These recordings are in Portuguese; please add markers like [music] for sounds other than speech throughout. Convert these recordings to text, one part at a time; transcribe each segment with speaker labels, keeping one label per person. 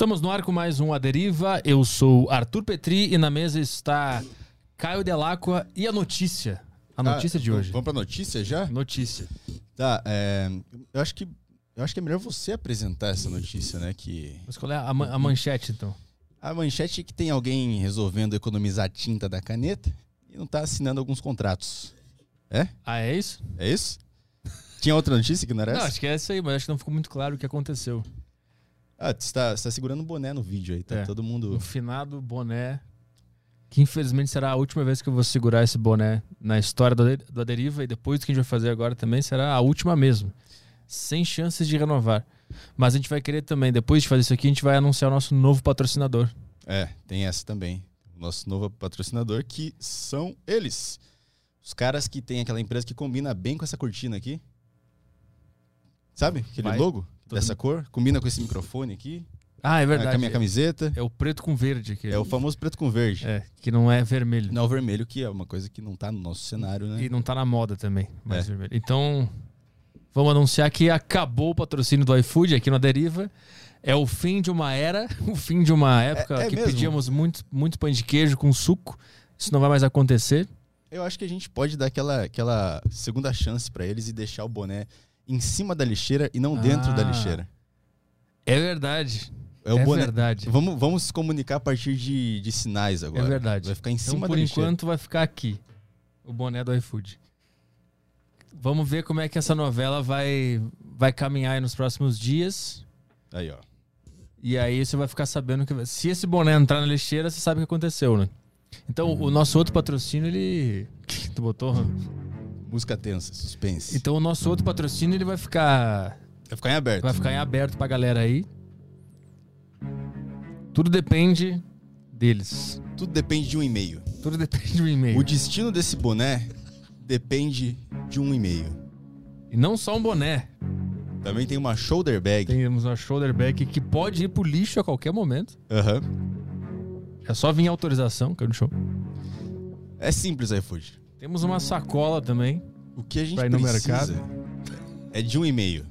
Speaker 1: Estamos no ar com mais um A Deriva. Eu sou Arthur Petri e na mesa está Caio Delacqua e a notícia. A notícia
Speaker 2: Ah,
Speaker 1: de hoje.
Speaker 2: Vamos pra notícia já?
Speaker 1: Notícia.
Speaker 2: Tá, é, eu acho que eu acho que é melhor você apresentar essa notícia, né? Que
Speaker 1: Vou escolher a, man- a manchete, então.
Speaker 2: a manchete é que tem alguém resolvendo economizar a tinta da caneta e não tá assinando alguns contratos. É?
Speaker 1: Ah, é isso?
Speaker 2: É isso? Tinha outra notícia que não era
Speaker 1: Não,
Speaker 2: essa?
Speaker 1: acho que é isso aí, mas acho que não ficou muito claro o que aconteceu.
Speaker 2: Ah, você tá, você tá segurando um boné no vídeo aí, tá
Speaker 1: É.
Speaker 2: todo mundo.
Speaker 1: Um finado boné, que infelizmente será a última vez que eu vou segurar esse boné na história do, Ade- do A Deriva e depois do que a gente vai fazer agora também será a última mesmo. Sem chances de renovar. Mas a gente vai querer também, depois de fazer isso aqui, a gente vai anunciar o nosso novo patrocinador.
Speaker 2: É, tem essa também. O nosso novo patrocinador, que são eles. Os caras que tem aquela empresa que combina bem com essa cortina aqui. Sabe? Aquele
Speaker 1: Vai.
Speaker 2: logo dessa cor. Combina com esse microfone aqui.
Speaker 1: Ah, é
Speaker 2: Com a
Speaker 1: verdade.
Speaker 2: minha camiseta.
Speaker 1: É o preto com verde. Que
Speaker 2: É o famoso preto com verde.
Speaker 1: É, que não é vermelho.
Speaker 2: Não o vermelho, que é uma coisa que não tá no nosso cenário, né?
Speaker 1: E não tá na moda também, mais
Speaker 2: É.
Speaker 1: vermelho. Então, vamos anunciar que acabou o patrocínio do iFood aqui na Deriva. É o fim de uma era, [laughs] o fim de uma época
Speaker 2: é
Speaker 1: que
Speaker 2: mesmo?
Speaker 1: pedíamos muito, muito pão de queijo com suco. Isso não vai mais acontecer.
Speaker 2: Eu acho que a gente pode dar aquela, aquela segunda chance pra eles e deixar o boné em cima da lixeira e não dentro da
Speaker 1: Ah.
Speaker 2: lixeira.
Speaker 1: É verdade.
Speaker 2: É o
Speaker 1: é
Speaker 2: boné.
Speaker 1: verdade.
Speaker 2: Vamos, vamos se comunicar a partir de, de sinais agora.
Speaker 1: É verdade.
Speaker 2: Vai ficar em
Speaker 1: Então,
Speaker 2: cima
Speaker 1: por
Speaker 2: da lixeira.
Speaker 1: enquanto, vai ficar aqui. O boné do iFood. Vamos ver como é que essa novela vai, vai caminhar aí nos próximos dias.
Speaker 2: Aí, ó.
Speaker 1: E aí você vai ficar sabendo que. Se esse boné entrar na lixeira, você sabe o que aconteceu, né? Então, o nosso outro patrocínio, ele. [laughs] Tu botou?
Speaker 2: Música tensa, suspense.
Speaker 1: Então, o nosso outro patrocínio, ele vai ficar.
Speaker 2: Vai ficar em aberto.
Speaker 1: Vai ficar em aberto pra galera aí. Tudo depende deles.
Speaker 2: Tudo depende de um e-mail.
Speaker 1: Tudo depende do e-mail.
Speaker 2: O destino desse boné depende de um e-mail.
Speaker 1: E não só um boné.
Speaker 2: Também tem uma shoulder bag.
Speaker 1: Temos uma shoulder bag que pode ir pro lixo a qualquer momento.
Speaker 2: Aham.
Speaker 1: É só vir autorização, que é no show.
Speaker 2: É simples, iFood.
Speaker 1: Temos uma sacola também.
Speaker 2: O que a gente
Speaker 1: Pra ir no
Speaker 2: precisa é de um e-mail.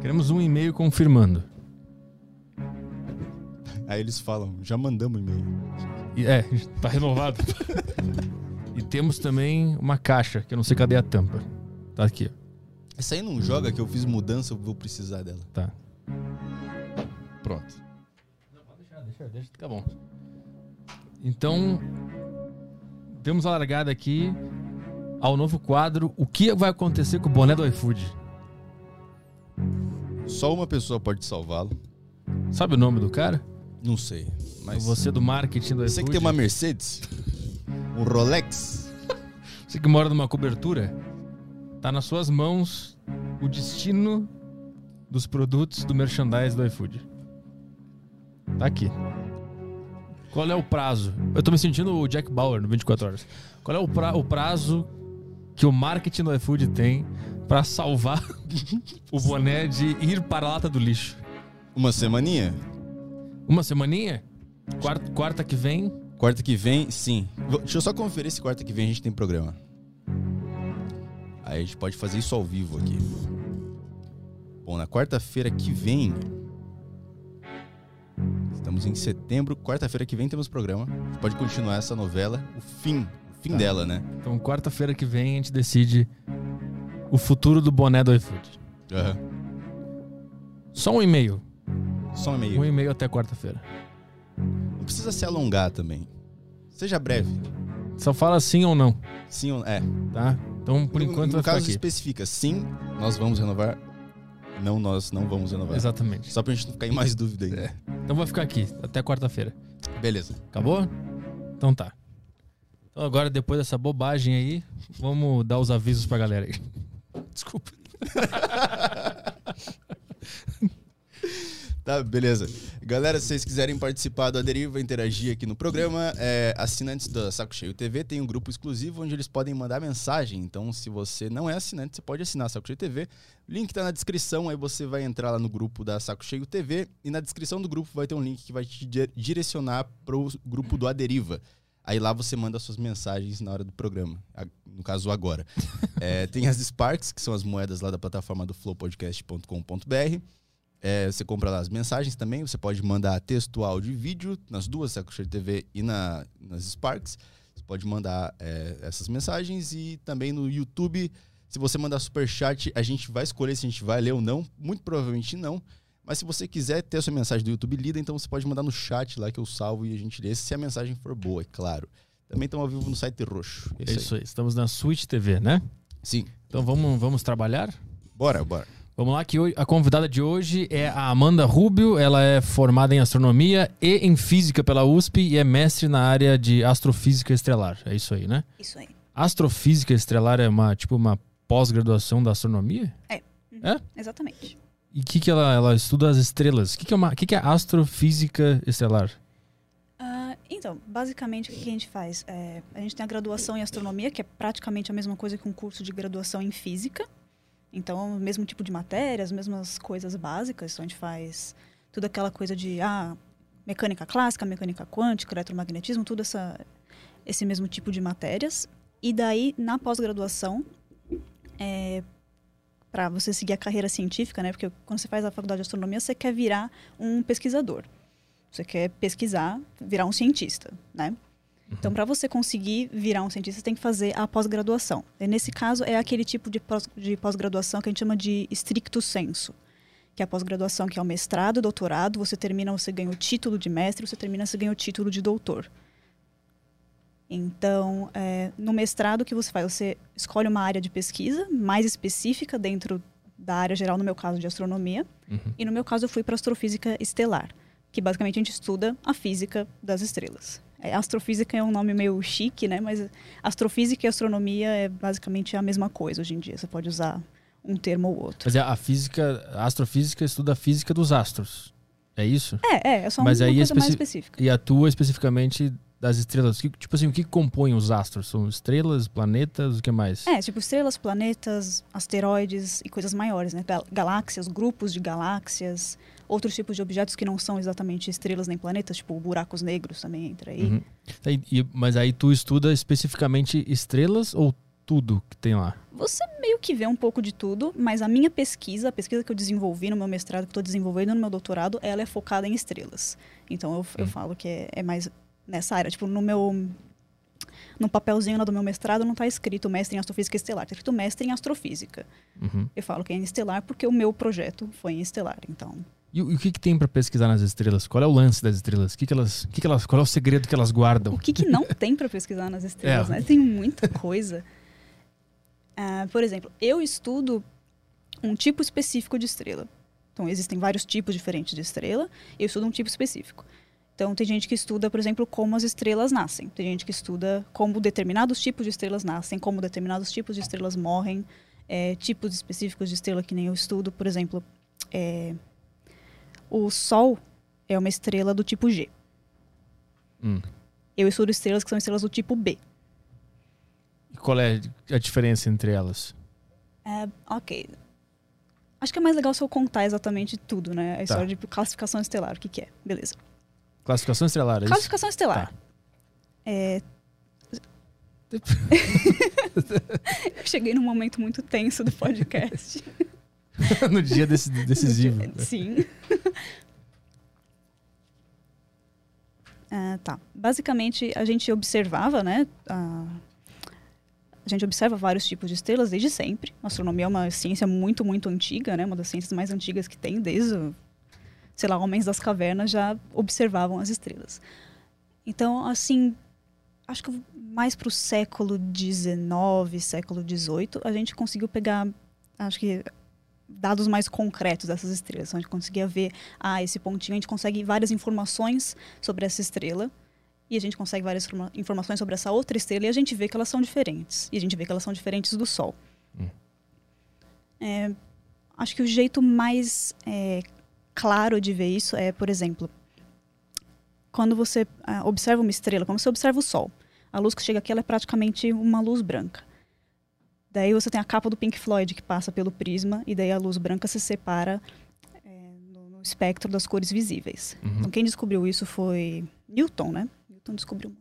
Speaker 1: Queremos um e-mail confirmando.
Speaker 2: Aí eles falam, já mandamos e-mail.
Speaker 1: E- É, [laughs] tá renovado. e temos também uma caixa, que eu não sei cadê a tampa. Tá aqui, ó.
Speaker 2: Essa aí não joga que eu fiz mudança, eu vou precisar dela.
Speaker 1: Tá.
Speaker 2: Pronto.
Speaker 1: Deixa, deixa, deixa, fica bom. Então, demos a largada aqui ao novo quadro. O que vai acontecer com o boné do iFood?
Speaker 2: Só uma pessoa pode salvá-lo.
Speaker 1: Sabe o nome do cara?
Speaker 2: Não sei. Mas
Speaker 1: Você do marketing do iFood?
Speaker 2: você que tem uma Mercedes, um Rolex, [laughs]
Speaker 1: Você que mora numa cobertura, tá nas suas mãos o destino dos produtos do merchandise do iFood. Tá aqui. Qual é o prazo? Eu tô me sentindo o Jack Bauer no 24 horas. Qual é o, pra- o prazo que o marketing do iFood tem pra salvar [laughs] o boné de ir para a lata do lixo?
Speaker 2: uma semaninha.
Speaker 1: Uma semaninha? Quarta, quarta que vem?
Speaker 2: Quarta que vem, sim. Deixa eu só conferir se quarta que vem a gente tem programa. Aí a gente pode fazer isso ao vivo aqui. Bom, na quarta-feira que vem. Estamos em setembro. Quarta-feira que vem temos programa. A gente pode continuar essa novela. O fim. O fim
Speaker 1: Tá.
Speaker 2: dela, né?
Speaker 1: Então, quarta-feira que vem a gente decide o futuro do boné do iFood.
Speaker 2: Aham.
Speaker 1: Só um e-mail.
Speaker 2: Só um
Speaker 1: Um
Speaker 2: e-mail.
Speaker 1: e-mail até quarta-feira.
Speaker 2: Não precisa se alongar também. Seja breve.
Speaker 1: Só fala sim ou não,
Speaker 2: Sim ou é.
Speaker 1: tá? Então, por
Speaker 2: no,
Speaker 1: enquanto,
Speaker 2: no
Speaker 1: vai ficar
Speaker 2: caso
Speaker 1: aqui.
Speaker 2: especifica, sim, nós vamos renovar. Não, nós não vamos renovar.
Speaker 1: Exatamente.
Speaker 2: Só pra gente não ficar em mais dúvida ainda.
Speaker 1: Então vai ficar aqui, até quarta-feira.
Speaker 2: Beleza.
Speaker 1: Acabou? Então tá. Então agora, depois dessa bobagem aí, vamos dar os avisos pra galera aí. [laughs] Desculpa. [laughs]
Speaker 2: Tá, beleza. Galera, se vocês quiserem participar da Deriva, interagir aqui no programa, é, assinantes da Saco Cheio TV tem um grupo exclusivo onde eles podem mandar mensagem. Então, se você não é assinante, você pode assinar Saco Cheio TV. O link tá na descrição, aí você vai entrar lá no grupo da Saco Cheio TV e na descrição do grupo vai ter um link que vai te di- direcionar pro grupo do Aderiva. Aí lá você manda suas mensagens na hora do programa. No caso, agora. [laughs] É, tem as Sparks, que são as moedas lá da plataforma do flowpodcast.com.br. É, você compra lá as mensagens também, você pode mandar texto, áudio e vídeo nas duas, Sacocheiro TV e na, nas Sparks. Você pode mandar é, essas mensagens e também no YouTube. Se você mandar super chat, a gente vai escolher se a gente vai ler ou não. Muito provavelmente não. Mas se você quiser ter a sua mensagem do YouTube lida, então você pode mandar no chat lá que eu salvo e a gente lê, se a mensagem for boa, é claro. Também estamos ao vivo no site roxo.
Speaker 1: É isso, aí. Estamos na Switch TV, né?
Speaker 2: Sim.
Speaker 1: Então vamos, vamos trabalhar?
Speaker 2: Bora, bora.
Speaker 1: Vamos lá, que hoje, a convidada de hoje é a Amanda Rubio. Ela é formada em astronomia e em física pela USP e é mestre na área de astrofísica estrelar. É isso aí, né?
Speaker 3: Isso aí.
Speaker 1: Astrofísica estrelar é uma tipo uma pós-graduação da astronomia?
Speaker 3: É.
Speaker 1: É?
Speaker 3: Exatamente.
Speaker 1: E o que, que ela, ela estuda as estrelas? O que, que, é uma, que, que é astrofísica estelar?
Speaker 3: Uh, então, basicamente, o que a gente faz? É, a gente tem a graduação em astronomia, que é praticamente a mesma coisa que um curso de graduação em física. Então, o mesmo tipo de matéria, as mesmas coisas básicas. Então, a gente faz tudo aquela coisa de ah, mecânica clássica, mecânica quântica, eletromagnetismo, tudo essa, esse mesmo tipo de matérias. E daí, na pós-graduação, é, para você seguir a carreira científica, né? Porque quando você faz a faculdade de astronomia, você quer virar um pesquisador. Você quer pesquisar, virar um cientista, né? Então, para você conseguir virar um cientista, você tem que fazer a pós-graduação. Nesse caso, é aquele tipo de pós-graduação que a gente chama de stricto sensu, que é a pós-graduação que é o mestrado, doutorado, você termina, você ganha o título de mestre, você termina, você ganha o título de doutor. Então, é, no mestrado, o que você faz? Você escolhe uma área de pesquisa mais específica dentro da área geral, no meu caso, de astronomia. Uhum. E no meu caso, eu fui para astrofísica estelar, que basicamente a gente estuda a física das estrelas. É, astrofísica é um nome meio chique, né? Mas astrofísica e astronomia é basicamente a mesma coisa hoje em dia. Você pode usar um termo ou outro.
Speaker 1: Mas é a física, a astrofísica estuda a física dos astros. É isso?
Speaker 3: É, é, é só Mas uma aí coisa mais específica.
Speaker 1: E atua especificamente das estrelas? Tipo assim, o que compõe os astros? São estrelas, planetas, o que mais?
Speaker 3: É, tipo estrelas, planetas, asteroides e coisas maiores, né? Galáxias, grupos de galáxias, outros tipos de objetos que não são exatamente estrelas nem planetas, tipo buracos negros também entra aí. Uhum.
Speaker 1: E, mas aí tu estuda especificamente estrelas ou tudo que tem lá?
Speaker 3: Você meio que vê um pouco de tudo, mas a minha pesquisa, a pesquisa que eu desenvolvi no meu mestrado, que estou desenvolvendo no meu doutorado, ela é focada em estrelas. Então eu, eu hum. falo que é, é mais nessa área. Tipo, no meu no papelzinho lá do meu mestrado não está escrito mestre em astrofísica estelar, está escrito mestre em astrofísica. Uhum. Eu falo que é em estelar porque o meu projeto foi em estelar, então.
Speaker 1: E, o que, que tem para pesquisar nas estrelas? Qual é o lance das estrelas? O que, que elas, que que elas, qual é o segredo que elas guardam?
Speaker 3: O que, que não tem para pesquisar nas estrelas, é. né? Tem muita coisa. Uh, por exemplo, eu estudo um tipo específico de estrela. Então, existem vários tipos diferentes de estrela. Eu estudo um tipo específico. Então, tem gente que estuda, por exemplo, como as estrelas nascem. Tem gente que estuda como determinados tipos de estrelas nascem, como determinados tipos de estrelas morrem, é, tipos específicos de estrela que nem eu estudo. Por exemplo, é, o Sol é uma estrela do tipo G. Hum. Eu estudo estrelas que são estrelas do tipo B.
Speaker 1: E qual é a diferença entre elas?
Speaker 3: É, ok. Acho que é mais legal se eu contar exatamente tudo, né? A tá. história de classificação estelar, o que, que é. Beleza.
Speaker 1: Classificação estelar, é
Speaker 3: Classificação estelar. Tá. É... [laughs] [laughs] eu cheguei num momento muito tenso do podcast. [laughs] [laughs]
Speaker 1: no dia desse, decisivo.
Speaker 3: Sim. uh, [laughs] tá. Basicamente, a gente observava, né? Uh, a gente observa vários tipos de estrelas desde sempre. A astronomia é uma ciência muito, muito antiga, né? Uma das ciências mais antigas que tem desde sei lá, homens das cavernas já observavam as estrelas. Então, assim, acho que mais para o século XIX, século XVIII, a gente conseguiu pegar, acho que dados mais concretos dessas estrelas. Então, a gente conseguia ver, ah, esse pontinho, a gente consegue várias informações sobre essa estrela e a gente consegue várias informações sobre essa outra estrela e a gente vê que elas são diferentes. E a gente vê que elas são diferentes do Sol. Hum. É, acho que o jeito mais é, claro de ver isso é, por exemplo, quando você uh, observa uma estrela, quando você observa o Sol, a luz que chega aqui é praticamente uma luz branca. Daí você tem a capa do Pink Floyd que passa pelo prisma e daí a luz branca se separa é, no, no, espectro das cores visíveis. Uhum. Então quem descobriu isso foi Newton, né? Newton descobriu uma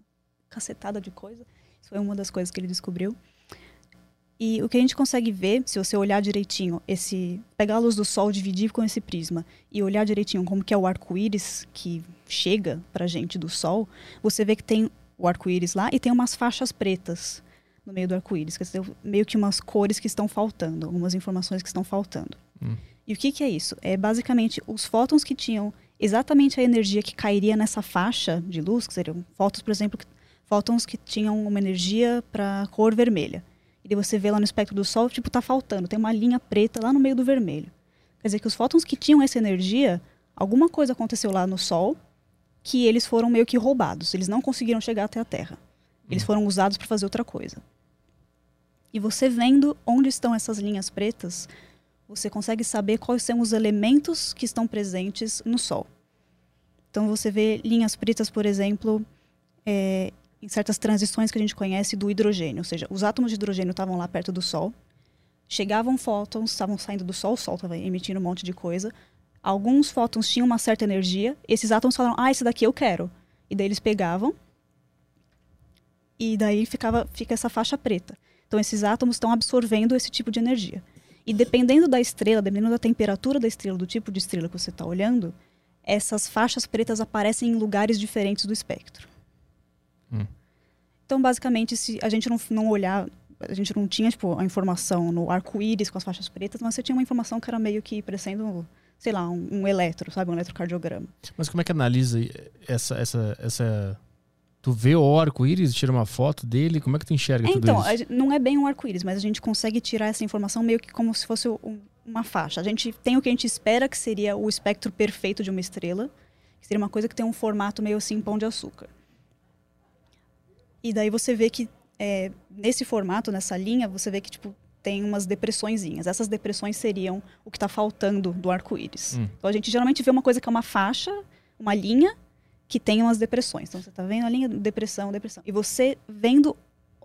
Speaker 3: cacetada de coisa. Isso foi uma das coisas que ele descobriu. E o que a gente consegue ver, se você olhar direitinho, esse pegar a luz do sol, dividir com esse prisma e olhar direitinho como que é o arco-íris que chega pra gente do sol, você vê que tem o arco-íris lá e tem umas faixas pretas no meio do arco-íris, quer dizer, meio que umas cores que estão faltando, algumas informações que estão faltando.
Speaker 1: Hum.
Speaker 3: E o que, que é isso? É basicamente os fótons que tinham exatamente a energia que cairia nessa faixa de luz, que seriam fótons, por exemplo, que- fótons que tinham uma energia para cor vermelha. E daí você vê lá no espectro do Sol, tipo, tá faltando, tem uma linha preta lá no meio do vermelho. Quer dizer que os fótons que tinham essa energia, alguma coisa aconteceu lá no Sol que eles foram meio que roubados. Eles não conseguiram chegar até a Terra. Eles foram usados para fazer outra coisa. E você vendo onde estão essas linhas pretas, você consegue saber quais são os elementos que estão presentes no Sol. Então você vê linhas pretas, por exemplo, é, em certas transições que a gente conhece do hidrogênio, ou seja, os átomos de hidrogênio estavam lá perto do Sol, chegavam fótons, estavam saindo do Sol, o Sol estava emitindo um monte de coisa. Alguns fótons tinham uma certa energia, esses átomos falaram, ah, esse daqui eu quero. E daí eles pegavam, e daí ficava, fica essa faixa preta. Então esses átomos estão absorvendo esse tipo de energia. E dependendo da estrela, dependendo da temperatura da estrela, do tipo de estrela que você está olhando, essas faixas pretas aparecem em lugares diferentes do espectro.
Speaker 1: Hum.
Speaker 3: Então, basicamente, se a gente não, não olhar, a gente não tinha tipo, a informação no arco-íris com as faixas pretas, mas você tinha uma informação que era meio que parecendo, sei lá, um, um eletro, sabe? Um eletrocardiograma.
Speaker 1: Mas como é que analisa essa. essa, essa... Tu vê o arco-íris, tira uma foto dele, como é que tu enxerga
Speaker 3: É,
Speaker 1: tudo
Speaker 3: então,
Speaker 1: isso?
Speaker 3: gen- não é bem um arco-íris, mas a gente consegue tirar essa informação meio que como se fosse um- uma faixa. A gente tem o que a gente espera que seria o espectro perfeito de uma estrela, que seria uma coisa que tem um formato meio assim, pão de açúcar. E daí você vê que é, nesse formato, nessa linha, você vê que tipo tem umas depressõezinhas. Essas depressões seriam o que está faltando do arco-íris.
Speaker 1: Hum.
Speaker 3: Então a gente geralmente vê uma coisa que é uma faixa, uma linha que tem umas depressões. Então você está vendo a linha depressão, depressão. E você vendo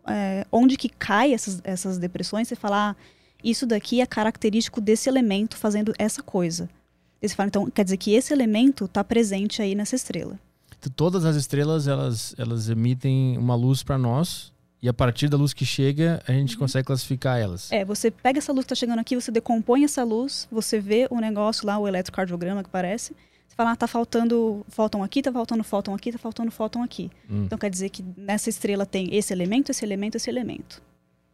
Speaker 3: é, onde que cai essas, essas depressões, você fala, ah, isso daqui é característico desse elemento fazendo essa coisa. E você fala, então, quer dizer que esse elemento está presente aí nessa estrela.
Speaker 1: Então, Todas as estrelas, elas, elas emitem uma luz para nós. E a partir da luz que chega, a gente consegue classificar elas.
Speaker 3: Uhum. É, você pega essa luz que está chegando aqui, você decompõe essa luz, você vê o negócio lá, o eletrocardiograma que parece, você fala, ah, tá faltando fóton aqui, tá faltando fóton aqui, tá faltando fóton aqui.
Speaker 1: Hum,
Speaker 3: Então quer dizer que nessa estrela tem esse elemento, esse elemento, esse elemento.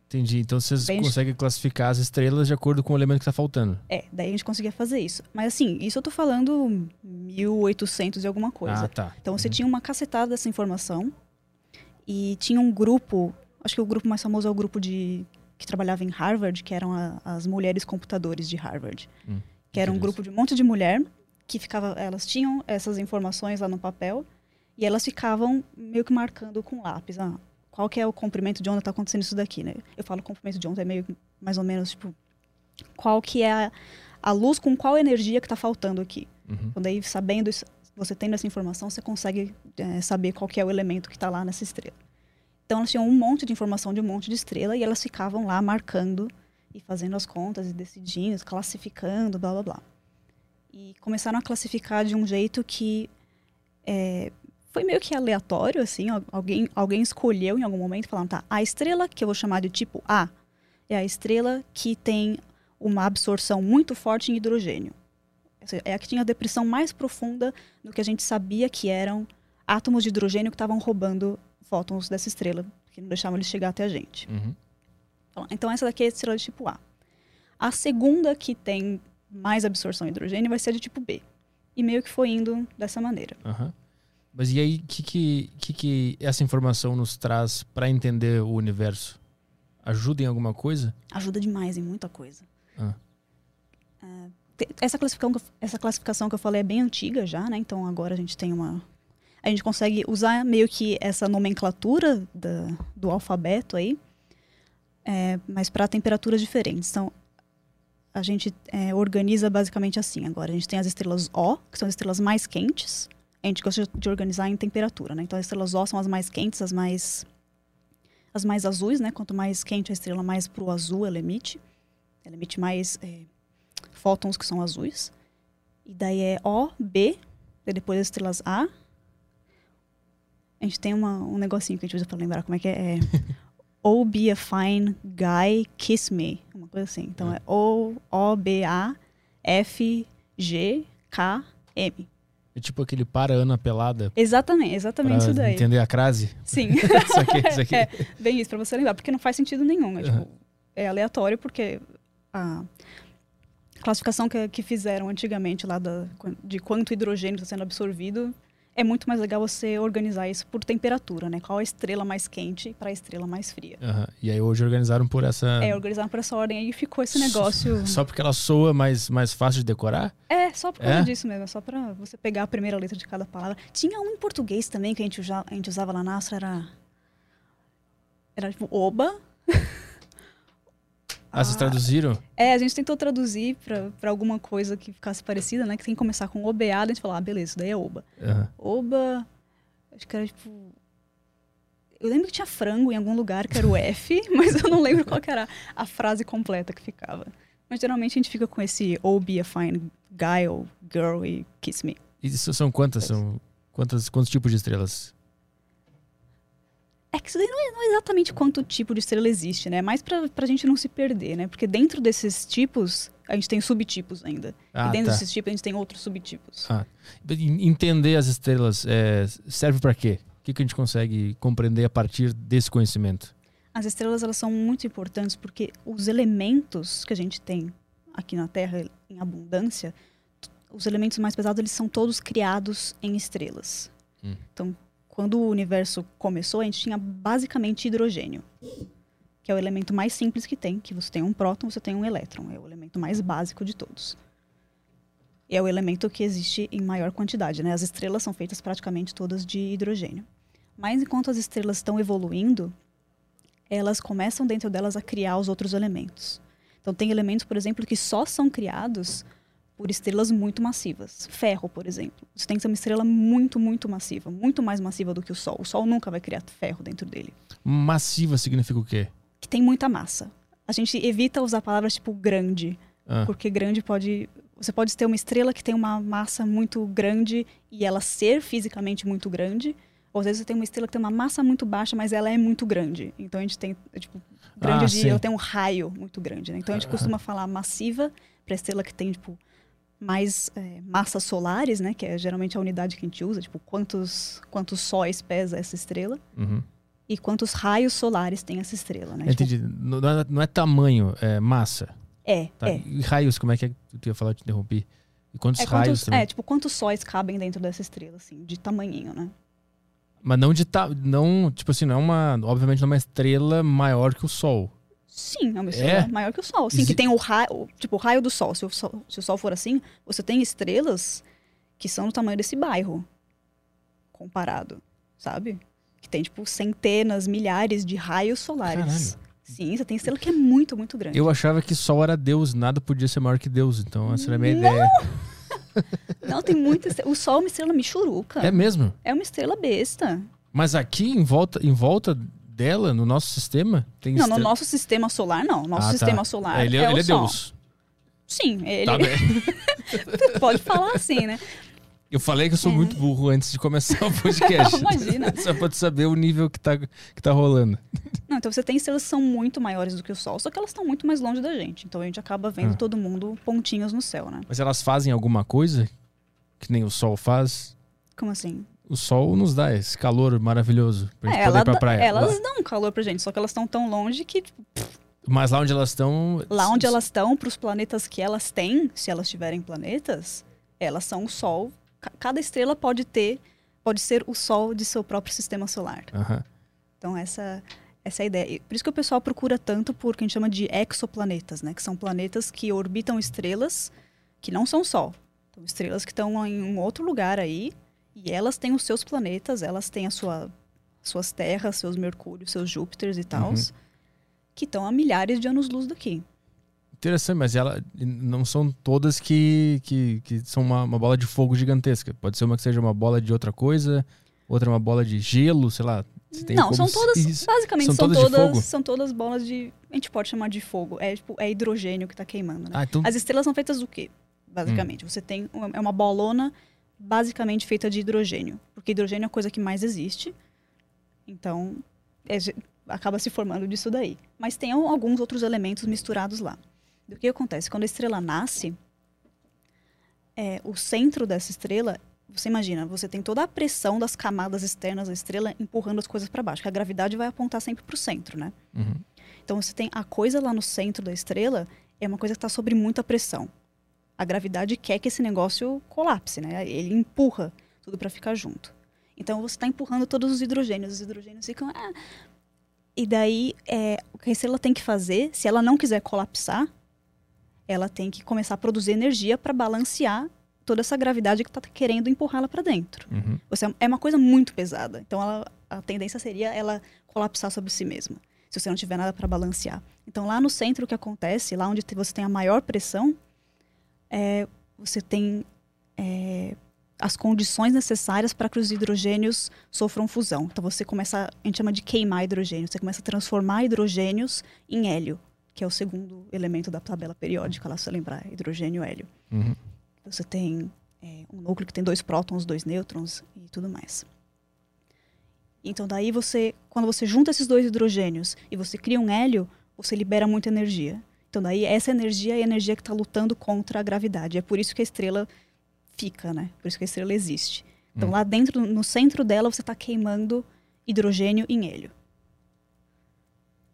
Speaker 1: entendi. Então vocês conseguem classificar as estrelas de acordo com o elemento que está faltando.
Speaker 3: É, daí a gente conseguia fazer isso. Mas assim, isso eu tô falando 1800 e alguma coisa.
Speaker 1: Ah, tá.
Speaker 3: Então você tinha uma cacetada dessa informação e tinha um grupo, acho que o grupo mais famoso é o grupo de que trabalhava em Harvard, que eram a- as mulheres computadores de Harvard,
Speaker 1: Hum,
Speaker 3: que era um grupo de um monte de mulher que ficava, elas tinham essas informações lá no papel e elas ficavam meio que marcando com lápis, ah, qual que é o comprimento de onda está acontecendo isso daqui, né? Eu falo comprimento de onda é meio mais ou menos tipo qual que é a, a luz com qual energia que está faltando aqui.
Speaker 1: Uhum.
Speaker 3: Então, daí, sabendo isso, você tendo essa informação, você consegue é, saber qual que é o elemento que está lá nessa estrela. Então, elas tinham um monte de informação de um monte de estrela e elas ficavam lá marcando e fazendo as contas e decidindo, classificando, blá blá blá. E começaram a classificar de um jeito que é, foi meio que aleatório, assim. al- Alguém, alguém escolheu em algum momento, falando, tá, a estrela que eu vou chamar de tipo A é a estrela que tem uma absorção muito forte em hidrogênio. É a que tinha a depressão mais profunda do que a gente sabia que eram átomos de hidrogênio que estavam roubando fótons dessa estrela, que não deixavam eles chegar até a gente.
Speaker 1: Uhum.
Speaker 3: Então, essa daqui é a estrela de tipo A. A segunda que tem mais absorção de hidrogênio vai ser de tipo B. E meio que foi indo dessa maneira.
Speaker 1: Aham. Mas e aí, o que, que, que, que essa informação nos traz para entender o universo? Ajuda em alguma coisa?
Speaker 3: Ajuda demais em muita coisa.
Speaker 1: Ah.
Speaker 3: É, essa, classificação, que eu- essa classificação que eu falei é bem antiga já, né? Então agora a gente tem uma. A gente consegue usar meio que essa nomenclatura da- do alfabeto aí, é, mas para temperaturas diferentes. Então a gente é, organiza basicamente assim. Agora a gente tem as estrelas O, que são as estrelas mais quentes. A gente gosta de organizar em temperatura, né? Então as estrelas O são as mais quentes, as mais as mais azuis, né? Quanto mais quente a estrela, mais pro azul ela emite. Ela emite mais é, fótons que são azuis. E daí é O, B, e depois as estrelas A. A gente tem uma, um negocinho que a gente usa para lembrar como é que é. é [laughs] Oh Be a Fine Guy Kiss Me. Uma coisa assim. Então é O-O-B-A-F-G-K-M.
Speaker 1: É tipo aquele para Ana pelada.
Speaker 3: Exatamente, exatamente isso daí.
Speaker 1: entender a crase.
Speaker 3: Sim. [laughs]
Speaker 1: isso aqui, isso aqui. [laughs]
Speaker 3: É, bem isso, pra você lembrar, porque não faz sentido nenhum. É, tipo,
Speaker 1: Uhum.
Speaker 3: é aleatório, porque a classificação que, que fizeram antigamente lá da, de quanto hidrogênio está sendo absorvido, é muito mais legal você organizar isso por temperatura, né? Qual a estrela mais quente para a estrela mais fria.
Speaker 1: Aham. E aí hoje organizaram por essa.
Speaker 3: É, organizaram por essa ordem aí e ficou esse negócio.
Speaker 1: Só porque ela soa mais, mais fácil de decorar?
Speaker 3: É, só por causa
Speaker 1: É?
Speaker 3: disso mesmo, é só pra você pegar a primeira letra de cada palavra. Tinha um em português também que a gente, usa, a gente usava lá na Astra, era. Era tipo Oba. [laughs]
Speaker 1: Ah, vocês traduziram?
Speaker 3: É, a gente tentou traduzir pra, pra alguma coisa que ficasse parecida, né? Que tem que começar com OBA, daí a gente falou, ah, beleza, isso daí é Oba.
Speaker 1: Aham.
Speaker 3: Oba. Acho que era tipo. Eu lembro que tinha frango em algum lugar, que era o F, [laughs] mas eu não lembro qual era a frase completa que ficava. Mas geralmente a gente fica com esse Oh, be a fine guy ou girl e kiss me.
Speaker 1: E são quantas? São quantas, quantos tipos de estrelas?
Speaker 3: É que isso daí não é, não é exatamente quanto tipo de estrela existe, né? É mais pra, pra gente não se perder, né? Porque dentro desses tipos, a gente tem subtipos ainda.
Speaker 1: Ah,
Speaker 3: e dentro
Speaker 1: tá.
Speaker 3: desses tipos, a gente tem outros subtipos.
Speaker 1: Ah, en- entender as estrelas é, serve pra quê? O que, que a gente consegue compreender a partir desse conhecimento?
Speaker 3: As estrelas, elas são muito importantes porque os elementos que a gente tem aqui na Terra em abundância, os elementos mais pesados, eles são todos criados em estrelas.
Speaker 1: Hum.
Speaker 3: Então, quando o universo começou, a gente tinha basicamente hidrogênio, que é o elemento mais simples que tem, que você tem um próton, você tem um elétron, é o elemento mais básico de todos. E é o elemento que existe em maior quantidade, né? As estrelas são feitas praticamente todas de hidrogênio. Mas enquanto as estrelas estão evoluindo, elas começam dentro delas a criar os outros elementos. Então tem elementos, por exemplo, que só são criados por estrelas muito massivas. Ferro, por exemplo. Você tem que ser uma estrela muito, muito massiva, muito mais massiva do que o Sol. O Sol nunca vai criar ferro dentro dele,
Speaker 1: Massiva significa o quê?
Speaker 3: que tem muita massa. A gente evita usar palavras tipo grande,
Speaker 1: Ah,
Speaker 3: porque grande pode você pode ter uma estrela que tem uma massa muito grande e ela ser fisicamente muito grande, ou às vezes você tem uma estrela que tem uma massa muito baixa, mas ela é muito grande. Então a gente tem, tipo, grande
Speaker 1: Ah,
Speaker 3: de
Speaker 1: sim.
Speaker 3: ela tem um raio muito grande, né? Então a gente costuma falar massiva para estrela que tem tipo mais é, massas solares, né, que é geralmente a unidade que a gente usa, tipo quantos quantos sóis pesa essa estrela
Speaker 1: uhum.
Speaker 3: e quantos raios solares tem essa estrela, né? Tipo,
Speaker 1: Entendi. Não não é, não é tamanho, é massa.
Speaker 3: é,
Speaker 1: Tá?
Speaker 3: é.
Speaker 1: E raios, como é que é? Tu ia falar, eu te interrompi. E quantos
Speaker 3: É,
Speaker 1: raios
Speaker 3: quantos, é, tipo, quantos sóis cabem dentro dessa estrela, assim, de tamanhinho, né?
Speaker 1: Mas não de ta... não, tipo assim, não é uma, obviamente não é uma estrela maior que o Sol.
Speaker 3: Sim, é uma estrela
Speaker 1: É?
Speaker 3: maior que o Sol. Sim,
Speaker 1: Exi-
Speaker 3: que tem o raio, tipo, o raio do Sol. Se o Sol. Se o Sol for assim, você tem estrelas que são do tamanho desse bairro, comparado, sabe? Que tem, tipo, centenas, milhares de raios solares.
Speaker 1: Caralho.
Speaker 3: Sim, você tem estrela que é muito, muito grande.
Speaker 1: Eu achava que Sol era Deus, nada podia ser maior que Deus. Então essa era a minha
Speaker 3: Não!
Speaker 1: ideia. [laughs]
Speaker 3: Não, tem muita estrela. O Sol é uma estrela michuruca.
Speaker 1: É mesmo?
Speaker 3: É uma estrela besta.
Speaker 1: Mas aqui em volta, em volta dela, no nosso sistema, tem
Speaker 3: Não, no
Speaker 1: estrela-
Speaker 3: nosso sistema solar, não. Nosso
Speaker 1: Ah, tá.
Speaker 3: sistema solar
Speaker 1: É, ele,
Speaker 3: é,
Speaker 1: ele
Speaker 3: o
Speaker 1: é
Speaker 3: Sol.
Speaker 1: Deus.
Speaker 3: Sim, ele
Speaker 1: Tá [laughs]
Speaker 3: pode falar assim, né?
Speaker 1: Eu falei que eu sou
Speaker 3: É.
Speaker 1: muito burro antes de começar o [laughs] podcast.
Speaker 3: Imagina.
Speaker 1: Só pra tu saber o nível que tá, que tá rolando.
Speaker 3: Não, então você tem estrelas que são muito maiores do que o Sol, só que elas estão muito mais longe da gente. Então a gente acaba vendo
Speaker 1: Ah.
Speaker 3: todo mundo pontinhos no céu, né?
Speaker 1: Mas elas fazem alguma coisa que nem o Sol faz?
Speaker 3: Como assim?
Speaker 1: O Sol nos dá esse calor maravilhoso pra gente
Speaker 3: É,
Speaker 1: poder ir pra praia.
Speaker 3: elas
Speaker 1: Lá-
Speaker 3: dão calor pra gente, só que elas estão tão longe que tipo,
Speaker 1: Mas lá onde elas estão.
Speaker 3: lá onde elas estão, pros planetas que elas têm, se elas tiverem planetas, elas são o Sol. Ca- Cada estrela pode ter, pode ser o Sol de seu próprio sistema solar.
Speaker 1: Aham.
Speaker 3: Então essa essa é a ideia. Por isso que o pessoal procura tanto por o que a gente chama de exoplanetas, né? Que são planetas que orbitam estrelas que não são Sol. Então, estrelas que estão em um outro lugar aí e elas têm os seus planetas, elas têm a sua, suas terras, seus Mercúrios, seus Júpiters e tal,
Speaker 1: Uhum.
Speaker 3: que estão a milhares de anos-luz daqui.
Speaker 1: Interessante, mas ela não são todas que, que, que são uma, uma bola de fogo gigantesca. Pode ser uma que seja uma bola de outra coisa, outra uma bola de gelo, sei lá.
Speaker 3: Não, são
Speaker 1: se-
Speaker 3: todas,
Speaker 1: Isso.
Speaker 3: basicamente
Speaker 1: São
Speaker 3: são,
Speaker 1: todas
Speaker 3: todas, são todas bolas de, a gente pode chamar de fogo. É tipo, é hidrogênio que está queimando, né?
Speaker 1: Ah, então.
Speaker 3: As estrelas são feitas do quê? Basicamente,
Speaker 1: Hum.
Speaker 3: você tem uma, é uma bolona basicamente feita de hidrogênio, porque hidrogênio é a coisa que mais existe. Então, é acaba se formando disso daí. Mas tem al- alguns outros elementos misturados lá. O que acontece? Quando a estrela nasce, é, o centro dessa estrela, você imagina, você tem toda a pressão das camadas externas da estrela empurrando as coisas para baixo, que a gravidade vai apontar sempre para o centro, né?
Speaker 1: Uhum.
Speaker 3: Então você tem a coisa lá no centro da estrela, é uma coisa que está sob muita pressão. A gravidade quer que esse negócio colapse, né? Ele empurra tudo para ficar junto. Então você está empurrando todos os hidrogênios, os hidrogênios ficam. "Ah". E daí, é, o que a estrela tem que fazer, se ela não quiser colapsar, ela tem que começar a produzir energia para balancear toda essa gravidade que está querendo empurrá-la para dentro.
Speaker 1: Uhum.
Speaker 3: Você, é uma coisa muito pesada. Então, ela- a tendência seria ela colapsar sobre si mesma, se você não tiver nada para balancear. Então, lá no centro, o que acontece, lá onde você tem a maior pressão, é, você tem é, as condições necessárias para que os hidrogênios sofram fusão. Então, você começa, a gente chama de queimar hidrogênio. Você começa a transformar hidrogênios em hélio, que é o segundo elemento da tabela periódica, lá se você lembrar, hidrogênio e hélio.
Speaker 1: Uhum.
Speaker 3: Você tem é, um núcleo que tem dois prótons, dois nêutrons e tudo mais. Então daí você, quando você junta esses dois hidrogênios e você cria um hélio, você libera muita energia. Então daí essa energia é a energia que está lutando contra a gravidade. É por isso que a estrela fica, né? Por isso que a estrela existe. Então
Speaker 1: Hum.
Speaker 3: lá dentro, no centro dela, você está queimando hidrogênio em hélio.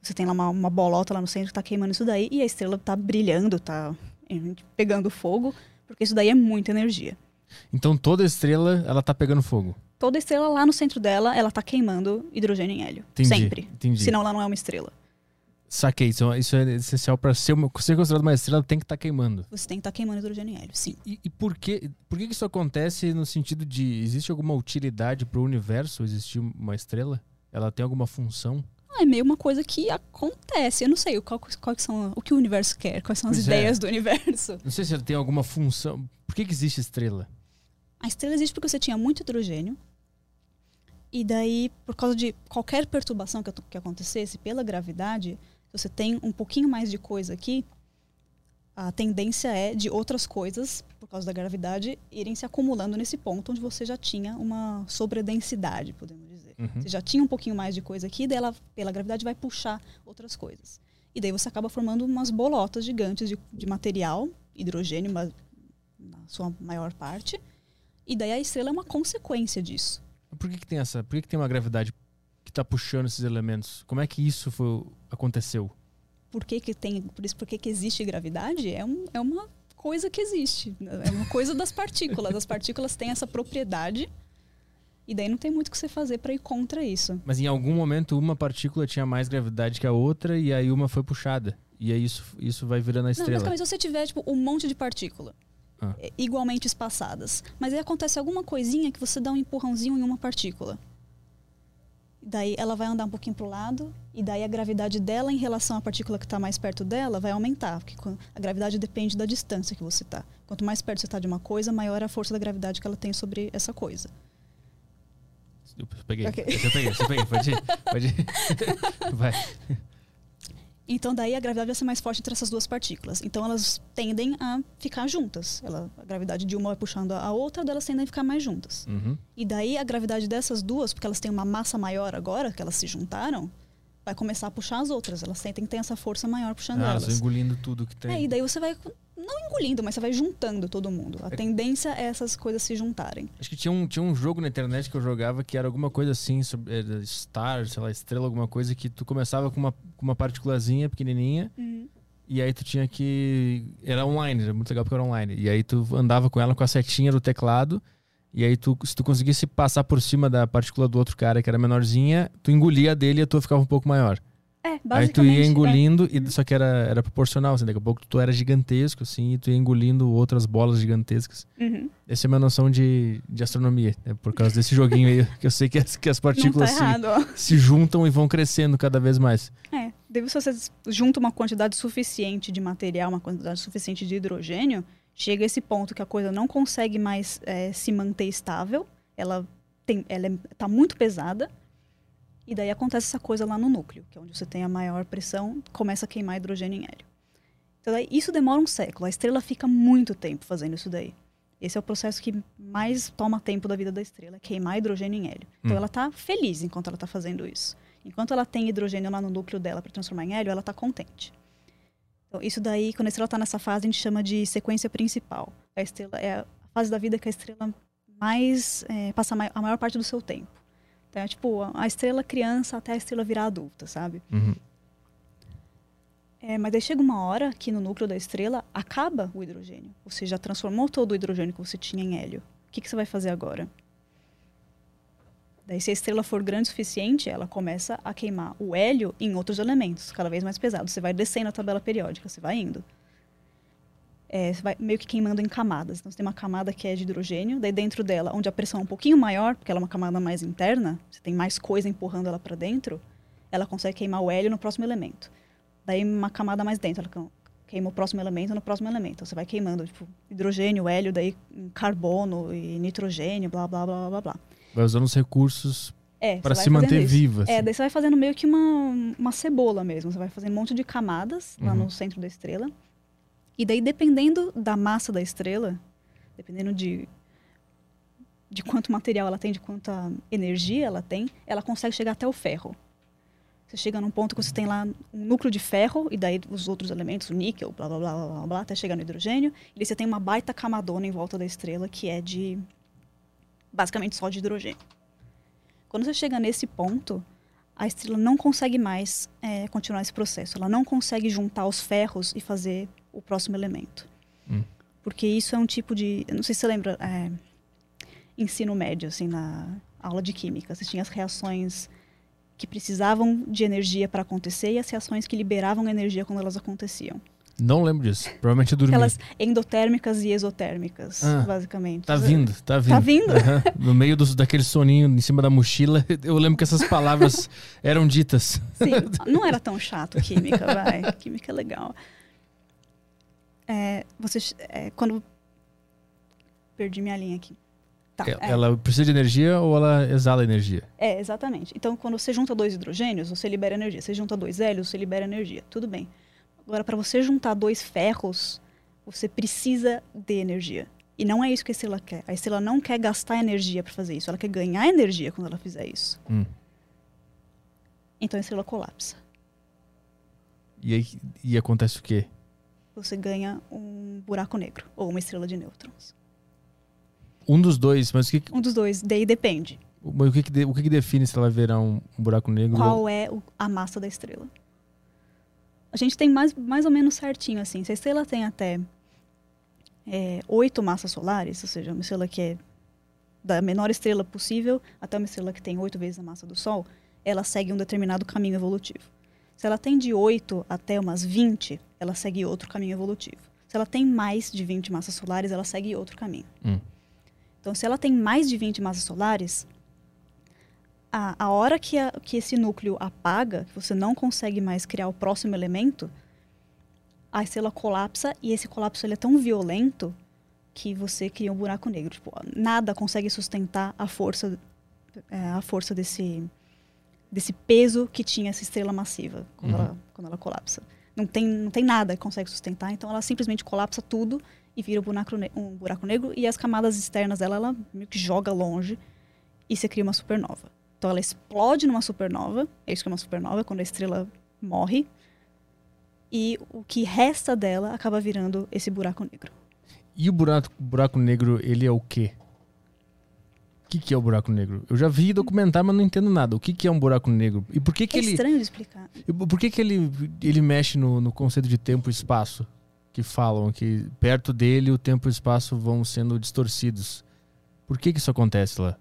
Speaker 3: Você tem lá uma, uma bolota lá no centro que está queimando isso daí e a estrela está brilhando, está pegando fogo, porque isso daí é muita energia.
Speaker 1: Então toda estrela, ela tá pegando fogo.
Speaker 3: Toda estrela lá no centro dela, ela tá queimando hidrogênio em hélio.
Speaker 1: Entendi.
Speaker 3: Sempre.
Speaker 1: Entendi.
Speaker 3: Senão ela não é uma estrela.
Speaker 1: Saquei. Isso, isso é essencial pra ser, ser considerado uma estrela, tem que estar queimando.
Speaker 3: Você tem que estar queimando hidrogênio em hélio, sim.
Speaker 1: E, e por, que, por que isso acontece no sentido de existe alguma utilidade pro universo existir uma estrela? Ela tem alguma função?
Speaker 3: Ah, é meio uma coisa que acontece. Eu não sei qual, qual que são, o que o universo quer, quais são as
Speaker 1: Pois é.
Speaker 3: ideias do universo.
Speaker 1: Não sei se ela tem alguma função. Por que, que existe estrela?
Speaker 3: A estrela existe porque você tinha muito hidrogênio. E daí, por causa de qualquer perturbação que, que acontecesse pela gravidade, se você tem um pouquinho mais de coisa aqui, a tendência é de outras coisas, por causa da gravidade, irem se acumulando nesse ponto onde você já tinha uma sobredensidade, podemos dizer.
Speaker 1: Uhum.
Speaker 3: Você já tinha um pouquinho mais de coisa aqui, daí ela, pela gravidade, vai puxar outras coisas. E daí você acaba formando umas bolotas gigantes de, de material, hidrogênio ma- na sua maior parte. E daí a estrela é uma consequência disso.
Speaker 1: Por que, que tem essa? Por que, que tem uma gravidade que tá puxando esses elementos? Como é que isso foi, aconteceu?
Speaker 3: Por que, que tem. Por isso, por que, que existe gravidade? É, um, é uma coisa que existe. É uma coisa das partículas. As partículas têm essa propriedade. E daí não tem muito o que você fazer para ir contra isso.
Speaker 1: Mas em algum momento uma partícula tinha mais gravidade que a outra e aí uma foi puxada. E aí isso, isso vai virando a
Speaker 3: Não,
Speaker 1: estrela.
Speaker 3: basicamente, se você tiver tipo, um monte de partícula
Speaker 1: Ah.
Speaker 3: é, igualmente espaçadas, mas aí acontece alguma coisinha que você dá um empurrãozinho em uma partícula. Daí ela vai andar um pouquinho para o lado, e daí a gravidade dela em relação à partícula que está mais perto dela vai aumentar, porque a gravidade depende da distância que você está. Quanto mais perto você está de uma coisa, maior é a força da gravidade que ela tem sobre essa coisa.
Speaker 1: Eu peguei.
Speaker 3: Ok.
Speaker 1: Eu peguei, eu peguei. Pode ir. Pode ir. [laughs] Vai.
Speaker 3: Então daí a gravidade vai ser mais forte entre essas duas partículas. Então elas tendem a ficar juntas. Ela, a gravidade de uma vai puxando a outra, delas tendem a ficar mais juntas.
Speaker 1: Uhum.
Speaker 3: E daí a gravidade dessas duas, porque elas têm uma massa maior agora, que elas se juntaram, vai começar a puxar as outras. Elas sentem que tem essa força maior puxando
Speaker 1: Ah, elas
Speaker 3: elas.
Speaker 1: engolindo tudo que tem.
Speaker 3: É, e daí você vai, não engolindo, mas você vai juntando todo mundo. A
Speaker 1: É-
Speaker 3: tendência é essas coisas se juntarem.
Speaker 1: Acho que tinha um, tinha um jogo na internet que eu jogava que era alguma coisa assim, sobre, era Star, sei lá, estrela, alguma coisa, que tu começava com uma, com uma partículazinha pequenininha e aí tu tinha que. Era online, era muito legal porque era online. E aí tu andava com ela com a setinha do teclado. E aí tu, se tu conseguisse passar por cima da partícula do outro cara que era menorzinha, tu engolia a dele e a tua ficava um pouco maior.
Speaker 3: É,
Speaker 1: Aí
Speaker 3: basicamente.
Speaker 1: tu ia
Speaker 3: é.
Speaker 1: engolindo, e, só que era, era proporcional, assim, daqui a pouco tu era gigantesco, assim, e tu ia engolindo outras bolas gigantescas.
Speaker 3: Uhum.
Speaker 1: Essa é a minha noção de, de astronomia, né? por causa desse joguinho aí, [laughs] que eu sei que as, que as
Speaker 3: tá
Speaker 1: partículas se,
Speaker 3: errado, ó.
Speaker 1: se juntam e vão crescendo cada vez mais.
Speaker 3: É, se você junta uma quantidade suficiente de material, uma quantidade suficiente de hidrogênio, chega esse ponto que a coisa não consegue mais é, se manter estável, ela tem, ela é, tá muito pesada, e daí acontece essa coisa lá no núcleo, que é onde você tem a maior pressão, começa a queimar hidrogênio em hélio. Então daí, isso demora um século, a estrela fica muito tempo fazendo isso daí. Esse é o processo que mais toma tempo da vida da estrela, é queimar hidrogênio em hélio. Então
Speaker 1: Hum.
Speaker 3: ela tá feliz enquanto ela tá fazendo isso. Enquanto ela tem hidrogênio lá no núcleo dela para transformar em hélio, ela está contente. Então, isso daí, quando a estrela está nessa fase, a gente chama de sequência principal. A estrela é a fase da vida que a estrela mais é, passa a maior parte do seu tempo. Então, é tipo a estrela criança até a estrela virar adulta, sabe?
Speaker 1: Uhum.
Speaker 3: É, mas aí chega uma hora que no núcleo da estrela acaba o hidrogênio. Você já transformou todo o hidrogênio que você tinha em hélio. O que, que você vai fazer agora? Daí, se a estrela for grande o suficiente, ela começa a queimar o hélio em outros elementos, cada vez mais pesados. Você vai descendo a tabela periódica, você vai indo. É, você vai meio que queimando em camadas. Então, você tem uma camada que é de hidrogênio, daí dentro dela, onde a pressão é um pouquinho maior, porque ela é uma camada mais interna, você tem mais coisa empurrando ela para dentro, ela consegue queimar o hélio no próximo elemento. Daí, uma camada mais dentro, ela queima o próximo elemento no próximo elemento. Então, você vai queimando, tipo, hidrogênio, hélio, daí carbono e nitrogênio, blá, blá, blá, blá, blá.
Speaker 1: Vai usando os recursos
Speaker 3: é,
Speaker 1: para se manter
Speaker 3: isso.
Speaker 1: viva.
Speaker 3: É, assim. daí você vai fazendo meio que uma, uma cebola mesmo. Você vai fazendo um monte de camadas lá
Speaker 1: Uhum.
Speaker 3: no centro da estrela. E daí, dependendo da massa da estrela, dependendo de, de quanto material ela tem, de quanta energia ela tem, ela consegue chegar até o ferro. Você chega num ponto que você tem lá um núcleo de ferro, e daí os outros elementos, o níquel, blá blá blá blá blá, até chegar no hidrogênio. E você tem uma baita camadona em volta da estrela que é de basicamente só de hidrogênio. Quando você chega nesse ponto, a estrela não consegue mais é, continuar esse processo. Ela não consegue juntar os ferros e fazer o próximo elemento.
Speaker 1: Hum.
Speaker 3: Porque isso é um tipo de. Eu não sei se você lembra. É, ensino médio, assim, na aula de química. Você tinha as reações que precisavam de energia para acontecer e as reações que liberavam energia quando elas aconteciam.
Speaker 1: Não lembro disso. Provavelmente eu dormi.
Speaker 3: Aquelas endotérmicas e exotérmicas,
Speaker 1: Ah,
Speaker 3: basicamente.
Speaker 1: Tá vindo, tá vindo.
Speaker 3: Tá vindo?
Speaker 1: Aham. No meio dos, daquele soninho em cima da mochila, [laughs] eu lembro que essas palavras [laughs] eram ditas.
Speaker 3: Sim, não era tão chato química, vai. Química é legal. É, você, é, quando... Perdi minha linha aqui. Tá,
Speaker 1: É-
Speaker 3: é,
Speaker 1: Ela precisa de energia ou ela exala energia?
Speaker 3: é, exatamente. Então, quando você junta dois hidrogênios, você libera energia. Você junta dois hélios, você libera energia. Tudo bem. Agora, para você juntar dois ferros, você precisa de energia. E não é isso que a estrela quer. A estrela não quer gastar energia para fazer isso. Ela quer ganhar energia quando ela fizer isso.
Speaker 1: Hum.
Speaker 3: Então, a estrela colapsa.
Speaker 1: E aí e acontece o quê?
Speaker 3: Você ganha um buraco negro ou uma estrela de nêutrons.
Speaker 1: Um dos dois, mas o que, que-
Speaker 3: Um dos dois, daí depende.
Speaker 1: mas o que, que o que, que define se ela virar um, um buraco negro?
Speaker 3: Qual é o- a massa da estrela? A gente tem mais, mais ou menos certinho assim. Se a estrela tem até é, oito massas solares, ou seja, uma estrela que é da menor estrela possível até uma estrela que tem oito vezes a massa do Sol, ela segue um determinado caminho evolutivo. Se ela tem de 8 até umas 20, ela segue outro caminho evolutivo. Se ela tem mais de 20 massas solares, ela segue outro caminho.
Speaker 1: Hum.
Speaker 3: Então, se ela tem mais de 20 massas solares, a, a hora que, a- que esse núcleo apaga, que você não consegue mais criar o próximo elemento, a estrela colapsa e esse colapso ele é tão violento que você cria um buraco negro. Tipo, nada consegue sustentar a força, é, a força desse, desse peso que tinha essa estrela massiva quando,
Speaker 1: Uhum.
Speaker 3: ela, quando ela colapsa. Não tem, não tem nada que consegue sustentar, então ela simplesmente colapsa tudo e vira um buraco, um buraco negro e as camadas externas dela ela meio que joga longe e você cria uma supernova. Então ela explode numa supernova, é isso que é uma supernova, quando a estrela morre, e o que resta dela acaba virando esse buraco negro.
Speaker 1: E o buraco, buraco negro, ele é o quê? O que, que é o buraco negro? Eu já vi documentar, mas não entendo nada. O que, que é um buraco negro? E por que, que
Speaker 3: é
Speaker 1: ele.
Speaker 3: estranho de explicar.
Speaker 1: Por que, que ele, ele mexe no, no conceito de tempo e espaço? Que falam que perto dele o tempo e o espaço vão sendo distorcidos. Por que, que isso acontece lá?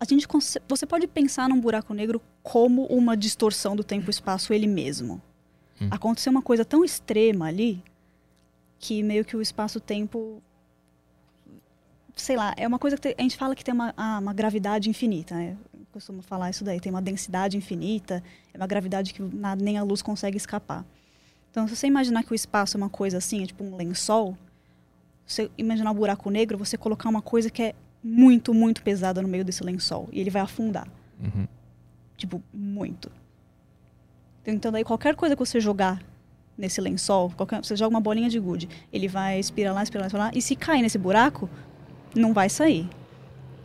Speaker 3: A gente você pode pensar num buraco negro como uma distorção do tempo e espaço ele mesmo.
Speaker 1: Hum.
Speaker 3: Aconteceu uma coisa tão extrema ali que meio que o espaço-tempo sei lá, é uma coisa que a gente fala que tem uma, ah, uma gravidade infinita, né? Eu costumo falar isso daí, tem uma densidade infinita, é uma gravidade que na- nem a luz consegue escapar. Então, se você imaginar que o espaço é uma coisa assim, é tipo um lençol, você imaginar um buraco negro, você colocar uma coisa que é muito, muito pesada no meio desse lençol e ele vai afundar.
Speaker 1: Uhum.
Speaker 3: Tipo, muito. Então, daí qualquer coisa que você jogar nesse lençol, qualquer, você joga uma bolinha de gude, ele vai espiralar, espiralar, espiralar, e se cair nesse buraco, não vai sair.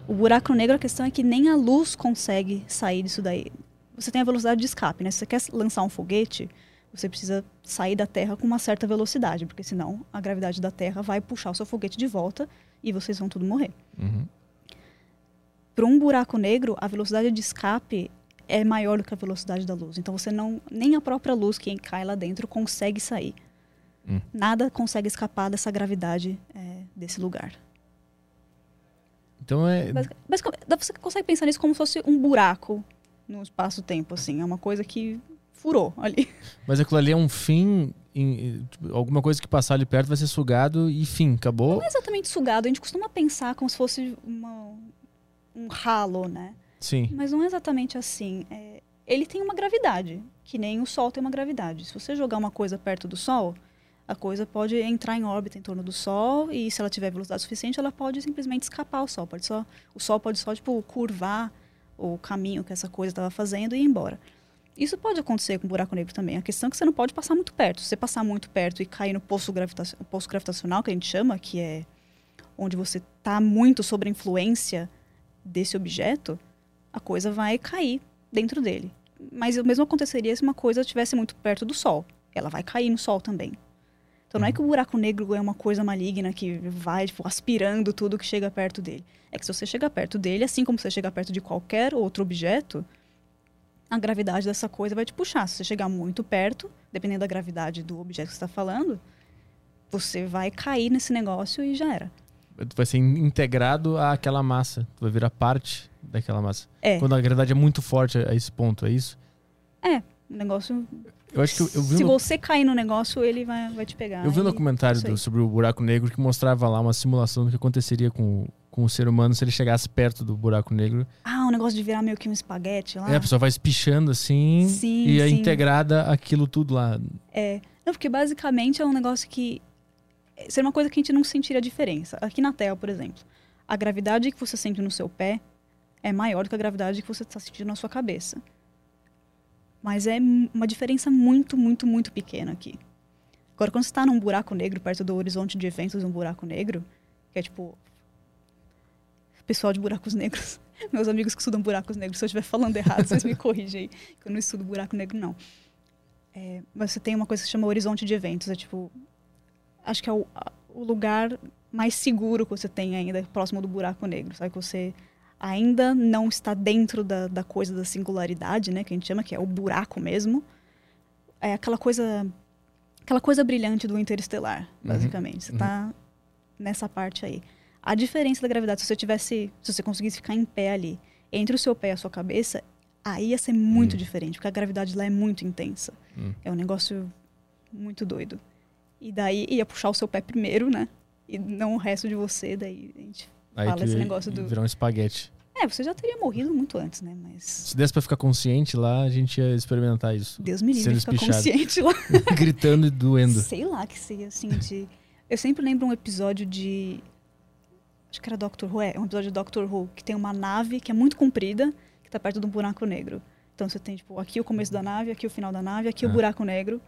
Speaker 3: O buraco negro, a questão é que nem a luz consegue sair disso daí. você tem a velocidade de escape, né? Se você quer lançar um foguete, você precisa sair da Terra com uma certa velocidade, porque senão a gravidade da Terra vai puxar o seu foguete de volta e vocês vão tudo morrer.
Speaker 1: Uhum.
Speaker 3: Para um buraco negro, a velocidade de escape é maior do que a velocidade da luz. Então você não nem a própria luz que cai lá dentro consegue sair.
Speaker 1: Hum.
Speaker 3: Nada consegue escapar dessa gravidade é, desse lugar.
Speaker 1: Então é.
Speaker 3: Mas, mas você consegue pensar nisso como se fosse um buraco no espaço-tempo, assim. É uma coisa que furou ali. [laughs]
Speaker 1: Mas aquilo ali é um fim. em- tipo, alguma coisa que passar ali perto vai ser sugado e fim, acabou.
Speaker 3: Não é exatamente sugado. A gente costuma pensar como se fosse uma, um ralo, né?
Speaker 1: Sim.
Speaker 3: Mas não é exatamente assim. É, ele tem uma gravidade, que nem o Sol tem uma gravidade. Se você jogar uma coisa perto do Sol, a coisa pode entrar em órbita em torno do Sol e se ela tiver velocidade suficiente, ela pode simplesmente escapar ao Sol. Pode só, o Sol pode só tipo curvar o caminho que essa coisa estava fazendo e ir embora. Isso pode acontecer com o buraco negro também. A questão é que você não pode passar muito perto. Se você passar muito perto e cair no poço, gravita poço gravitacional, que a gente chama, que é onde você está muito sob a influência desse objeto, a coisa vai cair dentro dele. Mas o mesmo aconteceria se uma coisa estivesse muito perto do Sol. Ela vai cair no Sol também. Então não é que o buraco negro é uma coisa maligna que vai tipo, aspirando tudo que chega perto dele. É que se você chegar perto dele, assim como você chegar perto de qualquer outro objeto, a gravidade dessa coisa vai te puxar. Se você chegar muito perto, dependendo da gravidade do objeto que você está falando, você vai cair nesse negócio e já era.
Speaker 1: Vai ser in- integrado àquela massa. Vai virar parte daquela massa.
Speaker 3: É,
Speaker 1: Quando a gravidade é muito forte a a esse ponto, é isso?
Speaker 3: o negócio.
Speaker 1: Eu acho que eu, eu vi
Speaker 3: Se
Speaker 1: um,
Speaker 3: você cair no negócio, ele vai, vai te pegar.
Speaker 1: eu vi um documentário do- sobre o buraco negro que mostrava lá uma simulação do que aconteceria com, com o ser humano se ele chegasse perto do buraco negro.
Speaker 3: Ah, o negócio de virar meio que um espaguete lá.
Speaker 1: É, a pessoa vai espichando assim
Speaker 3: Sim,
Speaker 1: e é
Speaker 3: sim.
Speaker 1: integrada aquilo tudo lá.
Speaker 3: É. Não, porque basicamente é um negócio que. Seria uma coisa que a gente não sentiria diferença. Aqui na Terra, por exemplo, a gravidade que você sente no seu pé é maior do que a gravidade que você está sentindo na sua cabeça. Mas é uma diferença muito, muito, muito pequena aqui. Agora, quando você está num buraco negro, perto do horizonte de eventos de um buraco negro, que é tipo. Pessoal de buracos negros. [laughs] Meus amigos que estudam buracos negros, se eu estiver falando errado, vocês me [laughs] corrigem aí. Que eu não estudo buraco negro, não. É, mas você tem uma coisa que se chama horizonte de eventos. É tipo. Acho que é o, o lugar mais seguro que você tem ainda, próximo do buraco negro. Sabe? Que você ainda não está dentro da, da coisa da singularidade, né? Que a gente chama, que é o buraco mesmo. É aquela coisa. Aquela coisa brilhante do interestelar,
Speaker 1: Uhum,
Speaker 3: basicamente. Você está nessa parte aí. A diferença da gravidade, se você tivesse. Se você conseguisse ficar em pé ali, entre o seu pé e a sua cabeça, aí ia ser muito
Speaker 1: Hum.
Speaker 3: diferente, porque a gravidade lá é muito intensa.
Speaker 1: Hum.
Speaker 3: É um negócio muito doido. E daí ia puxar o seu pé primeiro, né? E não o resto de você, daí a gente.
Speaker 1: Aí
Speaker 3: Fala esse negócio do-
Speaker 1: virar um espaguete.
Speaker 3: É, você já teria morrido muito antes, né? Mas.
Speaker 1: Se desse pra ficar consciente lá, a gente ia experimentar isso.
Speaker 3: Deus me livre de ficar
Speaker 1: espichado.
Speaker 3: consciente lá. [laughs]
Speaker 1: Gritando e doendo.
Speaker 3: Sei lá que seria assim de. Eu sempre lembro um episódio de. Acho que era Doctor Who, é, um episódio de Doctor Who, que tem uma nave que é muito comprida, que tá perto de um buraco negro. Então você tem, tipo, aqui o começo da nave, aqui o final da nave, aqui
Speaker 1: Ah.
Speaker 3: o buraco negro.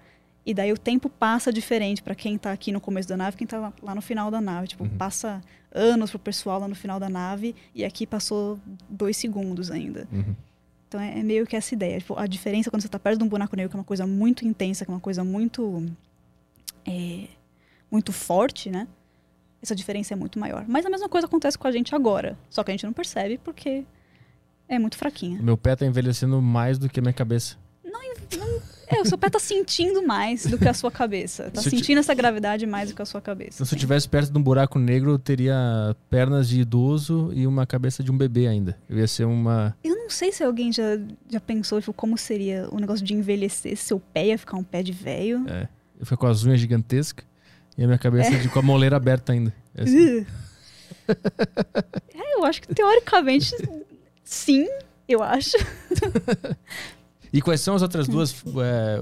Speaker 3: E daí o tempo passa diferente para quem tá aqui no começo da nave e quem tá lá, no final da nave. Tipo,
Speaker 1: Uhum.
Speaker 3: passa anos pro pessoal lá no final da nave e aqui passou dois segundos ainda.
Speaker 1: Uhum.
Speaker 3: Então é, é meio que essa ideia. Tipo, a diferença quando você está perto de um buraco negro, que é uma coisa muito intensa, que é uma coisa muito. é, muito forte, né? Essa diferença é muito maior. Mas a mesma coisa acontece com a gente agora. Só que a gente não percebe porque é muito fraquinha.
Speaker 1: Meu pé tá envelhecendo mais do que a minha cabeça.
Speaker 3: É, o seu pé tá sentindo mais do que a sua cabeça. Tá
Speaker 1: Se
Speaker 3: sentindo essa gravidade mais do que a sua cabeça.
Speaker 1: Então, se eu estivesse perto de um buraco negro, eu teria pernas de idoso e uma cabeça de um bebê ainda. Eu ia ser uma.
Speaker 3: Eu não sei se alguém já, já pensou tipo, como seria o negócio de envelhecer. Se seu pé ia ficar um pé de velho.
Speaker 1: É, eu fico com as unhas gigantescas e a minha cabeça de, com a moleira aberta ainda. É assim.
Speaker 3: É, eu acho que teoricamente, sim, eu acho. [laughs]
Speaker 1: E quais são as outras duas, é,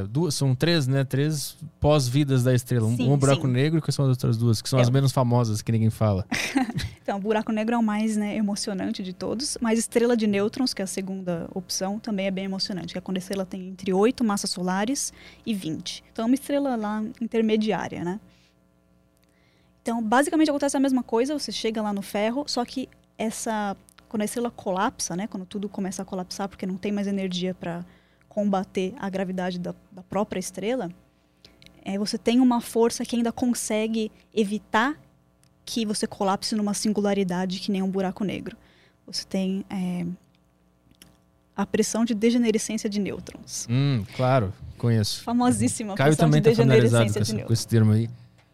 Speaker 1: é, duas? São três, né? Três pós-vidas da estrela. Um,
Speaker 3: Sim,
Speaker 1: um buraco
Speaker 3: sim.
Speaker 1: negro e quais são as outras duas? Que são
Speaker 3: É.
Speaker 1: as menos famosas, que ninguém fala. [laughs]
Speaker 3: Então, o buraco negro é o mais né, emocionante de todos, mas estrela de nêutrons, que é a segunda opção, também é bem emocionante, que é quando a estrela tem entre 8 massas solares e 20. Então, é uma estrela lá intermediária, né? Então, basicamente acontece a mesma coisa, você chega lá no ferro, só que essa quando a estrela colapsa, né, quando tudo começa a colapsar porque não tem mais energia para combater a gravidade da, da própria estrela, é, você tem uma força que ainda consegue evitar que você colapse numa singularidade que nem um buraco negro. Você tem é, a pressão de degenerescência de nêutrons.
Speaker 1: Hum, claro, conheço.
Speaker 3: Famosíssima
Speaker 1: Caio também está familiarizado com
Speaker 3: de
Speaker 1: com
Speaker 3: nêutrons.
Speaker 1: esse termo aí.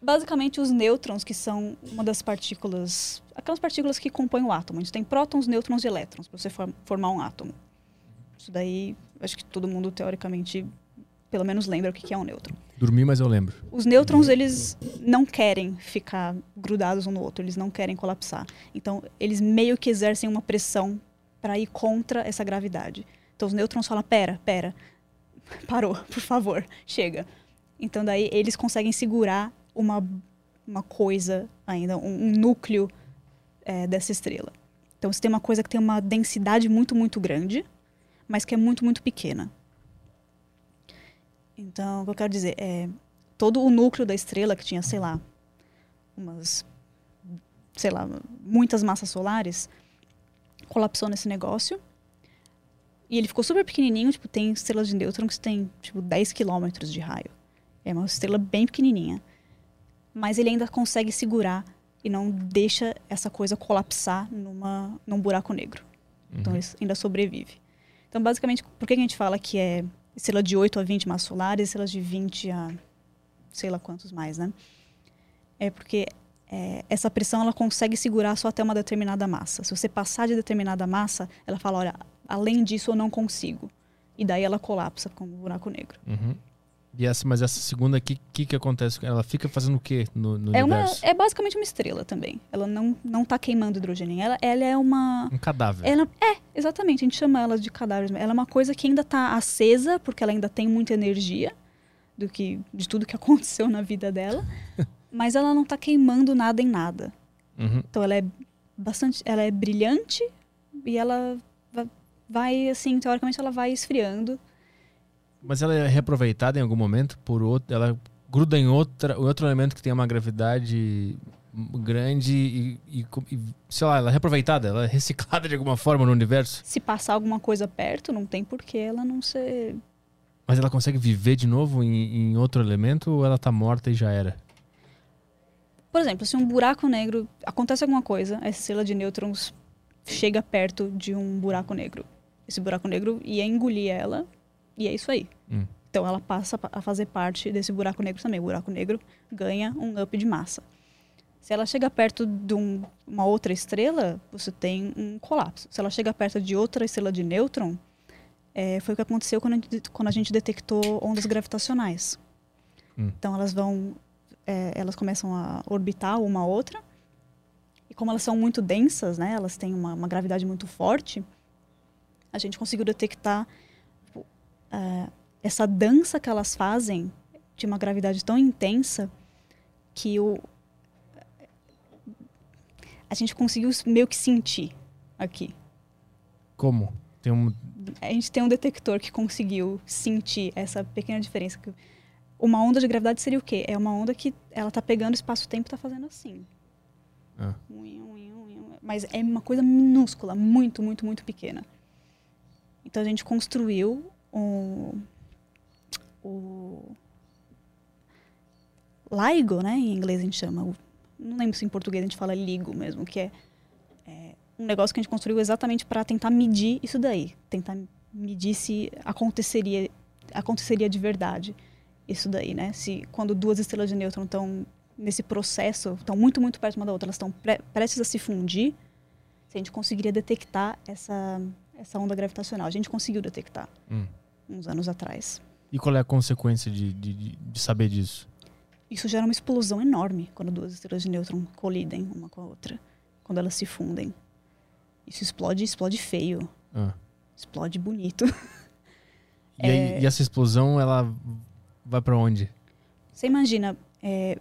Speaker 3: Basicamente, os nêutrons, que são uma das partículas, aquelas partículas que compõem o átomo. A gente tem prótons, nêutrons e elétrons para você for- formar um átomo. Isso daí, acho que todo mundo teoricamente, pelo menos lembra o que que é um nêutron.
Speaker 1: Dormi, mas eu lembro.
Speaker 3: Os nêutrons, eles não querem ficar grudados um no outro, eles não querem colapsar. Então, eles meio que exercem uma pressão para ir contra essa gravidade. Então, os nêutrons falam: pera, pera, parou, por favor, chega. Então, daí eles conseguem segurar uma, uma coisa ainda, um, um núcleo é, dessa estrela. Então, você tem uma coisa que tem uma densidade muito, muito grande, mas que é muito, muito pequena. Então, o que eu quero dizer é todo o núcleo da estrela, que tinha, sei lá, umas, sei lá, muitas massas solares, colapsou nesse negócio. E ele ficou super pequenininho, tipo, tem estrelas de nêutron que tem, tipo, 10 quilômetros de raio. É uma estrela bem pequenininha. Mas ele ainda consegue segurar e não deixa essa coisa colapsar numa, num buraco negro. Então
Speaker 1: Uhum.
Speaker 3: ele ainda sobrevive. Então, basicamente, por que a gente fala que é estrela de 8 a 20 massas solares, estrelas de 20 a sei lá quantos mais, né? É porque é, essa pressão ela consegue segurar só até uma determinada massa. Se você passar de determinada massa, ela fala, olha, além disso eu não consigo. E daí ela colapsa como um buraco negro.
Speaker 1: Uhum. E essa, mas essa segunda aqui, o que, que acontece? Ela fica fazendo o quê no, no
Speaker 3: É, uma,
Speaker 1: universo?
Speaker 3: é basicamente uma estrela também. Ela não, não tá queimando hidrogênio. Ela, ela é uma...
Speaker 1: Um cadáver.
Speaker 3: Ela, é, exatamente. A gente chama ela de cadáveres. Ela é uma coisa que ainda está acesa, porque ela ainda tem muita energia do que, de tudo que [laughs] aconteceu na vida dela. [laughs] mas ela não está queimando nada em nada.
Speaker 1: Uhum.
Speaker 3: Então ela é bastante. Ela é brilhante e ela va- vai, assim, teoricamente, ela vai esfriando.
Speaker 1: Mas ela é reaproveitada em algum momento por outro. Ela gruda em outra, outro elemento que tem uma gravidade grande e, e, e, sei lá, ela é reaproveitada, ela é reciclada de alguma forma no universo.
Speaker 3: Se passar alguma coisa perto, não tem por que ela não ser.
Speaker 1: Mas ela consegue viver de novo em, em outro elemento ou ela tá morta e já era?
Speaker 3: Por exemplo, se um buraco negro. Acontece alguma coisa, essa estrela de nêutrons chega perto de um buraco negro. Esse buraco negro ia engolir ela, e é isso aí.
Speaker 1: Hum.
Speaker 3: Então ela passa a fazer parte desse buraco negro também. O buraco negro ganha um up de massa. Se ela chega perto de um- uma outra estrela, você tem um colapso. Se ela chega perto de outra estrela de nêutron, é, foi o que aconteceu quando a gente, quando a gente detectou ondas gravitacionais.
Speaker 1: Hum.
Speaker 3: Então elas vão, é, elas começam a orbitar uma a outra. E como elas são muito densas, né, elas têm uma, uma gravidade muito forte, a gente conseguiu detectar é, essa dança que elas fazem de uma gravidade tão intensa que o a gente conseguiu meio que sentir aqui.
Speaker 1: Como? Tem um.
Speaker 3: A gente tem um detector que conseguiu sentir essa pequena diferença. que Uma onda de gravidade seria o quê? É uma onda que ela tá pegando espaço-tempo e tá fazendo assim.
Speaker 1: Ah.
Speaker 3: Mas é uma coisa minúscula, muito, muito, muito pequena. Então a gente construiu um, o LIGO, né? Em inglês a gente chama. o- não lembro se em português a gente fala LIGO mesmo, que é, é um negócio que a gente construiu exatamente para tentar medir isso daí, tentar medir se aconteceria aconteceria de verdade isso daí, né? Se quando duas estrelas de nêutron estão nesse processo, estão muito, muito perto uma da outra, elas estão pre prestes a se fundir, se a gente conseguiria detectar essa, essa onda gravitacional. A gente conseguiu detectar
Speaker 1: Hum.
Speaker 3: uns anos atrás.
Speaker 1: E qual é a consequência de, de, de- saber disso?
Speaker 3: Isso gera uma explosão enorme quando duas estrelas de nêutron colidem uma com a outra, quando elas se fundem. Isso explode, explode feio,
Speaker 1: Ah.
Speaker 3: explode bonito. [laughs]
Speaker 1: E, aí-
Speaker 3: É.
Speaker 1: e essa explosão, ela vai pra onde?
Speaker 3: Você imagina, é,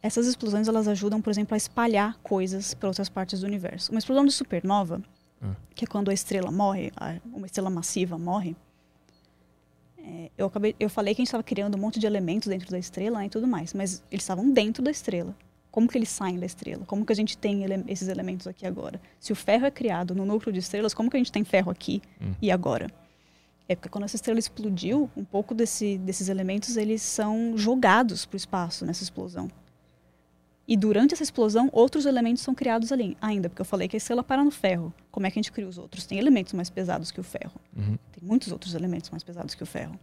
Speaker 3: essas explosões elas ajudam, por exemplo, a espalhar coisas para outras partes do universo. Uma explosão de supernova,
Speaker 1: Ah.
Speaker 3: que é quando a estrela morre, a- uma estrela massiva morre. É, eu, acabei, eu falei que a gente estava criando um monte de elementos dentro da estrela né, e tudo mais, mas eles estavam dentro da estrela. Como que eles saem da estrela? Como que a gente tem ele esses elementos aqui agora? Se o ferro é criado no núcleo de estrelas, como que a gente tem ferro aqui
Speaker 1: Hum.
Speaker 3: e agora? É porque quando essa estrela explodiu, um pouco desse, desses elementos eles são jogados para o espaço nessa explosão. E durante essa explosão, outros elementos são criados ali ainda, porque eu falei que a estrela para no ferro. Como é que a gente cria os outros? Tem elementos mais pesados que o ferro.
Speaker 1: Uhum.
Speaker 3: Tem muitos outros elementos mais pesados que o ferro.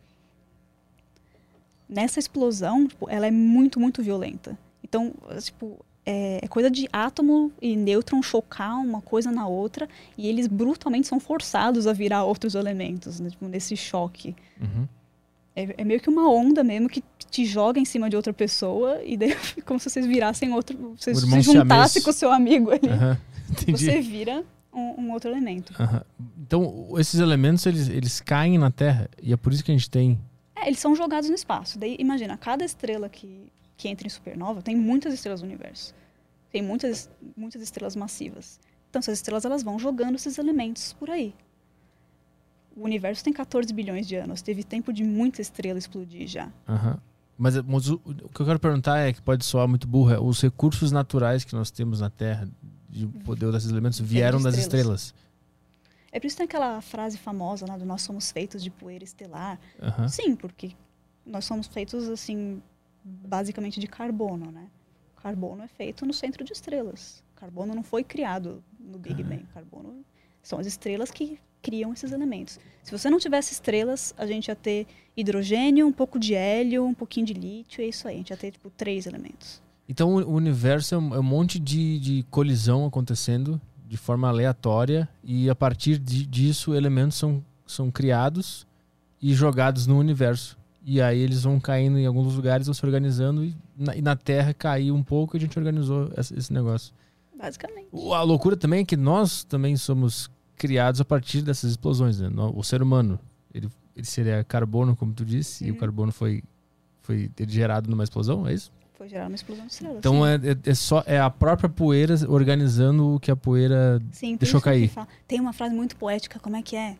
Speaker 3: Nessa explosão, tipo, ela é muito, muito violenta. Então, tipo, é, é coisa de átomo e nêutron chocar uma coisa na outra e eles brutalmente são forçados a virar outros elementos, né, tipo, nesse choque.
Speaker 1: Uhum.
Speaker 3: É, é meio que uma onda mesmo que te joga em cima de outra pessoa e daí é como se vocês virassem outro. Vocês se juntassem com o seu amigo ali. [laughs] Você vira um, um outro elemento.
Speaker 1: Então, esses elementos, eles, eles caem na Terra. E é por isso que a gente tem...
Speaker 3: É, eles são jogados no espaço. Daí, imagina, cada estrela que, que entra em supernova tem muitas estrelas no universo. Tem muitas, muitas estrelas massivas. Então, essas estrelas elas vão jogando esses elementos por aí. O universo tem 14 bilhões de anos. Teve tempo de muita estrela explodir já.
Speaker 1: Aham. Mas, mas o, o que eu quero perguntar é, que pode soar muito burro, é os recursos naturais que nós temos na Terra, de poder desses elementos, vieram das
Speaker 3: estrelas.
Speaker 1: estrelas.
Speaker 3: É por isso que tem aquela frase famosa lá do nós somos feitos de poeira estelar.
Speaker 1: Aham.
Speaker 3: Sim, porque nós somos feitos, assim, basicamente de carbono, né? Carbono é feito no centro de estrelas. Carbono não foi criado no Big Bang. Carbono são as estrelas que criam esses elementos. Se você não tivesse estrelas, a gente ia ter hidrogênio, um pouco de hélio, um pouquinho de lítio, é isso aí. A gente ia ter, tipo, três elementos.
Speaker 1: Então o universo é um, é um monte de, de colisão acontecendo de forma aleatória e a partir de- disso elementos são, são criados e jogados no universo. E aí eles vão caindo em alguns lugares, vão se organizando e na, e na Terra caiu um pouco e a gente organizou essa- esse negócio.
Speaker 3: Basicamente.
Speaker 1: A loucura também é que nós também somos criados a partir dessas explosões. Né? O ser humano, ele, ele seria carbono, como tu disse, e o
Speaker 3: Uhum.
Speaker 1: carbono foi, foi gerado numa explosão, é isso?
Speaker 3: Foi gerar uma explosão de estrelas.
Speaker 1: Então é, é, é só é a própria poeira organizando o que a poeira.
Speaker 3: Sim,
Speaker 1: Deixou cair.
Speaker 3: Tem uma frase muito poética, como é que é?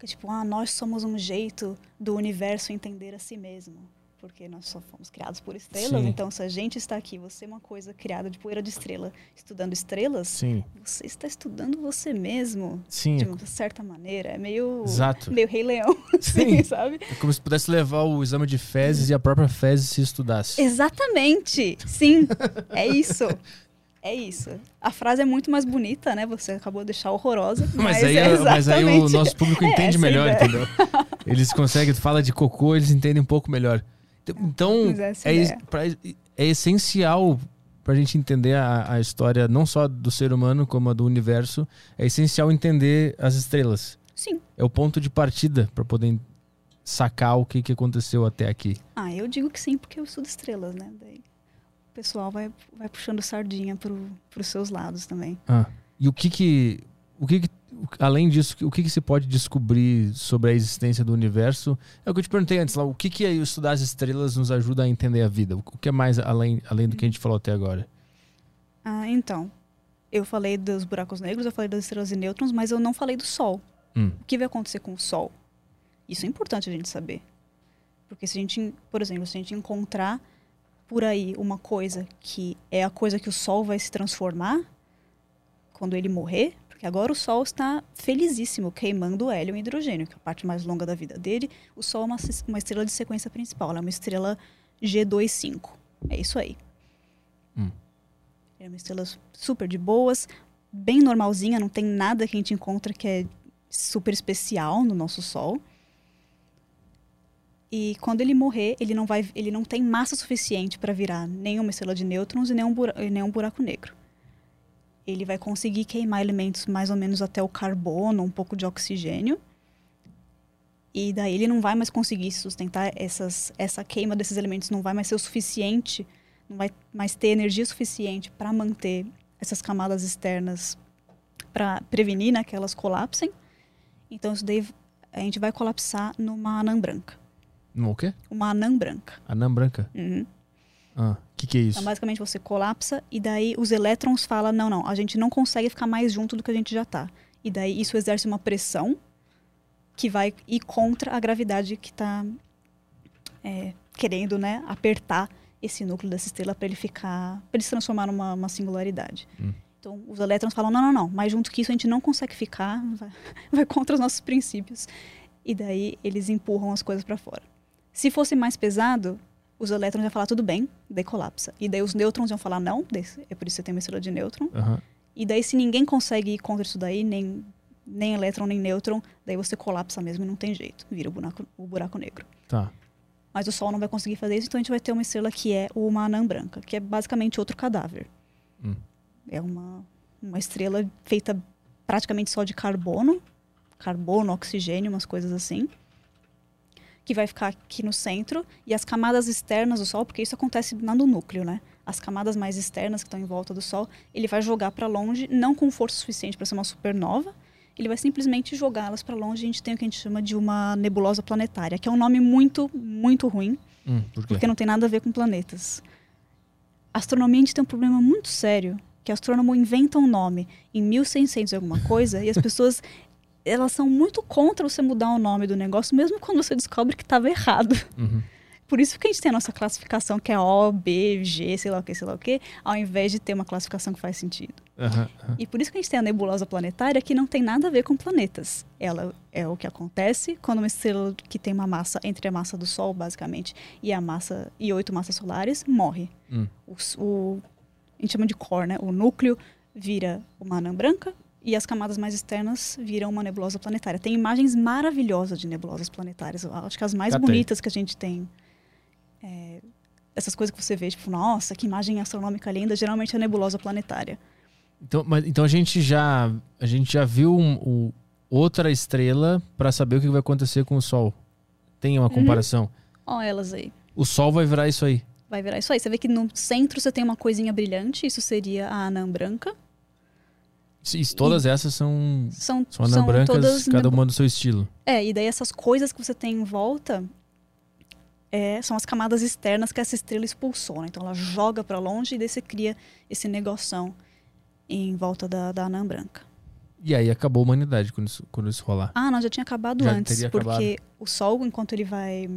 Speaker 3: Que é tipo, ah, nós somos um jeito do universo entender a si mesmo. Porque nós só fomos criados por estrelas,
Speaker 1: Sim.
Speaker 3: então se a gente está aqui, você é uma coisa criada de poeira de estrela, estudando estrelas,
Speaker 1: Sim,
Speaker 3: você está estudando você mesmo,
Speaker 1: sim,
Speaker 3: de uma certa maneira. É meio,
Speaker 1: exato.
Speaker 3: meio Rei Leão, [laughs]
Speaker 1: Sim.
Speaker 3: assim, sabe?
Speaker 1: É como se pudesse levar o exame de fezes e a própria fezes se estudasse.
Speaker 3: Exatamente, sim, é isso. É isso. A frase é muito mais bonita, né? Você acabou de deixar horrorosa, [laughs] mas,
Speaker 1: Mas, aí,
Speaker 3: é
Speaker 1: é- mas aí o
Speaker 3: exatamente-
Speaker 1: nosso público [laughs]
Speaker 3: É,
Speaker 1: entende
Speaker 3: essa
Speaker 1: melhor, entendeu? Eles conseguem, fala de cocô, eles entendem um pouco melhor. Então, é,
Speaker 3: a
Speaker 1: es- pra- é essencial pra gente entender a, a história não só do ser humano, como a do universo. É essencial entender as estrelas.
Speaker 3: Sim.
Speaker 1: É o ponto de partida pra poder sacar o que, que aconteceu até aqui.
Speaker 3: Ah, eu digo que sim, porque eu estudo estrelas, né? Daí o pessoal vai, vai puxando sardinha pro, pros seus lados também.
Speaker 1: Ah, e o que que, o que, que além disso, o que que se pode descobrir sobre a existência do universo? É o que eu te perguntei antes lá, o que que aí estudar as estrelas nos ajuda a entender a vida? O que é mais além, além do que a gente falou até agora?
Speaker 3: Ah, então. Eu falei dos buracos negros, eu falei das estrelas e nêutrons, mas eu não falei do Sol.
Speaker 1: Hum.
Speaker 3: O que vai acontecer com o Sol? Isso é importante a gente saber. Porque se a gente, por exemplo, se a gente encontrar por aí uma coisa que é a coisa que o Sol vai se transformar quando ele morrer, porque agora o Sol está felizíssimo queimando hélio e hidrogênio, que é a parte mais longa da vida dele. O Sol é uma, uma estrela de sequência principal, ela é uma estrela G25. É isso aí.
Speaker 1: Hum.
Speaker 3: É uma estrela super de boas, bem normalzinha, não tem nada que a gente encontra que é super especial no nosso Sol. E quando ele morrer, ele não vai, ele não tem massa suficiente para virar nenhuma estrela de nêutrons e nenhum, bura, e nenhum buraco negro. Ele vai conseguir queimar elementos mais ou menos até o carbono, um pouco de oxigênio. E daí ele não vai mais conseguir sustentar essas, essa queima desses elementos, não vai mais ser o suficiente, não vai mais ter energia suficiente para manter essas camadas externas para prevenir né, que elas colapsem. Então isso daí a gente vai colapsar numa anã branca.
Speaker 1: No o quê?
Speaker 3: Uma anã branca.
Speaker 1: Anã branca.
Speaker 3: Uhum.
Speaker 1: Ah, que que é isso?
Speaker 3: Então, basicamente, você colapsa e daí os elétrons falam, não, não, a gente não consegue ficar mais junto do que a gente já está. E daí isso exerce uma pressão que vai ir contra a gravidade que está querendo né, apertar esse núcleo dessa estrela para ele ficar, para ele se transformar numa uma singularidade.
Speaker 1: Hum.
Speaker 3: Então, os elétrons falam: não, não, não, mais junto que isso a gente não consegue ficar, vai, [laughs] vai contra os nossos princípios. E daí eles empurram as coisas para fora. Se fosse mais pesado, os elétrons iam falar: tudo bem, daí colapsa. E daí os nêutrons iam falar: não, é por isso que você tem uma estrela de nêutron.
Speaker 1: Aham.
Speaker 3: E daí, se ninguém consegue ir contra isso daí, nem, nem elétron, nem nêutron, daí você colapsa mesmo e não tem jeito. Vira o buraco, o buraco negro.
Speaker 1: Tá.
Speaker 3: Mas o Sol não vai conseguir fazer isso, então a gente vai ter uma estrela que é uma anã branca, que é basicamente outro cadáver.
Speaker 1: Hum.
Speaker 3: É uma, uma estrela feita praticamente só de carbono, carbono, oxigênio, umas coisas assim, que vai ficar aqui no centro e as camadas externas do Sol, porque isso acontece lá no núcleo, né? As camadas mais externas que estão em volta do Sol, ele vai jogar para longe, não com força suficiente para ser uma supernova, ele vai simplesmente jogá-las para longe. A gente tem o que a gente chama de uma nebulosa planetária, que é um nome muito, muito ruim,
Speaker 1: Hum, por
Speaker 3: porque não tem nada a ver com planetas. A astronomia a gente tem um problema muito sério, que astrônomo inventa um nome em 1600 e alguma coisa e as pessoas elas são muito contra você mudar o nome do negócio, mesmo quando você descobre que estava errado.
Speaker 1: Uhum.
Speaker 3: Por isso que a gente tem a nossa classificação que é O, B, G, sei lá o que, sei lá o que, ao invés de ter uma classificação que faz sentido.
Speaker 1: Aham.
Speaker 3: E por isso que a gente tem a nebulosa planetária que não tem nada a ver com planetas. Ela é o que acontece quando uma estrela que tem uma massa entre a massa do Sol, basicamente, e a massa e oito massas solares morre.
Speaker 1: Hum.
Speaker 3: O, o- a gente chama de core, né? O núcleo vira uma anã branca e as camadas mais externas viram uma nebulosa planetária. Tem imagens maravilhosas de nebulosas planetárias. Eu acho que as mais
Speaker 1: Catei.
Speaker 3: bonitas que a gente tem. é, essas coisas que você vê, tipo, nossa, que imagem astronômica linda, geralmente é a nebulosa planetária.
Speaker 1: Então, mas, então a gente já a gente já viu um- o- outra estrela para saber o que vai acontecer com o Sol. Tem
Speaker 3: Uhum.
Speaker 1: uma comparação.
Speaker 3: Ó, elas aí.
Speaker 1: O Sol vai virar isso aí.
Speaker 3: Vai virar isso aí. Você vê que no centro você tem uma coisinha brilhante, isso seria a anã branca.
Speaker 1: E todas essas são
Speaker 3: São,
Speaker 1: são anã brancas,
Speaker 3: todas
Speaker 1: cada uma do seu estilo.
Speaker 3: É, e daí essas coisas que você tem em volta é, são as camadas externas que essa estrela expulsou, né? Então ela joga pra longe e daí você cria esse negoção em volta da, da anã branca.
Speaker 1: E aí acabou a humanidade quando isso, quando isso rolar.
Speaker 3: Ah, não, já tinha acabado
Speaker 1: Já
Speaker 3: antes, porque o Sol, enquanto ele vai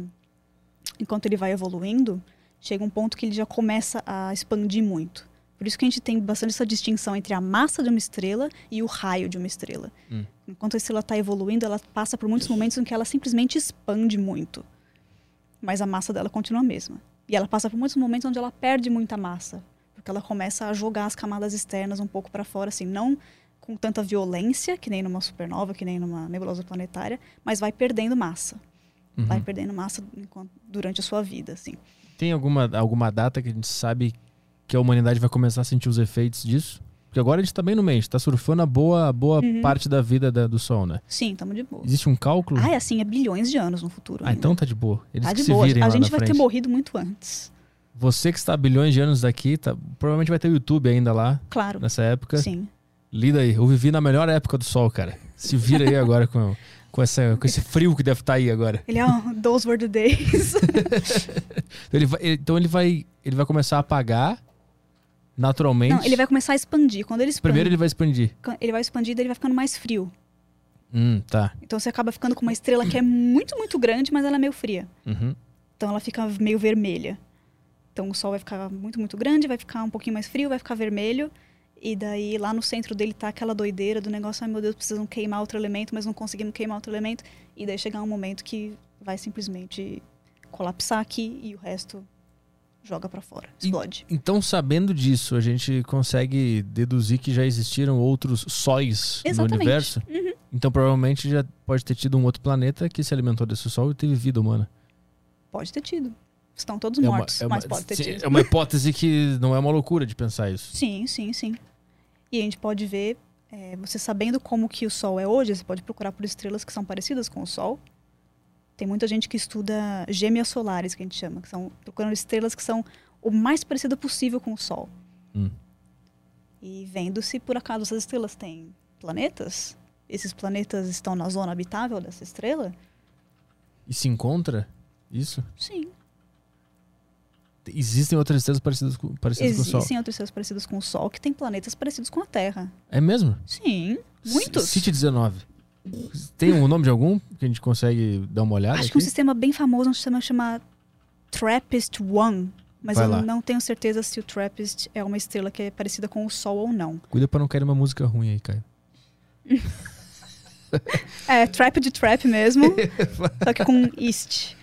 Speaker 3: enquanto ele vai evoluindo, chega um ponto que ele já começa a expandir muito. Por isso que a gente tem bastante essa distinção entre a massa de uma estrela e o raio de uma estrela.
Speaker 1: Hum.
Speaker 3: Enquanto a estrela está evoluindo, ela passa por muitos momentos em que ela simplesmente expande muito. Mas a massa dela continua a mesma. E ela passa por muitos momentos onde ela perde muita massa, porque ela começa a jogar as camadas externas um pouco para fora, assim, não com tanta violência, que nem numa supernova, que nem numa nebulosa planetária, mas vai perdendo massa.
Speaker 1: Uhum.
Speaker 3: Vai perdendo massa durante a sua vida, assim.
Speaker 1: Tem alguma, alguma data que a gente sabe que a humanidade vai começar a sentir os efeitos disso? Porque agora a gente tá bem no meio, tá surfando a boa, boa
Speaker 3: Uhum.
Speaker 1: parte da vida da- do Sol, né?
Speaker 3: Sim, estamos de boa.
Speaker 1: Existe um cálculo?
Speaker 3: Ah, é assim, é bilhões de anos no futuro.
Speaker 1: Ah,
Speaker 3: ainda.
Speaker 1: então tá de boa. Eles
Speaker 3: tá de boa. A gente vai ter
Speaker 1: frente.
Speaker 3: morrido muito antes.
Speaker 1: Você que está há bilhões de anos daqui, tá- provavelmente vai ter o YouTube ainda lá,
Speaker 3: Claro.
Speaker 1: nessa época.
Speaker 3: Sim.
Speaker 1: Lida aí. Eu vivi na melhor época do Sol, cara. Se vira aí agora com, com, essa, com esse frio que deve estar aí agora.
Speaker 3: Ele é um those were the days. [laughs]
Speaker 1: Ele vai- então ele vai, ele vai começar a apagar naturalmente.
Speaker 3: Não, ele vai começar a expandir. Quando ele expande,
Speaker 1: Primeiro ele vai expandir.
Speaker 3: ele vai expandir, daí ele vai ficando mais frio.
Speaker 1: Hum, tá.
Speaker 3: Então você acaba ficando com uma estrela que é muito, muito grande, mas ela é meio fria.
Speaker 1: Uhum.
Speaker 3: Então ela fica meio vermelha. Então o Sol vai ficar muito, muito grande, vai ficar um pouquinho mais frio, vai ficar vermelho. E daí lá no centro dele tá aquela doideira do negócio, ai meu Deus, precisam queimar outro elemento, mas não conseguimos queimar outro elemento. E daí chegar um momento que vai simplesmente colapsar aqui e o resto joga pra fora,
Speaker 1: E-
Speaker 3: explode.
Speaker 1: Então, sabendo disso, a gente consegue deduzir que já existiram outros sóis no
Speaker 3: Exatamente.
Speaker 1: universo?
Speaker 3: Uhum.
Speaker 1: Então, provavelmente já pode ter tido um outro planeta que se alimentou desse Sol e teve vida humana.
Speaker 3: Pode ter tido. Estão todos
Speaker 1: É uma-
Speaker 3: mortos,
Speaker 1: é uma-
Speaker 3: mas pode ter
Speaker 1: sim,
Speaker 3: tido.
Speaker 1: É uma hipótese que não é uma loucura de pensar isso.
Speaker 3: Sim, sim, sim. E a gente pode ver, é, você sabendo como que o Sol é hoje, você pode procurar por estrelas que são parecidas com o Sol. Tem muita gente que estuda gêmeas solares, que a gente chama, que são procurando estrelas que são o mais parecida possível com o Sol.
Speaker 1: Hum.
Speaker 3: E vendo se por acaso essas estrelas têm planetas, esses planetas estão na zona habitável dessa estrela?
Speaker 1: E se encontra isso?
Speaker 3: Sim.
Speaker 1: Existem outras estrelas parecidas com, parecidas com o Sol.
Speaker 3: Existem outras estrelas parecidas com o Sol que têm planetas parecidos com a Terra.
Speaker 1: É mesmo?
Speaker 3: Sim, muitos.
Speaker 1: City 19. Tem o nome de algum que a gente consegue dar uma olhada
Speaker 3: Acho que um
Speaker 1: aqui?
Speaker 3: sistema bem famoso, um sistema chama TRAPPIST-1. Mas
Speaker 1: Vai
Speaker 3: eu
Speaker 1: lá.
Speaker 3: não tenho certeza se o TRAPPIST é uma estrela que é parecida com o Sol ou não.
Speaker 1: Cuida pra não cair uma música ruim aí, Caio. [laughs]
Speaker 3: É, Trap de Trap mesmo, [laughs] só que com East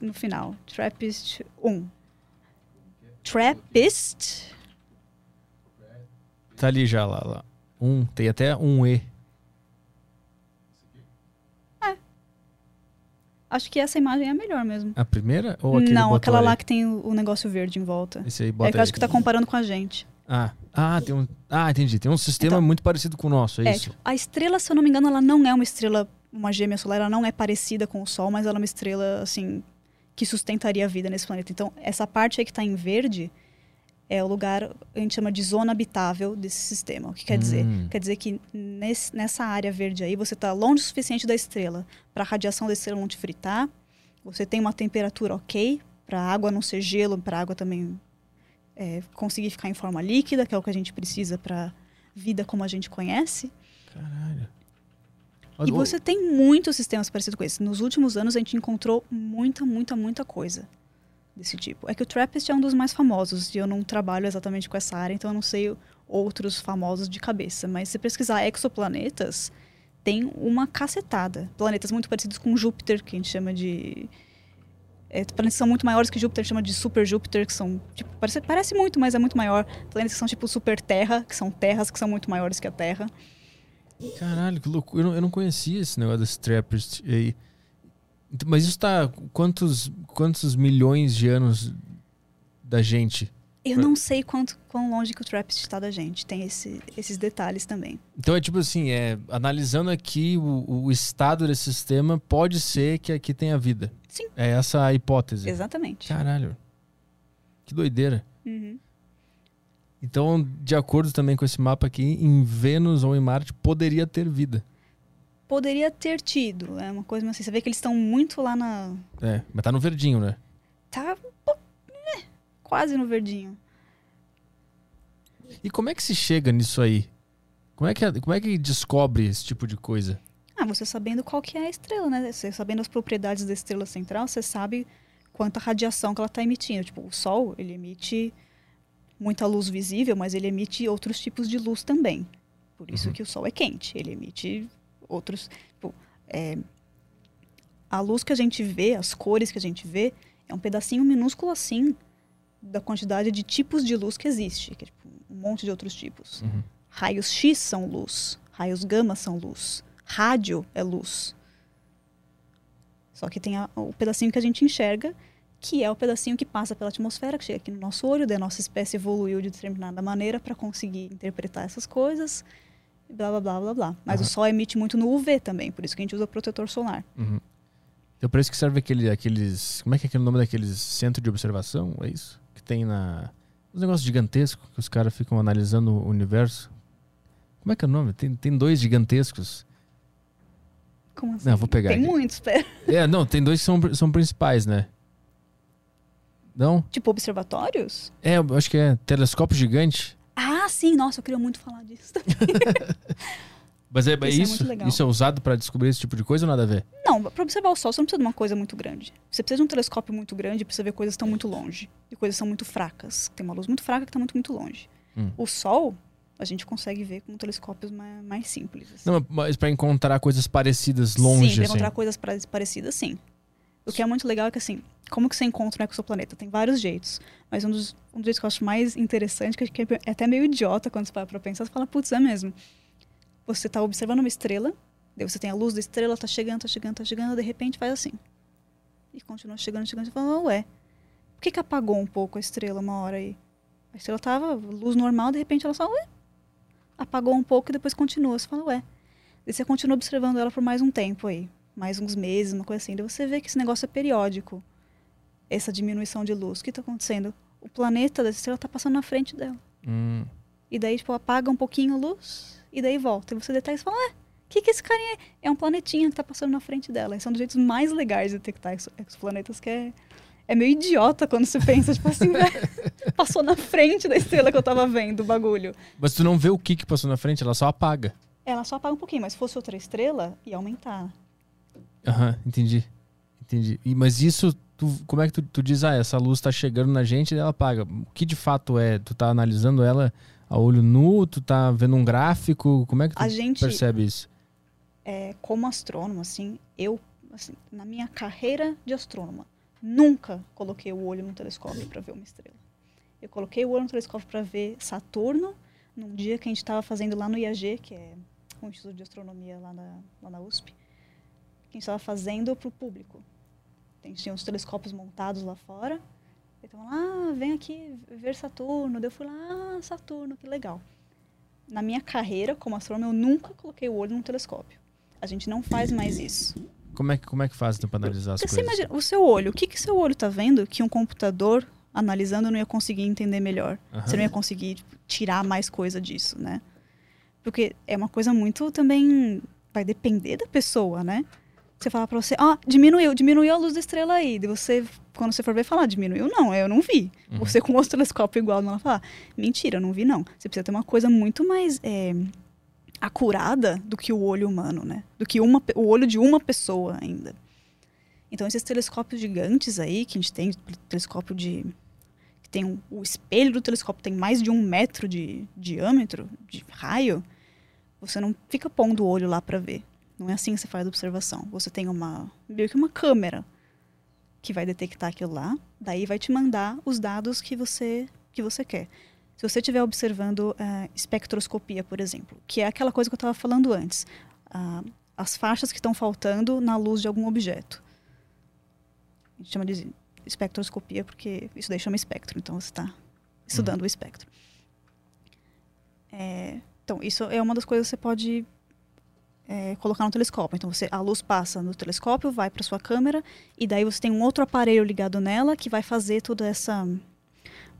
Speaker 3: no final. TRAPPIST 1. TRAPPIST?
Speaker 1: Tá ali já, lá, lá. Um, tem até um E.
Speaker 3: Acho que essa imagem é a melhor mesmo.
Speaker 1: A primeira ou aquele
Speaker 3: não, aquela
Speaker 1: ali?
Speaker 3: lá que tem o, o negócio verde em volta.
Speaker 1: Esse aí
Speaker 3: É
Speaker 1: bota
Speaker 3: que eu acho
Speaker 1: aí.
Speaker 3: que tá comparando com a gente.
Speaker 1: Ah, ah, tem um. Ah, entendi. Tem um sistema
Speaker 3: Então.
Speaker 1: muito parecido com o nosso, é,
Speaker 3: É,
Speaker 1: isso?
Speaker 3: tipo, a estrela, se eu não me engano, ela não é uma estrela, uma gêmea solar, ela não é parecida com o Sol, mas ela é uma estrela, assim, que sustentaria a vida nesse planeta. Então, essa parte aí que está em verde é o lugar, a gente chama de zona habitável desse sistema. O que quer dizer?
Speaker 1: Hum.
Speaker 3: Quer dizer que nesse- nessa área verde aí, você está longe o suficiente da estrela para a radiação da estrela não te fritar, você tem uma temperatura ok, para a água não ser gelo, para a água também é, conseguir ficar em forma líquida, que é o que a gente precisa para vida como a gente conhece.
Speaker 1: Caralho.
Speaker 3: E você tem muitos sistemas parecidos com esse. Nos últimos anos a gente encontrou muita, muita, muita coisa desse tipo. É que o TRAPPIST é um dos mais famosos e eu não trabalho exatamente com essa área, então eu não sei outros famosos de cabeça. Mas se pesquisar exoplanetas, tem uma cacetada. Planetas muito parecidos com Júpiter, que a gente chama de. É, planetas que são muito maiores que Júpiter, a gente chama de Super Júpiter, que são. Tipo, parece, parece muito, mas é muito maior. Planetas que são tipo Super Terra, que são terras que são muito maiores que a Terra.
Speaker 1: Caralho, que loucura. Eu não, eu não conhecia esse negócio desse Trappist aí. Então, Mas isso tá. Quantos, quantos milhões de anos da gente?
Speaker 3: Eu não sei quanto, quão longe que o Trappist está da gente. Tem esse- esses detalhes também.
Speaker 1: Então é tipo assim, é, analisando aqui o, o estado desse sistema, pode ser que aqui tenha vida.
Speaker 3: Sim.
Speaker 1: É essa a hipótese.
Speaker 3: Exatamente.
Speaker 1: Caralho. Que doideira.
Speaker 3: Uhum.
Speaker 1: Então, de acordo também com esse mapa aqui, em Vênus ou em Marte poderia ter vida.
Speaker 3: Poderia ter tido. É uma coisa assim. Você vê que eles estão muito lá na.
Speaker 1: É, mas tá no verdinho, né?
Speaker 3: Tá é, quase no verdinho.
Speaker 1: E como é que se chega nisso aí? Como é que, como é que descobre esse tipo de coisa?
Speaker 3: Ah, você sabendo qual que é a estrela, né? Você sabendo as propriedades da estrela central, você sabe quanta radiação que ela está emitindo. Tipo, o Sol, ele emite muita luz visível, mas ele emite outros tipos de luz também. Por isso
Speaker 1: Uhum.
Speaker 3: que o Sol é quente. Ele emite outros... Tipo, é, a luz que a gente vê, as cores que a gente vê, é um pedacinho minúsculo assim da quantidade de tipos de luz que existe. Que é tipo, um monte de outros tipos.
Speaker 1: Uhum.
Speaker 3: Raios X são luz, raios gama são luz, rádio é luz. Só que tem a- o pedacinho que a gente enxerga, que é o pedacinho que passa pela atmosfera, que chega aqui no nosso olho, daí a nossa espécie evoluiu de determinada maneira para conseguir interpretar essas coisas, blá blá blá blá blá. Mas
Speaker 1: Aham.
Speaker 3: o Sol emite muito no UV também, por isso que a gente usa protetor solar.
Speaker 1: Uhum. Então, por isso que serve aquele, aqueles. Como é que é aquele nome daqueles centro de observação? É isso? Que tem na. Os negócios gigantescos que os caras ficam analisando o universo. Como é que é o nome? Tem, tem dois gigantescos.
Speaker 3: Como assim?
Speaker 1: Não, vou pegar
Speaker 3: Tem
Speaker 1: aqui.
Speaker 3: muitos, pera.
Speaker 1: É, não, tem dois que são, são principais, né? Não?
Speaker 3: Tipo observatórios?
Speaker 1: É, eu acho que é telescópio gigante.
Speaker 3: Ah, sim, nossa, eu queria muito falar disso. [laughs]
Speaker 1: Mas é, é
Speaker 3: Isso é
Speaker 1: isso?
Speaker 3: legal.
Speaker 1: isso é usado pra descobrir esse tipo de coisa ou nada a ver?
Speaker 3: Não, para observar o Sol, você não precisa de uma coisa muito grande. Você precisa de um telescópio muito grande para você ver coisas que estão muito longe. E coisas que são muito fracas. Tem uma luz muito fraca que está muito, muito longe.
Speaker 1: Hum.
Speaker 3: O Sol, a gente consegue ver com telescópios mais, mais simples. assim.
Speaker 1: Não, mas pra encontrar coisas parecidas longe,
Speaker 3: sim, para
Speaker 1: assim.
Speaker 3: encontrar coisas pare- parecidas, sim. O que é muito legal é que, assim, como que você encontra um exoplaneta? Tem vários jeitos. Mas um dos, um dos jeitos que eu acho mais interessante, que é é até meio idiota quando você para pra pensar, você fala, putz, é mesmo. Você tá observando uma estrela, daí você tem a luz da estrela, tá chegando, tá chegando, tá chegando, de repente faz assim. E continua chegando, chegando, você fala, ué, por que que apagou um pouco a estrela uma hora aí? A estrela tava luz normal, de repente ela só, ué, apagou um pouco e depois continua. Você fala, ué. Daí você continua observando ela por mais um tempo aí, mais uns meses, uma coisa assim. Daí você vê que esse negócio é periódico, essa diminuição de luz. O que está acontecendo? O planeta da estrela está passando na frente dela.
Speaker 1: Hum.
Speaker 3: E daí, tipo, apaga um pouquinho a luz e daí volta. E você detecta e fala, ué, o que, que esse carinha é? É um planetinha que tá passando na frente dela. Esse é um dos jeitos mais legais de detectar ex- exoplanetas, que é, é meio idiota quando você pensa, tipo assim, velho, [laughs] passou na frente da estrela que eu tava vendo o bagulho.
Speaker 1: Mas tu não vê o que que passou na frente, ela só apaga.
Speaker 3: Ela só apaga um pouquinho, mas se fosse outra estrela, ia aumentar.
Speaker 1: Aham, entendi. Entendi. E, mas isso tu, como é que tu, tu diz, ah, essa luz tá chegando na gente e ela apaga? O que de fato é? Tu tá analisando ela a olho nu? Tu tá vendo um gráfico? Como é que tu
Speaker 3: A gente,
Speaker 1: percebe isso?
Speaker 3: é, como astrônomo, assim, eu, assim, na minha carreira de astrônoma, nunca coloquei o olho no telescópio para ver uma estrela. Eu coloquei o olho no telescópio para ver Saturno, num dia que a gente estava fazendo lá no IAG, que é o Instituto de Astronomia lá na, lá na USP, que a gente estava fazendo para o público. A gente tinha os telescópios montados lá fora. Então, ah, vem aqui ver Saturno. Daí eu fui lá, ah, Saturno, que legal. Na minha carreira como astrônomo, eu nunca coloquei o olho no telescópio. A gente não faz mais isso.
Speaker 1: Como é que, como é que faz então, pra analisar as
Speaker 3: Porque você
Speaker 1: coisas?
Speaker 3: imagina, o seu olho, o que que seu olho tá vendo que um computador analisando não ia conseguir entender melhor?
Speaker 1: Aham.
Speaker 3: Você não ia conseguir tipo, tirar mais coisa disso, né? Porque é uma coisa muito também vai depender da pessoa, né? Você fala pra você, ó, diminuiu, diminuiu a luz da estrela aí. E você, quando você for ver, falar, diminuiu? Não, eu não vi.
Speaker 1: Uhum.
Speaker 3: Você com outro telescópio igual, não vai falar, mentira, eu não vi não. Você precisa ter uma coisa muito mais é, acurada do que o olho humano, né? Do que uma, o olho de uma pessoa ainda. Então, esses telescópios gigantes aí, que a gente tem, telescópio de. que tem um- o espelho do telescópio tem mais de um metro de diâmetro, de raio, você não fica pondo o olho lá para ver. Não é assim que você faz a observação. Você tem uma. meio que uma câmera que vai detectar aquilo lá, daí vai te mandar os dados que você, que você quer. Se você estiver observando eh, espectroscopia, por exemplo, que é aquela coisa que eu estava falando antes, ah, as faixas que estão faltando na luz de algum objeto. A gente chama de espectroscopia porque isso daí chama espectro, então você está estudando o espectro. É, então, isso é uma das coisas que você pode é, colocar no telescópio. Então, você, a luz passa no telescópio, vai para sua câmera, e daí você tem um outro aparelho ligado nela que vai fazer toda essa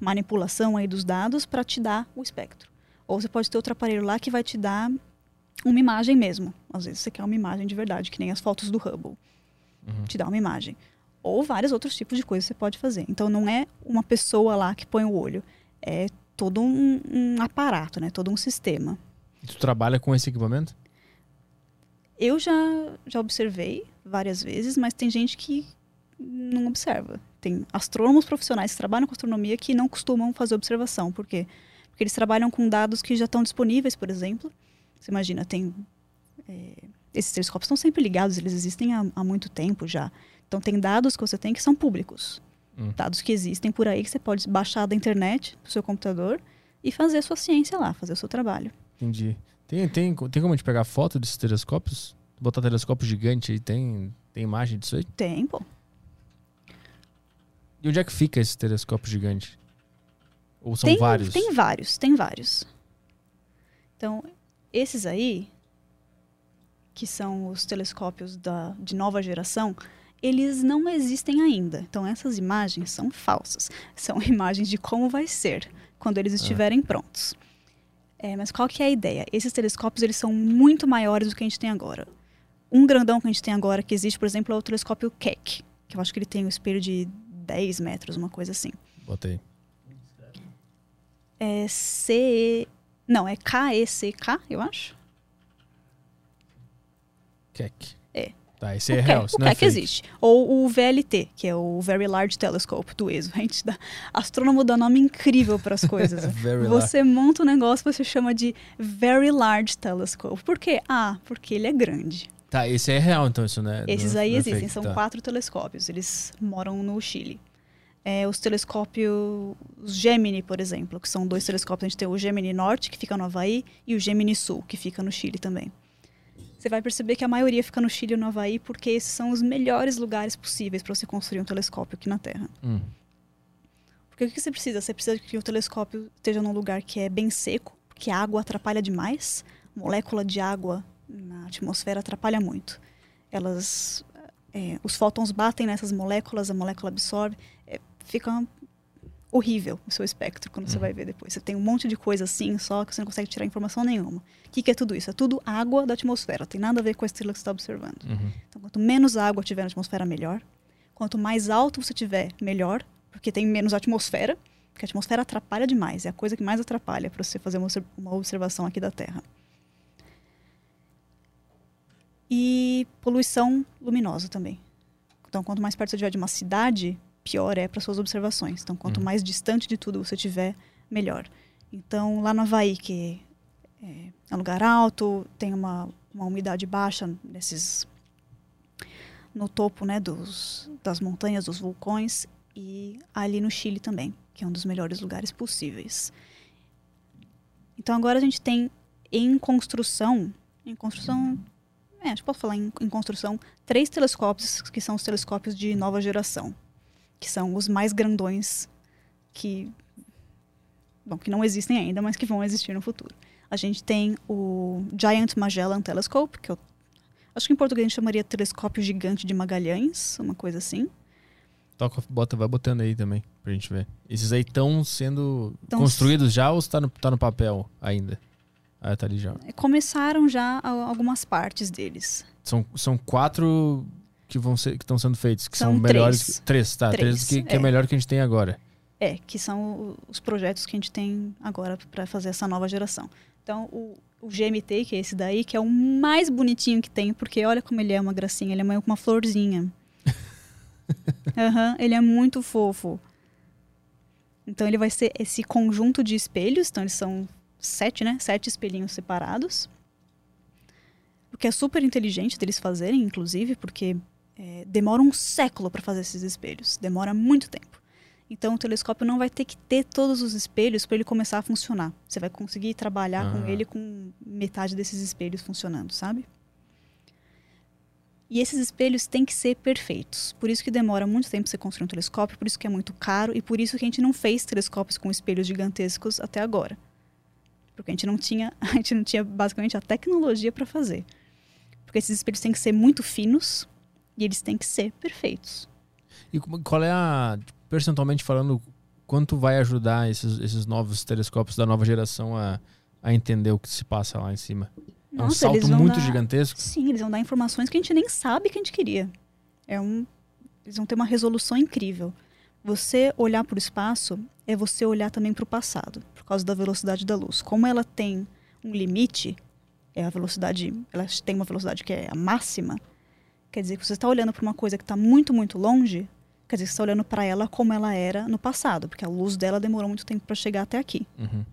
Speaker 3: manipulação aí dos dados para te dar o espectro. Ou você pode ter outro aparelho lá que vai te dar uma imagem mesmo. Às vezes você quer uma imagem de verdade, que nem as fotos do Hubble.
Speaker 1: Uhum.
Speaker 3: Te dá uma imagem. Ou vários outros tipos de coisas que você pode fazer. Então não é uma pessoa lá que põe o olho. É todo um, um aparato, né? Todo um sistema.
Speaker 1: E tu trabalha com esse equipamento?
Speaker 3: Eu já, já observei várias vezes, mas tem gente que não observa. Tem astrônomos profissionais que trabalham com astronomia que não costumam fazer observação. Por quê? Porque eles trabalham com dados que já estão disponíveis, por exemplo. Você imagina, tem. é, esses telescópios estão sempre ligados, eles existem há, há muito tempo já. Então, tem dados que você tem que são públicos.
Speaker 1: Hum.
Speaker 3: Dados que existem por aí que você pode baixar da internet, do seu computador, e fazer a sua ciência lá, fazer o seu trabalho.
Speaker 1: Entendi. Tem, tem, tem como a gente pegar foto desses telescópios? Botar telescópio gigante aí, tem, tem imagem disso aí?
Speaker 3: Tem, pô.
Speaker 1: E onde é que fica esse telescópio gigante? Ou são
Speaker 3: tem,
Speaker 1: vários?
Speaker 3: Tem vários, tem vários. Então, esses aí, que são os telescópios da, de nova geração, eles não existem ainda. Então, essas imagens são falsas. São [laughs] imagens de como vai ser quando eles estiverem prontos. É, mas qual que é a ideia? Esses telescópios eles são muito maiores do que a gente tem agora. Um grandão que a gente tem agora que existe, por exemplo, é o telescópio Keck, que eu acho que ele tem um espelho de 10 metros, uma coisa assim.
Speaker 1: Botei.
Speaker 3: É C. Não, é K-E-C-K, eu acho.
Speaker 1: Keck.
Speaker 3: É.
Speaker 1: Tá, esse
Speaker 3: o
Speaker 1: é real. isso
Speaker 3: o
Speaker 1: não é fake.
Speaker 3: existe. Ou o VLT, que é o Very Large Telescope do ESO. A gente dá, astrônomo dá nome incrível para as [laughs] coisas. Você monta um negócio você chama de Very Large Telescope. Por quê? Ah, porque ele é grande.
Speaker 1: Tá, esse é real, então, isso né?
Speaker 3: Esses
Speaker 1: não é-
Speaker 3: aí
Speaker 1: não é
Speaker 3: existem,
Speaker 1: fake,
Speaker 3: são
Speaker 1: tá.
Speaker 3: quatro telescópios. Eles moram no Chile. É, os telescópios os Gemini, por exemplo, que são dois telescópios. A gente tem o Gemini Norte, que fica no Havaí, e o Gemini Sul, que fica no Chile também. Você vai perceber que a maioria fica no Chile e no Havaí porque esses são os melhores lugares possíveis para você construir um telescópio aqui na Terra.
Speaker 1: Hum.
Speaker 3: Porque o que você precisa? Você precisa que o telescópio esteja num lugar que é bem seco, porque a água atrapalha demais. Molécula de água na atmosfera atrapalha muito. Elas, é, os fótons batem nessas moléculas, a molécula absorve, é, fica horrível o seu espectro quando você
Speaker 1: Uhum.
Speaker 3: vai ver depois. Você tem um monte de coisa assim, só que você não consegue tirar informação nenhuma. O que, que é tudo isso? É tudo água da atmosfera. Tem nada a ver com a estrela que você está observando.
Speaker 1: Uhum.
Speaker 3: Então, quanto menos água tiver na atmosfera, melhor. Quanto mais alto você tiver, melhor, porque tem menos atmosfera, porque a atmosfera atrapalha demais. É a coisa que mais atrapalha para você fazer uma observação aqui da Terra. E poluição luminosa também. Então, quanto mais perto você estiver de uma cidade, pior é para suas observações. Então, quanto
Speaker 1: Uhum.
Speaker 3: mais distante de tudo você tiver, melhor. Então, lá no Havaí, que é, é um lugar alto, tem uma, uma umidade baixa nesses no topo né, dos, das montanhas, dos vulcões, e ali no Chile também, que é um dos melhores lugares possíveis. Então agora a gente tem em construção, em construção, é, acho que posso falar em, em construção, três telescópios que são os telescópios de nova geração, que são os mais grandões que, bom, que não existem ainda, mas que vão existir no futuro. A gente tem o Giant Magellan Telescope, que eu acho que em português a gente chamaria telescópio gigante de Magalhães, uma coisa assim.
Speaker 1: Toca, bota, vai botando aí também, pra gente ver. Esses aí estão sendo
Speaker 3: Tão
Speaker 1: construídos já ou tá no, tá no papel ainda? Ah, tá ali já.
Speaker 3: Começaram já algumas partes deles.
Speaker 1: São, são quatro que vão ser que estão sendo feitos, que são,
Speaker 3: São
Speaker 1: melhores.
Speaker 3: três.
Speaker 1: Três, tá. Três,
Speaker 3: Três,
Speaker 1: que, que é.
Speaker 3: é.
Speaker 1: melhor que a gente tem agora.
Speaker 3: É, que são os projetos que a gente tem agora para fazer essa nova geração. Então, o, o GMT, que é esse daí, que é o mais bonitinho que tem, porque olha como ele é uma gracinha, ele é meio com uma florzinha. [laughs] Aham, ele é muito fofo. Então, ele vai ser esse conjunto de espelhos, então eles são sete, né? Sete espelhinhos separados. O que é super inteligente deles fazerem, inclusive, porque é, demora um século para fazer esses espelhos. Demora muito tempo. Então o telescópio não vai ter que ter todos os espelhos para ele começar a funcionar. Você vai conseguir trabalhar com
Speaker 1: Ah.
Speaker 3: ele com metade desses espelhos funcionando, sabe? E esses espelhos têm que ser perfeitos. Por isso que demora muito tempo você construir um telescópio, por isso que é muito caro e por isso que a gente não fez telescópios com espelhos gigantescos até agora. Porque a gente não tinha, [laughs] a gente não tinha basicamente a tecnologia para fazer. Porque esses espelhos têm que ser muito finos e eles têm que ser perfeitos.
Speaker 1: E qual é a. Percentualmente falando, quanto vai ajudar esses, esses novos telescópios da nova geração a, a entender o que se passa lá em cima? é um salto muito
Speaker 3: dar-
Speaker 1: gigantesco.
Speaker 3: Sim, eles vão dar informações que a gente nem sabe que a gente queria. É um, eles vão ter uma resolução incrível. Você olhar para o espaço é você olhar também para o passado, por causa da velocidade da luz. Como ela tem um limite, é a velocidade, ela tem uma velocidade que é a máxima. Quer dizer que você está olhando para uma coisa que está muito, muito longe. Quer dizer que você está olhando para ela como ela era no passado, porque a luz dela demorou muito tempo para chegar até aqui.
Speaker 1: Uhum.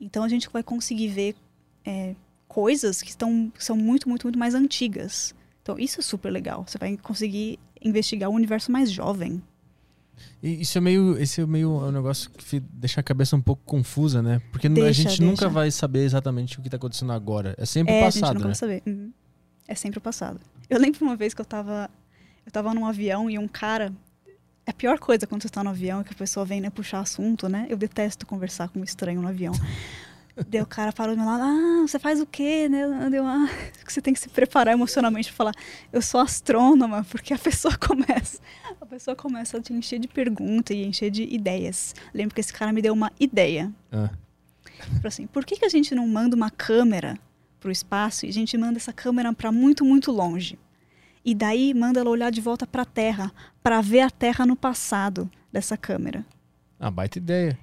Speaker 3: Então a gente vai conseguir ver é, coisas que estão, que são muito, muito, muito mais antigas. Então isso é super legal. Você vai conseguir investigar o universo mais jovem.
Speaker 1: E isso é meio. Esse é meio um negócio que deixa a cabeça um pouco confusa, né? Porque a
Speaker 3: Deixa,
Speaker 1: gente nunca
Speaker 3: deixa.
Speaker 1: vai saber exatamente o que tá acontecendo agora. É sempre
Speaker 3: é,
Speaker 1: o
Speaker 3: a gente
Speaker 1: passado,
Speaker 3: nunca
Speaker 1: né?
Speaker 3: vai saber. Uhum. É sempre o passado. Eu lembro uma vez que eu tava, eu tava num avião e um cara. É a pior coisa quando você tá no avião é que a pessoa vem né, puxar assunto, né? Eu detesto conversar com um estranho no avião. [laughs] Daí o cara parou do meu lado, ah, você faz o quê, né? Deu, ah, [laughs] que você tem que se preparar emocionalmente pra falar, eu sou astrônoma, porque a pessoa [laughs] começa, a pessoa começa a te encher de perguntas e encher de ideias. Lembro que esse cara me deu uma ideia.
Speaker 1: Ah.
Speaker 3: Falou assim, por que, que a gente não manda uma câmera pro espaço e a gente manda essa câmera para muito, muito longe? E daí manda ela olhar de volta para a Terra, para ver a Terra no passado dessa câmera.
Speaker 1: Ah, baita ideia.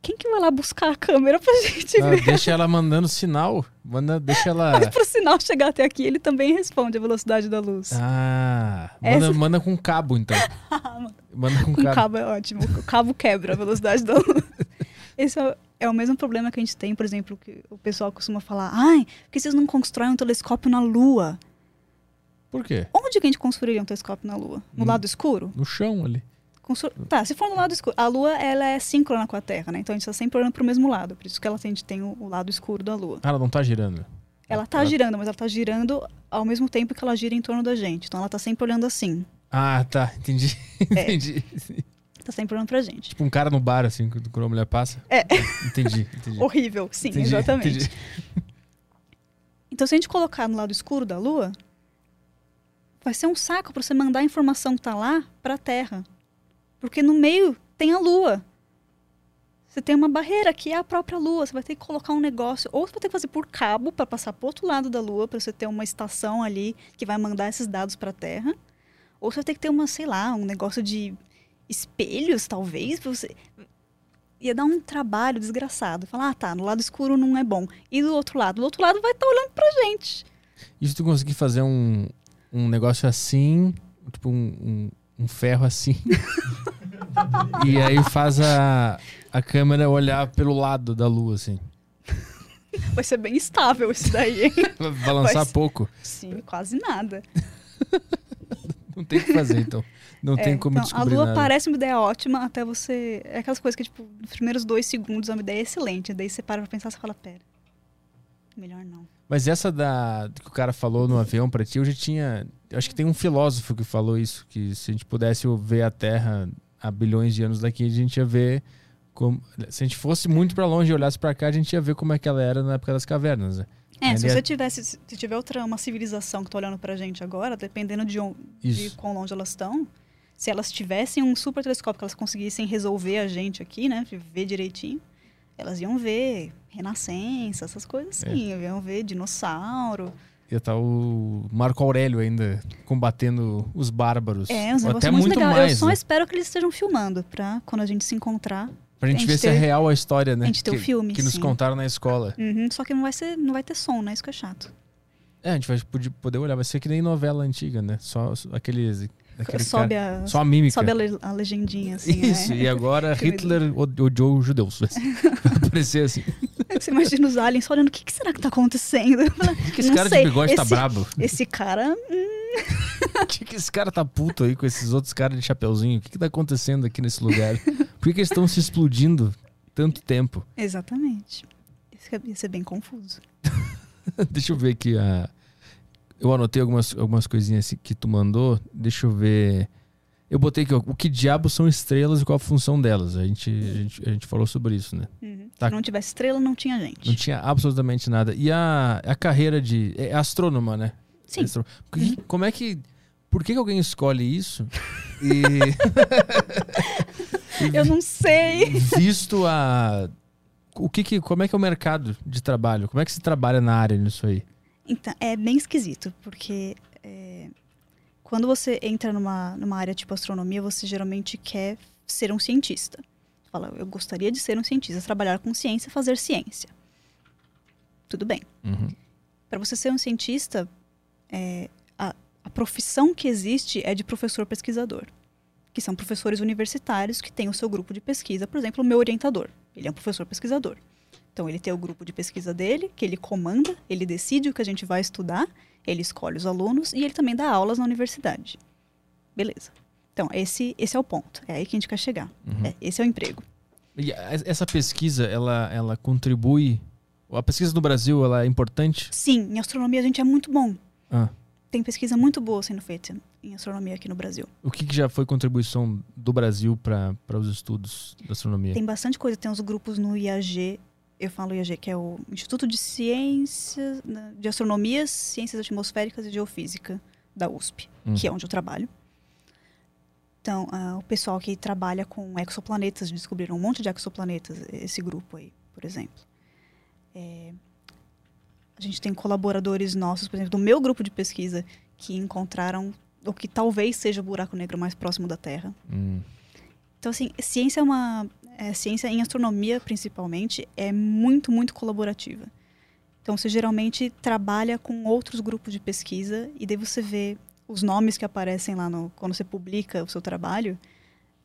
Speaker 3: Quem que vai lá buscar a câmera pra [laughs] gente
Speaker 1: Ah,
Speaker 3: ver?
Speaker 1: deixa ela mandando sinal. Manda, deixa ela.
Speaker 3: Mas pro sinal chegar até aqui, ele também responde a velocidade da luz.
Speaker 1: Ah, manda,
Speaker 3: Essa-
Speaker 1: manda com cabo, então. [laughs] Manda com
Speaker 3: Um
Speaker 1: cabo.
Speaker 3: cabo é ótimo. O cabo quebra a velocidade da luz. [laughs] Esse é o, é o mesmo problema que a gente tem, por exemplo, que o pessoal costuma falar: ai, por que vocês não constroem um telescópio na Lua?
Speaker 1: Por quê?
Speaker 3: Onde que a gente construiria um telescópio na Lua? No
Speaker 1: Hum.
Speaker 3: lado escuro?
Speaker 1: No chão ali.
Speaker 3: Constru- Tá, se for no lado escuro. A Lua, ela é síncrona com a Terra, né? Então a gente está sempre olhando pro mesmo lado. Por isso que ela tem, a gente tem o, o lado escuro da Lua.
Speaker 1: Ah, ela não tá girando.
Speaker 3: Ela tá girando, mas ela tá girando ao mesmo tempo que ela gira em torno da gente. Então ela tá sempre olhando assim.
Speaker 1: Ah, tá. Entendi. [laughs]
Speaker 3: É.
Speaker 1: entendi.
Speaker 3: Tá sempre olhando pra gente.
Speaker 1: Tipo um cara no bar, assim, quando a mulher passa.
Speaker 3: É.
Speaker 1: Entendi, entendi. [laughs]
Speaker 3: Horrível, sim,
Speaker 1: Entendi,
Speaker 3: exatamente.
Speaker 1: entendi. [laughs]
Speaker 3: Então, se a gente colocar no lado escuro da Lua, vai ser um saco para você mandar a informação que tá lá para a Terra. Porque no meio tem a Lua. Você tem uma barreira que é a própria Lua. Você vai ter que colocar um negócio. Ou você vai ter que fazer por cabo para passar para outro lado da Lua, para você ter uma estação ali que vai mandar esses dados para a Terra. Ou você vai ter que ter uma, sei lá, um negócio de espelhos, talvez, você. Ia dar um trabalho desgraçado. Falar, ah, tá, no lado escuro não é bom. E do outro lado? Do outro lado vai estar olhando pra gente.
Speaker 1: E se tu conseguir fazer um, um negócio assim, tipo um, um, um ferro assim. [laughs] e aí faz a, a câmera olhar pelo lado da lua, assim.
Speaker 3: Vai ser bem estável isso daí, hein? [laughs]
Speaker 1: Balançar
Speaker 3: ser-
Speaker 1: pouco.
Speaker 3: Sim, quase nada. [laughs]
Speaker 1: Não tem o que fazer, então. Não
Speaker 3: É,
Speaker 1: tem como
Speaker 3: então, a
Speaker 1: descobrir
Speaker 3: lua
Speaker 1: nada.
Speaker 3: parece uma ideia ótima até você. É aquelas coisas que, tipo, nos primeiros dois segundos é uma ideia excelente. Daí você para pra pensar e fala, pera. Melhor não.
Speaker 1: Mas essa da que o cara falou no avião pra ti, eu já tinha. Eu acho que tem um filósofo que falou isso, que se a gente pudesse ver a Terra há bilhões de anos daqui, a gente ia ver como. Se a gente fosse muito pra longe e olhasse pra cá, a gente ia ver como é que ela era na época das cavernas. né?
Speaker 3: É, se você tivesse. Se tiver outra uma civilização que tá olhando pra gente agora, dependendo de, on- de quão longe elas estão, se elas tivessem um super telescópio que elas conseguissem resolver a gente aqui, né? Ver direitinho, elas iam ver renascença, essas coisas
Speaker 1: É.
Speaker 3: assim. Iam ver dinossauro.
Speaker 1: Ia estar o Marco Aurélio ainda combatendo os bárbaros.
Speaker 3: É, uns
Speaker 1: Até
Speaker 3: muito
Speaker 1: muito
Speaker 3: legais.
Speaker 1: mais.
Speaker 3: Eu só
Speaker 1: né?
Speaker 3: espero que eles estejam filmando pra quando a gente se encontrar.
Speaker 1: Pra gente
Speaker 3: a gente
Speaker 1: ver se é
Speaker 3: ter-
Speaker 1: real a história, né?
Speaker 3: a gente ter o
Speaker 1: que,
Speaker 3: filme,
Speaker 1: Que nos
Speaker 3: sim.
Speaker 1: contaram na escola.
Speaker 3: Uhum, só que não vai, ser, não vai ter som, né? Isso que é chato.
Speaker 1: É, a gente vai poder- olhar. Vai ser que nem novela antiga, né? Só aqueles.
Speaker 3: Sobe
Speaker 1: cara-
Speaker 3: a,
Speaker 1: Só a mímica.
Speaker 3: sobe a, le- a legendinha, assim,
Speaker 1: Isso,
Speaker 3: né?
Speaker 1: e agora [laughs] Hitler odiou os judeus. [laughs] Aparecer assim.
Speaker 3: Você imagina os aliens só olhando, o que, que será que tá acontecendo?
Speaker 1: Que, que esse cara
Speaker 3: sei,
Speaker 1: de bigode tá
Speaker 3: esse-
Speaker 1: brabo?
Speaker 3: Esse cara, hum, [laughs]
Speaker 1: que, que esse cara tá puto aí com esses outros caras de chapeuzinho? O que, que tá acontecendo aqui nesse lugar? Por que, que eles estão se explodindo tanto tempo?
Speaker 3: exatamente. Isso é- Isso é bem confuso.
Speaker 1: Deixa eu ver aqui. A... Eu anotei algumas, algumas coisinhas assim que tu mandou. Deixa eu ver. Eu botei aqui, ó, o que diabo são estrelas e qual a função delas. A gente, a gente, a gente falou sobre isso, né?
Speaker 3: Uhum.
Speaker 1: Tá.
Speaker 3: Se não tivesse estrela, não tinha gente.
Speaker 1: Não tinha absolutamente nada. E a, a carreira de. É astrônoma, né?
Speaker 3: Sim.
Speaker 1: Astro- Que- Como é que. Por que, que alguém escolhe isso? [laughs] E.
Speaker 3: Eu não sei.
Speaker 1: visto a. O que que, como é que é o mercado de trabalho? Como é que se trabalha na área nisso aí?
Speaker 3: Então, é bem esquisito, porque é, quando você entra numa, numa área tipo astronomia, você geralmente quer ser um cientista. Fala, eu gostaria de ser um cientista, trabalhar com ciência, fazer ciência. Tudo bem.
Speaker 1: Uhum.
Speaker 3: Para você ser um cientista, é, a, a profissão que existe é de professor pesquisador, que são professores universitários que têm o seu grupo de pesquisa. Por exemplo, o meu orientador, ele é um professor pesquisador. Então, ele tem o grupo de pesquisa dele, que ele comanda, ele decide o que a gente vai estudar, ele escolhe os alunos e ele também dá aulas na universidade. Beleza. Então, esse, esse é o ponto. É aí que a gente quer chegar.
Speaker 1: Uhum.
Speaker 3: É, esse é o emprego.
Speaker 1: E essa pesquisa, ela, ela contribui. A pesquisa no Brasil, ela é importante?
Speaker 3: Sim, em astronomia a gente é muito bom.
Speaker 1: Ah.
Speaker 3: Tem pesquisa muito boa sendo feita em astronomia aqui no Brasil.
Speaker 1: O que, que já foi contribuição do Brasil para os estudos da astronomia?
Speaker 3: Tem bastante coisa. Tem os grupos no IAG, eu falo IAG, que é o Instituto de Ciências, na- de Astronomia, Ciências Atmosféricas e Geofísica da USP,
Speaker 1: Hum.
Speaker 3: que é onde eu trabalho. Então, ah, o pessoal que trabalha com exoplanetas, descobriram um monte de exoplanetas, esse grupo aí, por exemplo. É, a gente tem colaboradores nossos, por exemplo, do meu grupo de pesquisa, que encontraram o que talvez seja o buraco negro mais próximo da Terra.
Speaker 1: Hum.
Speaker 3: Então, assim, ciência é uma. É, ciência em astronomia, principalmente, é muito, muito colaborativa. Então, você geralmente trabalha com outros grupos de pesquisa e daí você vê os nomes que aparecem lá no, quando você publica o seu trabalho.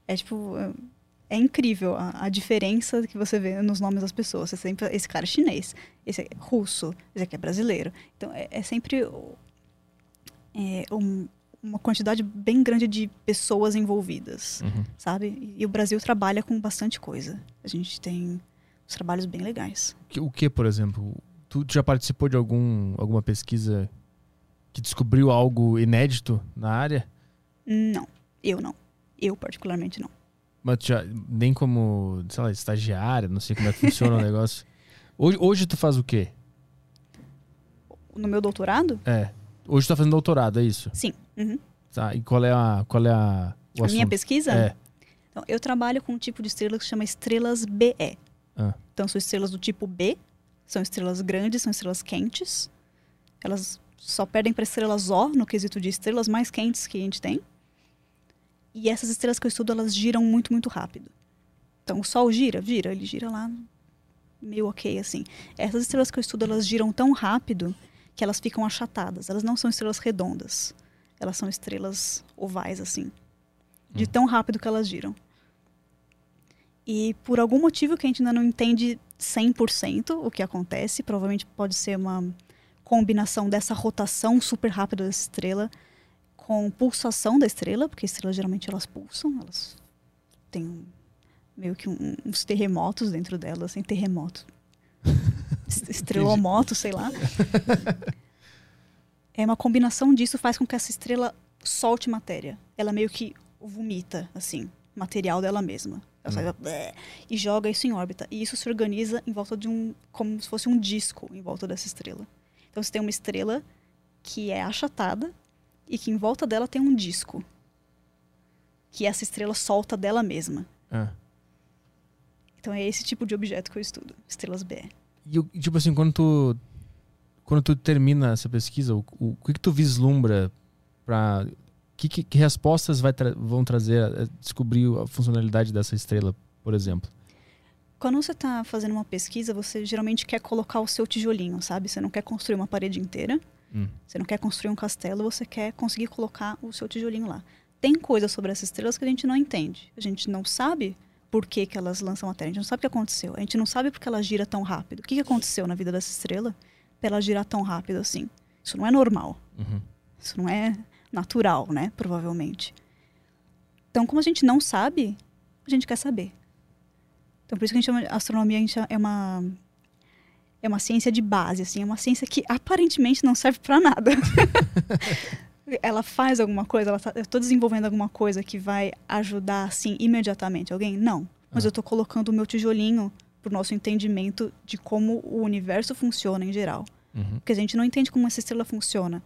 Speaker 3: É tipo. é- É incrível a, a diferença que você vê nos nomes das pessoas. Você sempre, esse cara é chinês, esse é russo, esse aqui é brasileiro. Então, é, é sempre é, um- uma quantidade bem grande de pessoas envolvidas
Speaker 1: Uhum.
Speaker 3: sabe? E, o Brasil trabalha com bastante coisa. A gente tem uns trabalhos bem legais.
Speaker 1: O que, por exemplo? Tu já participou de algum, alguma pesquisa que descobriu algo inédito na área?
Speaker 3: Não, eu não. Eu, particularmente, não.
Speaker 1: Mas já, nem como, sei lá, estagiária, não sei como é que funciona o [laughs] negócio. Hoje, hoje tu faz o quê?
Speaker 3: No meu doutorado?
Speaker 1: É. Hoje tu tá fazendo doutorado, é isso?
Speaker 3: Sim. Uhum.
Speaker 1: Tá. E qual é a. Qual é a.
Speaker 3: A minha pesquisa?
Speaker 1: É.
Speaker 3: Então, eu trabalho com um tipo de estrela que se chama estrelas BE.
Speaker 1: Ah.
Speaker 3: Então, são estrelas do tipo B, são estrelas grandes, são estrelas quentes. Elas só perdem para estrelas O, no quesito de estrelas mais quentes que a gente tem. E essas estrelas que eu estudo, elas giram muito, muito rápido. Então, o Sol gira, gira, ele gira lá meio ok, assim. Essas estrelas que eu estudo, elas giram tão rápido que elas ficam achatadas. Elas não são estrelas redondas. Elas são estrelas ovais, assim. De tão rápido que elas giram. E por algum motivo que a gente ainda não entende 100% o que acontece, provavelmente pode ser uma combinação dessa rotação super rápida da estrela com pulsação da estrela, porque estrelas geralmente elas pulsam, elas têm meio que um, uns terremotos dentro delas, assim, terremoto. [laughs] Estrelomoto, sei lá. [laughs] É uma combinação disso faz com que essa estrela solte matéria. Ela meio que vomita, assim, material dela mesma. Ela sai, blé, e joga isso em órbita. E isso se organiza em volta de um. como se fosse um disco em volta dessa estrela. Então você tem uma estrela que é achatada e que em volta dela tem um disco. Que essa estrela solta dela mesma.
Speaker 1: Ah.
Speaker 3: Então é esse tipo de objeto que eu estudo, estrelas BE.
Speaker 1: E, tipo assim, quando tu, quando tu termina essa pesquisa, o, o, o que, que tu vislumbra para que, que, que respostas vai tra- vão trazer a descobrir a funcionalidade dessa estrela, por exemplo?
Speaker 3: Quando você está fazendo uma pesquisa, você geralmente quer colocar o seu tijolinho, sabe? Você não quer construir uma parede inteira,
Speaker 1: Hum.
Speaker 3: você não quer construir um castelo, você quer conseguir colocar o seu tijolinho lá. Tem coisas sobre essas estrelas que a gente não entende. A gente não sabe por que, que elas lançam matéria, a gente não sabe o que aconteceu. A gente não sabe porque ela gira tão rápido. O que, que aconteceu na vida dessa estrela para ela girar tão rápido assim? Isso não é normal.
Speaker 1: Uhum.
Speaker 3: Isso não é natural, né? Provavelmente. Então, como a gente não sabe, a gente quer saber. Então, por isso que a gente chama de astronomia a gente é uma é uma ciência de base, assim, é uma ciência que aparentemente não serve para nada. [laughs] ela faz alguma coisa, ela tá, eu estou desenvolvendo alguma coisa que vai ajudar assim imediatamente alguém? Não, mas
Speaker 1: Ah.
Speaker 3: eu estou colocando o meu tijolinho pro nosso entendimento de como o universo funciona em geral.
Speaker 1: Uhum.
Speaker 3: Porque a gente não entende como essa estrela funciona.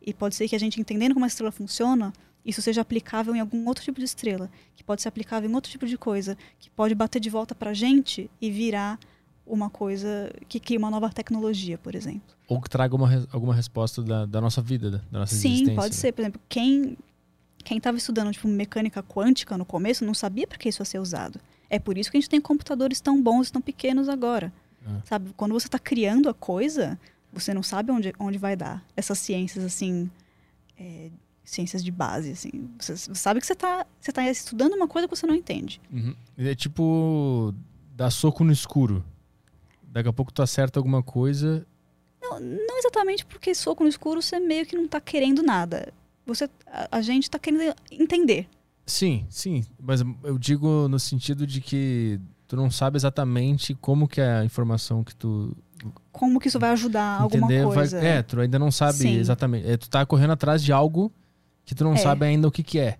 Speaker 3: E pode ser que a gente entendendo como a estrela funciona, isso seja aplicável em algum outro tipo de estrela, que pode ser aplicável em outro tipo de coisa, que pode bater de volta pra gente e virar uma coisa que cria uma nova tecnologia, por exemplo.
Speaker 1: Ou que traga uma, alguma resposta da, da nossa vida, da, da nossa
Speaker 3: Sim,
Speaker 1: existência.
Speaker 3: pode ser. Por exemplo, quem quem estava estudando tipo mecânica quântica no começo não sabia para que isso ia ser usado. É por isso que a gente tem computadores tão bons e tão pequenos agora.
Speaker 1: Ah.
Speaker 3: Sabe, quando você está criando a coisa, você não sabe onde, onde vai dar. Essas ciências assim, é, ciências de base, assim, você, você sabe que você está você tá estudando uma coisa que você não entende.
Speaker 1: Uhum. É tipo dar soco no escuro. Daqui a pouco tu acerta alguma coisa.
Speaker 3: Não, não exatamente porque soco no escuro você meio que não está querendo nada. Você, a, a gente está querendo entender.
Speaker 1: Sim, sim. Mas eu digo no sentido de que tu não sabe exatamente como que é a informação que tu
Speaker 3: Como que isso vai ajudar alguma
Speaker 1: entender vai-
Speaker 3: coisa.
Speaker 1: É, tu ainda não sabe
Speaker 3: Sim.
Speaker 1: exatamente. É, tu tá correndo atrás de algo que tu não
Speaker 3: É.
Speaker 1: sabe ainda o que que é.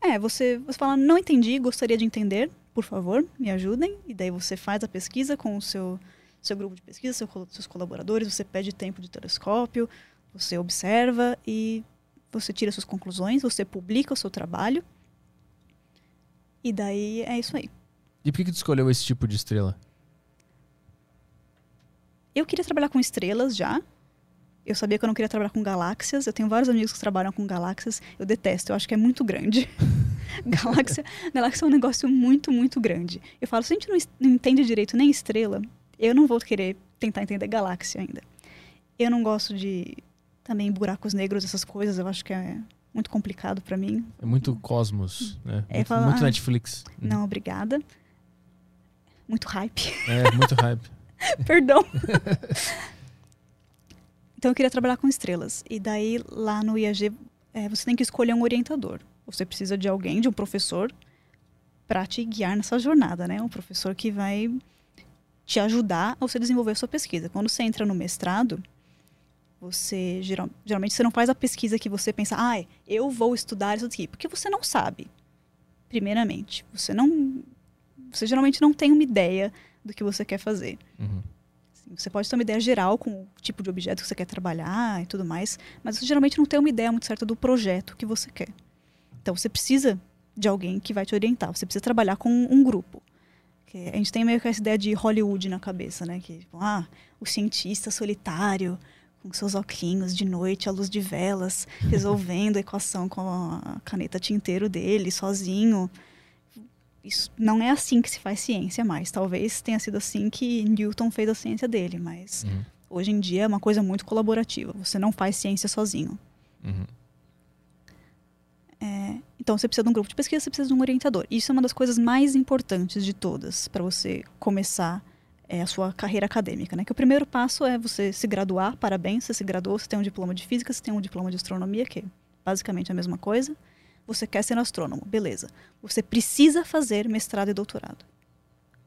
Speaker 3: É, você, você fala, não entendi, gostaria de entender, por favor, me ajudem. E daí você faz a pesquisa com o seu, seu grupo de pesquisa, seu seus colaboradores, você pede tempo de telescópio, você observa e você tira suas conclusões, você publica o seu trabalho. E daí é isso aí.
Speaker 1: E por que que tu escolheu esse tipo de estrela?
Speaker 3: Eu queria trabalhar com estrelas já. Eu sabia que eu não queria trabalhar com galáxias. Eu tenho vários amigos que trabalham com galáxias. Eu detesto, eu acho que é muito grande. [laughs] galáxia, galáxia é um negócio muito, muito grande. Eu falo, se a gente não, não entende direito nem estrela, eu não vou querer tentar entender galáxia ainda. Eu não gosto de também buracos negros, essas coisas. Eu acho que é muito complicado para mim.
Speaker 1: É muito cosmos, né?
Speaker 3: É,
Speaker 1: muito,
Speaker 3: fala-
Speaker 1: muito
Speaker 3: ah,
Speaker 1: Netflix.
Speaker 3: Não, obrigada. Muito hype.
Speaker 1: É, muito hype. [laughs]
Speaker 3: Perdão. então eu queria trabalhar com estrelas. E daí lá no IAG é, você tem que escolher um orientador. Você precisa de alguém, de um professor, para te guiar nessa jornada, né? Um professor que vai te ajudar a você desenvolver a sua pesquisa. Quando você entra no mestrado, você geral- geralmente você não faz a pesquisa que você pensa, ah, eu vou estudar isso aqui, porque você não sabe. Primeiramente, você não, você geralmente não tem uma ideia do que você quer fazer.
Speaker 1: Uhum.
Speaker 3: Assim, Você pode ter uma ideia geral com o tipo de objeto que você quer trabalhar e tudo mais, mas você geralmente não tem uma ideia muito certa do projeto que você quer. Então você precisa de alguém que vai te orientar. Você precisa trabalhar com um grupo. Que a gente tem meio que essa ideia de Hollywood na cabeça, né? Que, tipo, ah, o cientista solitário, com seus óculos de noite, à luz de velas, [laughs] resolvendo a equação com a caneta tinteiro dele, sozinho. Isso não é assim que se faz ciência mais. Talvez tenha sido assim que Newton fez a ciência dele, mas
Speaker 1: Uhum.
Speaker 3: hoje em dia é uma coisa muito colaborativa. Você não faz ciência sozinho.
Speaker 1: Uhum.
Speaker 3: Então você precisa de um grupo de pesquisa, você precisa de um orientador. Isso é uma das coisas mais importantes de todas para você começar é, a sua carreira acadêmica, né? Que o primeiro passo é você se graduar, parabéns, você se graduou, você tem um diploma de física, você tem um diploma de astronomia, que é basicamente a mesma coisa. Você quer ser astrônomo, beleza. Você precisa fazer mestrado e doutorado.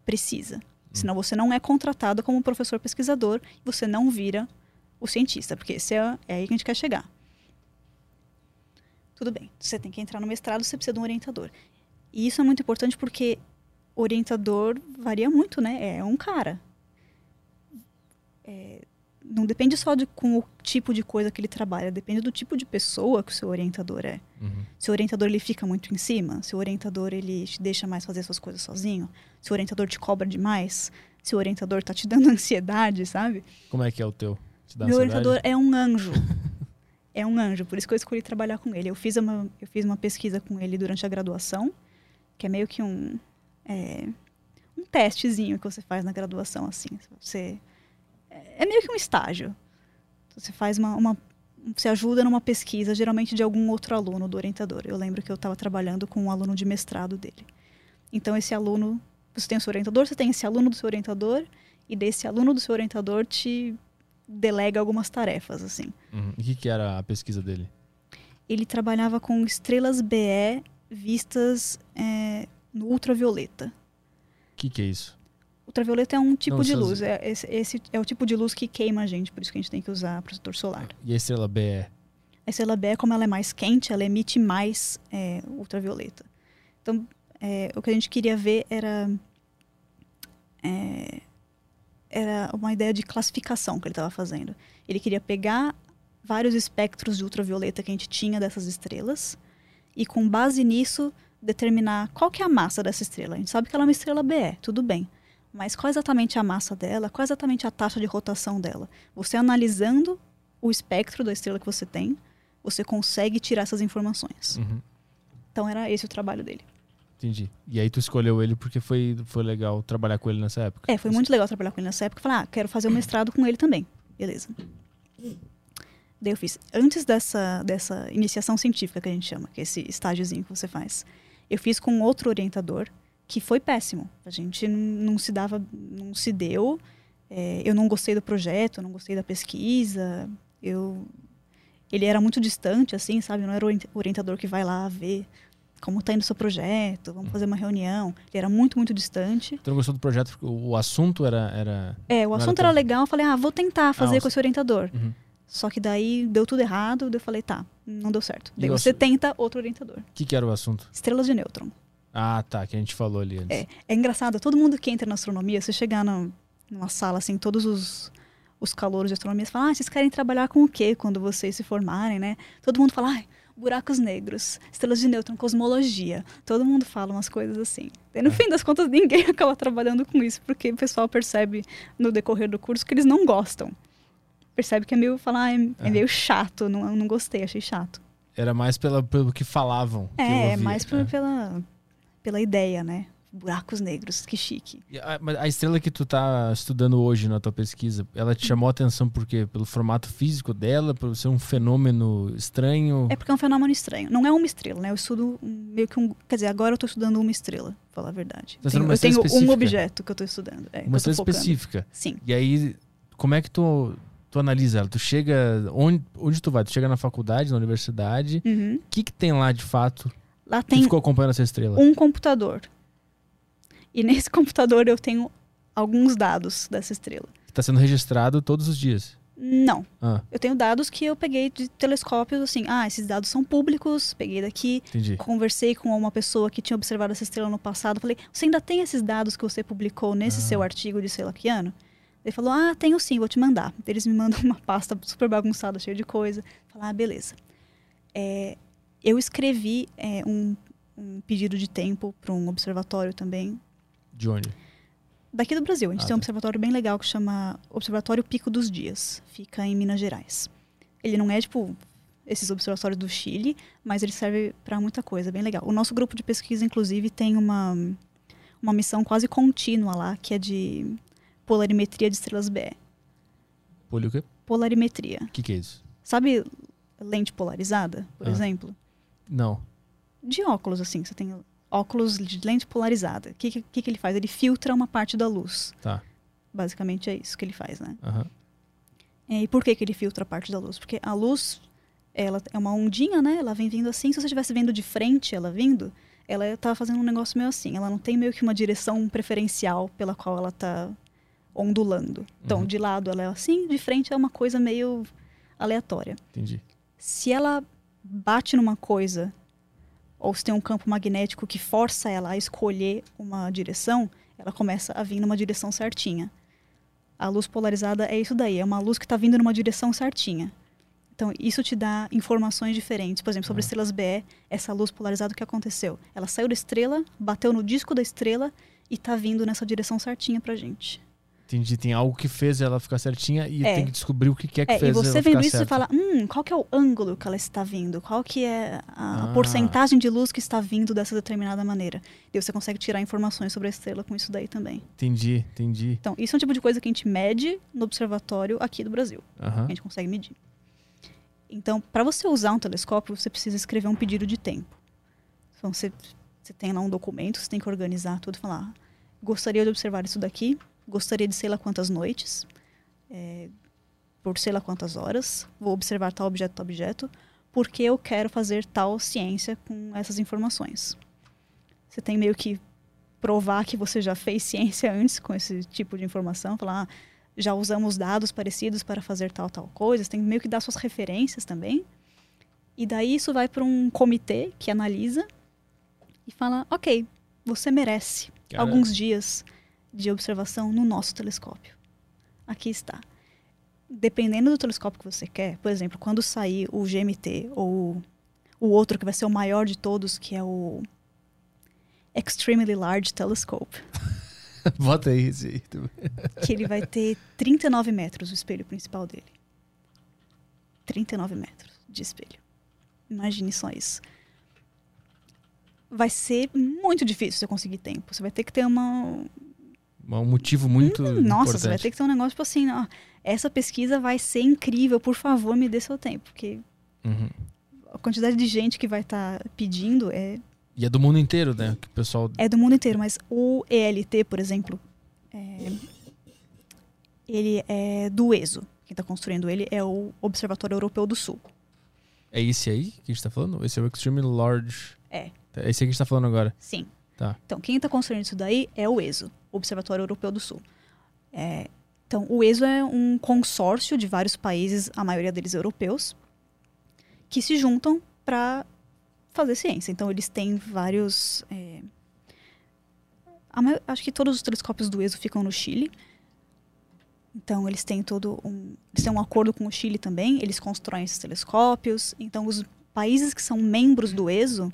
Speaker 3: Precisa. Senão você não é contratado como professor pesquisador, você não vira o cientista, porque esse é, é aí que a gente quer chegar. Tudo bem, você tem que entrar no mestrado, você precisa de um orientador. E isso é muito importante porque orientador varia muito, né? É um cara. É, não depende só de com o tipo de coisa que ele trabalha, depende do tipo de pessoa que o seu orientador é.
Speaker 1: Uhum.
Speaker 3: Se o orientador ele fica muito em cima, se o orientador ele te deixa mais fazer suas coisas sozinho, se o orientador te cobra demais, se o orientador tá te dando [laughs] ansiedade, sabe?
Speaker 1: Como é que é o teu? Te
Speaker 3: Meu
Speaker 1: ansiedade?
Speaker 3: orientador é um anjo. [laughs] é um anjo, por isso que eu escolhi trabalhar com ele. Eu fiz uma, eu fiz uma pesquisa com ele durante a graduação, que é meio que um, é, um testezinho que você faz na graduação, assim. Você, é meio que um estágio. Você faz uma, uma você ajuda numa pesquisa, geralmente de algum outro aluno do orientador. Eu lembro que eu estava trabalhando com um aluno de mestrado dele. Então, esse aluno, você tem o seu orientador, você tem esse aluno do seu orientador, e desse aluno do seu orientador te delega algumas tarefas, assim.
Speaker 1: Uhum. E o que, que era a pesquisa dele?
Speaker 3: Ele trabalhava com estrelas BE vistas é, no ultravioleta.
Speaker 1: O que, que é isso?
Speaker 3: Ultravioleta é um tipo
Speaker 1: Não,
Speaker 3: de
Speaker 1: essas-
Speaker 3: luz. É, esse, esse é o tipo de luz que queima a gente, por isso que a gente tem que usar protetor solar.
Speaker 1: E a estrela B é?
Speaker 3: A estrela B, como ela é mais quente, ela emite mais é, ultravioleta. Então, é, o que a gente queria ver era é, era uma ideia de classificação que ele estava fazendo. Ele queria pegar vários espectros de ultravioleta que a gente tinha dessas estrelas e, com base nisso, determinar qual que é a massa dessa estrela. A gente sabe que ela é uma estrela BE, tudo bem. Mas qual exatamente a massa dela? Qual exatamente a taxa de rotação dela? Você analisando o espectro da estrela que você tem, você consegue tirar essas informações.
Speaker 1: Uhum.
Speaker 3: Então era esse o trabalho dele.
Speaker 1: Entendi. E aí tu escolheu ele porque foi, foi legal trabalhar com ele nessa época.
Speaker 3: É, foi muito legal trabalhar com ele nessa época. Falei, ah, quero fazer o mestrado com ele também. Beleza. Daí eu fiz. Antes dessa, dessa iniciação científica que a gente chama, que é esse estágiozinho que você faz, eu fiz com outro orientador que foi péssimo. A gente não, se dava, não se deu. É, eu não gostei do projeto, não gostei da pesquisa. Eu, ele era muito distante, assim, sabe? Não era o orient- orientador que vai lá ver como tá indo o seu projeto, vamos fazer uma reunião. Ele era muito, muito distante.
Speaker 1: Tu não gostou do projeto o assunto era. era...
Speaker 3: É, o
Speaker 1: Não era
Speaker 3: assunto
Speaker 1: tão-
Speaker 3: era legal, eu falei, ah, vou tentar fazer
Speaker 1: Ah,
Speaker 3: com esse orientador.
Speaker 1: Uhum.
Speaker 3: Só que daí deu tudo errado, daí eu falei, tá, não deu certo. Daí você tenta outro orientador.
Speaker 1: O que, que era o assunto?
Speaker 3: Estrelas de nêutron.
Speaker 1: Ah, tá, que a gente falou ali antes.
Speaker 3: É, é engraçado, todo mundo que entra na astronomia, você chegar na, numa sala, assim, todos os, os calouros de astronomia, você fala, ah, vocês querem trabalhar com o quê quando vocês se formarem, né? Todo mundo fala, ah, buracos negros, estrelas de nêutron, cosmologia. Todo mundo fala umas coisas assim. E no
Speaker 1: É.
Speaker 3: fim das contas, ninguém [laughs] acaba trabalhando com isso, porque o pessoal percebe no decorrer do curso que eles não gostam. Percebe que é meio, falar, ah, é, é meio chato, não, não gostei, achei chato.
Speaker 1: Era mais pela, pelo que falavam. que
Speaker 3: É,
Speaker 1: ouvia.
Speaker 3: mais por-
Speaker 1: É.
Speaker 3: pela, pela ideia, né? Buracos negros, que chique.
Speaker 1: A, a estrela que tu tá estudando hoje na tua pesquisa, ela te chamou a atenção por quê? Pelo formato físico dela, por ser um fenômeno estranho?
Speaker 3: É porque é um fenômeno estranho. Não é uma estrela, né? Eu estudo meio que um. Quer dizer, agora eu tô estudando uma estrela, pra falar a verdade.
Speaker 1: Tá
Speaker 3: Tenho- eu tenho
Speaker 1: estrela
Speaker 3: um
Speaker 1: específica?
Speaker 3: objeto que eu tô estudando. É, que
Speaker 1: Uma estrela específica.
Speaker 3: Sim.
Speaker 1: E aí, como é que tu, tu analisa ela? Tu chega. Onde, onde tu vai? Tu chega na faculdade, na universidade.
Speaker 3: Uhum.
Speaker 1: O que, que tem lá de fato?
Speaker 3: Lá
Speaker 1: Tu
Speaker 3: tem
Speaker 1: ficou acompanhando essa estrela?
Speaker 3: um computador. E nesse [laughs] computador eu tenho alguns dados dessa estrela.
Speaker 1: Que tá sendo registrado todos os dias.
Speaker 3: Não.
Speaker 1: Ah,
Speaker 3: Eu tenho dados que eu peguei de telescópios, assim. Ah, esses dados são públicos, peguei daqui.
Speaker 1: entendi.
Speaker 3: Conversei com uma pessoa que tinha observado essa estrela no passado. Falei, você ainda tem esses dados que você publicou nesse
Speaker 1: Ah.
Speaker 3: seu artigo de sei lá que ano? Ele falou, ah, tenho sim, vou te mandar. Eles me mandam [laughs] uma pasta super bagunçada, cheia de coisa. Falar, ah, beleza. É, eu escrevi é, um, um pedido de tempo para um observatório também,
Speaker 1: De onde?
Speaker 3: daqui do Brasil. A gente
Speaker 1: Ah,
Speaker 3: tem um
Speaker 1: tá.
Speaker 3: observatório bem legal que chama Observatório Pico dos Dias. Fica em Minas Gerais. Ele não é tipo esses observatórios do Chile, mas ele serve para muita coisa, bem legal. O nosso grupo de pesquisa, inclusive, tem uma, uma missão quase contínua lá, que é de polarimetria de estrelas BE.
Speaker 1: Polio o quê?
Speaker 3: Polarimetria.
Speaker 1: O que, que é isso?
Speaker 3: Sabe lente polarizada, por
Speaker 1: Ah.
Speaker 3: exemplo?
Speaker 1: Não.
Speaker 3: de óculos, assim. Você tem óculos de lente polarizada. O que, que, que ele faz? Ele filtra uma parte da luz.
Speaker 1: Tá.
Speaker 3: Basicamente é isso que ele faz, né? É, E por que, que ele filtra a parte da luz? Porque a luz, ela é uma ondinha, né? Ela vem vindo assim. Se você estivesse vendo de frente ela vindo, ela tá fazendo um negócio meio assim. Ela não tem meio que uma direção preferencial pela qual ela tá ondulando. Então,
Speaker 1: Uhum.
Speaker 3: de lado ela é assim, de frente é uma coisa meio aleatória.
Speaker 1: Entendi.
Speaker 3: Se ela bate numa coisa, ou se tem um campo magnético que força ela a escolher uma direção, ela começa a vir numa direção certinha. A luz polarizada é isso daí, é uma luz que está vindo numa direção certinha. Então, isso te dá informações diferentes. Por exemplo, sobre
Speaker 1: Ah.
Speaker 3: estrelas BE, essa luz polarizada, o que aconteceu? Ela saiu da estrela, bateu no disco da estrela e está vindo nessa direção certinha pra gente.
Speaker 1: Entendi. Tem algo que fez ela ficar certinha e
Speaker 3: É.
Speaker 1: tem que descobrir o que que é que
Speaker 3: É, e
Speaker 1: fez
Speaker 3: você
Speaker 1: ela
Speaker 3: vendo
Speaker 1: ficar
Speaker 3: isso, você
Speaker 1: certa.
Speaker 3: fala, hum, qual que é o ângulo que ela está vindo? Qual que é a
Speaker 1: Ah.
Speaker 3: porcentagem de luz que está vindo dessa determinada maneira? E você consegue tirar informações sobre a estrela com isso daí também.
Speaker 1: Entendi, entendi.
Speaker 3: Então, isso é um tipo de coisa que a gente mede no observatório aqui do Brasil. A gente consegue medir. Então, para você usar um telescópio, você precisa escrever um pedido de tempo. Então, você, você tem lá um documento, você tem que organizar tudo e falar: "Ah, gostaria de observar isso daqui, gostaria de sei lá quantas noites, é, por sei lá quantas horas, vou observar tal objeto, tal objeto, porque eu quero fazer tal ciência com essas informações. Você tem meio que provar que você já fez ciência [laughs] antes com esse tipo de informação, falar, ah, já usamos dados parecidos para fazer tal, tal coisa, você tem meio que dar suas referências também. E daí isso vai para um comitê que analisa e fala, ok, você merece
Speaker 1: Cara,
Speaker 3: alguns dias de observação no nosso telescópio. Aqui está. Dependendo do telescópio que você quer, por exemplo, quando sair o GMT ou o outro que vai ser o maior de todos, que é o Extremely Large Telescope, [laughs]
Speaker 1: Bota aí esse aí também.
Speaker 3: que ele vai ter 39 metros o espelho principal dele. 39 metros de espelho. Imagine só isso. Vai ser muito difícil você conseguir tempo. Você vai ter que ter uma,
Speaker 1: Um motivo muito
Speaker 3: Hum, Nossa,
Speaker 1: importante.
Speaker 3: você vai ter que ter um negócio tipo assim, ó, essa pesquisa vai ser incrível, por favor, me dê seu tempo. Porque
Speaker 1: Uhum.
Speaker 3: a quantidade de gente que vai estar pedindo é,
Speaker 1: E é do mundo inteiro, né? Que o pessoal...
Speaker 3: é do mundo inteiro, mas o ELT, por exemplo, é, ele é do ESO. Quem está construindo ele é o Observatório Europeu do Sul.
Speaker 1: É esse aí que a gente tá falando? Esse é o Extremely Large.
Speaker 3: É.
Speaker 1: É esse aí que a gente tá falando agora.
Speaker 3: Sim.
Speaker 1: Tá.
Speaker 3: Então, quem está construindo isso daí é o ESO, Observatório Europeu do Sul. É, então, o ESO é um consórcio de vários países, a maioria deles europeus, que se juntam para fazer ciência. Então, eles têm vários. é, a mai- acho que todos os telescópios do ESO ficam no Chile. Então, eles têm todo um. Eles têm um acordo com o Chile também, eles constroem esses telescópios. Então, os países que são membros do ESO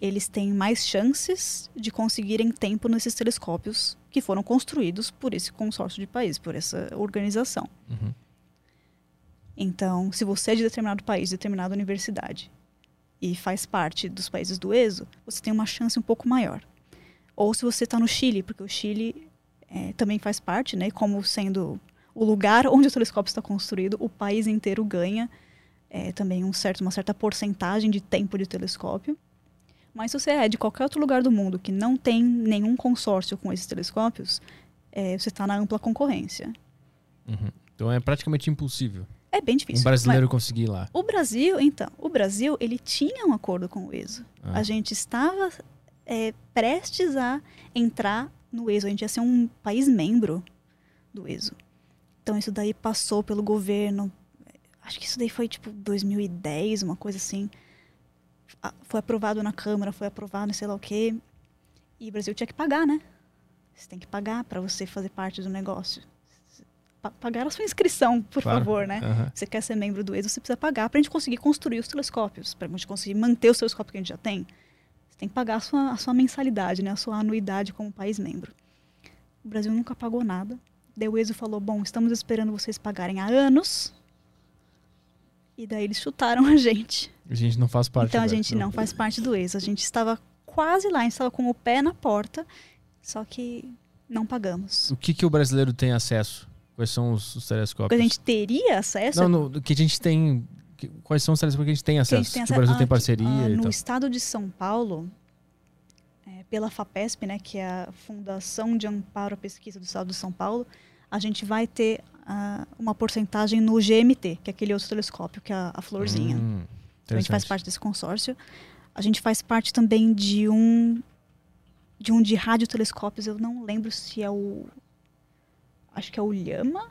Speaker 3: eles têm mais chances de conseguirem tempo nesses telescópios que foram construídos por esse consórcio de países, por essa organização.
Speaker 1: Uhum.
Speaker 3: Então, se você é de determinado país, determinada universidade, e faz parte dos países do ESO, você tem uma chance um pouco maior. Ou se você está no Chile, porque o Chile eh, também faz parte, né? Como sendo o lugar onde o telescópio está construído, o país inteiro ganha eh, também um certo, uma certa porcentagem de tempo de telescópio. Mas se você é de qualquer outro lugar do mundo que não tem nenhum consórcio com esses telescópios, eh, você está na ampla concorrência.
Speaker 1: Uhum. Então é praticamente impossível
Speaker 3: É bem difícil.
Speaker 1: um brasileiro conseguir ir lá.
Speaker 3: O Brasil, então, o Brasil, ele tinha um acordo com o ESO.
Speaker 1: Ah.
Speaker 3: A gente estava é, prestes a entrar no ESO. A gente ia ser um país membro do ESO. Então, isso daí passou pelo governo. Acho que isso daí foi, tipo, 2010, uma coisa assim. Foi aprovado na Câmara, foi aprovado em sei lá o quê. E o Brasil tinha que pagar, né? Você tem que pagar para você fazer parte do negócio. Pa- Pagar a sua inscrição, por
Speaker 1: Claro.
Speaker 3: favor, né?
Speaker 1: Aham.
Speaker 3: você quer ser membro do ESO, você precisa pagar para a gente conseguir construir os telescópios, para a gente conseguir manter os telescópios que a gente já tem. Você tem que pagar a sua, a sua mensalidade, né, a sua anuidade como país membro. O Brasil nunca pagou nada. Daí o ESO falou: bom, estamos esperando vocês pagarem há anos. E daí eles chutaram [laughs] a gente.
Speaker 1: A gente não faz parte.
Speaker 3: então a gente não faz parte do ESO. A gente estava quase lá, a gente estava com o pé na porta, só que não pagamos.
Speaker 1: O que, que o brasileiro tem acesso? Quais são os, os telescópios?
Speaker 3: Porque a gente teria acesso
Speaker 1: Não, no, o que a gente tem. Que Que- Quais são os telescópios que a gente tem
Speaker 3: Que
Speaker 1: acesso?
Speaker 3: gente tem
Speaker 1: que o
Speaker 3: acesso-
Speaker 1: Brasil
Speaker 3: ah,
Speaker 1: tem
Speaker 3: que-
Speaker 1: parceria
Speaker 3: ah, no
Speaker 1: tal.
Speaker 3: estado de São Paulo, é, pela FAPESP, né, que é a Fundação de Amparo à Pesquisa do Estado de São Paulo, a gente vai ter uma porcentagem no GMT, que é aquele outro telescópio, que é a, a florzinha.
Speaker 1: Hum,
Speaker 3: Então, a gente faz parte desse consórcio. A gente faz parte também de um de um de radiotelescópios, eu não lembro se é o acho que é o Lhama.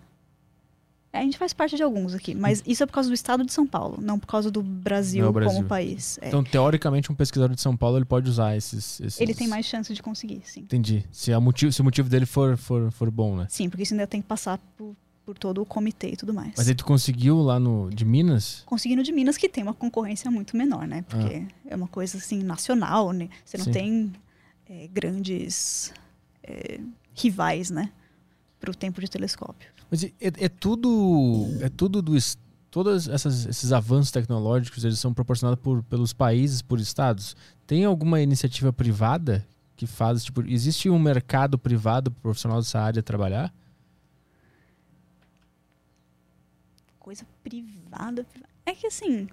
Speaker 3: É, a gente faz parte de alguns aqui, mas isso é por causa do estado de São Paulo, não por causa do Brasil,
Speaker 1: é Brasil.
Speaker 3: como país. É.
Speaker 1: Então, teoricamente, um pesquisador de São Paulo ele pode usar esses. esses-
Speaker 3: Ele tem mais chance de conseguir, sim.
Speaker 1: Entendi. Se, motivo, se o motivo dele for, for, for bom, né?
Speaker 3: Sim, porque isso ainda tem que passar por, por todo o comitê e tudo mais.
Speaker 1: Mas aí tu conseguiu lá no de Minas?
Speaker 3: Conseguindo de Minas, que tem uma concorrência muito menor, né? Porque é uma coisa assim nacional, né? Você não
Speaker 1: Ah. Sim.
Speaker 3: tem é, grandes é, rivais, né? Para o tempo de telescópio.
Speaker 1: Mas é, é tudo. É tudo do. Todos essas- esses avanços tecnológicos eles são proporcionados por, pelos países, por estados. Tem alguma iniciativa privada que faz, tipo, existe um mercado privado pro profissional dessa área trabalhar?
Speaker 3: Coisa privada. priva- É que assim.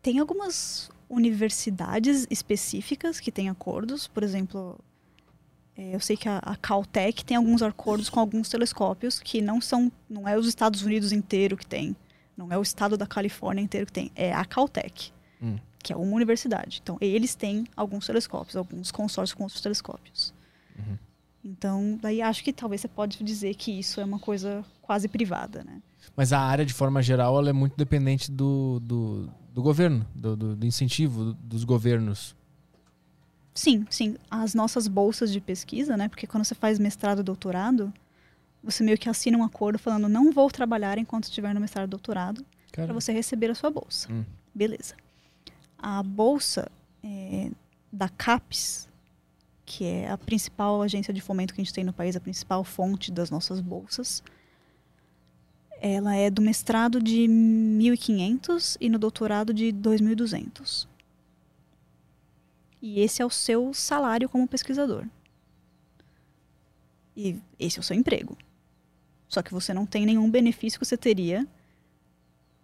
Speaker 3: Tem algumas universidades específicas que têm acordos, por exemplo. é, eu sei que a, a Caltech tem alguns acordos com alguns telescópios que não são, não é os Estados Unidos inteiro que tem, não é o estado da Califórnia inteiro que tem, é a Caltech,
Speaker 1: Hum.
Speaker 3: que é uma universidade. Então eles têm alguns telescópios, alguns consórcios com outros telescópios.
Speaker 1: Uhum.
Speaker 3: Então daí acho que talvez você pode dizer que isso é uma coisa quase privada, né?
Speaker 1: Mas a área, de forma geral, ela é muito dependente do, do, do governo, do, do- do incentivo do- dos governos.
Speaker 3: Sim, sim. As nossas bolsas de pesquisa, né? Porque quando você faz mestrado e doutorado, você meio que assina um acordo falando não vou trabalhar enquanto estiver no mestrado e doutorado para você receber a sua bolsa.
Speaker 1: Hum.
Speaker 3: Beleza. A bolsa é, da CAPES, que é a principal agência de fomento que a gente tem no país, a principal fonte das nossas bolsas, ela é do mestrado de 1.500 e no doutorado de 2.200. E esse é o seu salário como pesquisador. E esse é o seu emprego. Só que você não tem nenhum benefício que você teria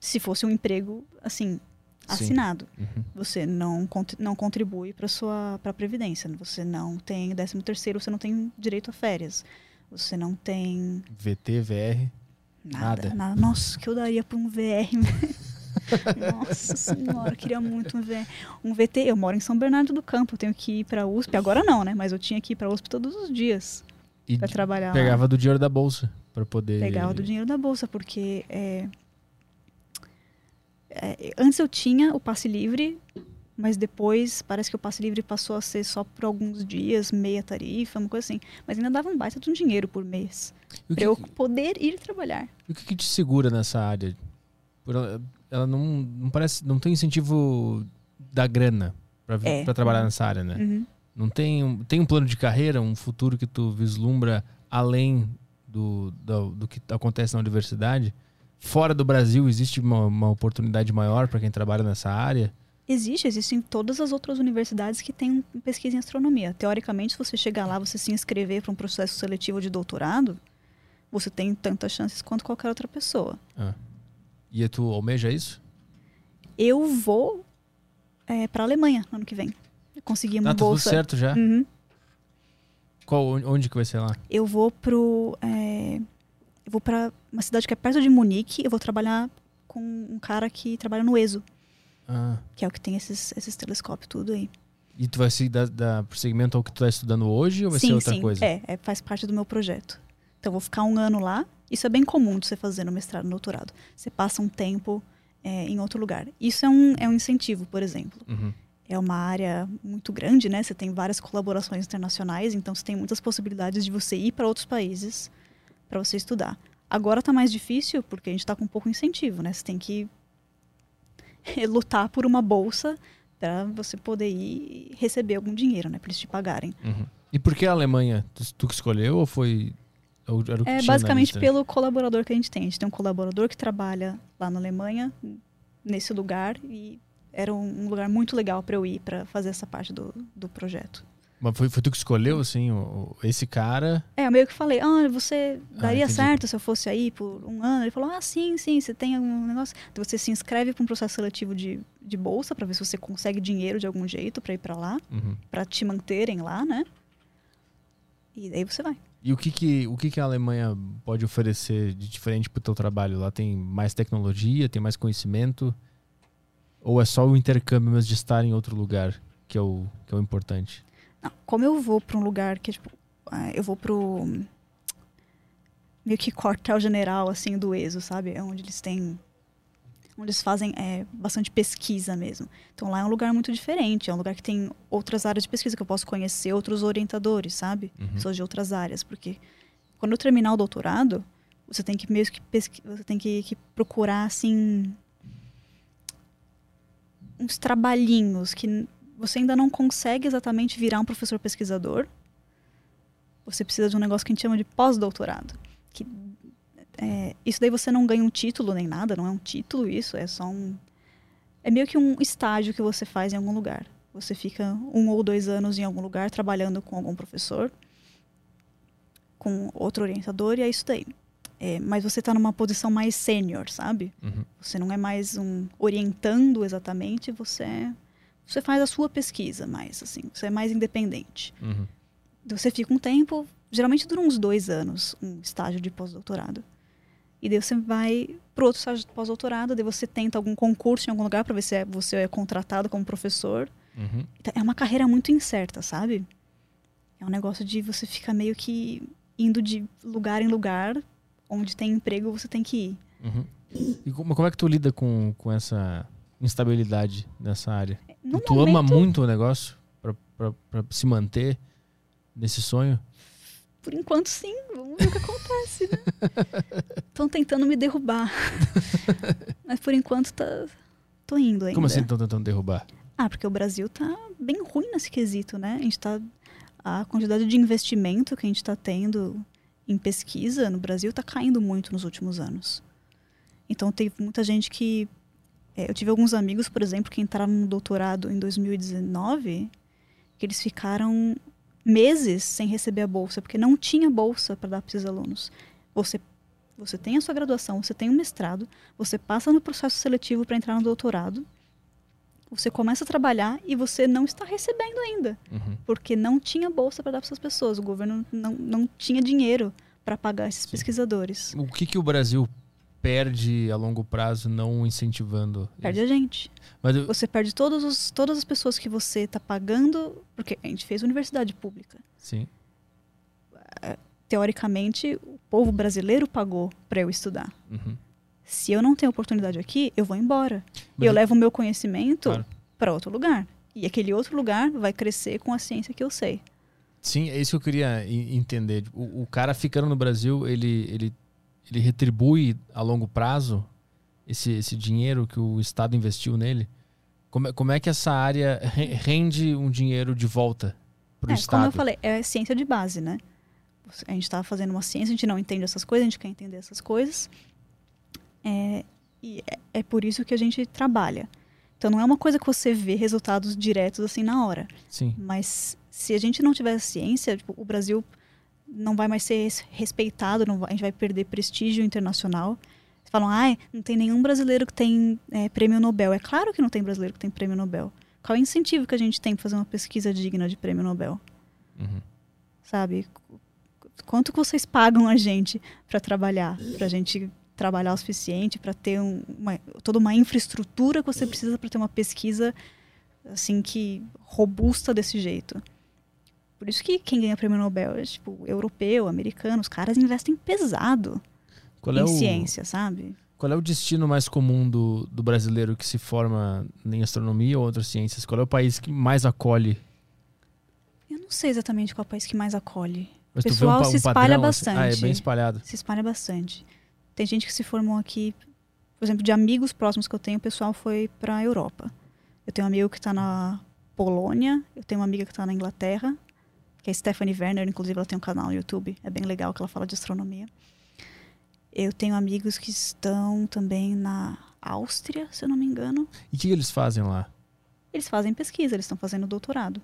Speaker 3: se fosse um emprego, assim,
Speaker 1: Sim.
Speaker 3: Assinado.
Speaker 1: Uhum.
Speaker 3: Você não, não contribui para sua pra previdência. Você não tem 13 terceiro, você não tem direito a férias. Você não tem
Speaker 1: VT, VR.
Speaker 3: nada.
Speaker 1: Nada.
Speaker 3: nada. Nossa, o que eu daria por um VR. [laughs] Nossa senhora, eu queria muito um VR. Um VT, eu moro em São Bernardo do Campo, eu tenho que ir para USP. Agora não, né? Mas eu tinha que ir para USP todos os dias para trabalhar lá.
Speaker 1: pegava do dinheiro da bolsa para poder.
Speaker 3: Pegava do dinheiro da bolsa, porque é, é, antes eu tinha o passe livre, mas depois parece que o passe livre passou a ser só por alguns dias, meia tarifa, uma coisa assim. Mas ainda dava um baita de um dinheiro por mês, para
Speaker 1: que,
Speaker 3: eu poder ir trabalhar.
Speaker 1: e o que que te segura nessa área? Por ela, não, não parece, não tem incentivo da grana para
Speaker 3: É.
Speaker 1: trabalhar nessa área, né?
Speaker 3: Uhum.
Speaker 1: Não tem, um- tem um plano de carreira, um futuro que tu vislumbra além do, do, do que acontece na universidade? Fora do Brasil existe uma, uma oportunidade maior para quem trabalha nessa área?
Speaker 3: Existe, existem todas as outras universidades que têm pesquisa em astronomia. Teoricamente, se você chegar lá, você se inscrever para um processo seletivo de doutorado, você tem tantas chances quanto qualquer outra pessoa.
Speaker 1: E tu almeja isso?
Speaker 3: Eu vou para a Alemanha no ano que vem. Eu consegui uma
Speaker 1: Ah, tá tudo
Speaker 3: bolsa.
Speaker 1: certo já?
Speaker 3: Uhum.
Speaker 1: Qual, onde que vai ser lá?
Speaker 3: Eu vou pro. é, eu vou para uma cidade que é perto de Munique. Eu vou trabalhar com um cara que trabalha no ESO,
Speaker 1: Ah,
Speaker 3: que é o que tem esses, esses telescópios tudo aí.
Speaker 1: e tu vai se dar, dar prosseguimento ao que tu tá estudando hoje ou vai
Speaker 3: sim,
Speaker 1: ser outra
Speaker 3: sim.
Speaker 1: coisa?
Speaker 3: É, é, faz parte do meu projeto. Então eu vou ficar um ano lá. Isso é bem comum de você fazer no mestrado no doutorado. Você passa um tempo é, em outro lugar. Isso é um, é um incentivo, por exemplo.
Speaker 1: Uhum.
Speaker 3: é uma área muito grande, né? Você tem várias colaborações internacionais, então você tem muitas possibilidades de você ir para outros países para você estudar. Agora tá mais difícil porque a gente está com pouco incentivo, né? Você tem que [laughs] lutar por uma bolsa para você poder ir receber algum dinheiro, né? Para eles te pagarem.
Speaker 1: Uhum. E por que a Alemanha? Tu, que escolheu ou foi. ou era o que
Speaker 3: É basicamente pelo colaborador que a gente tem. A gente tem um colaborador que trabalha lá na Alemanha, nesse lugar, e era um um lugar muito legal para eu ir para fazer essa parte do, do projeto.
Speaker 1: Mas foi, foi tu que escolheu, assim, o, o- esse cara?
Speaker 3: É, eu meio que falei, ah, você daria
Speaker 1: entendi.
Speaker 3: certo se eu fosse aí por um ano? Ele falou, ah, sim, sim, você tem algum negócio. Então você se inscreve para um processo seletivo de, de bolsa para ver se você consegue dinheiro de algum jeito para ir para lá,
Speaker 1: Uhum.
Speaker 3: para te manterem lá, né? E daí você vai.
Speaker 1: E o que que, o que que a Alemanha pode oferecer de diferente pro teu trabalho? Lá tem mais tecnologia, tem mais conhecimento? Ou é só o intercâmbio mesmo de estar em outro lugar que é o, que é o importante?
Speaker 3: Não, como eu vou para um lugar que, tipo, ah, eu vou pro meio que quartel-general, assim, do ESO, sabe? É onde eles têm... Onde eles fazem é, bastante pesquisa mesmo. Então lá é um lugar muito diferente. É um lugar que tem outras áreas de pesquisa que eu posso conhecer, outros orientadores, sabe?
Speaker 1: Uhum.
Speaker 3: Pessoas de outras áreas. Porque quando eu terminar o doutorado, você tem que mesmo que pesqui... você tem que, que procurar, assim... Uns trabalhinhos que você ainda não consegue exatamente virar um professor pesquisador. Você precisa de um negócio que a gente chama de pós-doutorado. Que é, isso daí você não ganha um título nem nada, não é um título isso, é só um. É meio que um estágio que você faz em algum lugar. Você fica um ou dois anos em algum lugar trabalhando com algum professor, com outro orientador, e é isso daí. É, mas você está numa posição mais sênior, sabe?
Speaker 1: Uhum.
Speaker 3: Você não é mais um orientando exatamente, você é- você faz a sua pesquisa mais assim, você é mais independente.
Speaker 1: Uhum.
Speaker 3: Você fica um tempo, geralmente dura uns dois anos, um estágio de pós-doutorado. E daí você vai para outro estágio de pós-doutorado, daí você tenta algum concurso em algum lugar para ver se é- você é contratado como professor.
Speaker 1: Uhum.
Speaker 3: Então, É uma carreira muito incerta, sabe? É um negócio de você ficar meio que indo de lugar em lugar, onde tem emprego você tem que ir.
Speaker 1: Uhum. E como, como é que tu lida com, com essa instabilidade nessa área?
Speaker 3: No
Speaker 1: tu ama
Speaker 3: momento-
Speaker 1: muito o negócio pra se manter nesse sonho?
Speaker 3: Por enquanto, sim. Vamos ver o que acontece. [laughs] Estão tentando me derrubar. [laughs] Mas por enquanto tá. Tô indo ainda.
Speaker 1: Como assim estão tentando derrubar?
Speaker 3: Ah, porque o Brasil tá bem ruim nesse quesito, né? A gente tá. A quantidade de investimento que a gente tá tendo em pesquisa no Brasil tá caindo muito nos últimos anos. Então teve muita gente que. É, eu tive alguns amigos, por exemplo, que entraram no doutorado em 2019, que eles ficaram meses sem receber a bolsa, porque não tinha bolsa para dar para esses alunos. Você, você tem a sua graduação, você tem um mestrado, você passa no processo seletivo para entrar no doutorado, você começa a trabalhar e você não está recebendo ainda,
Speaker 1: Uhum.
Speaker 3: porque não tinha bolsa para dar para essas pessoas. O governo não, não tinha dinheiro para pagar esses
Speaker 1: Sim.
Speaker 3: pesquisadores.
Speaker 1: O que, que o Brasil perde a longo prazo não incentivando?
Speaker 3: Perde
Speaker 1: isso?
Speaker 3: a gente.
Speaker 1: Mas eu-
Speaker 3: Você perde todos os, todas as pessoas que você está pagando, porque a gente fez universidade pública.
Speaker 1: sim.
Speaker 3: Teoricamente, o povo brasileiro pagou para eu estudar.
Speaker 1: Uhum.
Speaker 3: Se eu não tenho oportunidade aqui, eu vou embora.
Speaker 1: Mas
Speaker 3: e eu levo o meu conhecimento
Speaker 1: Claro.
Speaker 3: para outro lugar. E aquele outro lugar vai crescer com a ciência que eu sei.
Speaker 1: Sim, é isso que eu queria en- entender. O, o cara ficando no Brasil, ele, ele, ele retribui a longo prazo esse, esse dinheiro que o Estado investiu nele? Como é, como é que essa área re- rende um dinheiro de volta para o
Speaker 3: É,
Speaker 1: Estado?
Speaker 3: como eu falei, é ciência de base, né? A gente está fazendo uma ciência, a gente não entende essas coisas, a gente quer entender essas coisas. É, e é, é por isso que a gente trabalha. Então não é uma coisa que você vê resultados diretos assim na hora.
Speaker 1: Sim.
Speaker 3: Mas se a gente não tiver ciência, tipo, o Brasil não vai mais ser respeitado, não vai- a gente vai perder prestígio internacional. Falam, ai, não tem nenhum brasileiro que tem é, prêmio Nobel. É claro que não tem brasileiro que tem prêmio Nobel. Qual é o incentivo que a gente tem para fazer uma pesquisa digna de prêmio Nobel?
Speaker 1: Uhum.
Speaker 3: Sabe? Qu- Quanto que vocês pagam a gente para trabalhar? Para a gente trabalhar o suficiente, para ter um- uma, toda uma infraestrutura que você precisa para ter uma pesquisa assim que robusta desse jeito. Por isso que quem ganha prêmio Nobel é tipo europeu, americano, os caras investem pesado
Speaker 1: Qual
Speaker 3: em
Speaker 1: é, o,
Speaker 3: ciência, sabe?
Speaker 1: qual é o destino mais comum do, do brasileiro que se forma em astronomia ou outras ciências? Qual é o país que mais acolhe?
Speaker 3: Eu não sei exatamente qual é o país que mais acolhe.
Speaker 1: Mas vê
Speaker 3: pessoal
Speaker 1: pa-
Speaker 3: se espalha
Speaker 1: padrão, assim? Ah, é
Speaker 3: bastante.
Speaker 1: bem espalhado.
Speaker 3: se espalha bastante. Tem gente que se formou aqui, por exemplo, de amigos próximos que eu tenho, o pessoal foi para a Europa. Eu tenho um amigo que está na Polônia, eu tenho uma amiga que está na Inglaterra, que é Stephanie Werner, inclusive ela tem um canal no YouTube, é bem legal que ela fala de astronomia. Eu tenho amigos que estão também na Áustria, se eu não me engano.
Speaker 1: E o que eles fazem lá?
Speaker 3: Eles fazem pesquisa, eles estão fazendo doutorado.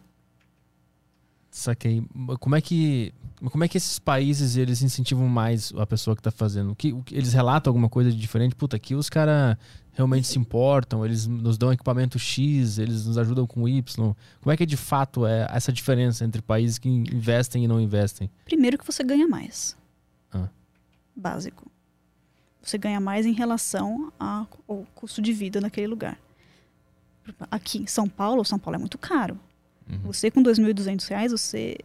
Speaker 1: Saquei. Como é que. Como é que esses países eles incentivam mais a pessoa que tá fazendo? Que- eles relatam alguma coisa de diferente? Puta, aqui os caras realmente se importam, eles nos dão equipamento X, eles nos ajudam com Y. Como é que de fato é essa diferença entre países que investem e não investem?
Speaker 3: Primeiro que você ganha mais.
Speaker 1: Ah.
Speaker 3: Básico. Você ganha mais em relação ao custo de vida naquele lugar. Aqui em São Paulo, São Paulo é muito caro.
Speaker 1: Uhum.
Speaker 3: Você com 2.200 reais, você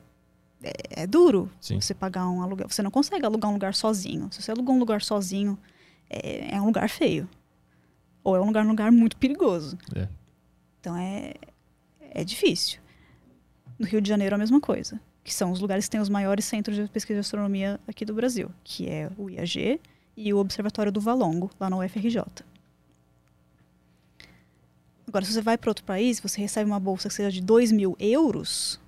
Speaker 3: é, é duro
Speaker 1: Sim.
Speaker 3: você pagar um aluguel. Você não consegue alugar um lugar sozinho. Se você alugar um lugar sozinho, é, é um lugar feio. Ou é um lugar, um lugar muito perigoso.
Speaker 1: É.
Speaker 3: Então é, é difícil. No Rio de Janeiro a mesma coisa. Que são os lugares que têm os maiores centros de pesquisa de astronomia aqui do Brasil. Que é o IAG e o Observatório do Valongo, lá na UFRJ. Agora, se você vai para outro país, você recebe uma bolsa que seja de 2 mil euros,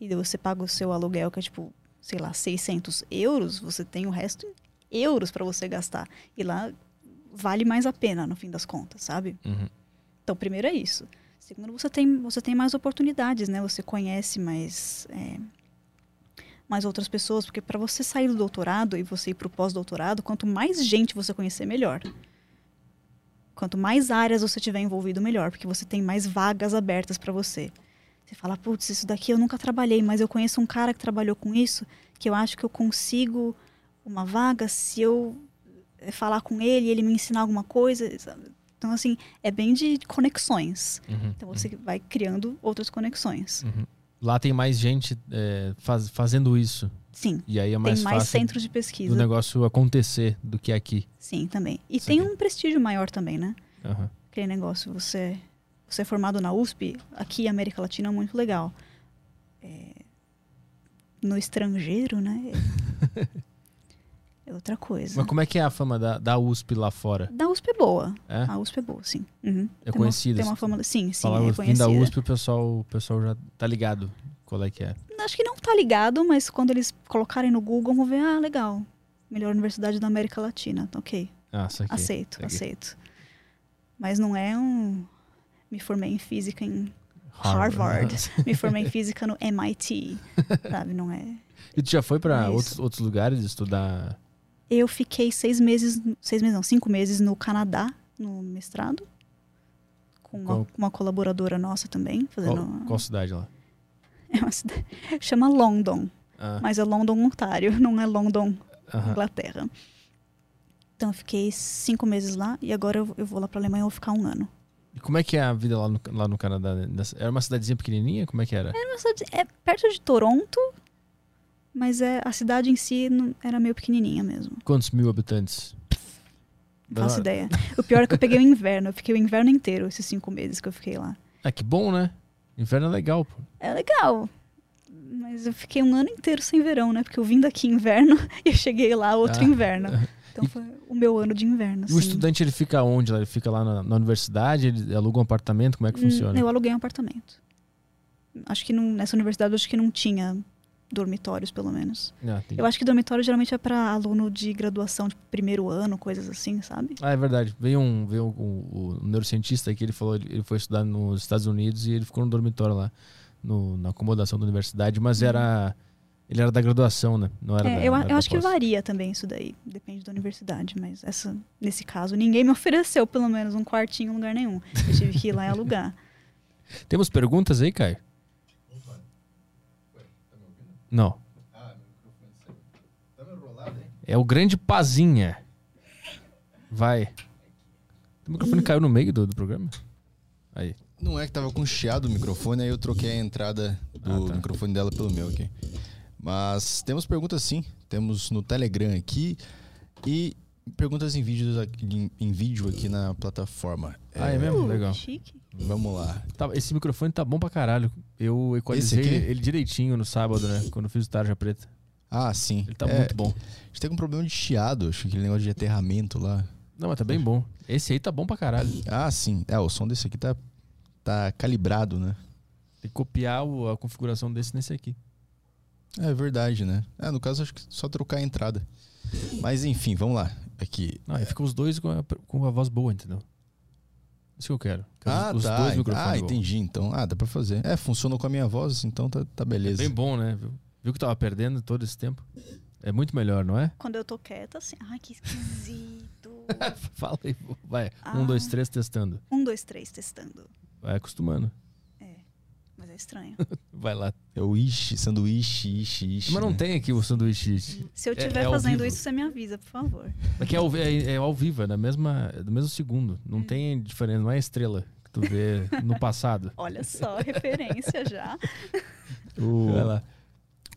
Speaker 3: e você paga o seu aluguel, que é tipo, sei lá, 600 euros, você tem o resto em euros para você gastar. E lá vale mais a pena, no fim das contas, sabe?
Speaker 1: Uhum.
Speaker 3: Então, primeiro é isso. Segundo, você tem, você tem mais oportunidades, né? Você conhece mais, é, mais outras pessoas, porque para você sair do doutorado e você ir para o pós-doutorado, quanto mais gente você conhecer, melhor. Quanto mais áreas você tiver envolvido, melhor, porque você tem mais vagas abertas para você. Você fala, putz, isso daqui eu nunca trabalhei, mas eu conheço um cara que trabalhou com isso, que eu acho que eu consigo uma vaga se eu falar com ele ele me ensinar alguma coisa. sabe? Então, assim, é bem de conexões.
Speaker 1: Uhum.
Speaker 3: Então, você vai criando outras conexões.
Speaker 1: Uhum. Lá tem mais gente é, faz- fazendo isso.
Speaker 3: Sim,
Speaker 1: E aí é mais
Speaker 3: tem mais
Speaker 1: fácil
Speaker 3: centros de
Speaker 1: do
Speaker 3: pesquisa.
Speaker 1: negócio acontecer do que aqui.
Speaker 3: Sim, também. E
Speaker 1: Isso
Speaker 3: tem
Speaker 1: aqui.
Speaker 3: um prestígio maior também, né?
Speaker 1: Aham.
Speaker 3: Aquele negócio, você, você é formado na USP, aqui América Latina é muito legal. É, no estrangeiro, né? [laughs] É, outra coisa.
Speaker 1: Mas como é que é a fama da, da USP lá fora?
Speaker 3: Da USP é boa.
Speaker 1: É?
Speaker 3: A USP é boa, sim. Uhum.
Speaker 1: É
Speaker 3: Tem uma-
Speaker 1: conhecida,
Speaker 3: Tem uma fama, sim, sim,
Speaker 1: Falar
Speaker 3: é
Speaker 1: fim da
Speaker 3: conhecida.
Speaker 1: USP, o pessoal, o pessoal já tá ligado qual é que é.
Speaker 3: Acho que não tá ligado, mas quando eles colocarem no Google, vão ver, ah, legal. Melhor universidade da América Latina. Ok,
Speaker 1: Ah, isso aqui.
Speaker 3: aceito,
Speaker 1: Aqui.
Speaker 3: aceito. Mas não é um... Me formei em física em Harvard. [laughs] Me formei em física no MIT. Sabe, não é...
Speaker 1: E tu já foi pra
Speaker 3: Não é
Speaker 1: outros, outros lugares estudar?
Speaker 3: Eu fiquei seis meses, seis meses não, cinco meses no Canadá, no mestrado. Com uma, uma colaboradora nossa também, fazendo...
Speaker 1: Qual, qual cidade lá? [laughs]
Speaker 3: É uma cidade, chama London,
Speaker 1: Ah,
Speaker 3: mas é London, Ontário, [laughs] não é London. Inglaterra. Então eu fiquei cinco meses lá e agora eu, eu vou lá pra Alemanha e vou ficar um ano.
Speaker 1: E como é que é a vida lá no, lá no Canadá? Era uma cidadezinha pequenininha? Como é que era?
Speaker 3: É, uma cidade- é perto de Toronto, mas é, a cidade em si não- era meio pequenininha mesmo.
Speaker 1: Quantos mil habitantes?
Speaker 3: Não faço ideia. O pior é que eu peguei o inverno. Eu fiquei o inverno inteiro, esses cinco meses que eu fiquei lá.
Speaker 1: Ah, que bom, né? Inverno é legal, pô.
Speaker 3: É legal. Mas eu fiquei um ano inteiro sem verão, né? Porque eu vim daqui inverno [laughs] e eu cheguei lá outro
Speaker 1: Ah.
Speaker 3: inverno. Então
Speaker 1: E-
Speaker 3: foi o meu ano de inverno.
Speaker 1: O
Speaker 3: assim.
Speaker 1: estudante, ele fica onde? lá? Ele fica lá na, na universidade? Ele aluga um apartamento? Como é que
Speaker 3: Hum,
Speaker 1: funciona?
Speaker 3: Eu aluguei um apartamento. Acho que não, nessa universidade acho que não tinha dormitórios, pelo menos.
Speaker 1: Ah,
Speaker 3: Eu acho que dormitório geralmente é para aluno de graduação, tipo, primeiro ano, coisas assim, sabe?
Speaker 1: Ah, é verdade. Veio um, veio um, o neurocientista aqui, ele falou, ele ele foi estudar nos Estados Unidos e ele ficou no dormitório lá, no- na acomodação da universidade, mas era. Ele era da graduação, né? Não era
Speaker 3: É,
Speaker 1: da,
Speaker 3: eu,
Speaker 1: era
Speaker 3: eu acho que varia também isso daí. Depende da universidade, mas essa, nesse caso, ninguém me ofereceu pelo menos um quartinho em lugar nenhum. Eu tive que ir lá e alugar. [laughs]
Speaker 1: Temos perguntas aí, Caio? Não. É o grande Pazinha. Vai. O microfone caiu no meio do, do programa? Aí.
Speaker 2: Não é que tava com chiado o microfone, aí eu troquei a entrada do
Speaker 1: Ah, tá.
Speaker 2: microfone dela pelo meu aqui. Mas temos perguntas sim. Temos no Telegram aqui e perguntas em, vídeos aqui- em, em vídeo aqui na plataforma.
Speaker 1: Ah, é mesmo?
Speaker 3: Uh,
Speaker 1: Legal.
Speaker 3: Chique.
Speaker 2: Vamos lá.
Speaker 1: Tá, esse microfone tá bom pra caralho. Eu equalizei ele direitinho no sábado, né? Quando eu fiz o Tarja Preta.
Speaker 2: Ah, sim.
Speaker 1: Ele tá
Speaker 2: É,
Speaker 1: muito bom.
Speaker 2: A gente tem um problema de chiado, acho que aquele negócio de aterramento lá.
Speaker 1: Não, mas tá bem bom. Esse aí tá bom pra caralho.
Speaker 2: Ah, sim. É, o som desse aqui tá, tá calibrado, né?
Speaker 1: Tem que copiar o- a configuração desse nesse aqui.
Speaker 2: É verdade, né? É, no caso, acho que só trocar a entrada. Mas enfim, vamos lá. Aqui.
Speaker 1: Não, aí fica os dois com a, com a voz boa, entendeu? Isso que eu quero.
Speaker 2: Ah,
Speaker 1: os
Speaker 2: tá.
Speaker 1: dois microfones.
Speaker 2: Ah,
Speaker 1: igual.
Speaker 2: entendi. Então, ah, dá pra fazer. É, funcionou com a minha voz, então tá, tá beleza.
Speaker 1: Bem bom, né? Viu? Viu que tava perdendo todo esse tempo? É muito melhor, não é?
Speaker 3: Quando eu tô quieta, assim, ai, que esquisito. [laughs]
Speaker 1: Fala aí. Vai.
Speaker 3: Ah.
Speaker 1: Um, dois, três, testando.
Speaker 3: um, dois, três, testando.
Speaker 1: Vai acostumando.
Speaker 3: Mas é estranho. [laughs]
Speaker 1: Vai lá.
Speaker 2: É o ishi, sanduíche, ishi, ishi.
Speaker 1: Mas não
Speaker 2: né?
Speaker 1: tem aqui o sanduíche.
Speaker 3: Se eu
Speaker 1: É-
Speaker 3: estiver
Speaker 1: é ao
Speaker 3: fazendo isso, você me avisa, por favor.
Speaker 1: Aqui é ao, é, é ao vivo, é na mesma, é do mesmo segundo. Não tem diferença, não é estrela que tu vê no passado. [laughs]
Speaker 3: Olha só, [laughs] referência já.
Speaker 2: O,
Speaker 1: Vai lá.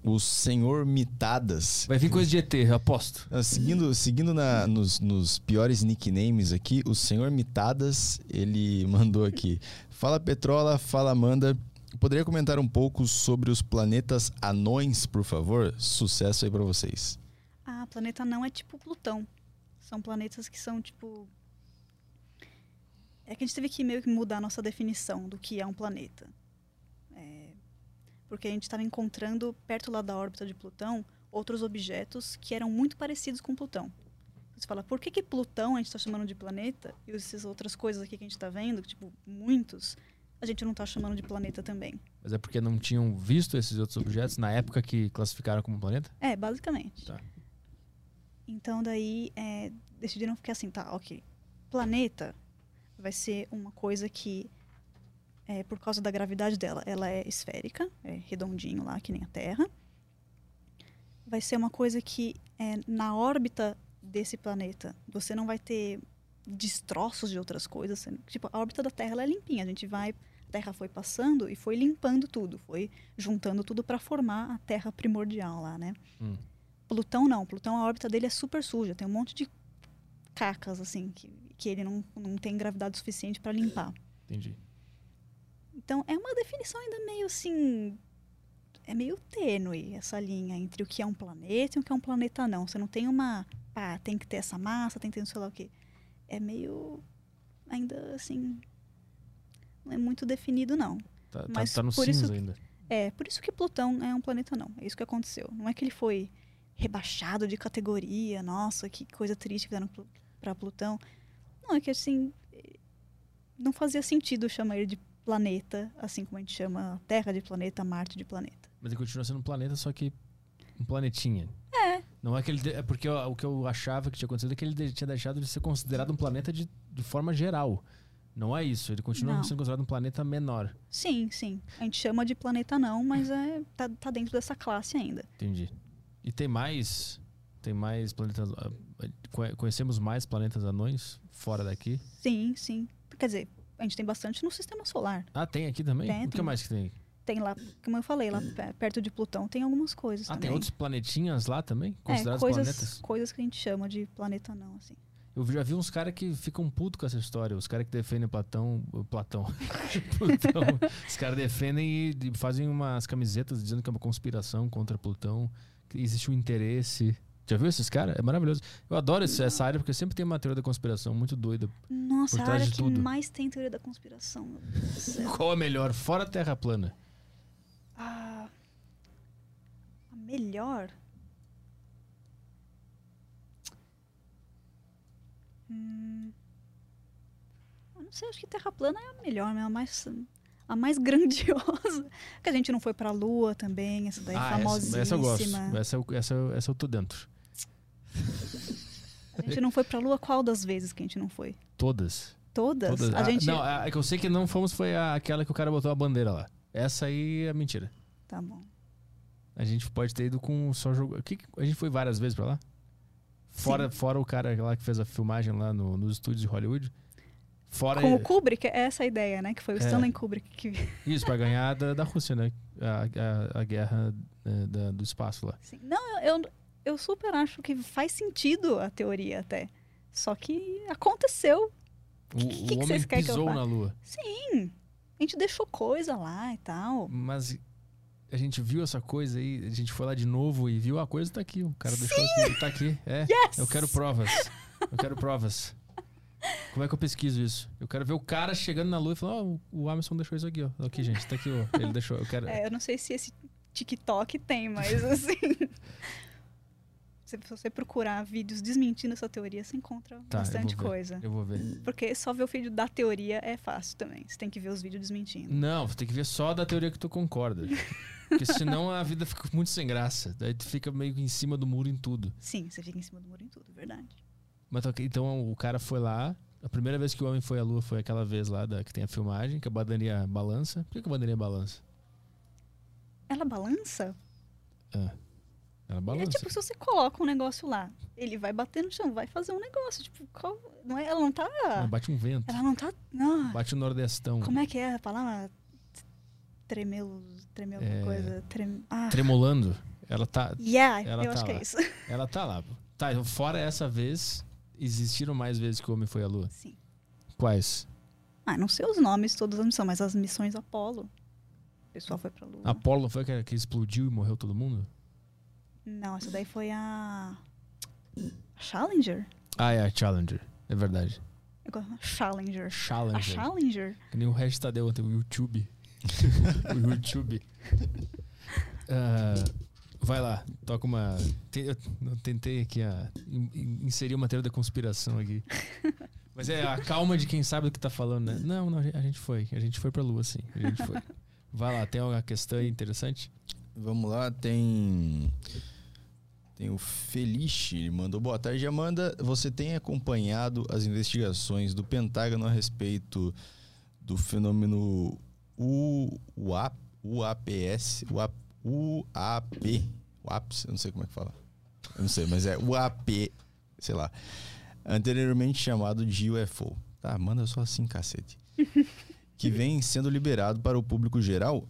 Speaker 2: o senhor Mitadas.
Speaker 1: Vai vir coisa de ET, eu aposto.
Speaker 2: Ah, Seguindo, seguindo na- nos, nos piores nicknames aqui, o senhor Mitadas, ele mandou aqui. Fala Petrola, fala Amanda. Poderia comentar um pouco sobre os planetas anões, por favor? Sucesso aí pra vocês.
Speaker 3: Ah, planeta não é tipo Plutão. São planetas que são tipo. É que a gente teve que meio que mudar a nossa definição do que é um planeta. É, Porque a gente estava encontrando, perto lá da órbita de Plutão, outros objetos que eram muito parecidos com Plutão. Você fala, por que, que Plutão a gente está chamando de planeta e essas outras coisas aqui que a gente está vendo, tipo, muitos, a gente não está chamando de planeta também?
Speaker 1: Mas é porque não tinham visto esses outros objetos na época que classificaram como planeta?
Speaker 3: É, basicamente.
Speaker 1: Tá.
Speaker 3: Então daí é, decidiram ficar assim, tá, ok. Planeta vai ser uma coisa que, é, por causa da gravidade dela, ela é esférica, é redondinho lá, que nem a Terra. Vai ser uma coisa que é, na órbita desse planeta você não vai ter destroços de outras coisas. Tipo, a órbita da Terra ela é limpinha. A gente vai, Terra foi passando e foi limpando tudo, foi juntando tudo para formar a Terra primordial lá, né?
Speaker 1: Hum.
Speaker 3: Plutão não. Plutão, a órbita dele é super suja. Tem um monte de cacas, assim, que, que ele não, não tem gravidade suficiente para limpar.
Speaker 1: Entendi.
Speaker 3: Então, é uma definição ainda meio assim. É meio tênue essa linha entre o que é um planeta e o que é um planeta não. Você não tem uma. Pá, tem que ter essa massa, tem que ter não sei lá o quê. É meio. Ainda assim. Não é muito definido, não.
Speaker 1: Tá, tá-
Speaker 3: Mas
Speaker 1: tá no
Speaker 3: por isso
Speaker 1: cinza
Speaker 3: que-
Speaker 1: ainda.
Speaker 3: É, por isso que Plutão é um planeta não. É isso que aconteceu. Não é que ele foi rebaixado de categoria, nossa, que coisa triste que plu- pra Plutão. Não, é que assim, não fazia sentido chamar ele de planeta, assim como a gente chama a Terra de planeta, Marte de planeta.
Speaker 1: Mas ele continua sendo um planeta, só que um planetinha.
Speaker 3: É.
Speaker 1: Não é que ele. É porque o, o que eu achava que tinha acontecido é que ele tinha deixado de ser considerado um planeta de, de forma geral. Não é isso. Ele continua
Speaker 3: Não.
Speaker 1: sendo considerado um planeta menor.
Speaker 3: Sim, sim. A gente chama de planeta não, mas é tá, tá dentro dessa classe ainda.
Speaker 1: Entendi. E tem mais. Tem mais planetas. ah, conhe- Conhecemos mais planetas anões fora daqui?
Speaker 3: Sim, sim. Quer dizer, a gente tem bastante no sistema solar.
Speaker 1: Ah, tem aqui também?
Speaker 3: Tem,
Speaker 1: o que
Speaker 3: tem.
Speaker 1: mais que tem?
Speaker 3: Tem lá, como eu falei, lá pe- perto de Plutão tem algumas coisas
Speaker 1: Ah,
Speaker 3: também.
Speaker 1: tem outros planetinhas lá também?
Speaker 3: É,
Speaker 1: Considerados
Speaker 3: coisas,
Speaker 1: planetas?
Speaker 3: coisas que a gente chama de planeta não, assim.
Speaker 1: Eu já vi uns caras que ficam putos com essa história. Os caras que defendem Platão. Platão. Plutão. [laughs] Os caras defendem e fazem umas camisetas dizendo que é uma conspiração contra Plutão. Que existe um interesse. Já viu esses caras? É maravilhoso. Eu adoro esse- essa área porque sempre tem uma teoria da conspiração muito doida.
Speaker 3: Nossa, a área que
Speaker 1: tudo.
Speaker 3: mais tem teoria da conspiração. [laughs]
Speaker 1: Qual é melhor? Fora a Terra plana.
Speaker 3: Ah, a melhor? Hum, eu não sei, acho que Terra plana é a melhor, né? a mais, a mais [laughs] grandiosa. Que a gente não foi pra Lua também, essa daí é
Speaker 1: essa,
Speaker 3: famosíssima.
Speaker 1: essa eu gosto. Essa, eu- essa, eu- essa eu tô dentro.
Speaker 3: A gente não foi pra Lua qual das vezes que a gente não foi?
Speaker 1: Todas.
Speaker 3: Todas?
Speaker 1: Todas.
Speaker 3: A
Speaker 1: Ah,
Speaker 3: gente...
Speaker 1: Não, a a que eu sei que não fomos foi a- aquela que o cara botou a bandeira lá. Essa aí é mentira.
Speaker 3: Tá bom.
Speaker 1: A gente pode ter ido com só jogo. a gente foi várias vezes pra lá? Fora, fora o cara lá que fez a filmagem lá no, nos estúdios de Hollywood. Fora
Speaker 3: Com o Kubrick, é essa a ideia, né? Que foi o
Speaker 1: É.
Speaker 3: Stanley Kubrick que [laughs]
Speaker 1: isso, pra ganhar da, da Rússia, né? A, a, a guerra eh, da- do espaço lá.
Speaker 3: Sim. Não, eu, eu super acho que faz sentido a teoria até. Só que aconteceu.
Speaker 1: O,
Speaker 3: que-
Speaker 1: o
Speaker 3: que
Speaker 1: homem
Speaker 3: vocês querem que eu faça?
Speaker 1: na Lua.
Speaker 3: Sim, a gente deixou coisa lá e tal.
Speaker 1: Mas a gente viu essa coisa aí, a gente foi lá de novo e viu a coisa tá aqui. O cara deixou aqui. Tá aqui. É.
Speaker 3: Yes!
Speaker 1: Eu quero provas. Eu quero provas. Como é que eu pesquiso isso? Eu quero ver o cara chegando na lua e falar, ó, o- o Emerson deixou isso aqui, ó. Aqui, gente, tá aqui, ó. Ele deixou. Eu quero. [laughs]
Speaker 3: É, eu não sei se esse TikTok tem, mas [laughs] assim. Se você procurar vídeos desmentindo essa teoria, você encontra
Speaker 1: Tá, eu
Speaker 3: bastante
Speaker 1: ver.
Speaker 3: coisa.
Speaker 1: Eu vou ver.
Speaker 3: Porque só ver o vídeo da teoria é fácil também. Você tem que ver os vídeos desmentindo.
Speaker 1: Não, você tem que ver só da teoria que tu concorda. [laughs] Porque senão a vida fica muito sem graça. Daí tu fica meio que em cima do muro em tudo.
Speaker 3: Sim, você fica em cima do muro em tudo, verdade.
Speaker 1: Mas então o cara foi lá. A primeira vez que o homem foi à lua foi aquela vez lá da, que tem a filmagem, que a bandeirinha balança. Por que, que a bandeirinha balança?
Speaker 3: Ela balança?
Speaker 1: Ah, ela
Speaker 3: É
Speaker 1: balança.
Speaker 3: tipo, se você coloca um negócio lá, ele vai bater no chão, vai fazer um negócio. Tipo, qual- não é, ela não tá.
Speaker 1: Ela bate um vento.
Speaker 3: Ela não tá. Não.
Speaker 1: Bate o nordestão.
Speaker 3: Como é que é a palavra? Tremelo. Tremelo
Speaker 1: É.
Speaker 3: alguma coisa. Trem... Ah.
Speaker 1: Tremolando. Ela tá,
Speaker 3: Yeah,
Speaker 1: Ela
Speaker 3: eu
Speaker 1: tá
Speaker 3: acho que
Speaker 1: lá.
Speaker 3: é isso. [laughs]
Speaker 1: ela tá lá. Tá, então fora essa vez, existiram mais vezes que o homem foi à lua?
Speaker 3: Sim.
Speaker 1: Quais?
Speaker 3: Ah, não sei os nomes todas as missões, mas as missões Apollo. O pessoal foi pra Lua.
Speaker 1: Apolo não foi aquela que explodiu e morreu todo mundo?
Speaker 3: Não, essa daí foi a. Challenger?
Speaker 1: Ah, é a Challenger. É verdade.
Speaker 3: Gosto- Challenger. A
Speaker 1: Challenger.
Speaker 3: Challenger?
Speaker 1: Que nem o resto Tadeu ontem, o YouTube. [laughs] o YouTube. Ah, vai lá, toca uma. Eu tentei aqui a, in- inserir uma teoria da conspiração aqui. [laughs] Mas é a calma de quem sabe do que tá falando, né? Não, não, a gente foi. A gente foi pra lua, sim. A gente foi. Vai lá, tem alguma questão aí interessante?
Speaker 2: Vamos lá, tem. Tem o Felice, ele mandou boa tarde, Amanda. Você tem acompanhado as investigações do Pentágono a respeito do fenômeno U, UAP, UAPS, UAP, UAP, UAPS, eu não sei como é que fala. Eu não sei, mas é UAP, sei lá. Anteriormente chamado de UFO. Tá, manda só assim, cacete [laughs] que vem sendo liberado para o público geral,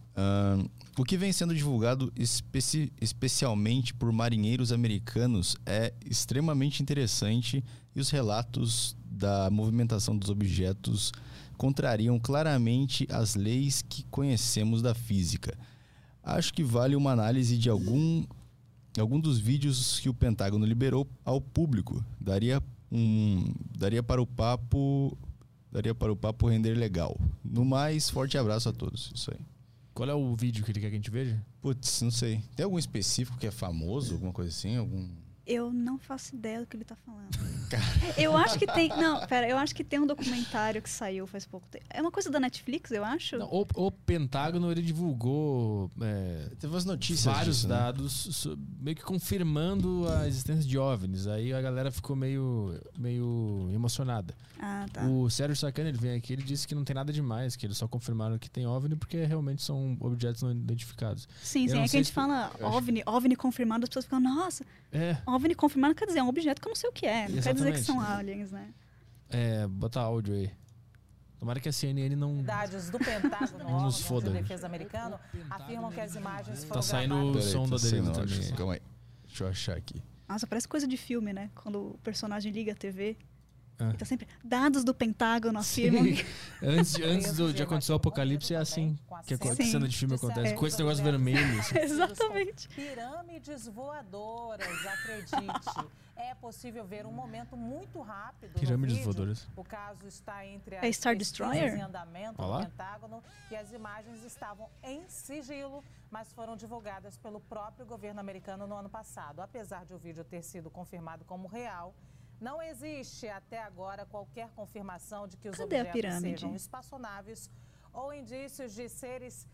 Speaker 2: o que vem sendo divulgado especi- especialmente por marinheiros americanos é extremamente interessante e os relatos da movimentação dos objetos contrariam claramente as leis que conhecemos da física. Acho que vale uma análise de algum, algum dos vídeos que o Pentágono liberou ao público. Daria, um, daria para o papo daria para o papo render legal. No mais, forte abraço a todos. Isso aí.
Speaker 1: Qual é o vídeo que ele quer que a gente veja?
Speaker 2: Putz, não sei. Tem algum específico que é famoso, alguma coisa assim? Algum.
Speaker 3: Eu não faço ideia do que ele tá falando. [laughs] Eu acho que tem. Não, pera, eu acho que tem um documentário que saiu faz pouco tempo. É uma coisa da Netflix, eu acho.
Speaker 1: Não, o, o Pentágono ele divulgou é,
Speaker 2: Teve umas notícias.
Speaker 1: vários
Speaker 2: disso, né?
Speaker 1: dados so- meio que confirmando a existência de OVNIs. Aí a galera ficou meio, meio emocionada.
Speaker 3: Ah, tá.
Speaker 1: O Sérgio Sacani, ele vem aqui, ele disse que não tem nada demais, que eles só confirmaram que tem OVNI porque realmente são objetos não identificados.
Speaker 3: Sim,
Speaker 1: eu
Speaker 3: sim. É que a gente
Speaker 1: se-
Speaker 3: fala OVNI, OVNI confirmado, as pessoas ficam, nossa,
Speaker 1: É,
Speaker 3: OVNI confirmado quer dizer, é um objeto que eu não sei o que é. Não quer dizer que são aliens, né?
Speaker 1: é, bota áudio aí. Tomara que a CNN não.
Speaker 4: Unidades do Pentágono,
Speaker 1: Não nos
Speaker 4: órgão
Speaker 1: foda.
Speaker 4: de defesa americano, afirmam que as imagens foram
Speaker 1: Tá saindo o
Speaker 4: gravadas...
Speaker 2: Peraí,
Speaker 1: som
Speaker 2: tá
Speaker 1: da
Speaker 2: áudio.
Speaker 1: também.
Speaker 2: Calma aí. Deixa eu achar aqui.
Speaker 3: Nossa, parece coisa de filme, né? Quando o personagem liga a TV.
Speaker 1: Ah.
Speaker 3: E tá sempre. Dados do Pentágono afirmam. [laughs]
Speaker 1: Antes, de- antes do- de acontecer o apocalipse é assim. Que, que cena de filme acontece.
Speaker 3: É.
Speaker 1: Com esse negócio vermelho. assim. [laughs]
Speaker 3: Exatamente.
Speaker 4: Pirâmides voadoras, acredite. É possível ver um momento muito rápido
Speaker 1: Pirâmides
Speaker 4: vídeo.
Speaker 1: voadoras.
Speaker 4: O caso está entre
Speaker 3: É
Speaker 4: as
Speaker 3: Star
Speaker 4: pesquisas
Speaker 3: Destroyer?
Speaker 4: em andamento
Speaker 1: Olha lá.
Speaker 4: no Pentágono e as imagens estavam em sigilo, mas foram divulgadas pelo próprio governo americano no ano passado. Apesar de o vídeo ter sido confirmado como real, não existe até agora qualquer confirmação de que os
Speaker 3: Cadê
Speaker 4: objetos sejam espaçonaves ou indícios de seres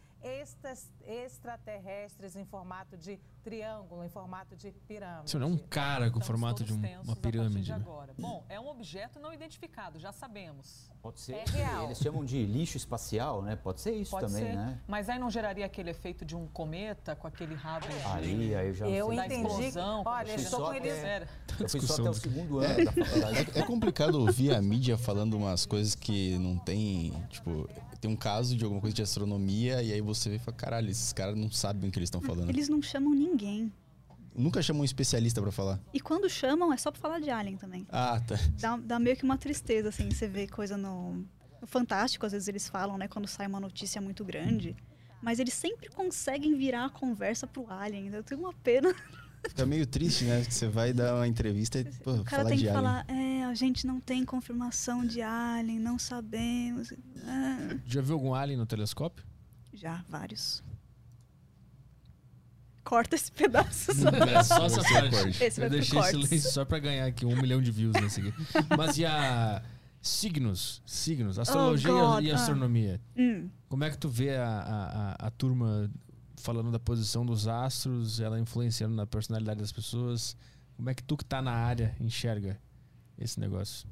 Speaker 4: extraterrestres em formato de triângulo, em formato de pirâmide.
Speaker 1: Isso não é um cara com o formato de um- uma pirâmide.
Speaker 5: de
Speaker 1: né?
Speaker 5: agora. Bom, é um objeto não identificado, já sabemos.
Speaker 6: Pode ser.
Speaker 4: É real.
Speaker 6: Eles chamam de lixo espacial, né? Pode ser isso
Speaker 5: Pode
Speaker 6: também,
Speaker 5: ser.
Speaker 6: né?
Speaker 5: Mas aí não geraria aquele efeito de um cometa com aquele rabo de-
Speaker 6: Aí, aí eu já
Speaker 4: Eu
Speaker 6: sei.
Speaker 4: entendi.
Speaker 5: explosão.
Speaker 4: Olha,
Speaker 6: eu
Speaker 4: estou
Speaker 6: só
Speaker 4: com eles.
Speaker 6: até-. Eu fui só até o
Speaker 1: do-
Speaker 6: segundo ano da faculdade.
Speaker 2: É, é complicado ouvir a mídia falando umas coisas que não tem. Tipo, tem um caso de alguma coisa de astronomia e aí você vê e fala: caralho, esses caras não sabem o que eles estão falando.
Speaker 3: Eles não chamam ninguém.
Speaker 2: Nunca chamam um especialista pra falar.
Speaker 3: E quando chamam, é só pra falar de alien também.
Speaker 2: Ah, tá.
Speaker 3: Dá, dá meio que uma tristeza, assim, você vê coisa no, no Fantástico, às vezes eles falam, né, quando sai uma notícia muito grande. Mas eles sempre conseguem virar a conversa pro alien. Eu tenho uma pena.
Speaker 2: Fica meio triste, né? Que você vai dar uma entrevista e pô,
Speaker 3: o cara
Speaker 2: falar
Speaker 3: tem
Speaker 2: de
Speaker 3: que
Speaker 2: alien.
Speaker 3: falar, é, a gente não tem confirmação de alien, não sabemos. Ah,
Speaker 1: Já viu algum alien no telescópio?
Speaker 3: já, vários. Corta esse pedaço só. [laughs]
Speaker 1: É só essa
Speaker 2: Você
Speaker 1: parte.
Speaker 3: Esse vai
Speaker 1: Eu deixei silêncio só pra ganhar aqui um milhão de views nesse aqui. Mas e a signos? Signos, astrologia e
Speaker 3: God,
Speaker 1: e
Speaker 3: ah.
Speaker 1: astronomia.
Speaker 3: Hum.
Speaker 1: Como é que tu vê a, a, a, a turma falando da posição dos astros, ela influenciando na personalidade das pessoas? Como é que tu que tá na área enxerga esse negócio?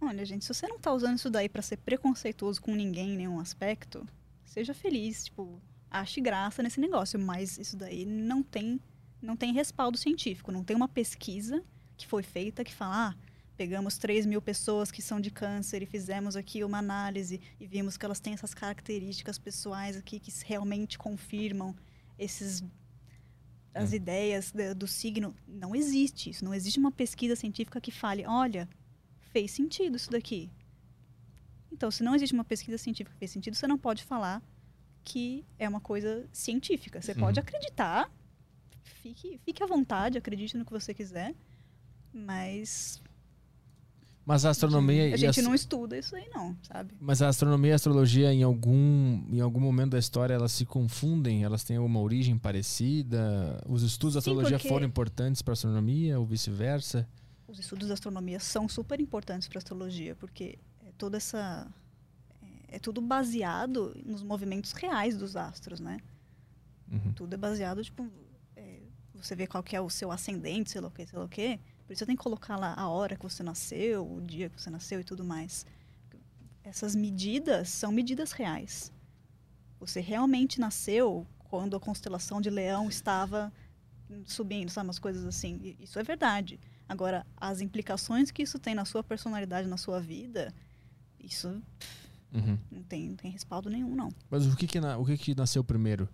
Speaker 3: Olha, gente, se você não tá usando isso daí pra ser preconceituoso com ninguém em nenhum aspecto, seja feliz, tipo, ache graça nesse negócio, mas isso daí não tem não tem respaldo científico, não tem uma pesquisa que foi feita que fala, ah, pegamos 3 mil pessoas que são de câncer e fizemos aqui uma análise e vimos que elas têm essas características pessoais aqui que realmente confirmam esses as ideias da- do signo. Não existe isso, não existe uma pesquisa científica que fale, olha, fez sentido isso daqui. Então, se não existe uma pesquisa científica que fez sentido, você não pode falar que é uma coisa científica. Você
Speaker 1: Uhum.
Speaker 3: pode acreditar, fique, fique à vontade, acredite no que você quiser, mas
Speaker 1: Mas a astronomia
Speaker 3: a gente
Speaker 1: as-
Speaker 3: não estuda isso aí não, sabe?
Speaker 1: Mas a astronomia e a astrologia, em algum, em algum momento da história, elas se confundem? Elas têm alguma origem parecida? Os estudos da
Speaker 3: Sim,
Speaker 1: astrologia foram importantes para a astronomia ou vice-versa?
Speaker 3: Os estudos da astronomia são super importantes para a astrologia, porque é toda essa é, tudo baseado nos movimentos reais dos astros, né?
Speaker 1: Uhum.
Speaker 3: Tudo é baseado, tipo, é, você vê qual que é o seu ascendente, sei lá o que, sei lá o que. Por isso você tem que colocar lá a hora que você nasceu, o dia que você nasceu e tudo mais. Essas medidas são medidas reais. Você realmente nasceu quando a constelação de Leão estava subindo, sabe, umas coisas assim. Isso é verdade. Agora, as implicações que isso tem na sua personalidade, na sua vida, isso
Speaker 1: Uhum.
Speaker 3: não tem, não tem respaldo nenhum, não.
Speaker 1: Mas o que que, na- o que que nasceu primeiro?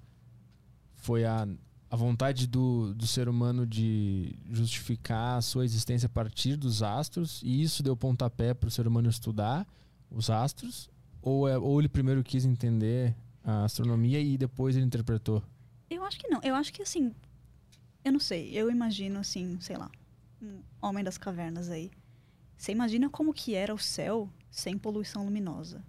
Speaker 1: Foi a, a vontade do, do ser humano de justificar a sua existência a partir dos astros e isso deu pontapé para o ser humano estudar os astros? Ou, é, ou ele primeiro quis entender a astronomia e depois ele interpretou?
Speaker 3: Eu acho que não. Eu acho que assim. Eu não sei. Eu imagino assim, sei lá, um homem das cavernas aí. Você imagina como que era o céu sem poluição luminosa?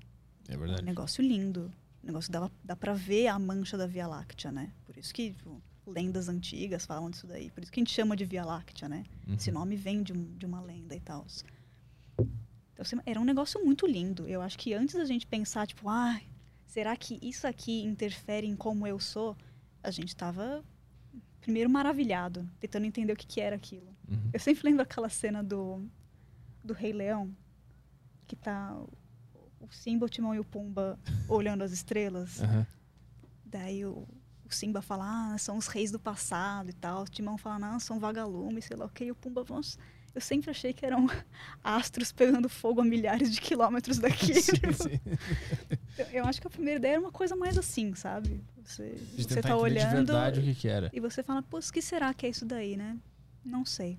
Speaker 1: É
Speaker 3: Um
Speaker 1: verdade.
Speaker 3: negócio lindo. Um negócio que dava, dá pra ver a mancha da Via Láctea, né? Por isso que tipo, lendas antigas falam disso daí. Por isso que a gente chama de Via Láctea, né?
Speaker 1: Uhum.
Speaker 3: Esse nome vem de, um- de uma lenda e tal. Então, assim, era um negócio muito lindo. Eu acho que antes da gente pensar, tipo, ah, será que isso aqui interfere em como eu sou? A gente tava primeiro maravilhado, tentando entender o que, que era aquilo.
Speaker 1: Uhum.
Speaker 3: Eu sempre lembro aquela cena do, do Rei Leão, que tá o Simba, o Timão e o Pumba olhando as estrelas.
Speaker 1: Aham.
Speaker 3: Daí o, o Simba fala, ah, são os reis do passado e tal. O Timão fala, não, são vagalumes, sei lá o que. E o Pumba, vamos... Eu sempre achei que eram [laughs] astros pegando fogo a milhares de quilômetros daqui. [laughs]
Speaker 1: Sim, sim. [laughs]
Speaker 3: Eu, eu acho que a primeira ideia era uma coisa mais assim, sabe? Você,
Speaker 1: De
Speaker 3: você tá
Speaker 1: entender de
Speaker 3: olhando
Speaker 1: verdade o que que era.
Speaker 3: e você fala, pô, o que será que é isso daí, né? Não sei.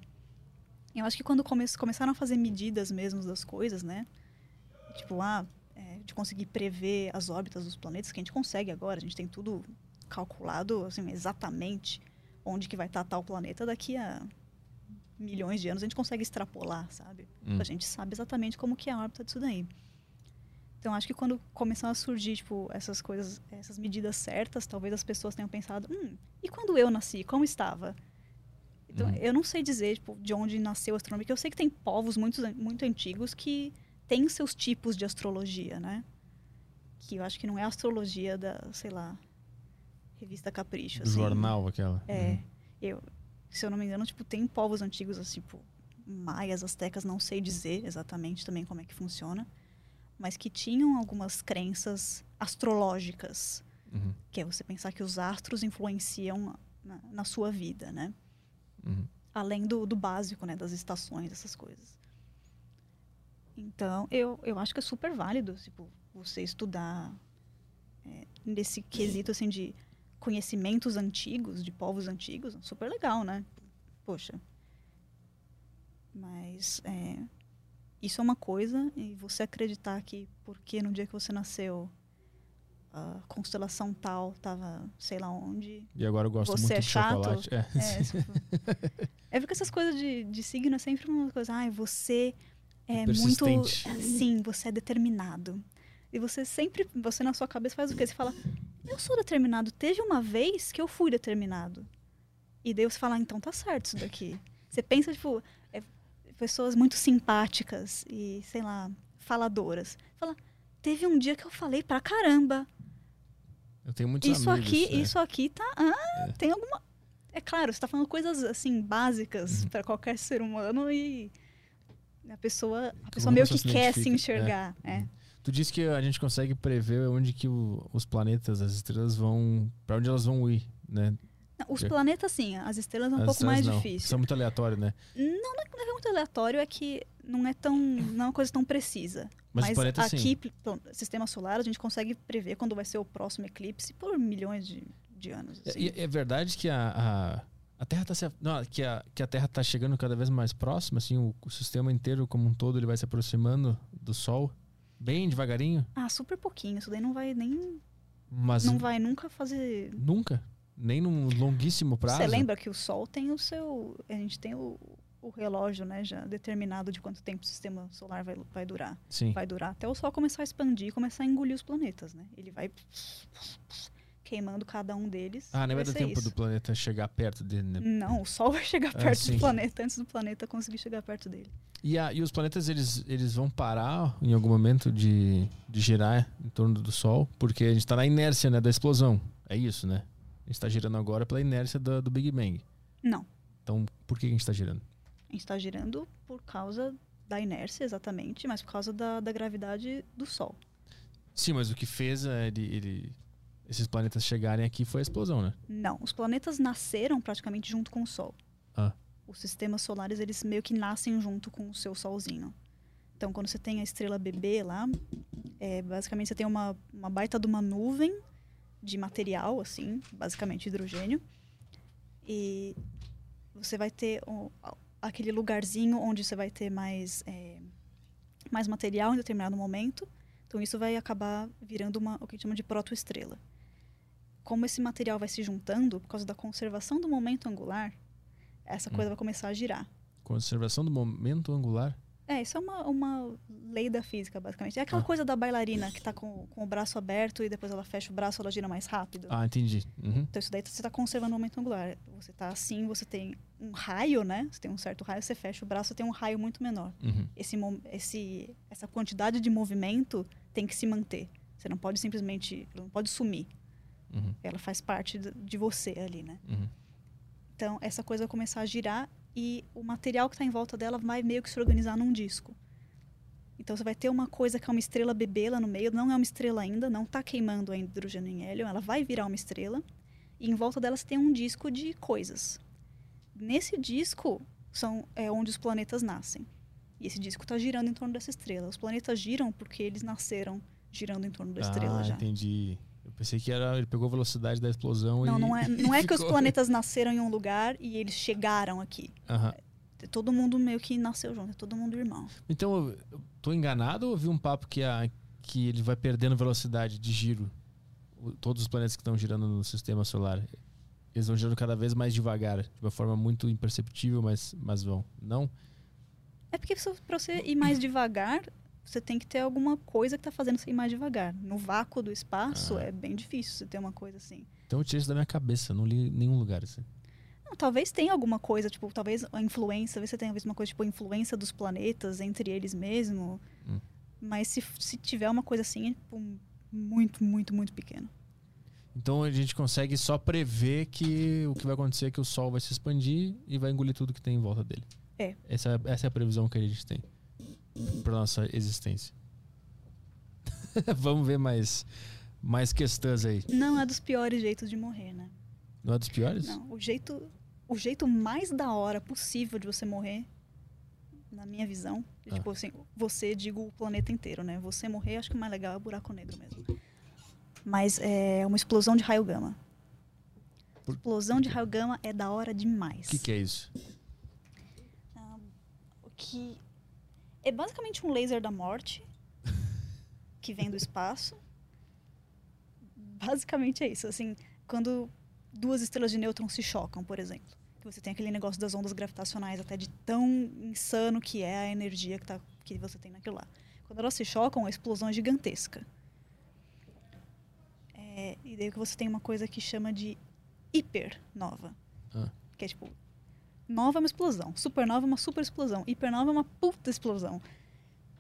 Speaker 3: Eu acho que quando come começaram a fazer medidas mesmo das coisas, né? Tipo, ah, de conseguir prever as órbitas dos planetas, que a gente consegue agora, a gente tem tudo calculado, assim, exatamente onde que vai estar tal planeta daqui a milhões de anos, a gente consegue extrapolar, sabe?
Speaker 1: Hum.
Speaker 3: A gente sabe exatamente como que é a órbita disso daí. Então, acho que quando começaram a surgir, tipo, essas coisas, essas medidas certas, talvez as pessoas tenham pensado, hum, e quando eu nasci, como estava? Então,
Speaker 1: Uhum.
Speaker 3: eu não sei dizer, tipo, de onde nasceu a astronomia, porque eu sei que tem povos muito, muito antigos que têm seus tipos de astrologia, né? Que eu acho que não é a astrologia da, sei lá, revista Capricho,
Speaker 1: Do
Speaker 3: assim.
Speaker 1: jornal, aquela.
Speaker 3: É.
Speaker 1: Uhum.
Speaker 3: Eu, se eu não me engano, tipo, tem povos antigos, assim, tipo, maias, astecas, não sei dizer exatamente também como é que funciona, mas que tinham algumas crenças astrológicas,
Speaker 1: Uhum.
Speaker 3: que é você pensar que os astros influenciam na, na sua vida, né?
Speaker 1: Uhum.
Speaker 3: Além do, do básico, né? Das estações, essas coisas. Então, eu, eu acho que é super válido, tipo, você estudar é, nesse quesito, assim, de conhecimentos antigos, de povos antigos, super legal, né? Poxa. Mas, é, isso é uma coisa, e você acreditar que porque no dia que você nasceu, a constelação tal tava, sei lá onde,
Speaker 1: E agora eu gosto
Speaker 3: Você
Speaker 1: muito
Speaker 3: é
Speaker 1: de
Speaker 3: chato?
Speaker 1: chocolate. É.
Speaker 3: é, [laughs] é porque essas coisas de, de signo é sempre uma coisa, ai, você é muito.
Speaker 1: Persistente.
Speaker 3: Sim, você é determinado. E você sempre, você na sua cabeça faz o quê? Você fala, eu sou determinado. Teve uma vez que eu fui determinado. E daí você fala, ah, então tá certo isso daqui. Você pensa, tipo, é, pessoas muito simpáticas e, sei lá, faladoras. Fala, teve um dia que eu falei pra caramba.
Speaker 1: Eu tenho muitos
Speaker 3: Isso
Speaker 1: amigos.
Speaker 3: aqui,
Speaker 1: é.
Speaker 3: isso aqui tá. Ah, tem alguma. É claro, você tá falando coisas assim, básicas
Speaker 1: Uhum.
Speaker 3: pra qualquer ser humano e a pessoa, a pessoa meio que
Speaker 1: se
Speaker 3: quer se enxergar. É.
Speaker 1: Tu disse que a gente consegue prever onde que o- os planetas, as estrelas vão. Pra onde elas vão ir, né?
Speaker 3: Não, Os
Speaker 1: É.
Speaker 3: planetas, sim, as estrelas é um
Speaker 1: As
Speaker 3: pouco mais
Speaker 1: não,
Speaker 3: difícil.
Speaker 1: São muito aleatórios, né?
Speaker 3: Não, não é muito aleatório, é que não é tão. não é uma coisa tão precisa.
Speaker 1: Mas, os planetas
Speaker 3: aqui,
Speaker 1: sim.
Speaker 3: sistema solar, a gente consegue prever quando vai ser o próximo eclipse por milhões de, de anos.
Speaker 1: É,
Speaker 3: assim.
Speaker 1: e- é verdade que a, a, a Terra tá se, não, que a, que a Terra tá chegando cada vez mais próxima, assim, o, o sistema inteiro como um todo ele vai se aproximando do Sol, bem devagarinho,
Speaker 3: Ah, super pouquinho. Isso daí não vai nem.
Speaker 1: mas
Speaker 3: Não vai nunca fazer.
Speaker 1: nunca, nem num longuíssimo prazo.
Speaker 3: Você lembra que o Sol tem o seu. A gente tem o, o relógio, né? Já determinado de quanto tempo o sistema solar vai, vai durar.
Speaker 1: Sim.
Speaker 3: Vai durar até o Sol começar a expandir e começar a engolir os planetas, né? Ele vai queimando cada um deles.
Speaker 1: Ah, nem vai dar tempo
Speaker 3: isso.
Speaker 1: do planeta chegar perto dele, né?
Speaker 3: Não, o Sol vai chegar
Speaker 1: Ah,
Speaker 3: perto
Speaker 1: sim.
Speaker 3: do planeta antes do planeta conseguir chegar perto dele.
Speaker 1: E, a, e os planetas, eles, eles vão parar em algum momento de, de girar em torno do Sol, porque a gente está na inércia né, da explosão. É isso, né? A gente está girando agora pela inércia do, do Big Bang.
Speaker 3: Não.
Speaker 1: Então, por que a gente está girando?
Speaker 3: A gente está girando por causa da inércia, exatamente, mas por causa da, da gravidade do Sol.
Speaker 1: Sim, mas o que fez é, ele, ele- esses planetas chegarem aqui foi a explosão, né?
Speaker 3: Não, os planetas nasceram praticamente junto com o Sol.
Speaker 1: Ah.
Speaker 3: Os sistemas solares, eles meio que nascem junto com o seu solzinho. Então, quando você tem a estrela bebê lá, é, basicamente você tem uma, uma baita de uma nuvem de material, assim, basicamente hidrogênio. E você vai ter a- aquele lugarzinho onde você vai ter mais, é, mais material em determinado momento. Então, isso vai acabar virando uma, o que a gente chama de protoestrela como esse material vai se juntando, por causa da conservação do momento angular, essa coisa vai começar a girar.
Speaker 1: Conservação do momento angular.
Speaker 3: É, isso é uma, uma lei da física, basicamente. É aquela
Speaker 1: Ah.
Speaker 3: coisa da bailarina que tá com, com o braço aberto e depois ela fecha o braço ela gira mais rápido.
Speaker 1: Ah, entendi. Uhum.
Speaker 3: Então isso daí você está conservando o momento angular. Você tá assim, você tem um raio, né? Você tem um certo raio, você fecha o braço, você tem um raio muito menor.
Speaker 1: Uhum.
Speaker 3: Esse, esse, essa quantidade de movimento tem que se manter. Você não pode simplesmente, não pode sumir.
Speaker 1: Uhum.
Speaker 3: Ela faz parte de- você ali, né?
Speaker 1: Uhum.
Speaker 3: Então, essa coisa vai começar a girar e o material que está em volta dela vai meio que se organizar num disco. Então, você vai ter uma coisa que é uma estrela bebê lá no meio, não é uma estrela ainda, não está queimando ainda hidrogênio em hélio, ela vai virar uma estrela. E em volta dela você tem um disco de coisas. Nesse disco são é onde os planetas nascem. E esse disco está girando em torno dessa estrela. Os planetas giram porque eles nasceram girando em torno da estrela
Speaker 1: ah,
Speaker 3: já.
Speaker 1: entendi. Pensei que era, ele pegou a velocidade da explosão
Speaker 3: Não,
Speaker 1: e...
Speaker 3: não é, [laughs] não é que os planetas nasceram em um lugar e eles chegaram aqui.
Speaker 1: Aham.
Speaker 3: Todo mundo meio que nasceu junto, é todo mundo irmão.
Speaker 1: Então, eu- tô enganado ou ouvi um papo que, a, que ele vai perdendo velocidade de giro? Todos os planetas que estão girando no sistema solar. Eles vão girando cada vez mais devagar, de uma forma muito imperceptível, mas, mas vão. Não?
Speaker 3: É porque pra você ir mais devagar, você tem que ter alguma coisa que tá fazendo você ir mais devagar. No vácuo do espaço
Speaker 1: Ah.
Speaker 3: é bem difícil você ter uma coisa assim.
Speaker 1: Então eu tirei isso da minha cabeça, não li em nenhum lugar. Assim.
Speaker 3: Não, talvez tenha alguma coisa, tipo, talvez a influência, talvez você tenha visto uma coisa tipo a influência dos planetas entre eles mesmo.
Speaker 1: Hum.
Speaker 3: Mas se, se tiver uma coisa assim, é tipo, muito, muito, muito pequeno.
Speaker 1: Então a gente consegue só prever que o que vai acontecer é que o Sol vai se expandir e vai engolir tudo que tem em volta dele.
Speaker 3: É.
Speaker 1: Essa, essa é a previsão que a gente tem para nossa existência. [laughs] Vamos ver mais, mais questões aí.
Speaker 3: Não é dos piores jeitos de morrer, né?
Speaker 1: Não é dos piores?
Speaker 3: Não, o jeito, o jeito mais da hora possível de você morrer, na minha visão,
Speaker 1: Ah.
Speaker 3: tipo assim, você, digo o planeta inteiro, né? Você morrer, acho que o mais legal é o buraco negro mesmo. Mas é uma explosão de raio gama.
Speaker 1: Por-
Speaker 3: Explosão de raio gama é da hora demais.
Speaker 1: O que, que é isso?
Speaker 3: O que é basicamente um laser da morte [laughs] que vem do espaço. Basicamente é isso. Assim, quando duas estrelas de nêutron se chocam, por exemplo, que você tem aquele negócio das ondas gravitacionais, até de tão insano que é a energia que, tá, que você tem naquilo lá. Quando elas se chocam, a explosão é gigantesca. É, e daí que você tem uma coisa que chama de hipernova.
Speaker 1: Ah.
Speaker 3: Que é tipo, nova é uma explosão, supernova é uma super explosão, hipernova é uma puta explosão.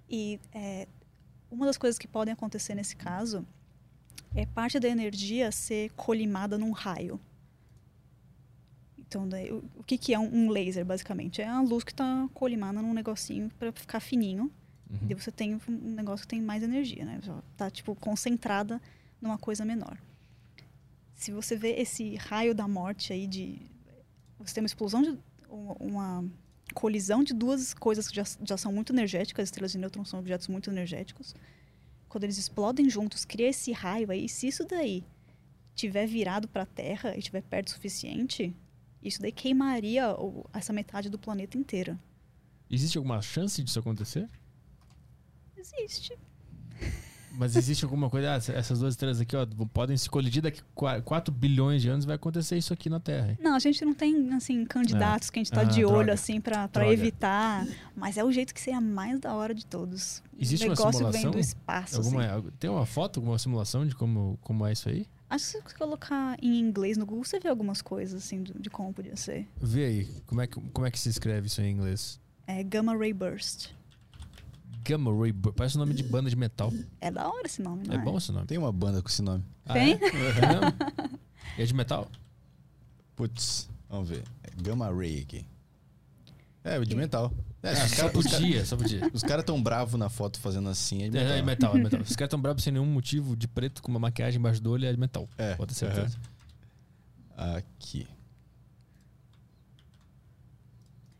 Speaker 3: E é, uma das coisas que podem acontecer nesse caso é parte da energia ser colimada num raio. Então, daí, o, o que, que é um, um laser, basicamente? É a luz que está colimada num negocinho para ficar fininho.
Speaker 1: Uhum.
Speaker 3: E você tem um negócio que tem mais energia, né? Tá, tipo, concentrada numa coisa menor. Se você vê esse raio da morte aí de... Você tem uma explosão de... Uma, colisão de duas coisas que já, já são muito energéticas. As estrelas de nêutrons são objetos muito energéticos. Quando eles explodem juntos, cria esse raio aí. Se isso daí tiver virado para a Terra e estiver perto o suficiente, isso daí queimaria o- essa metade do planeta inteira.
Speaker 1: Existe alguma chance disso acontecer?
Speaker 3: Existe.
Speaker 1: Mas existe alguma coisa, ah, essas duas estrelas aqui, ó, podem se colidir daqui 4 bilhões de anos vai acontecer isso aqui na Terra. hein?
Speaker 3: Não, a gente não tem, assim, candidatos que a gente tá
Speaker 1: Ah,
Speaker 3: de olho,
Speaker 1: droga.
Speaker 3: assim, pra, pra
Speaker 1: Droga.
Speaker 3: evitar. Mas é o jeito que seria mais da hora de todos.
Speaker 1: Existe
Speaker 3: o
Speaker 1: uma
Speaker 3: negócio vem
Speaker 1: simulação?
Speaker 3: do espaço,
Speaker 1: Alguma,
Speaker 3: assim.
Speaker 1: tem uma foto, alguma simulação de como, como é isso aí?
Speaker 3: Acho que se você colocar em inglês no Google, você vê algumas coisas, assim, de como podia ser.
Speaker 1: Vê aí, como é que, como é que se escreve isso em inglês?
Speaker 3: É Gamma Ray Burst.
Speaker 1: Gamma Ray, parece o nome de banda de metal.
Speaker 3: É da hora esse nome, não
Speaker 1: É
Speaker 3: é?
Speaker 1: bom esse nome.
Speaker 2: Tem uma banda com esse nome.
Speaker 1: Ah,
Speaker 3: Tem?
Speaker 1: é? É mesmo? E é de metal?
Speaker 2: Putz, vamos ver. É Gamma Ray aqui. É, de metal. É, os
Speaker 1: só
Speaker 2: caras cara,
Speaker 1: podia, só podia.
Speaker 2: os cara tão bravos na foto fazendo assim. É de
Speaker 1: É,
Speaker 2: metal.
Speaker 1: é metal, é [laughs] metal. Os caras tão bravos sem nenhum motivo de preto com uma maquiagem embaixo do olho é de metal.
Speaker 2: É,
Speaker 1: Pode ter certeza.
Speaker 2: Aqui.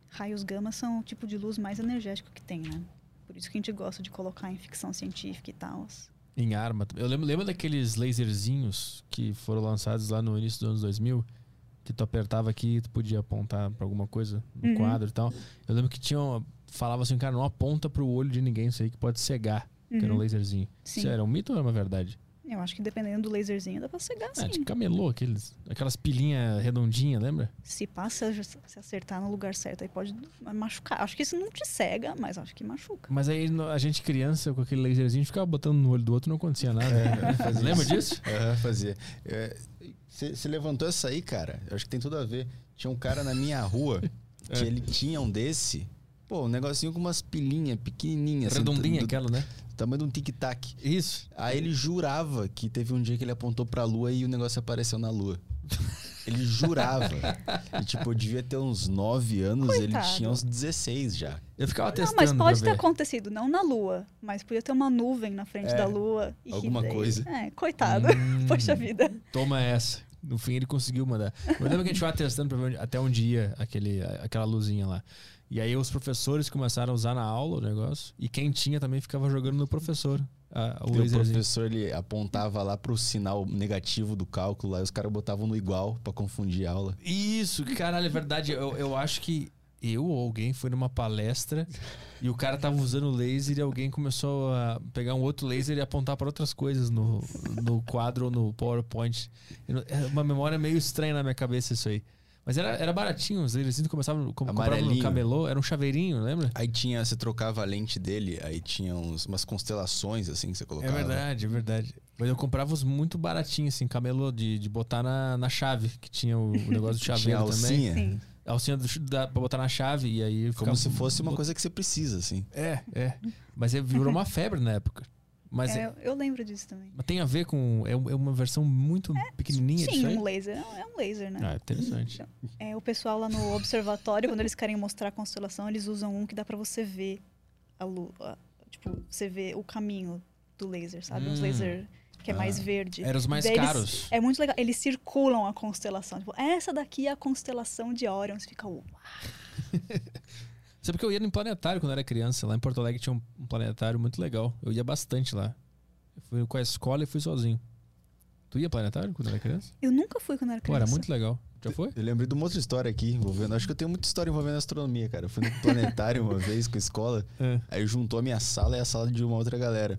Speaker 3: Raios gama são o tipo de luz mais energético que tem, né? Por isso que a gente gosta de colocar em ficção científica e tal.
Speaker 1: Em arma. Eu lembro, lembro daqueles laserzinhos que foram lançados lá no início dos anos 2000? Que tu apertava aqui e tu podia apontar pra alguma coisa no
Speaker 3: Uhum.
Speaker 1: quadro e tal. Eu lembro que tinha. uma- Falava assim, cara, não aponta pro olho de ninguém isso aí que pode cegar. Que era um
Speaker 3: Uhum.
Speaker 1: laserzinho.
Speaker 3: Sim.
Speaker 1: Isso era um mito ou era uma verdade?
Speaker 3: Eu acho que dependendo do laserzinho dá pra cegar
Speaker 1: Ah,
Speaker 3: sim.
Speaker 1: de camelô, aqueles, aquelas pilhinhas redondinhas, lembra?
Speaker 3: Se passa, se acertar no lugar certo, aí pode machucar. Acho que isso não te cega, mas acho que machuca.
Speaker 1: Mas aí a gente criança com aquele laserzinho ficava botando no olho do outro e não acontecia nada.
Speaker 2: fazia [laughs]
Speaker 1: Lembra
Speaker 2: isso.
Speaker 1: disso?
Speaker 2: Aham, fazia. Você levantou essa aí, cara? Eu acho que tem tudo a ver. Tinha um cara na minha rua [laughs] que
Speaker 1: É.
Speaker 2: ele tinha um desse. Pô, um negocinho com umas pilinhas pequenininhas. assim,
Speaker 1: Redondinha
Speaker 2: do-
Speaker 1: aquela, né?
Speaker 2: Tamanho de um tic-tac.
Speaker 1: Isso.
Speaker 2: Aí ele jurava que teve um dia que ele apontou pra lua e o negócio apareceu na lua. Ele jurava. e, tipo, eu devia ter uns 9 anos, ele
Speaker 3: Coitado.
Speaker 2: tinha uns 16 já.
Speaker 1: Eu ficava
Speaker 3: Não,
Speaker 1: testando.
Speaker 3: mas pode ter
Speaker 1: ver.
Speaker 3: acontecido, não na Lua, mas podia ter uma nuvem na frente
Speaker 2: É,
Speaker 3: da Lua. e
Speaker 2: alguma
Speaker 3: daí-
Speaker 2: coisa.
Speaker 3: É, coitado.
Speaker 1: Hum. [laughs]
Speaker 3: Poxa vida.
Speaker 1: Toma essa. No fim ele conseguiu mandar. Eu lembro que a gente ficava testando pra ver até onde ia aquele, aquela luzinha lá. E aí os professores começaram a usar na aula o negócio. E quem tinha também ficava jogando no professor. a- o
Speaker 2: E o professor ele apontava lá pro sinal negativo do cálculo, aí os caras botavam no igual pra confundir a aula.
Speaker 1: Isso, caralho, é verdade. Eu, eu acho que eu ou alguém foi numa palestra e o cara tava usando o laser e alguém começou a pegar um outro laser e apontar para outras coisas no, no quadro ou no PowerPoint. É uma memória meio estranha na minha cabeça isso aí. Mas era, era baratinho, os laserzinhos começavam comprava no
Speaker 2: Amarelinho.
Speaker 1: camelô, era um chaveirinho, lembra?
Speaker 2: Aí tinha, você trocava a lente dele, aí tinha uns, umas constelações assim que você
Speaker 1: É
Speaker 2: colocava.
Speaker 1: verdade, é verdade. Mas eu comprava os muito baratinhos, assim, camelô, de, de botar na, na chave, que tinha o, o negócio do [laughs]
Speaker 2: Tinha
Speaker 1: chaveiro também.
Speaker 2: alcinha,
Speaker 3: Sim.
Speaker 1: A alcinha do, da, pra botar na chave e aí...
Speaker 2: como
Speaker 1: ficava-
Speaker 2: se fosse uma coisa que você precisa, assim.
Speaker 1: É, é. Mas é- virou uma febre na época. Mas,
Speaker 3: É,
Speaker 1: é-
Speaker 3: eu, lembro disso também.
Speaker 1: mas tem a ver com. É, é uma versão muito pequenininha disso
Speaker 3: Sim, um laser. É um laser, né?
Speaker 1: Ah, interessante.
Speaker 3: É, o pessoal lá no observatório, quando eles querem mostrar a constelação, eles usam um que dá pra você ver a lua. Tipo, você vê o caminho do laser, sabe? Uns
Speaker 1: Hum.
Speaker 3: laser que é mais
Speaker 2: Ah.
Speaker 3: verde.
Speaker 1: Eram os mais
Speaker 3: Daí eles-
Speaker 1: caros.
Speaker 3: É muito legal. Eles circulam a constelação. Tipo, essa daqui é a constelação de Orion. Você fica, uau. [laughs]
Speaker 1: Sabe que eu ia no planetário quando eu era criança. Lá em Porto Alegre tinha um, um planetário muito legal. Eu ia bastante lá. Eu fui com a escola e fui sozinho. Tu ia planetário quando era criança?
Speaker 3: Eu nunca fui quando era
Speaker 1: Pô,
Speaker 3: criança.
Speaker 1: era muito legal. Já foi?
Speaker 2: Eu lembrei de uma outra história aqui envolvendo. Acho que eu tenho muita história envolvendo astronomia, cara. Eu fui no planetário uma [laughs] vez com a escola,
Speaker 1: É.
Speaker 2: aí juntou a minha sala e a sala de uma outra galera.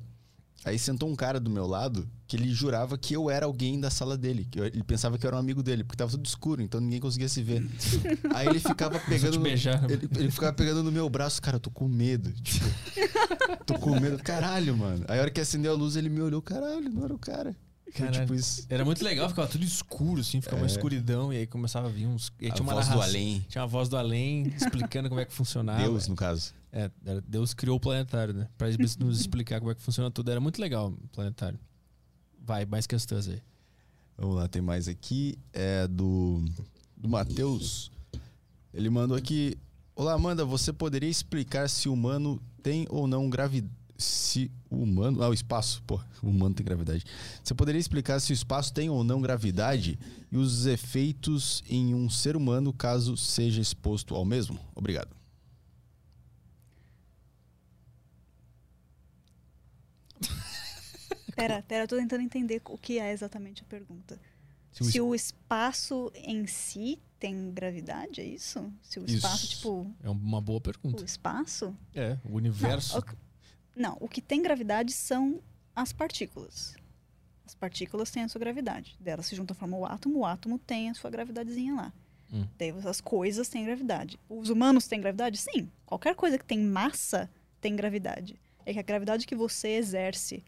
Speaker 2: Aí sentou um cara do meu lado que ele jurava que eu era alguém da sala dele. Que eu- ele pensava que eu era um amigo dele, porque tava tudo escuro, então ninguém conseguia se ver. [laughs] Aí ele ficava pegando.
Speaker 1: te
Speaker 2: no- ele, ele ficava pegando no meu braço, cara, eu tô com medo. Tipo, tô com medo. Caralho, mano. Aí a hora que acendeu a luz, ele me olhou, caralho, não era o cara. Tipo isso.
Speaker 1: Era muito legal, ficava tudo escuro, assim, ficava uma
Speaker 2: É.
Speaker 1: escuridão, e aí começava a vir uns. E aí
Speaker 2: A
Speaker 1: tinha uma
Speaker 2: voz do além.
Speaker 1: Tinha uma voz do além explicando como é que funcionava.
Speaker 2: Deus, no caso.
Speaker 1: É, era- Deus criou o planetário, né? Pra nos [laughs] explicar como é que funciona tudo. Era muito legal o planetário. Vai, mais questões aí.
Speaker 2: Vamos lá, tem mais aqui. É do, do Matheus. Ele mandou aqui. Olá, Amanda, você poderia explicar se o humano tem ou não gravidade? Se o humano. Ah, o espaço. Pô, [laughs] o humano tem gravidade. Você poderia explicar se o espaço tem ou não gravidade e os efeitos em um ser humano caso seja exposto ao mesmo? Obrigado.
Speaker 3: Pera, pera, eu tô tentando entender o que é exatamente a pergunta.
Speaker 1: Se
Speaker 3: Se
Speaker 1: o
Speaker 3: o, espaço em si tem gravidade, é isso? Se o
Speaker 2: Isso.
Speaker 3: espaço, tipo,
Speaker 1: É uma boa
Speaker 3: o
Speaker 1: pergunta.
Speaker 3: espaço?
Speaker 1: É, o universo.
Speaker 3: Não, o, não, o que tem gravidade são as partículas. As partículas têm a sua gravidade. Delas se juntam a formar o átomo, o átomo tem a sua gravidadezinha lá.
Speaker 1: Hum.
Speaker 3: Daí as coisas têm gravidade. Os humanos têm gravidade? Sim. Qualquer coisa que tem massa tem gravidade. É que a gravidade que você exerce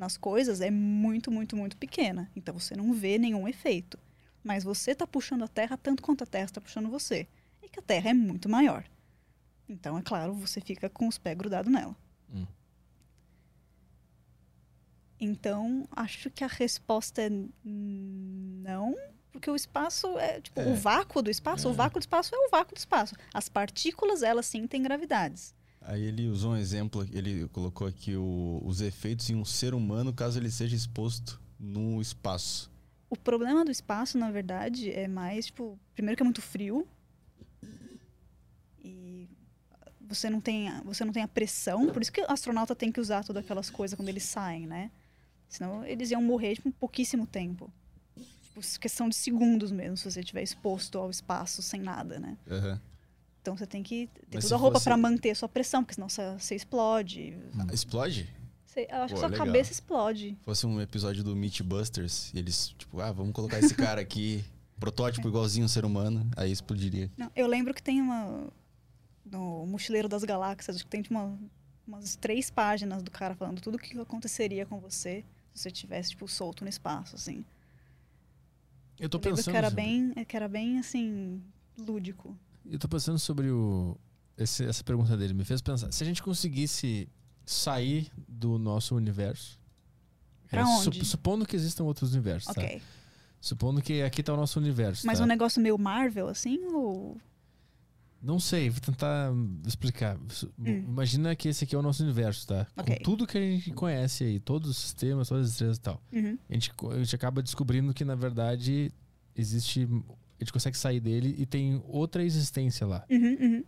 Speaker 3: nas coisas é muito, muito, muito pequena. Então você não vê nenhum efeito. Mas você está puxando a Terra tanto quanto a Terra está puxando você. E que a Terra é muito maior. Então, é claro, você fica com os pés grudados nela.
Speaker 1: Hum.
Speaker 3: Então, acho que a resposta é não, porque o espaço é, tipo,
Speaker 2: É.
Speaker 3: o vácuo do espaço, o vácuo do espaço é o vácuo do espaço. As partículas, elas sim têm gravidades.
Speaker 2: Aí ele usou um exemplo, ele colocou aqui o- os efeitos em um ser humano caso ele seja exposto no espaço.
Speaker 3: O problema do espaço, na verdade, é mais, tipo, primeiro que é muito frio. E você não tem, a- você não tem a pressão, por isso que o astronauta tem que usar todas aquelas coisas quando eles saem, né? Senão eles iam morrer tipo, em pouquíssimo tempo. Tipo, questão de segundos mesmo, se você estiver exposto ao espaço sem nada, né?
Speaker 2: Aham.
Speaker 3: Então você tem que ter
Speaker 2: Mas
Speaker 3: toda a roupa
Speaker 2: fosse-
Speaker 3: para manter a sua pressão, porque senão você, explode.
Speaker 2: Ah, Explode?
Speaker 3: Você- eu acho
Speaker 2: Pô,
Speaker 3: que sua
Speaker 2: legal.
Speaker 3: cabeça explode.
Speaker 2: fosse um episódio do Mythbusters, e eles, tipo, ah, vamos colocar esse cara aqui, [laughs] protótipo igualzinho um ser humano, aí explodiria.
Speaker 3: Não, eu lembro que tem uma. No Mochileiro das Galáxias, acho que tem tipo, uma, umas três páginas do cara falando tudo o que aconteceria com você se você estivesse, tipo, solto no espaço, assim.
Speaker 1: Eu tô
Speaker 3: Eu
Speaker 1: pensando.
Speaker 3: que era bem, que era bem, assim, lúdico.
Speaker 1: Eu tô pensando sobre o. esse- essa pergunta dele me fez pensar. Se a gente conseguisse sair do nosso universo.
Speaker 3: Pra
Speaker 1: é,
Speaker 3: onde?
Speaker 1: supondo que existam outros universos, tá?
Speaker 3: Ok.
Speaker 1: Supondo que aqui tá o nosso universo.
Speaker 3: Mas
Speaker 1: tá?
Speaker 3: um negócio meio Marvel, assim, ou.
Speaker 1: Não sei, vou tentar explicar.
Speaker 3: Hum.
Speaker 1: Imagina que esse aqui é o nosso universo, tá?
Speaker 3: Ok.
Speaker 1: Com tudo que a gente conhece aí, todos os sistemas, todas as estrelas e tal.
Speaker 3: Uhum.
Speaker 1: A gente, a gente acaba descobrindo que, na verdade, existe. A gente consegue sair dele e tem outra existência lá.
Speaker 3: Uhum, uhum.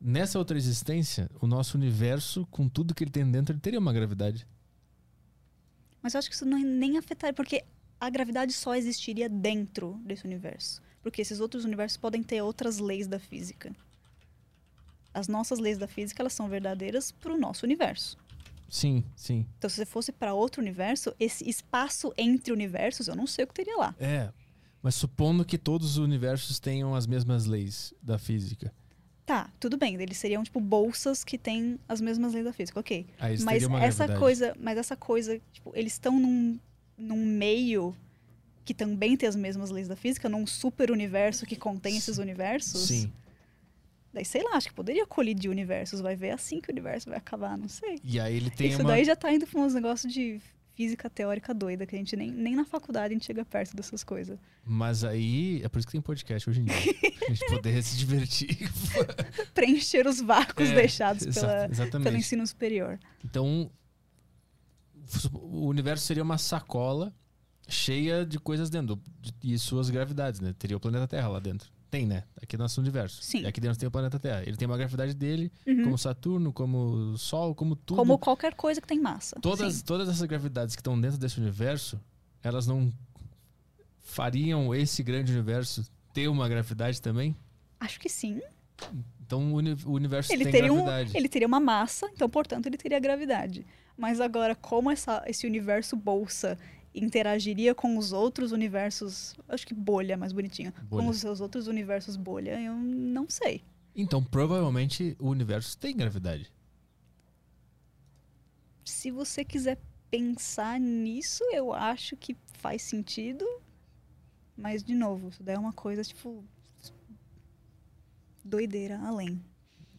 Speaker 1: Nessa outra existência, o nosso universo, com tudo que ele tem dentro, ele teria uma gravidade.
Speaker 3: Mas eu acho que isso não, nem afetaria, porque a gravidade só existiria dentro desse universo. Porque esses outros universos podem ter outras leis da física. As nossas leis da física, elas são verdadeiras para o nosso universo.
Speaker 1: Sim, sim.
Speaker 3: Então, se você fosse para outro universo, esse espaço entre universos, eu não sei o que teria lá.
Speaker 1: É. Mas supondo que todos os universos tenham as mesmas leis da física.
Speaker 3: Tá, tudo bem, eles seriam tipo bolsas que têm as mesmas leis da física, ok.
Speaker 1: Aí eles
Speaker 3: Mas essa
Speaker 1: gravidade.
Speaker 3: coisa, mas essa coisa, tipo, eles estão num, num meio que também tem as mesmas leis da física, num super universo que contém esses universos.
Speaker 1: Sim.
Speaker 3: Daí, sei lá, acho que poderia colidir universos, vai ver assim que o universo vai acabar, não sei.
Speaker 1: E aí ele tem
Speaker 3: Isso
Speaker 1: uma.
Speaker 3: daí já tá indo pra uns negócios de física teórica doida, que a gente nem, nem na faculdade a gente chega perto dessas coisas.
Speaker 1: Mas aí. É por isso que tem podcast hoje em dia. [laughs] pra gente poder se divertir. [laughs]
Speaker 3: Preencher os vácuos
Speaker 1: É,
Speaker 3: deixados pela, pelo ensino superior.
Speaker 1: Então, o universo seria uma sacola cheia de coisas dentro de- e suas gravidades, né? Teria o planeta Terra lá dentro. Tem, né? Aqui é nosso universo.
Speaker 3: Sim.
Speaker 1: E aqui dentro tem o planeta Terra. Ele tem uma gravidade dele,
Speaker 3: Uhum.
Speaker 1: como Saturno, como Sol, como tudo.
Speaker 3: Como qualquer coisa que tem massa.
Speaker 1: todas,
Speaker 3: Sim.
Speaker 1: todas essas gravidades que estão dentro desse universo, elas não fariam esse grande universo ter uma gravidade também?
Speaker 3: Acho que sim.
Speaker 1: Então o, uni- o universo
Speaker 3: Ele
Speaker 1: tem
Speaker 3: teria, um,
Speaker 1: gravidade.
Speaker 3: ele teria uma massa, então, portanto, ele teria gravidade. Mas agora, como essa, esse universo bolsa interagiria com os outros universos. Acho que bolha mais bonitinho.
Speaker 1: Bolha.
Speaker 3: Com os seus outros universos bolha, eu não sei.
Speaker 1: Então, provavelmente, o universo tem gravidade.
Speaker 3: Se você quiser pensar nisso, eu acho que faz sentido. Mas, de novo, isso daí é uma coisa, tipo. doideira além.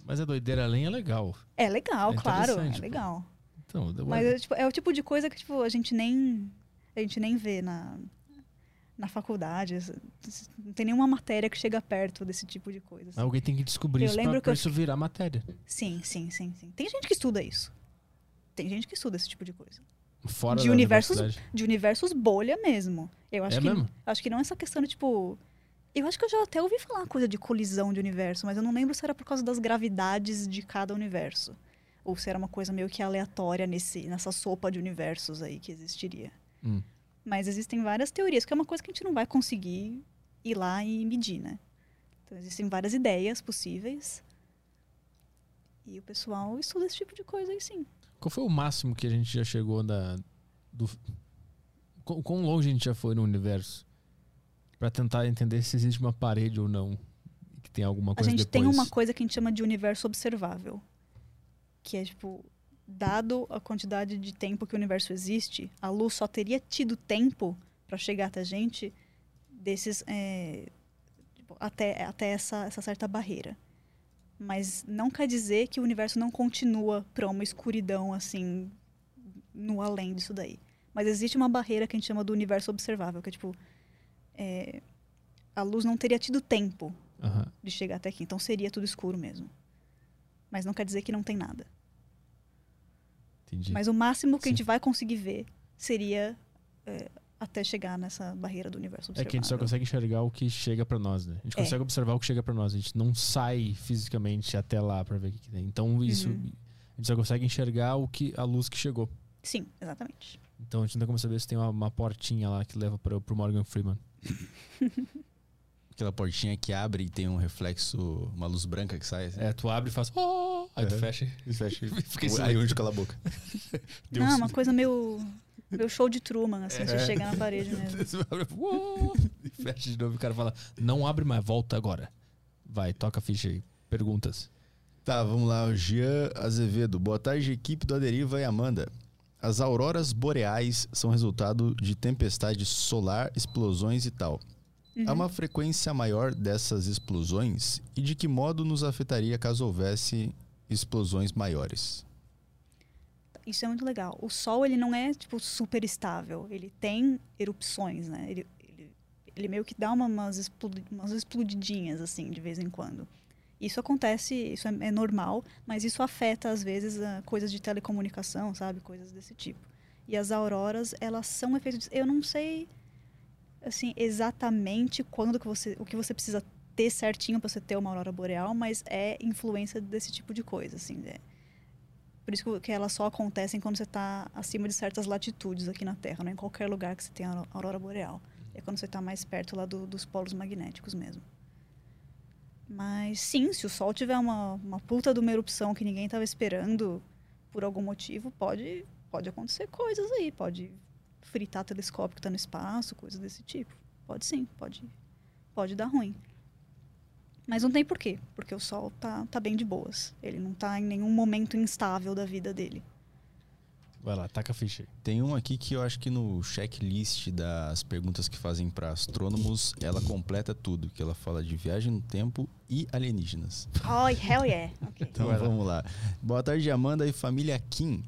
Speaker 1: Mas a doideira além é legal.
Speaker 3: É legal,
Speaker 1: É
Speaker 3: claro, é
Speaker 1: pô.
Speaker 3: legal.
Speaker 1: Então,
Speaker 3: Mas é, tipo, é o tipo de coisa que tipo, a gente nem a gente nem vê na, na faculdade. Não tem nenhuma matéria que chega perto desse tipo de coisa. assim.
Speaker 1: alguém tem que descobrir
Speaker 3: Eu
Speaker 1: isso
Speaker 3: lembro
Speaker 1: pra,
Speaker 3: que eu
Speaker 1: isso virar matéria.
Speaker 3: Sim, sim, sim, sim. Tem gente que estuda isso. Tem gente que estuda esse tipo de coisa.
Speaker 1: Fora
Speaker 3: De
Speaker 1: da
Speaker 3: universos-. De universos bolha mesmo. Eu acho
Speaker 1: É
Speaker 3: que
Speaker 1: mesmo?
Speaker 3: acho que não é essa questão de tipo eu acho que eu já até ouvi falar uma coisa de colisão de universo, mas eu não lembro se era por causa das gravidades de cada universo. Ou se era uma coisa meio que aleatória nesse, nessa sopa de universos aí que existiria.
Speaker 1: Hum.
Speaker 3: Mas existem várias teorias, que é uma coisa que a gente não vai conseguir ir lá e medir, né? Então existem várias ideias possíveis. E o pessoal estuda esse tipo de coisa aí sim.
Speaker 1: Qual foi o máximo que a gente já chegou da. Do, quão, quão longe a gente já foi no universo? Pra tentar entender se existe uma parede ou não. Que tem alguma
Speaker 3: A
Speaker 1: coisa
Speaker 3: gente
Speaker 1: depois.
Speaker 3: tem uma coisa que a gente chama de universo observável. Que é, tipo, dado a quantidade de tempo que o universo existe, a luz só teria tido tempo para chegar até a gente desses. é, tipo, até até essa, essa certa barreira. Mas não quer dizer que o universo não continua para uma escuridão, assim, no além disso daí. Mas existe uma barreira que a gente chama do universo observável, que é tipo. é, a luz não teria tido tempo
Speaker 1: Aham,
Speaker 3: de chegar até aqui. Então seria tudo escuro mesmo. Mas não quer dizer que não tem nada.
Speaker 1: Entendi.
Speaker 3: Mas o máximo que a
Speaker 1: Sim.
Speaker 3: gente vai conseguir ver seria é, até chegar nessa barreira do universo
Speaker 1: É
Speaker 3: observável.
Speaker 1: que a gente só consegue enxergar o que chega pra nós, né? A gente
Speaker 3: É.
Speaker 1: consegue observar o que chega pra nós. A gente não sai fisicamente até lá pra ver o que, tem. Então isso.
Speaker 3: Uhum.
Speaker 1: A gente só consegue enxergar o que, a luz que chegou.
Speaker 3: Sim, exatamente.
Speaker 1: Então a gente não tem como saber se tem uma, uma portinha lá que leva pra, pro Morgan Freeman. [laughs]
Speaker 2: Aquela portinha que abre e tem um reflexo, uma luz branca que sai. assim.
Speaker 1: É, tu abre e faz. Oh! Aí tu
Speaker 2: É.
Speaker 1: fecha.
Speaker 2: E fecha. [laughs]
Speaker 1: Fica em
Speaker 2: Aí onde cala a boca. [laughs]
Speaker 1: Deu
Speaker 3: não,
Speaker 1: um-
Speaker 3: uma coisa meio, meio show de Truman, assim, você
Speaker 1: É.
Speaker 3: chega na parede [laughs] mesmo.
Speaker 1: Você abre, e fecha de novo e o cara fala: Não abre mais, volta agora. Vai, toca a ficha aí. Perguntas.
Speaker 2: Tá, vamos lá. O Jean Azevedo. Boa tarde, equipe do Aderiva e Amanda. As auroras boreais são resultado de tempestade solar, explosões e tal. Há uma frequência maior dessas explosões e de que modo nos afetaria caso houvesse explosões maiores?
Speaker 3: Isso é muito legal. O Sol, ele não é, tipo, super estável. Ele tem erupções, né? Ele, ele, ele meio que dá uma, umas, explodi- umas explodidinhas, assim, de vez em quando. Isso acontece, isso é, é normal, mas isso afeta, às vezes, ah, coisas de telecomunicação, sabe? Coisas desse tipo. E as auroras, elas são efeitos... Eu não sei, assim, exatamente quando que você... O que você precisa ter certinho para você ter uma aurora boreal, mas é influência desse tipo de coisa, assim. é- por isso que elas só acontecem quando você está acima de certas latitudes aqui na Terra, não é em qualquer lugar que você tem a aurora boreal. É quando você está mais perto lá do- dos polos magnéticos mesmo. Mas sim, se o Sol tiver uma, uma puta de uma erupção que ninguém estava esperando por algum motivo, pode, pode acontecer coisas aí. Pode fritar telescópio que está no espaço, coisas desse tipo. Pode sim, pode, pode dar ruim. Mas não tem porquê, porque o Sol tá, tá bem de boas. Ele não tá em nenhum momento instável da vida dele.
Speaker 1: Vai lá, taca a ficha.
Speaker 2: Tem um aqui que eu acho que no checklist das perguntas que fazem para astrônomos, ela completa tudo, que ela fala de viagem no tempo e alienígenas.
Speaker 3: Oh, hell yeah! Ok.
Speaker 2: Então vamos lá. Boa tarde, Amanda e família Kim.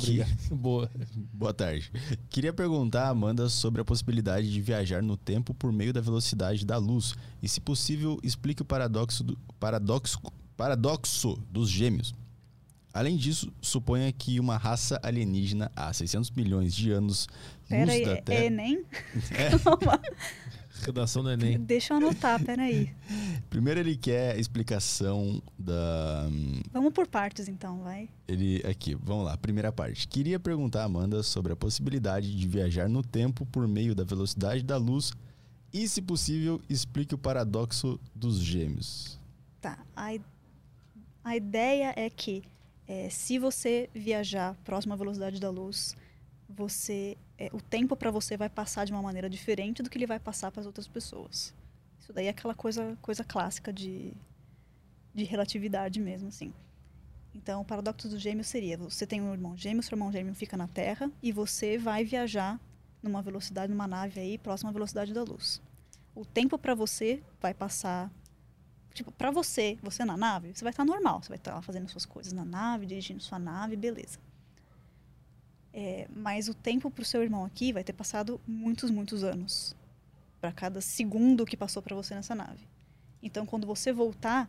Speaker 2: Que- [laughs]
Speaker 1: Boa.
Speaker 2: Boa tarde. Queria perguntar a Amanda sobre a possibilidade de viajar no tempo por meio da velocidade da luz e, se possível, explique o paradoxo, do, paradoxo, paradoxo dos gêmeos. Além disso, suponha que uma raça alienígena há 600 milhões de anos,
Speaker 3: Pera
Speaker 2: luz
Speaker 3: aí,
Speaker 2: da
Speaker 3: é
Speaker 2: Terra...
Speaker 3: Enem? [laughs]
Speaker 2: É. [laughs]
Speaker 1: Redação do Enem.
Speaker 3: Deixa eu anotar, peraí. [laughs]
Speaker 2: Primeiro ele quer a explicação da...
Speaker 3: Vamos por partes então, vai.
Speaker 2: Ele aqui, vamos lá, primeira parte. Queria perguntar a Amanda sobre a possibilidade de viajar no tempo por meio da velocidade da luz e, se possível, explique o paradoxo dos gêmeos.
Speaker 3: Tá. A, a ideia é que é, se você viajar próximo à velocidade da luz, você é, o tempo para você vai passar de uma maneira diferente do que ele vai passar para as outras pessoas. Isso daí é aquela coisa, coisa clássica de, de relatividade mesmo, assim. Então, o paradoxo do gêmeo seria: você tem um irmão gêmeo, seu irmão gêmeo fica na Terra e você vai viajar numa velocidade, numa nave aí, próxima à velocidade da luz. O tempo para você vai passar. Tipo, para você, você na nave, você vai estar normal. Você vai estar fazendo suas coisas na nave, dirigindo sua nave, beleza. É, mas o tempo para o seu irmão aqui vai ter passado muitos, muitos anos. Para cada segundo que passou para você nessa nave. Então, quando você voltar,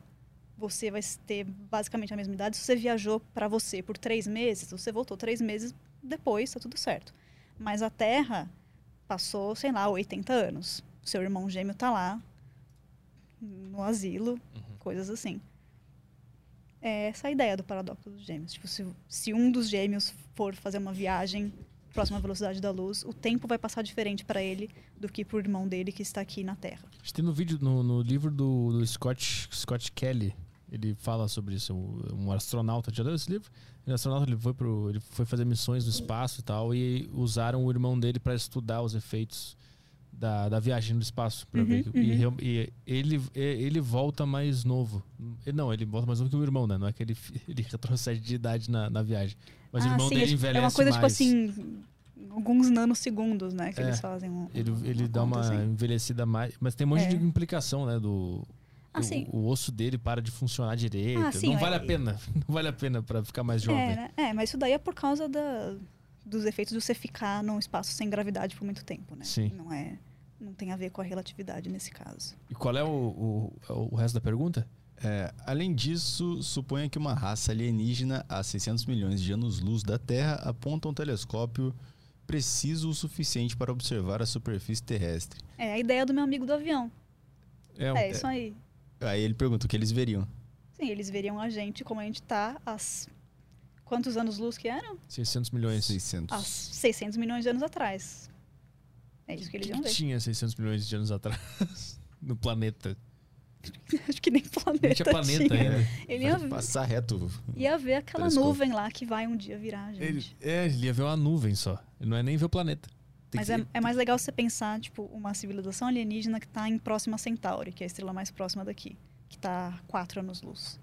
Speaker 3: você vai ter basicamente a mesma idade. Se você viajou para você por três meses, você voltou três meses depois, tá tudo certo. Mas a Terra passou, sei lá, 80 anos. Seu irmão gêmeo tá lá, no asilo, coisas assim. É essa a ideia do paradoxo dos gêmeos. Tipo, se, se um dos gêmeos for fazer uma viagem próxima à velocidade da luz, o tempo vai passar diferente para ele do que pro irmão dele que está aqui na Terra.
Speaker 1: A gente tem no vídeo, no, no livro do, do Scott, Scott Kelly, ele fala sobre isso. Um, um astronauta, já leu esse livro? Ele, é astronauta, ele foi, pro, ele foi fazer missões no espaço e tal, e usaram o irmão dele para estudar os efeitos da, da viagem no espaço. Pra
Speaker 3: Uhum,
Speaker 1: ver que- e, real- e ele, e- ele volta mais novo. Não, ele volta mais novo que o irmão, né? Não é que ele, [laughs] ele retrocede de idade na, na viagem. Mas o
Speaker 3: Ah,
Speaker 1: irmão
Speaker 3: sim,
Speaker 1: dele
Speaker 3: é,
Speaker 1: envelhece
Speaker 3: é uma coisa
Speaker 1: mais.
Speaker 3: tipo assim, alguns nanosegundos, né, que
Speaker 1: É,
Speaker 3: eles fazem. Um,
Speaker 1: Ele, ele dá uma
Speaker 3: assim.
Speaker 1: envelhecida mais. Mas tem um monte
Speaker 3: É.
Speaker 1: de implicação, né? Do.
Speaker 3: Ah,
Speaker 1: o, o osso dele para de funcionar direito.
Speaker 3: Ah, sim,
Speaker 1: não vale
Speaker 3: é-
Speaker 1: a pena. [laughs] Não vale a pena pra ficar mais jovem.
Speaker 3: É, é, mas isso daí é por causa da, dos efeitos de você ficar num espaço sem gravidade por muito tempo, né?
Speaker 1: Sim.
Speaker 3: Não é, não tem a ver com a relatividade nesse caso.
Speaker 1: E qual é o, o, o resto da pergunta?
Speaker 2: É, além disso, suponha que uma raça alienígena a 600 milhões de anos-luz da Terra aponta um telescópio preciso o suficiente para observar a superfície terrestre.
Speaker 3: É a ideia do meu amigo do avião.
Speaker 1: É,
Speaker 3: É isso aí.
Speaker 2: Aí ele pergunta o que eles veriam.
Speaker 3: Sim, eles veriam a gente como a gente tá às quantos anos luz que eram?
Speaker 1: 600 milhões.
Speaker 2: 600.
Speaker 3: Há 600 milhões de anos atrás. É isso que eles
Speaker 1: que,
Speaker 3: iam ver.
Speaker 1: tinha 600 milhões de anos atrás [laughs] no planeta? [laughs]
Speaker 3: Acho que nem planeta,
Speaker 1: Nem tinha planeta ainda.
Speaker 3: Ele ia,
Speaker 2: passar reto.
Speaker 3: ia ver aquela nuvem lá que vai um dia virar a gente.
Speaker 1: Ele, é, ele ia ver uma nuvem só. Ele não é nem ver o planeta. Tem
Speaker 3: Mas é, é mais legal você pensar, tipo, uma civilização alienígena que está em Próxima Centauri, que é a estrela mais próxima daqui, que está a quatro anos-luz.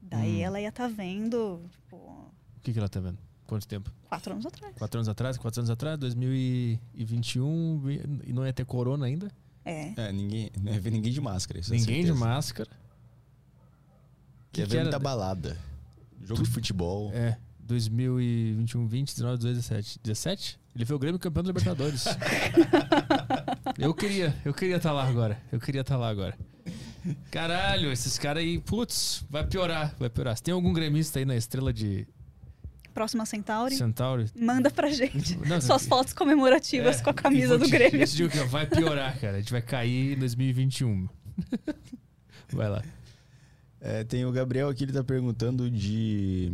Speaker 3: Daí
Speaker 1: Hum.
Speaker 3: ela ia estar vendo, tipo,
Speaker 1: O que, que ela tá vendo? Quanto tempo?
Speaker 3: quatro anos atrás.
Speaker 1: Quatro anos atrás? Quatro anos atrás? 2021 vi- e não ia ter corona ainda?
Speaker 3: É.
Speaker 2: É, ninguém, não ia ver ninguém de máscara. isso é
Speaker 1: Ninguém de máscara.
Speaker 2: Quer
Speaker 1: que
Speaker 2: ver
Speaker 1: era-
Speaker 2: muita balada. Jogo de futebol.
Speaker 1: É, 2021, 20, 19, 17. 17? Ele foi o Grêmio campeão da Libertadores. [laughs] eu queria, eu queria estar lá agora. Eu queria estar lá agora. Caralho, esses caras aí, putz, vai piorar, vai piorar. Se tem algum gremista aí na estrela de
Speaker 3: Próxima Centauri,
Speaker 1: Centauri?
Speaker 3: manda pra gente
Speaker 1: Não,
Speaker 3: suas fotos comemorativas
Speaker 1: É,
Speaker 3: com a camisa
Speaker 1: vou
Speaker 3: do
Speaker 1: te-
Speaker 3: Grêmio.
Speaker 1: te digo que vai piorar, cara. A gente vai cair em 2021. [laughs] Vai lá.
Speaker 2: É, tem o Gabriel aqui, ele tá perguntando de.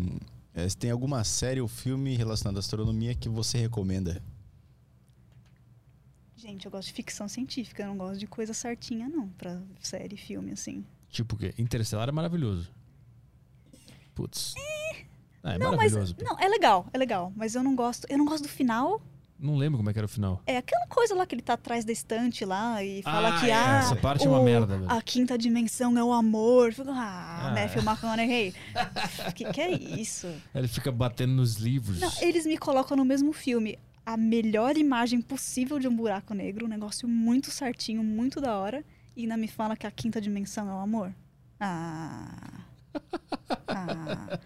Speaker 2: é, se tem alguma série ou filme relacionado à astronomia que você recomenda?
Speaker 3: Gente, eu gosto de ficção científica, eu não gosto de coisa certinha, não, pra série, filme, assim.
Speaker 1: Tipo o quê? Interestelar é maravilhoso. Putz. Ah, é
Speaker 3: não, mas. Não, é legal, é legal. Mas eu não gosto. Eu não gosto do final.
Speaker 1: Não lembro como é que era o final.
Speaker 3: É aquela coisa lá que ele tá atrás da estante lá e fala
Speaker 1: Ah,
Speaker 3: que
Speaker 1: é,
Speaker 3: ah,
Speaker 1: essa parte é uma
Speaker 3: o-
Speaker 1: merda, velho.
Speaker 3: A quinta dimensão é o amor. Fico, Ah,
Speaker 1: Ah.
Speaker 3: Matthew McConaughey. que que é isso?
Speaker 1: Ele fica batendo nos livros.
Speaker 3: Não, eles me colocam no mesmo filme a melhor imagem possível de um buraco negro, um negócio muito certinho, muito da hora, e ainda me fala que a quinta dimensão é o amor. Ah. Ah.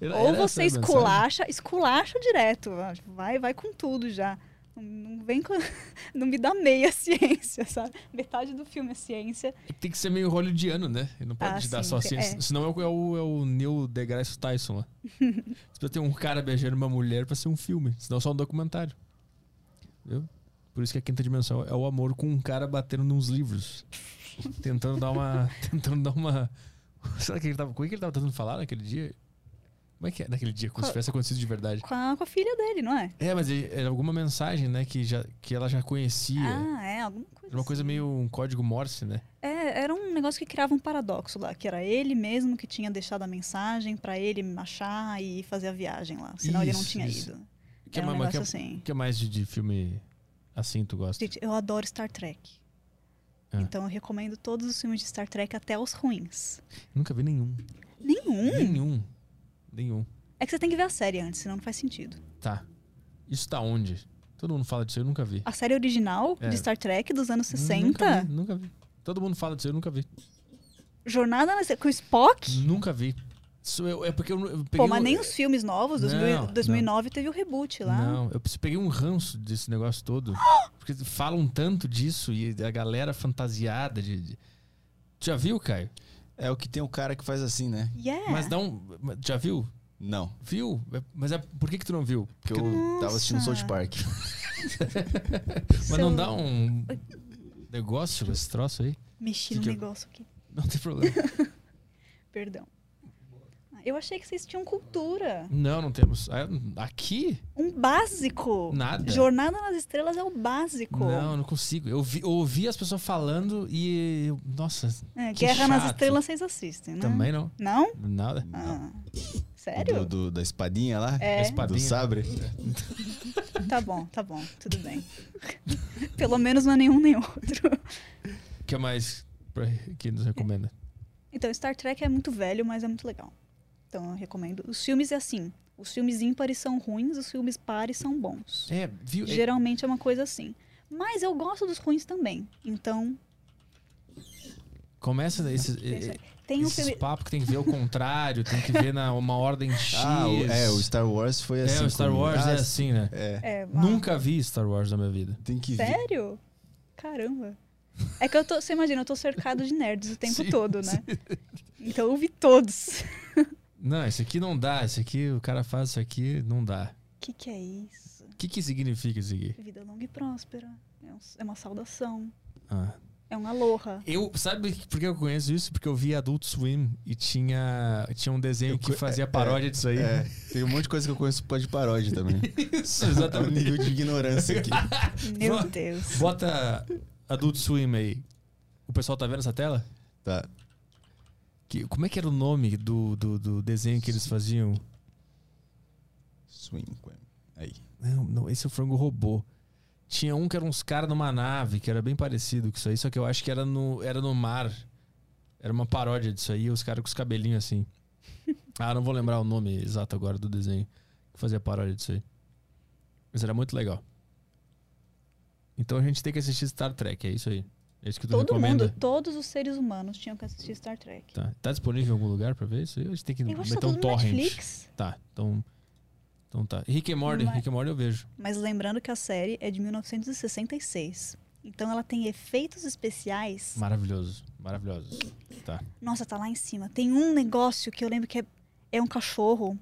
Speaker 1: Era-
Speaker 3: Ou
Speaker 1: era
Speaker 3: você esculacha, esculacha direto. Vai, vai com tudo já. Não, não vem com. [laughs] Não me dá meia [laughs] ciência, sabe? Metade do filme é ciência.
Speaker 1: Tem que ser meio hollywoodiano, né? Ele não pode
Speaker 3: Ah,
Speaker 1: te dar
Speaker 3: sim,
Speaker 1: só
Speaker 3: tem-
Speaker 1: ciência.
Speaker 3: é.
Speaker 1: Senão é o, é o, é o Neil deGrasse Tyson lá. Você precisa ter um cara beijando uma mulher pra ser um filme. Senão é só um documentário. Viu? Por isso que a quinta dimensão é o amor com um cara batendo nos livros. [laughs] tentando dar uma. Tentando dar uma. [laughs] Será que ele tava. Como é que ele tava tentando falar naquele dia? Como é que é naquele dia? Como se tivesse acontecido de verdade.
Speaker 3: Com a, com a filha dele, não é?
Speaker 1: É, mas ele- era alguma mensagem, né? Que, já, que ela já conhecia.
Speaker 3: Ah, é, alguma coisa.
Speaker 1: Era uma coisa
Speaker 3: assim.
Speaker 1: meio um código Morse, né?
Speaker 3: É, era um negócio que criava um paradoxo lá, que era ele mesmo que tinha deixado a mensagem pra ele achar e fazer a viagem lá. Senão ele não
Speaker 1: Isso,
Speaker 3: tinha
Speaker 1: isso.
Speaker 3: ido.
Speaker 1: Que
Speaker 3: era um
Speaker 1: é,
Speaker 3: negócio
Speaker 1: que, é,
Speaker 3: assim.
Speaker 1: que é mais de, de filme assim tu gosta?
Speaker 3: Gente, eu adoro Star Trek.
Speaker 1: Ah.
Speaker 3: Então eu recomendo todos os filmes de Star Trek, até os ruins.
Speaker 1: Nunca vi nenhum.
Speaker 3: Nenhum?
Speaker 1: Nenhum. Nenhum.
Speaker 3: É que você tem que ver a série antes, senão não faz sentido.
Speaker 1: Tá. Isso tá onde? Todo mundo fala disso, eu nunca vi.
Speaker 3: A série original
Speaker 1: É.
Speaker 3: de Star Trek dos anos 60,
Speaker 1: Nunca vi, nunca vi. Todo mundo fala disso, eu nunca vi.
Speaker 3: Jornada na... com o Spock.
Speaker 1: Nunca vi. Isso eu- é porque eu, eu peguei
Speaker 3: Pô, mas
Speaker 1: um-
Speaker 3: nem os filmes novos,
Speaker 1: Não,
Speaker 3: 2000
Speaker 1: não.
Speaker 3: 2009 teve o reboot lá.
Speaker 1: Não, eu peguei um ranço desse negócio todo. [gasps] Porque falam tanto disso e a galera fantasiada de. de- Já viu, Caio?
Speaker 2: É o que tem o cara que faz assim, né?
Speaker 3: Yeah.
Speaker 1: Mas dá um. Já viu?
Speaker 2: Não,
Speaker 1: Viu? É- Mas é, por que, que tu não viu?
Speaker 2: porque eu tava assistindo. South Park. [laughs]
Speaker 1: Mas não dá um negócio esse troço aí?
Speaker 3: Mexi no
Speaker 1: que
Speaker 3: negócio aqui.
Speaker 1: Não tem problema. [laughs]
Speaker 3: Perdão. Eu achei que vocês tinham cultura.
Speaker 1: não, não temos. Ah, Aqui?
Speaker 3: Um básico.
Speaker 1: Nada.
Speaker 3: Jornada nas Estrelas é o básico.
Speaker 1: Não, não consigo. Eu, vi, eu ouvi as pessoas falando e. eu- Nossa,
Speaker 3: É,
Speaker 1: Que
Speaker 3: Guerra nas
Speaker 1: chato.
Speaker 3: Estrelas vocês assistem, né?
Speaker 1: também não.
Speaker 3: Não?
Speaker 1: Nada.
Speaker 3: Ah, sério?
Speaker 2: Do, do- da espadinha lá?
Speaker 3: É.
Speaker 1: A espadinha.
Speaker 2: Do sabre? [laughs]
Speaker 3: Tá bom, tá bom, tudo bem. [laughs] Pelo menos não é nenhum nem outro.
Speaker 1: O que mais que nos recomenda?
Speaker 3: Então, Star Trek é muito velho, mas é muito legal. Então, eu recomendo. Os filmes é assim. Os filmes ímpares são ruins, os filmes pares são bons.
Speaker 1: É, viu? É-
Speaker 3: Geralmente é uma coisa assim. Mas eu gosto dos ruins também. Então,
Speaker 1: começa é-
Speaker 3: tem um filme.
Speaker 1: papos que tem que ver ao contrário, tem que ver na uma ordem [laughs] X.
Speaker 2: Ah, o, é, o Star Wars foi
Speaker 1: É,
Speaker 2: assim.
Speaker 1: o Star
Speaker 2: comigo.
Speaker 1: Wars
Speaker 2: Ah,
Speaker 1: é assim, né?
Speaker 2: É,
Speaker 3: É, ah,
Speaker 1: Nunca vi Star Wars na minha vida.
Speaker 2: tem que ver.
Speaker 3: Sério? Caramba. É que eu tô. Você imagina, eu tô cercado de nerds o tempo [laughs]
Speaker 1: Sim,
Speaker 3: todo, né? Então eu vi todos.
Speaker 1: Não, esse aqui não dá. Esse aqui, o cara faz isso aqui, não dá.
Speaker 3: O que, que é isso?
Speaker 1: O que, que significa isso aqui?
Speaker 3: Vida longa e próspera. É, um- é uma saudação.
Speaker 1: Ah.
Speaker 3: É um aloha.
Speaker 1: Eu, sabe por que eu conheço isso? Porque eu vi Adult Swim e tinha, tinha um desenho
Speaker 2: Eu
Speaker 1: que fazia
Speaker 2: é,
Speaker 1: paródia disso aí.
Speaker 2: É, tem um monte de coisa que eu conheço de paródia também. [laughs]
Speaker 1: Isso,
Speaker 2: É um
Speaker 1: exatamente.
Speaker 2: nível de ignorância aqui. [laughs]
Speaker 3: Meu Deus.
Speaker 1: Bota Adult Swim aí. O pessoal tá vendo essa tela?
Speaker 2: Tá.
Speaker 1: Que, como é que era o nome do, do, do desenho que eles faziam?
Speaker 2: Swing. Aí.
Speaker 1: Não, não, esse é o frango robô. Tinha um que era uns caras numa nave, que era bem parecido com isso aí, só que eu acho que era no, era no mar. Era uma paródia disso aí, os caras com os cabelinhos assim. [laughs] Ah, não vou lembrar o nome exato agora do desenho que fazia paródia disso aí. Mas era muito legal. Então a gente tem que assistir Star Trek, é isso aí. É isso que tu
Speaker 3: Todo
Speaker 1: recomenda.
Speaker 3: mundo, todos os seres humanos tinham que assistir Star Trek.
Speaker 1: Tá. tá disponível em algum lugar pra ver isso aí? A gente tem que
Speaker 3: Eu que
Speaker 1: meter
Speaker 3: tá
Speaker 1: um torrent.
Speaker 3: Netflix.
Speaker 1: Tá, então. Então tá. Rick and Morty,
Speaker 3: Mas-
Speaker 1: Rick and Morty eu vejo.
Speaker 3: Mas lembrando que a série é de 1966. Então ela tem efeitos especiais.
Speaker 1: Maravilhoso. Maravilhoso. Tá.
Speaker 3: Nossa, tá lá em cima. Tem um negócio que eu lembro que é, é um cachorro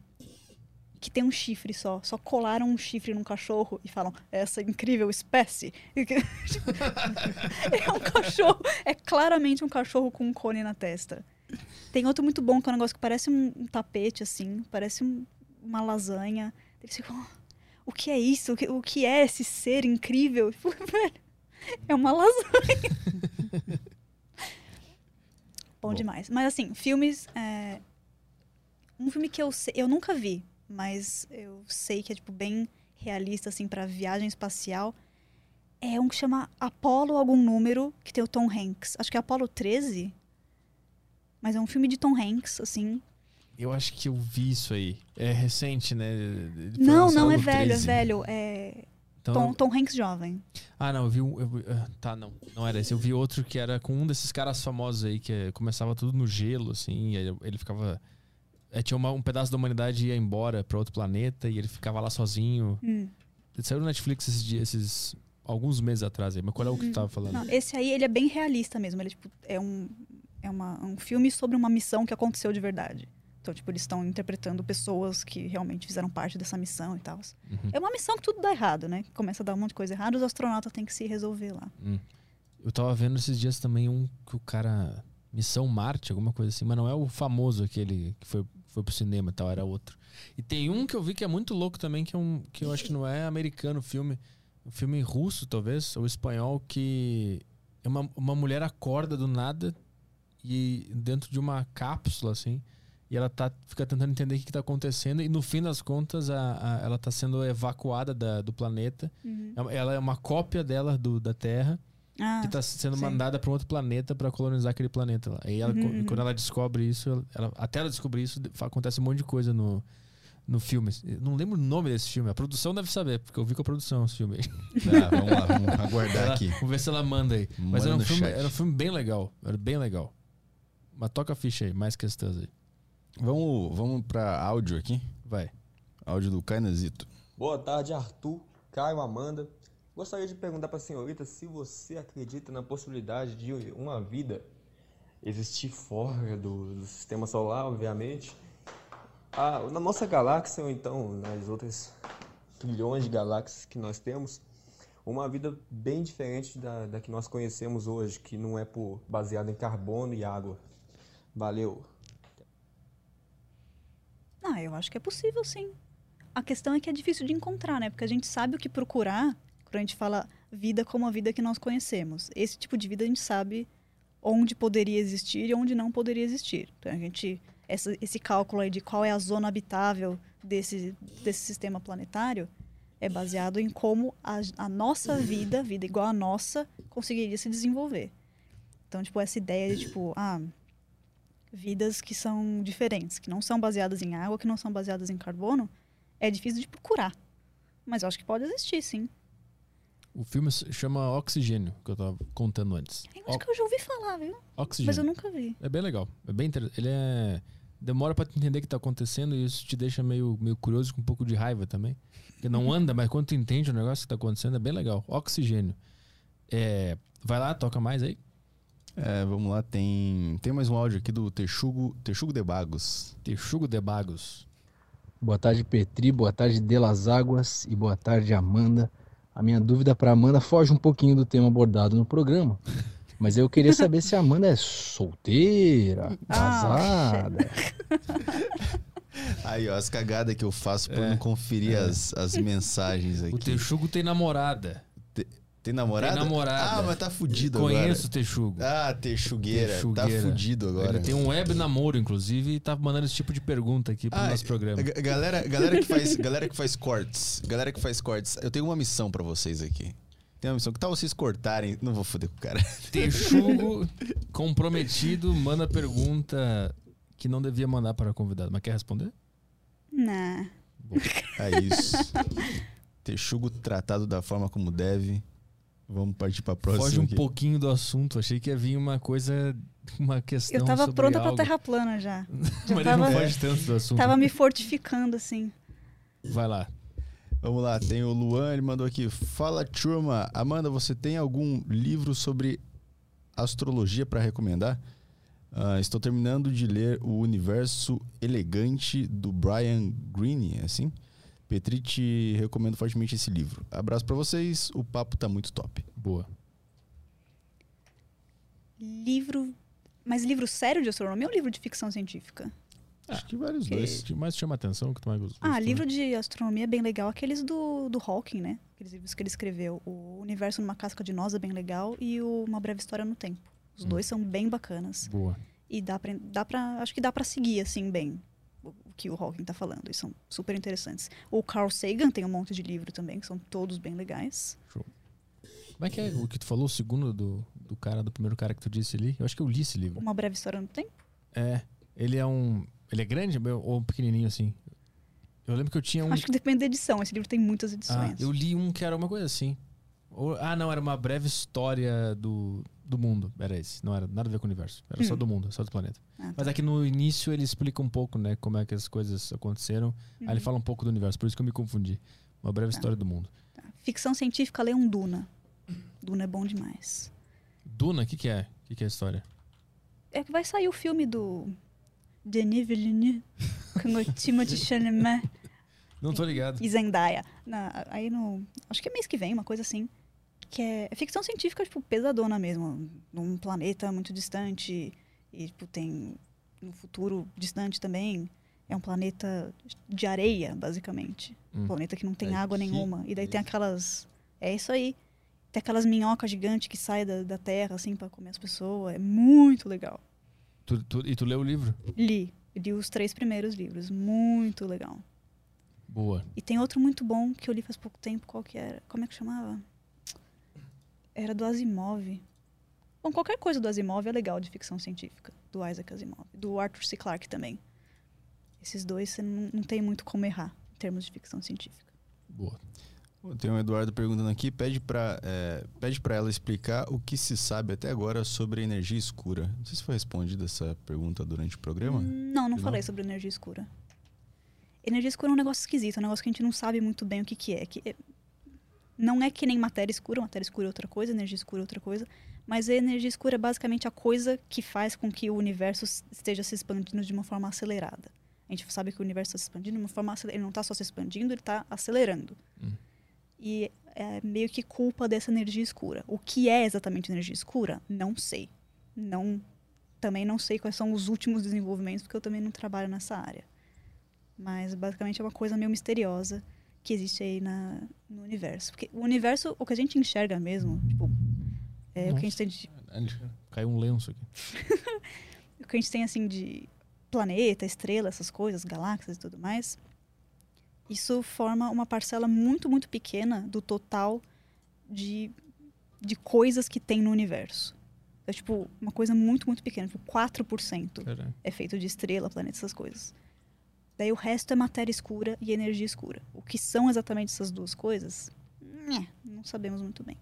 Speaker 3: que tem um chifre só. Só colaram um chifre num cachorro e falam, essa incrível espécie. [laughs] é um cachorro. É claramente um cachorro com um cone na testa. Tem outro muito bom, que é um negócio que parece um, um tapete, assim. Parece um- uma lasanha. Eles ficam, "Ah, o que é isso? O que, o que é esse ser incrível? Eu fico, "Velho, É uma lasanha. [laughs] Bom,
Speaker 2: Bom.
Speaker 3: demais. Mas assim, filmes. é, Um filme que eu eu nunca vi, mas eu sei que é tipo bem realista assim para viagem espacial. É um que chama Apollo algum número, que tem o Tom Hanks. Acho que é Apollo 13. Mas é um filme de Tom Hanks, assim.
Speaker 1: Eu acho que eu vi isso aí. É recente, né? Ele foi
Speaker 3: Não, não é velho,
Speaker 1: 13.
Speaker 3: é velho. É
Speaker 1: Então,
Speaker 3: Tom, Tom Hanks jovem.
Speaker 1: Ah, não, eu vi um. eu ah, tá, não. Não era esse. Eu vi outro que era com um desses caras famosos aí, que é- começava tudo no gelo, assim, e aí ele ficava. É, tinha uma- um pedaço da humanidade ia embora pra outro planeta e ele ficava lá sozinho.
Speaker 3: Hum.
Speaker 1: Saiu no Netflix esses dias, esses. alguns meses atrás aí, mas qual é o que tu tava falando?
Speaker 3: Não, esse aí ele é bem realista mesmo. Ele tipo, é um é uma, um filme sobre uma missão que aconteceu de verdade. Então, tipo, eles estão interpretando pessoas que realmente fizeram parte dessa missão e tal.
Speaker 1: Uhum.
Speaker 3: É uma missão que tudo dá errado, né? Começa a dar um monte de coisa errada, os astronautas têm que se resolver lá.
Speaker 1: Hum. Eu tava vendo esses dias também um que o cara. Missão Marte, alguma coisa assim, mas não é o famoso aquele que foi, foi pro cinema e tal, era outro. E tem um que eu vi que é muito louco também, que, é um, que eu acho que não é americano o filme. Um filme russo, talvez, ou espanhol, que é uma, uma mulher acorda do nada e dentro de uma cápsula, assim. E ela tá, fica tentando entender o que, que tá acontecendo. E no fim das contas, a, a- ela tá sendo evacuada da- do planeta.
Speaker 3: Uhum.
Speaker 1: É Ela é uma cópia dela do, da Terra.
Speaker 3: Ah,
Speaker 1: que tá sendo
Speaker 3: sim.
Speaker 1: mandada para um outro planeta para colonizar aquele planeta lá. E ela,
Speaker 3: Uhum, uhum.
Speaker 1: quando ela descobre isso, ela- até ela descobrir isso, acontece um monte de coisa no, no filme. Eu não lembro o nome desse filme. A produção deve saber, porque eu vi com a produção esse filme.
Speaker 2: Tá, vamos lá, vamos aguardar
Speaker 1: Ela-
Speaker 2: aqui.
Speaker 1: Vamos ver se ela manda aí. Mas
Speaker 2: Manda
Speaker 1: era um, filme, era um filme bem legal. Era bem legal. Mas toca a ficha aí, mais questões aí.
Speaker 2: Vamos, vamos pra áudio aqui.
Speaker 1: Vai.
Speaker 2: Áudio do Cainazito.
Speaker 7: Boa tarde, Arthur, Caio, Amanda. Gostaria de perguntar para a senhorita se você acredita na possibilidade de uma vida existir fora do, do sistema solar, obviamente. Na nossa galáxia ou então nas outras trilhões de galáxias que nós temos, uma vida bem diferente da, da que nós conhecemos hoje, que não é por baseada em carbono e água. Valeu.
Speaker 3: Ah, eu acho que é possível, sim. A questão é que é difícil de encontrar, né? Porque a gente sabe o que procurar quando a gente fala vida como a vida que nós conhecemos. Esse tipo de vida a gente sabe onde poderia existir e onde não poderia existir. Então a gente essa- esse cálculo aí de qual é a zona habitável desse, desse sistema planetário é baseado em como a, a nossa vida, vida igual a nossa, conseguiria se desenvolver. Então, tipo, essa ideia de, tipo, ah, vidas que são diferentes, que não são baseadas em água, que não são baseadas em carbono, é difícil de procurar. Mas eu acho que pode existir, sim.
Speaker 1: O filme se chama Oxigênio, que eu tava contando antes.
Speaker 3: Eu acho que eu já ouvi falar, viu?
Speaker 1: Oxigênio.
Speaker 3: Mas eu nunca vi.
Speaker 1: É bem legal. É bem interessante. Ele é. Demora pra tu entender o que tá acontecendo e isso te deixa meio, meio curioso com um pouco de raiva também. Porque não [laughs] anda, mas quando tu entende o negócio que tá acontecendo, é bem legal. Oxigênio. É, vai lá, toca mais aí.
Speaker 2: É, vamos lá, tem, tem mais um áudio aqui do Texugo, Texugo de Bagos.
Speaker 1: Texugo de Bagos.
Speaker 8: Boa tarde, Petri. Boa tarde, Delas Águas. E boa tarde, Amanda. A minha dúvida para Amanda foge um pouquinho do tema abordado no programa. Mas eu queria saber se a Amanda é solteira,
Speaker 3: Ah,
Speaker 8: casada.
Speaker 2: Aí, ó, as cagadas que eu faço por
Speaker 1: É,
Speaker 2: não conferir as, as mensagens aqui.
Speaker 1: O Texugo tem namorada.
Speaker 2: Tem namorada?
Speaker 1: Tem namorada.
Speaker 2: Ah, mas tá fudido
Speaker 1: Conheço o
Speaker 2: agora.
Speaker 1: Texugo.
Speaker 2: Ah, Texugueira. Tá
Speaker 1: Texugueira.
Speaker 2: fudido agora.
Speaker 1: Ele tem um web namoro, inclusive, e tá mandando esse tipo de pergunta aqui pro
Speaker 2: Ah,
Speaker 1: nosso programa.
Speaker 2: Ga- Galera, galera, que faz, galera que faz cortes, galera que faz cortes, eu tenho uma missão pra vocês aqui. Tem uma missão. Que tal vocês cortarem? Não vou foder com o cara.
Speaker 1: Texugo, [laughs] comprometido, manda pergunta que não devia mandar para convidado. Mas quer responder?
Speaker 3: Nah.
Speaker 2: É isso. Texugo tratado da forma como deve. Vamos partir pra próxima.
Speaker 1: Foge um
Speaker 2: aqui.
Speaker 1: pouquinho do assunto. Achei que ia vir uma coisa, uma questão
Speaker 3: Eu tava
Speaker 1: sobre
Speaker 3: pronta pra
Speaker 1: algo.
Speaker 3: terra plana já. [laughs] Já
Speaker 1: Mas ele
Speaker 3: tava,
Speaker 1: não foge tanto do assunto.
Speaker 3: tava me fortificando, assim.
Speaker 1: Vai lá.
Speaker 2: Vamos lá, tem o Luan, ele mandou aqui. Fala, turma. Amanda, você tem algum livro sobre astrologia pra recomendar? Ah, estou terminando de ler O Universo Elegante do Brian Greene, é assim? Petri, te recomendo fortemente esse livro. Abraço pra vocês, o papo tá muito top.
Speaker 1: Boa.
Speaker 3: Livro. Mas livro sério de astronomia ou livro de ficção científica?
Speaker 2: Acho que vários
Speaker 1: O
Speaker 2: dois.
Speaker 1: que mais chama atenção? Que tu mais gostou?
Speaker 3: Ah, livro de astronomia é bem legal. Aqueles do, do Hawking, né? Aqueles livros que ele escreveu. O Universo numa Casca de Nós é bem legal e o Uma Breve História no Tempo. Os
Speaker 1: Hum.
Speaker 3: dois são bem bacanas.
Speaker 1: Boa.
Speaker 3: E dá pra, dá pra. Acho que dá pra seguir, assim, bem que o Hawking tá falando. E são super interessantes. O Carl Sagan tem um monte de livro também, que são todos bem legais.
Speaker 1: Como é que é o que tu falou, o segundo do, do cara, do primeiro cara que tu disse ali? Eu acho que eu li esse livro.
Speaker 3: Uma Breve História no Tempo.
Speaker 1: É. Ele é um. Ele é grande ou pequenininho assim? Eu lembro que eu tinha um.
Speaker 3: Acho que depende da edição. Esse livro tem muitas
Speaker 1: Ah,
Speaker 3: edições.
Speaker 1: eu li um que era uma coisa assim. Ou- ah, não, era uma breve história do, do mundo. Era esse. Não era nada a ver com o universo. Era só
Speaker 3: Hum.
Speaker 1: do mundo, só do planeta.
Speaker 3: Ah,
Speaker 1: Mas aqui no início ele explica um pouco, né, como é que as coisas aconteceram. Aí ele
Speaker 3: Uhum.
Speaker 1: fala um pouco do universo, por isso que eu me confundi. Uma breve
Speaker 3: Tá.
Speaker 1: história do mundo.
Speaker 3: Ficção científica, lê um Duna. Duna é bom demais.
Speaker 1: Duna, o que, que é? O que, que é a história?
Speaker 3: É que vai sair o filme do Denis Villeneuve com o [laughs] Timothée Chalamet
Speaker 1: Não tô ligado.
Speaker 3: e Zendaya. Na- aí no... Acho que é mês que vem, uma coisa assim. Que é, é ficção científica, tipo, pesadona mesmo. Num planeta muito distante. E, tipo, tem... No futuro distante também. É um planeta de areia, basicamente.
Speaker 1: Hum.
Speaker 3: Um planeta que não tem
Speaker 2: É
Speaker 3: água
Speaker 2: que
Speaker 3: nenhuma. E daí tem aquelas... É isso aí. Tem aquelas minhocas gigantes que saem da, da terra, assim, pra comer as pessoas. É muito legal.
Speaker 1: Tu- tu- e tu leu o livro?
Speaker 3: Li. Li os três primeiros livros. Muito legal.
Speaker 1: Boa.
Speaker 3: E tem outro muito bom que eu li faz pouco tempo. Qual que era? Como é que chamava? Era do Asimov. Bom, qualquer coisa do Asimov é legal de ficção científica. Do Isaac Asimov. Do Arthur C. Clarke também. Esses dois você não, não tem muito como errar em termos de ficção científica.
Speaker 1: Boa.
Speaker 2: Tem um Eduardo perguntando aqui, pede pra, é, pede pra ela explicar o que se sabe até agora sobre energia escura. Não sei se foi respondida essa pergunta durante o programa.
Speaker 3: Não, não
Speaker 2: Não?
Speaker 3: falei sobre energia escura. Energia escura é um negócio esquisito, é um negócio que a gente não sabe muito bem o que, que é. Que é- Não é que nem matéria escura, matéria escura é outra coisa, energia escura é outra coisa, mas a energia escura é basicamente a coisa que faz com que o universo esteja se expandindo de uma forma acelerada. A gente sabe que o universo está se expandindo de uma forma acelerada. Ele não está só se expandindo, ele está acelerando.
Speaker 1: Hum.
Speaker 3: E é meio que culpa dessa energia escura. O que é exatamente energia escura? Não sei. Não, também não sei quais são os últimos desenvolvimentos, porque eu também não trabalho nessa área. Mas basicamente é uma coisa meio misteriosa que existe aí na, no universo. Porque o universo, o que a gente enxerga mesmo, tipo, é o que a gente tem de
Speaker 1: Caiu um lenço aqui. [laughs]
Speaker 3: o que a gente tem assim de planeta, estrela, essas coisas, galáxias e tudo mais, isso forma uma parcela muito, muito pequena do total de, de coisas que tem no universo. É tipo uma coisa muito, muito pequena, tipo 4%
Speaker 1: Caralho.
Speaker 3: é feito de estrela, planeta, essas coisas. Daí o resto é matéria escura e energia escura. O que são exatamente essas duas coisas? Não sabemos muito bem.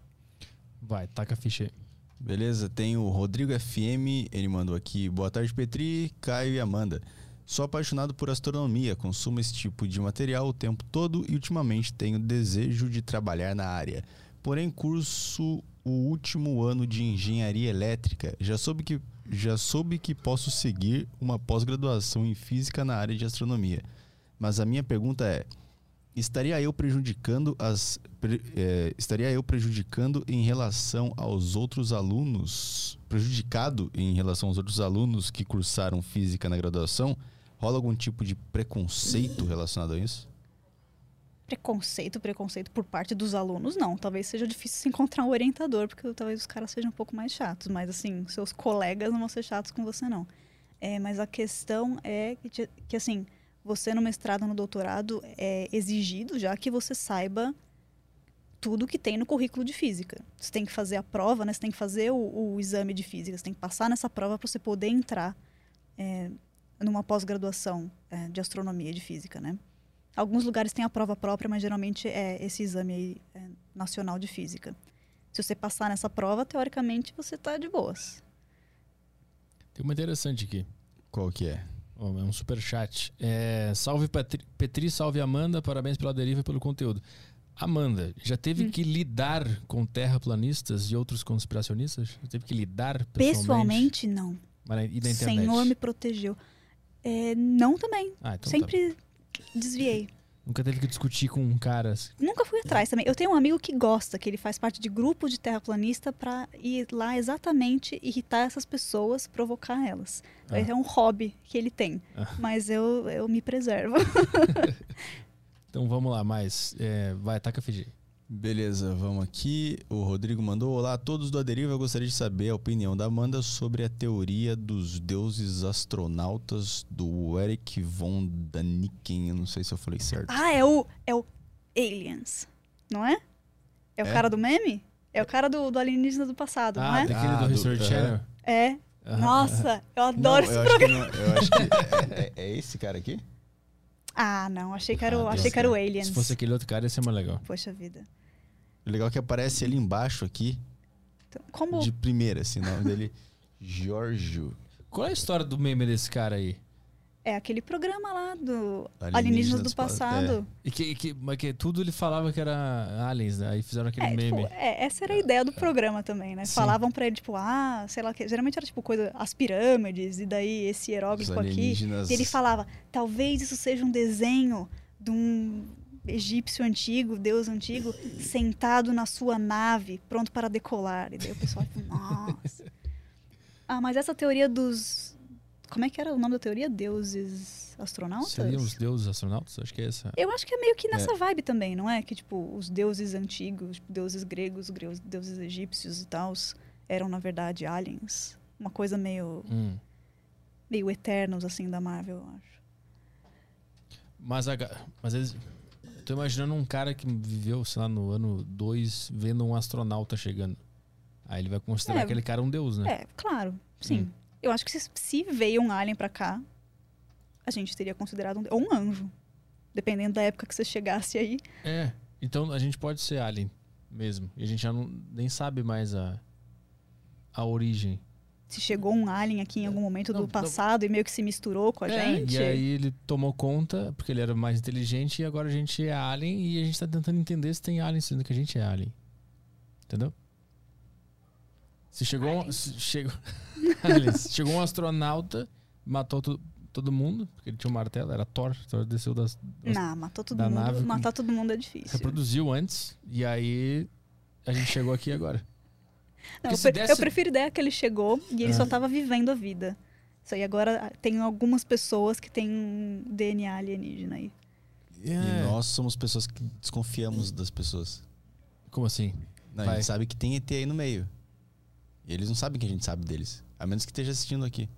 Speaker 1: Vai, taca a ficha aí.
Speaker 2: Beleza, tem o Rodrigo FM, ele mandou aqui. Boa tarde, Petri, Caio e Amanda. Sou apaixonado por astronomia, consumo esse tipo de material o tempo todo e ultimamente tenho desejo de trabalhar na área. Porém, curso o último ano de engenharia elétrica. Já soube que, já soube que posso seguir uma pós-graduação em física na área de astronomia. Mas a minha pergunta é: estaria eu prejudicando as eh, estaria eu prejudicando em relação aos outros alunos? Prejudicado em relação aos outros alunos que cursaram física na graduação? Rola algum tipo de preconceito relacionado a isso
Speaker 3: Preconceito, preconceito por parte dos alunos, não. Talvez seja difícil se encontrar um orientador, porque talvez os caras sejam um pouco mais chatos. Mas, assim, seus colegas não vão ser chatos com você, não. É, mas a questão é que, que, assim, você no mestrado, no doutorado, é exigido já que você saiba tudo que tem no currículo de física. Você tem que fazer a prova, né? Você tem que fazer o, o exame de física. Você tem que passar nessa prova para você poder entrar é, numa pós-graduação é, de astronomia e de física, né? Alguns lugares têm a prova própria, mas geralmente é esse exame aí, é, nacional de física. Se você passar nessa prova, teoricamente você está de boas.
Speaker 1: Tem uma interessante aqui.
Speaker 2: qual que é
Speaker 1: Ó, é um super chat. É, salve Petri, Petri, salve Amanda, parabéns pela deriva e pelo conteúdo. Amanda, já teve
Speaker 3: Hum.
Speaker 1: que lidar com terraplanistas e outros conspiracionistas? Já teve que lidar pessoalmente?
Speaker 3: Pessoalmente, não.
Speaker 1: Mas, e na internet?
Speaker 3: Senhor me protegeu. É, não também.
Speaker 1: Ah, então tá.
Speaker 3: Desviei.
Speaker 1: Nunca teve que discutir com um cara. assim.
Speaker 3: Nunca fui atrás também. Eu tenho um amigo que gosta, que ele faz parte de grupo de terraplanista para ir lá exatamente irritar essas pessoas, provocar elas.
Speaker 1: Ah.
Speaker 3: É um hobby que ele tem.
Speaker 1: Ah.
Speaker 3: Mas eu, eu me preservo. [laughs]
Speaker 1: Então vamos lá, mais. É, vai, taca a FG.
Speaker 2: Beleza vamos aqui o Rodrigo mandou olá a todos do Aderiva eu gostaria de saber a opinião da Amanda sobre a teoria dos deuses astronautas do Eric von Daniken eu não sei se eu falei certo
Speaker 3: Ah, é o, é o Aliens, não é? É o
Speaker 2: É?
Speaker 3: cara do meme? É o cara do, do alienígena do passado, não
Speaker 1: Ah,
Speaker 3: é?
Speaker 1: daquele
Speaker 2: Ah,
Speaker 1: do
Speaker 2: do- aham.
Speaker 1: Channel?
Speaker 3: É. Nossa, eu
Speaker 2: Não,
Speaker 3: adoro esse
Speaker 2: eu acho que não- eu acho que é, é- é esse cara aqui
Speaker 3: Ah, não, achei que era o,
Speaker 1: Ah,
Speaker 3: achei
Speaker 1: Deus,
Speaker 3: que era o
Speaker 1: cara.
Speaker 3: Aliens.
Speaker 1: Se fosse aquele outro cara, ia ser mais legal.
Speaker 3: Poxa vida.
Speaker 2: O legal é que aparece ali embaixo aqui
Speaker 3: Então, como
Speaker 2: de primeira assim o nome dele Giorgio
Speaker 1: Qual é a história do meme desse cara aí?
Speaker 3: é aquele programa lá do
Speaker 2: Alienígenas
Speaker 3: Alienígenas do
Speaker 2: do Pa-
Speaker 3: Passado.
Speaker 1: E que, que, mas que tudo ele falava que era aliens, né? Aí fizeram aquele
Speaker 3: É,
Speaker 1: meme.
Speaker 3: tipo, é, essa era a ideia do programa também, né?
Speaker 1: Sim.
Speaker 3: Falavam pra ele, tipo, ah, sei lá o que. Geralmente era tipo coisa, as pirâmides, e daí esse hieróglifo aqui.
Speaker 2: alienígenas
Speaker 3: E ele falava, talvez isso seja um desenho de um egípcio antigo, deus antigo, sentado na sua nave, pronto para decolar. E daí o pessoal, tipo, nossa. Ah, mas essa teoria dos. Como é que era o nome da teoria? Deuses astronautas?
Speaker 1: Seriam os deuses astronautas? Acho que é essa.
Speaker 3: Eu acho que é meio que nessa vibe também, não é? Que, tipo, os deuses antigos, tipo, deuses gregos, deuses egípcios e tal, eram, na verdade, aliens. Uma coisa meio,
Speaker 1: Hum.
Speaker 3: meio Eternos, assim, da Marvel, eu acho.
Speaker 1: Mas, a, mas eles. Tô imaginando um cara que viveu, sei lá, no ano 2, vendo um astronauta chegando. Aí ele vai considerar
Speaker 3: É.
Speaker 1: aquele cara um deus, né?
Speaker 3: É, claro, sim.
Speaker 1: Hum.
Speaker 3: Eu acho que se, se veio um alien pra cá, a gente teria considerado um, ou um anjo. Dependendo da época que você chegasse aí.
Speaker 1: É. Então a gente pode ser alien mesmo. E a gente já não, nem sabe mais a, a origem.
Speaker 3: Se chegou um alien aqui em algum momento
Speaker 1: Não,
Speaker 3: do
Speaker 1: não.
Speaker 3: passado e meio que se misturou com a
Speaker 1: É,
Speaker 3: gente.
Speaker 1: E aí ele tomou conta, porque ele era mais inteligente, e agora a gente é alien e a gente tá tentando entender se tem alien, sendo que a gente é alien. Entendeu? Se chegou, um, se chegou, [laughs] Aliens. chegou um astronauta, matou to- todo mundo, porque ele tinha um martelo, era Thor, Thor desceu das, das
Speaker 3: Não, matou todo mundo.
Speaker 1: nave
Speaker 3: Matar todo mundo é difícil.
Speaker 1: reproduziu antes, e aí a gente chegou aqui agora.
Speaker 3: Não,
Speaker 1: Porque
Speaker 3: eu,
Speaker 1: desse-
Speaker 3: eu prefiro a ideia que ele chegou e ele
Speaker 1: É.
Speaker 3: só tava vivendo a vida. Isso aí agora ah, tem algumas pessoas que têm um DNA alienígena aí.
Speaker 2: E nós somos pessoas que desconfiamos das pessoas.
Speaker 1: Como assim?
Speaker 2: Não, a gente sabe que tem ET aí no meio. E eles não sabem que a gente sabe deles. A menos que esteja assistindo aqui.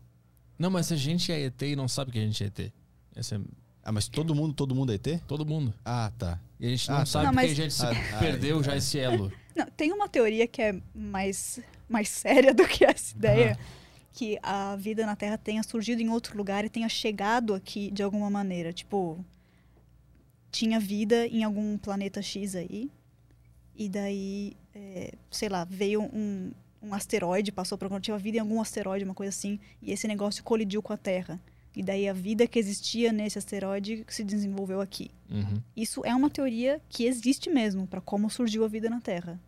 Speaker 1: Não, mas se a gente é ET e não sabe que a gente é ET. Essa é
Speaker 2: Ah, mas todo mundo, todo mundo é ET?
Speaker 1: todo mundo.
Speaker 2: Ah, tá.
Speaker 1: E a gente
Speaker 2: Ah,
Speaker 1: não
Speaker 2: tá.
Speaker 1: sabe
Speaker 3: Não,
Speaker 1: porque
Speaker 3: mas-
Speaker 1: a gente se
Speaker 2: Ah, ah,
Speaker 1: perdeu já
Speaker 2: é.
Speaker 1: esse elo.
Speaker 3: Não, tem uma teoria que é mais, mais séria [laughs] do que essa ideia. Que a vida na Terra tenha surgido em outro lugar e tenha chegado aqui de alguma maneira. Tipo, tinha vida em algum planeta X aí. E daí, é, sei lá, veio um, um asteroide, passou por onde tinha vida em algum asteroide, uma coisa assim. E esse negócio colidiu com a Terra. E daí a vida que existia nesse asteroide se desenvolveu aqui.
Speaker 1: Uhum.
Speaker 3: Isso é uma teoria que existe mesmo para como surgiu a vida na Terra.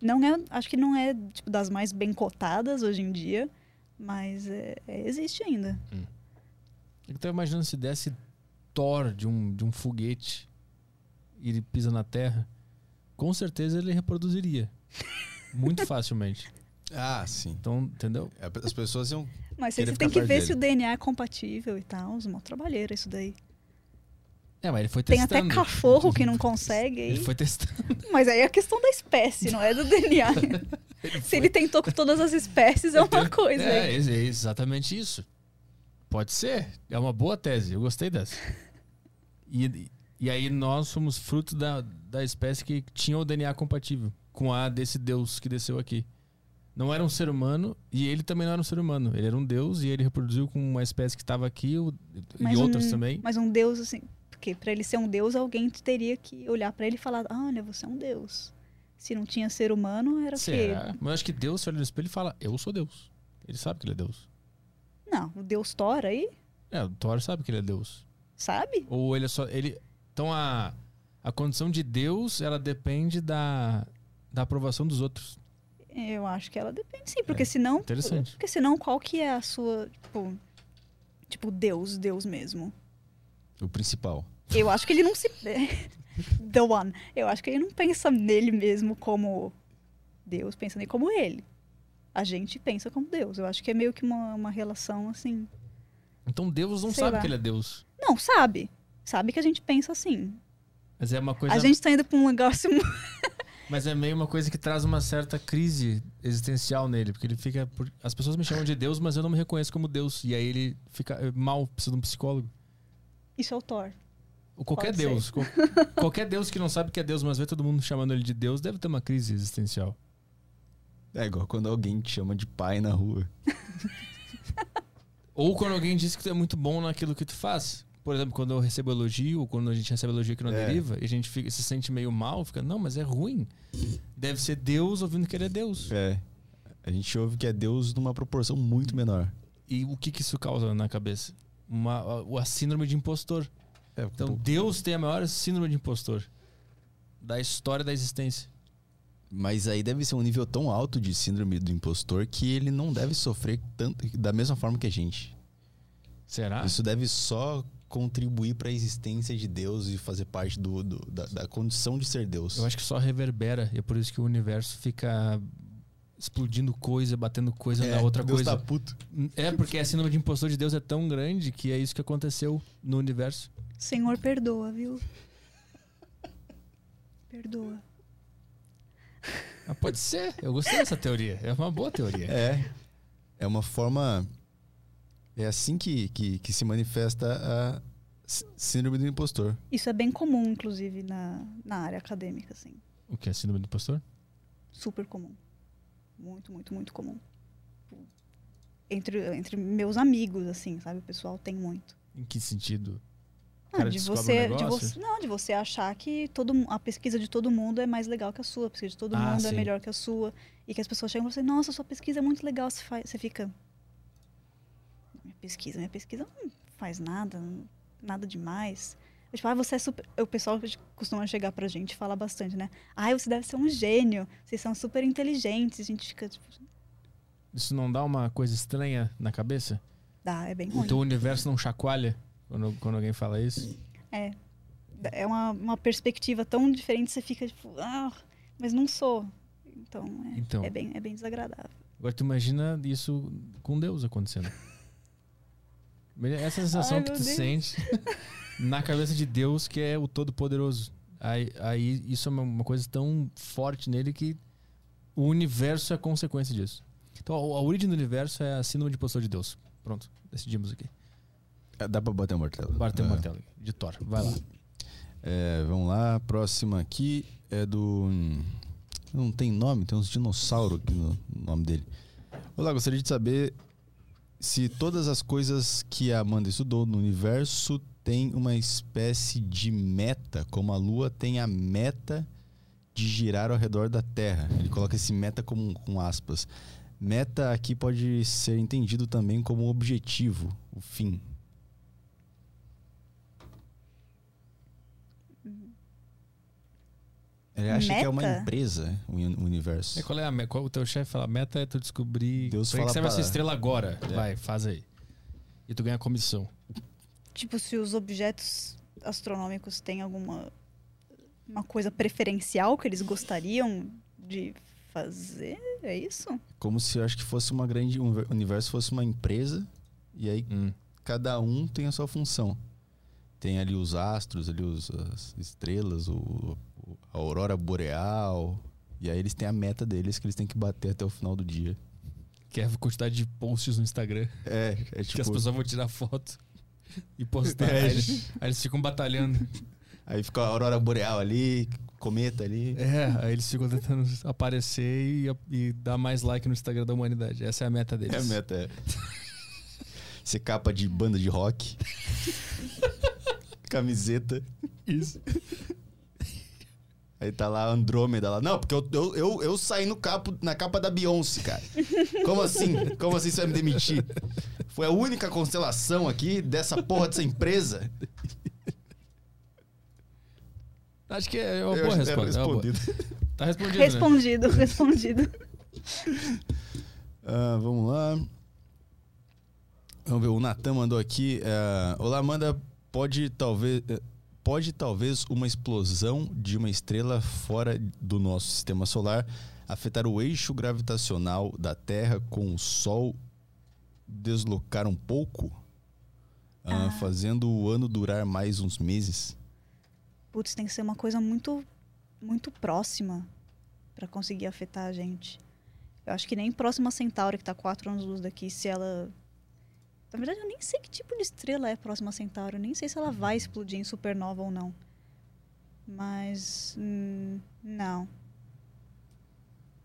Speaker 3: Não é, acho que não é tipo, das mais bem cotadas hoje em dia, mas é- é- existe ainda.
Speaker 1: Eu tô imaginando se desse Thor de um, de um foguete e ele pisa na Terra, com certeza ele reproduziria. [laughs] Muito facilmente.
Speaker 2: Ah, sim.
Speaker 1: Então, entendeu?
Speaker 2: As pessoas iam.
Speaker 3: Mas você tem que ver se o
Speaker 2: dele.
Speaker 3: DNA é compatível e tal. Os mó trabalheira isso daí.
Speaker 1: É, mas ele foi
Speaker 3: Tem
Speaker 1: testando.
Speaker 3: até cachorro que não consegue.
Speaker 1: Ele [laughs] foi testando.
Speaker 3: Mas aí é a questão da espécie, não é do DNA. [laughs] se ele tentou com todas as espécies, é uma coisa.
Speaker 1: É,
Speaker 3: hein?
Speaker 1: é exatamente isso. Pode ser. É uma boa tese. Eu gostei dessa. E, e aí nós somos fruto da, da espécie que tinha o DNA compatível com a desse Deus que desceu aqui. Não era um ser humano e ele também não era um ser humano. Ele era um Deus e ele reproduziu com uma espécie que estava aqui o- e outras
Speaker 3: um-
Speaker 1: também.
Speaker 3: Mas um deus, assim. Porque pra ele ser um deus, alguém teria que olhar pra ele e falar: "Ah, olha, você é um deus. Se não tinha ser humano, era o quê?
Speaker 1: Será? Mas eu acho que Deus se olha no espelho e fala: Eu sou Deus. Ele sabe que ele é Deus.
Speaker 3: Não, o deus Thor aí,
Speaker 1: É, o Thor sabe que ele é Deus.
Speaker 3: sabe?
Speaker 1: Ou ele é só. Ele, então a, a condição de Deus ela depende da, da aprovação dos outros.
Speaker 3: Eu acho que ela depende sim, porque
Speaker 1: É,
Speaker 3: senão.
Speaker 1: interessante.
Speaker 3: Porque senão, qual que é a sua. Tipo, tipo, Deus, Deus mesmo?
Speaker 2: O principal.
Speaker 3: Eu acho que ele não se. [laughs] The One. Eu acho que ele não pensa nele mesmo como Deus, pensa nele como ele. A gente pensa como Deus. Eu acho que é meio que uma, uma relação assim.
Speaker 1: Então Deus não
Speaker 3: Sei
Speaker 1: sabe
Speaker 3: lá.
Speaker 1: que ele é Deus.
Speaker 3: Não, sabe. Sabe que a gente pensa assim.
Speaker 1: Mas é uma coisa.
Speaker 3: A gente tá indo pra um negócio. [laughs]
Speaker 1: Mas é meio uma coisa que traz uma certa crise existencial nele. Porque ele fica. por- As pessoas me chamam de Deus, mas eu não me reconheço como Deus. E aí ele fica eh, mal, precisa de um psicólogo.
Speaker 3: Isso é o Thor.
Speaker 1: Qualquer
Speaker 3: Pode.
Speaker 1: Deus. qual- [laughs] qualquer Deus que não sabe que é Deus, mas vê todo mundo chamando ele de Deus, deve ter uma crise existencial.
Speaker 2: É igual quando alguém te chama de pai na rua. [laughs]
Speaker 1: Ou quando alguém diz que tu é muito bom naquilo que tu faz. Por exemplo, quando eu recebo elogio, ou quando a gente recebe elogio aqui no
Speaker 2: É.
Speaker 1: Deriva, e a gente fica- se sente meio mal, fica, não, mas é ruim. Deve ser Deus ouvindo que ele é Deus.
Speaker 2: É. A gente ouve que é Deus numa proporção muito menor.
Speaker 1: E o que, que isso causa na cabeça? Uma, a, a síndrome de impostor.
Speaker 2: É,
Speaker 1: Então, Deus tem a maior síndrome de impostor da história da existência.
Speaker 2: mas aí deve ser um nível tão alto de síndrome do impostor que ele não deve sofrer tanto da mesma forma que a gente.
Speaker 1: Será?
Speaker 2: Isso deve só contribuir para a existência de Deus e fazer parte do, do- da, da condição de ser Deus.
Speaker 1: Eu acho que só reverbera, e é por isso que o universo fica explodindo coisa, batendo coisa
Speaker 2: é,
Speaker 1: na outra
Speaker 2: Deus
Speaker 1: coisa.
Speaker 2: tá puto.
Speaker 1: É, porque a síndrome de impostor de Deus é tão grande que é isso que aconteceu no universo.
Speaker 3: Senhor, perdoa, viu? Perdoa.
Speaker 1: Ah, pode ser, eu gostei dessa teoria. É uma boa teoria.
Speaker 2: É. É uma forma. É assim que, que, que se manifesta a sí- síndrome do impostor.
Speaker 3: Isso é bem comum, inclusive, na, na área acadêmica, assim.
Speaker 1: O que é síndrome do impostor?
Speaker 3: Super comum. Muito, muito, muito comum. Entre, entre meus amigos, assim, sabe? O pessoal tem muito.
Speaker 1: Em que sentido?
Speaker 3: Ah, de
Speaker 1: descobre um
Speaker 3: você, de você, não, de você achar que todo, a pesquisa de todo mundo é mais legal que a sua, a pesquisa de todo
Speaker 1: Ah,
Speaker 3: mundo é
Speaker 1: sim.
Speaker 3: melhor que a sua, e que as pessoas chegam e falam assim, nossa, sua pesquisa é muito legal, você, faz, você fica, pesquisa, minha pesquisa não faz nada, não- nada demais. Eu, tipo, ah, você é super, o pessoal costuma chegar pra gente e falar bastante, né? Ah, você deve ser um gênio, vocês são super inteligentes, a gente fica, tipo,
Speaker 1: Isso não dá uma coisa estranha na cabeça?
Speaker 3: dá, é bem
Speaker 1: O
Speaker 3: ruim.
Speaker 1: teu universo não chacoalha quando, quando alguém fala isso?
Speaker 3: é uma, uma perspectiva tão diferente, você fica tipo, ah, mas não sou. Então, é,
Speaker 1: Então.
Speaker 3: é bem, é bem desagradável.
Speaker 1: Agora tu imagina isso com Deus acontecendo. Essa sensação
Speaker 3: Ai,
Speaker 1: que tu
Speaker 3: Deus.
Speaker 1: sente [laughs] na cabeça de Deus, que é o Todo-Poderoso. Aí, aí isso é uma, coisa tão forte nele que o universo é consequência disso. Então a, a origem do universo é a síndrome de impostor de Deus. Pronto, decidimos aqui.
Speaker 2: É, Dá pra bater o martelo.
Speaker 1: Bater o
Speaker 2: É.
Speaker 1: martelo de Thor. Vai lá.
Speaker 2: É, vamos lá, próxima aqui é do. Não tem nome, tem uns dinossauros aqui no nome dele. Olá, gostaria de saber se todas as coisas que a Amanda estudou no universo têm uma espécie de meta, como a Lua tem a meta de girar ao redor da Terra. Ele coloca esse meta como com aspas. Meta aqui pode ser entendido também como objetivo, o fim. Ele acha que é uma
Speaker 3: Meta?
Speaker 2: empresa, o uni- o universo.
Speaker 1: E qual é a qual o teu chefe fala? A meta é tu descobrir.
Speaker 2: Deus
Speaker 1: pra que
Speaker 2: fala
Speaker 1: serve essa estrela agora?
Speaker 2: É.
Speaker 1: Vai, faz aí. E tu ganha comissão.
Speaker 3: Tipo, se os objetos astronômicos têm alguma uma coisa preferencial que eles gostariam de fazer, é isso?
Speaker 2: Como se eu acho que fosse uma grande. O universo fosse uma empresa. E aí
Speaker 1: Hum.
Speaker 2: cada um tem a sua função. Tem ali os astros, ali os, as estrelas, o- a aurora boreal. E aí eles têm a meta deles que eles têm que bater até o final do dia.
Speaker 1: Que é a quantidade de posts no Instagram.
Speaker 2: É, é
Speaker 1: que as
Speaker 2: tipo.
Speaker 1: pessoas vão tirar foto e postar. [laughs]
Speaker 2: É,
Speaker 1: aí, eles, aí eles ficam batalhando.
Speaker 2: Aí fica a aurora boreal ali, cometa ali.
Speaker 1: É, aí eles ficam tentando aparecer e, e dar mais like no Instagram da humanidade. Essa é a meta deles.
Speaker 2: É a meta, é. Ser capa de banda de rock. [laughs] Camiseta.
Speaker 1: Isso.
Speaker 2: Aí tá lá Andrômeda lá. Não, porque eu, eu, eu, eu saí no capo, na capa da Beyoncé, cara. Como assim? Como assim você vai me demitir? Foi a única constelação aqui dessa porra dessa empresa.
Speaker 1: Acho que é uma
Speaker 2: Eu
Speaker 1: boa resposta. é uma boa.
Speaker 2: respondido.
Speaker 1: Tá respondido, né?
Speaker 3: Respondido, respondido. [laughs]
Speaker 2: Ah, vamos lá. Vamos ver, o Natan mandou aqui. ah, Olá, Amanda. Pode talvez. eh, Pode talvez uma explosão de uma estrela fora do nosso sistema solar afetar o eixo gravitacional da Terra com o Sol deslocar um pouco, Ah,
Speaker 3: Ah.
Speaker 2: fazendo o ano durar mais uns meses.
Speaker 3: Putz, tem que ser uma coisa muito, muito próxima pra conseguir afetar a gente. Eu acho que nem próxima a Centauri, que tá quatro anos luz daqui, se ela. Na verdade, eu nem sei que tipo de estrela é próxima a Centauri. Eu nem sei se ela vai explodir em supernova ou não. Mas. hum, não.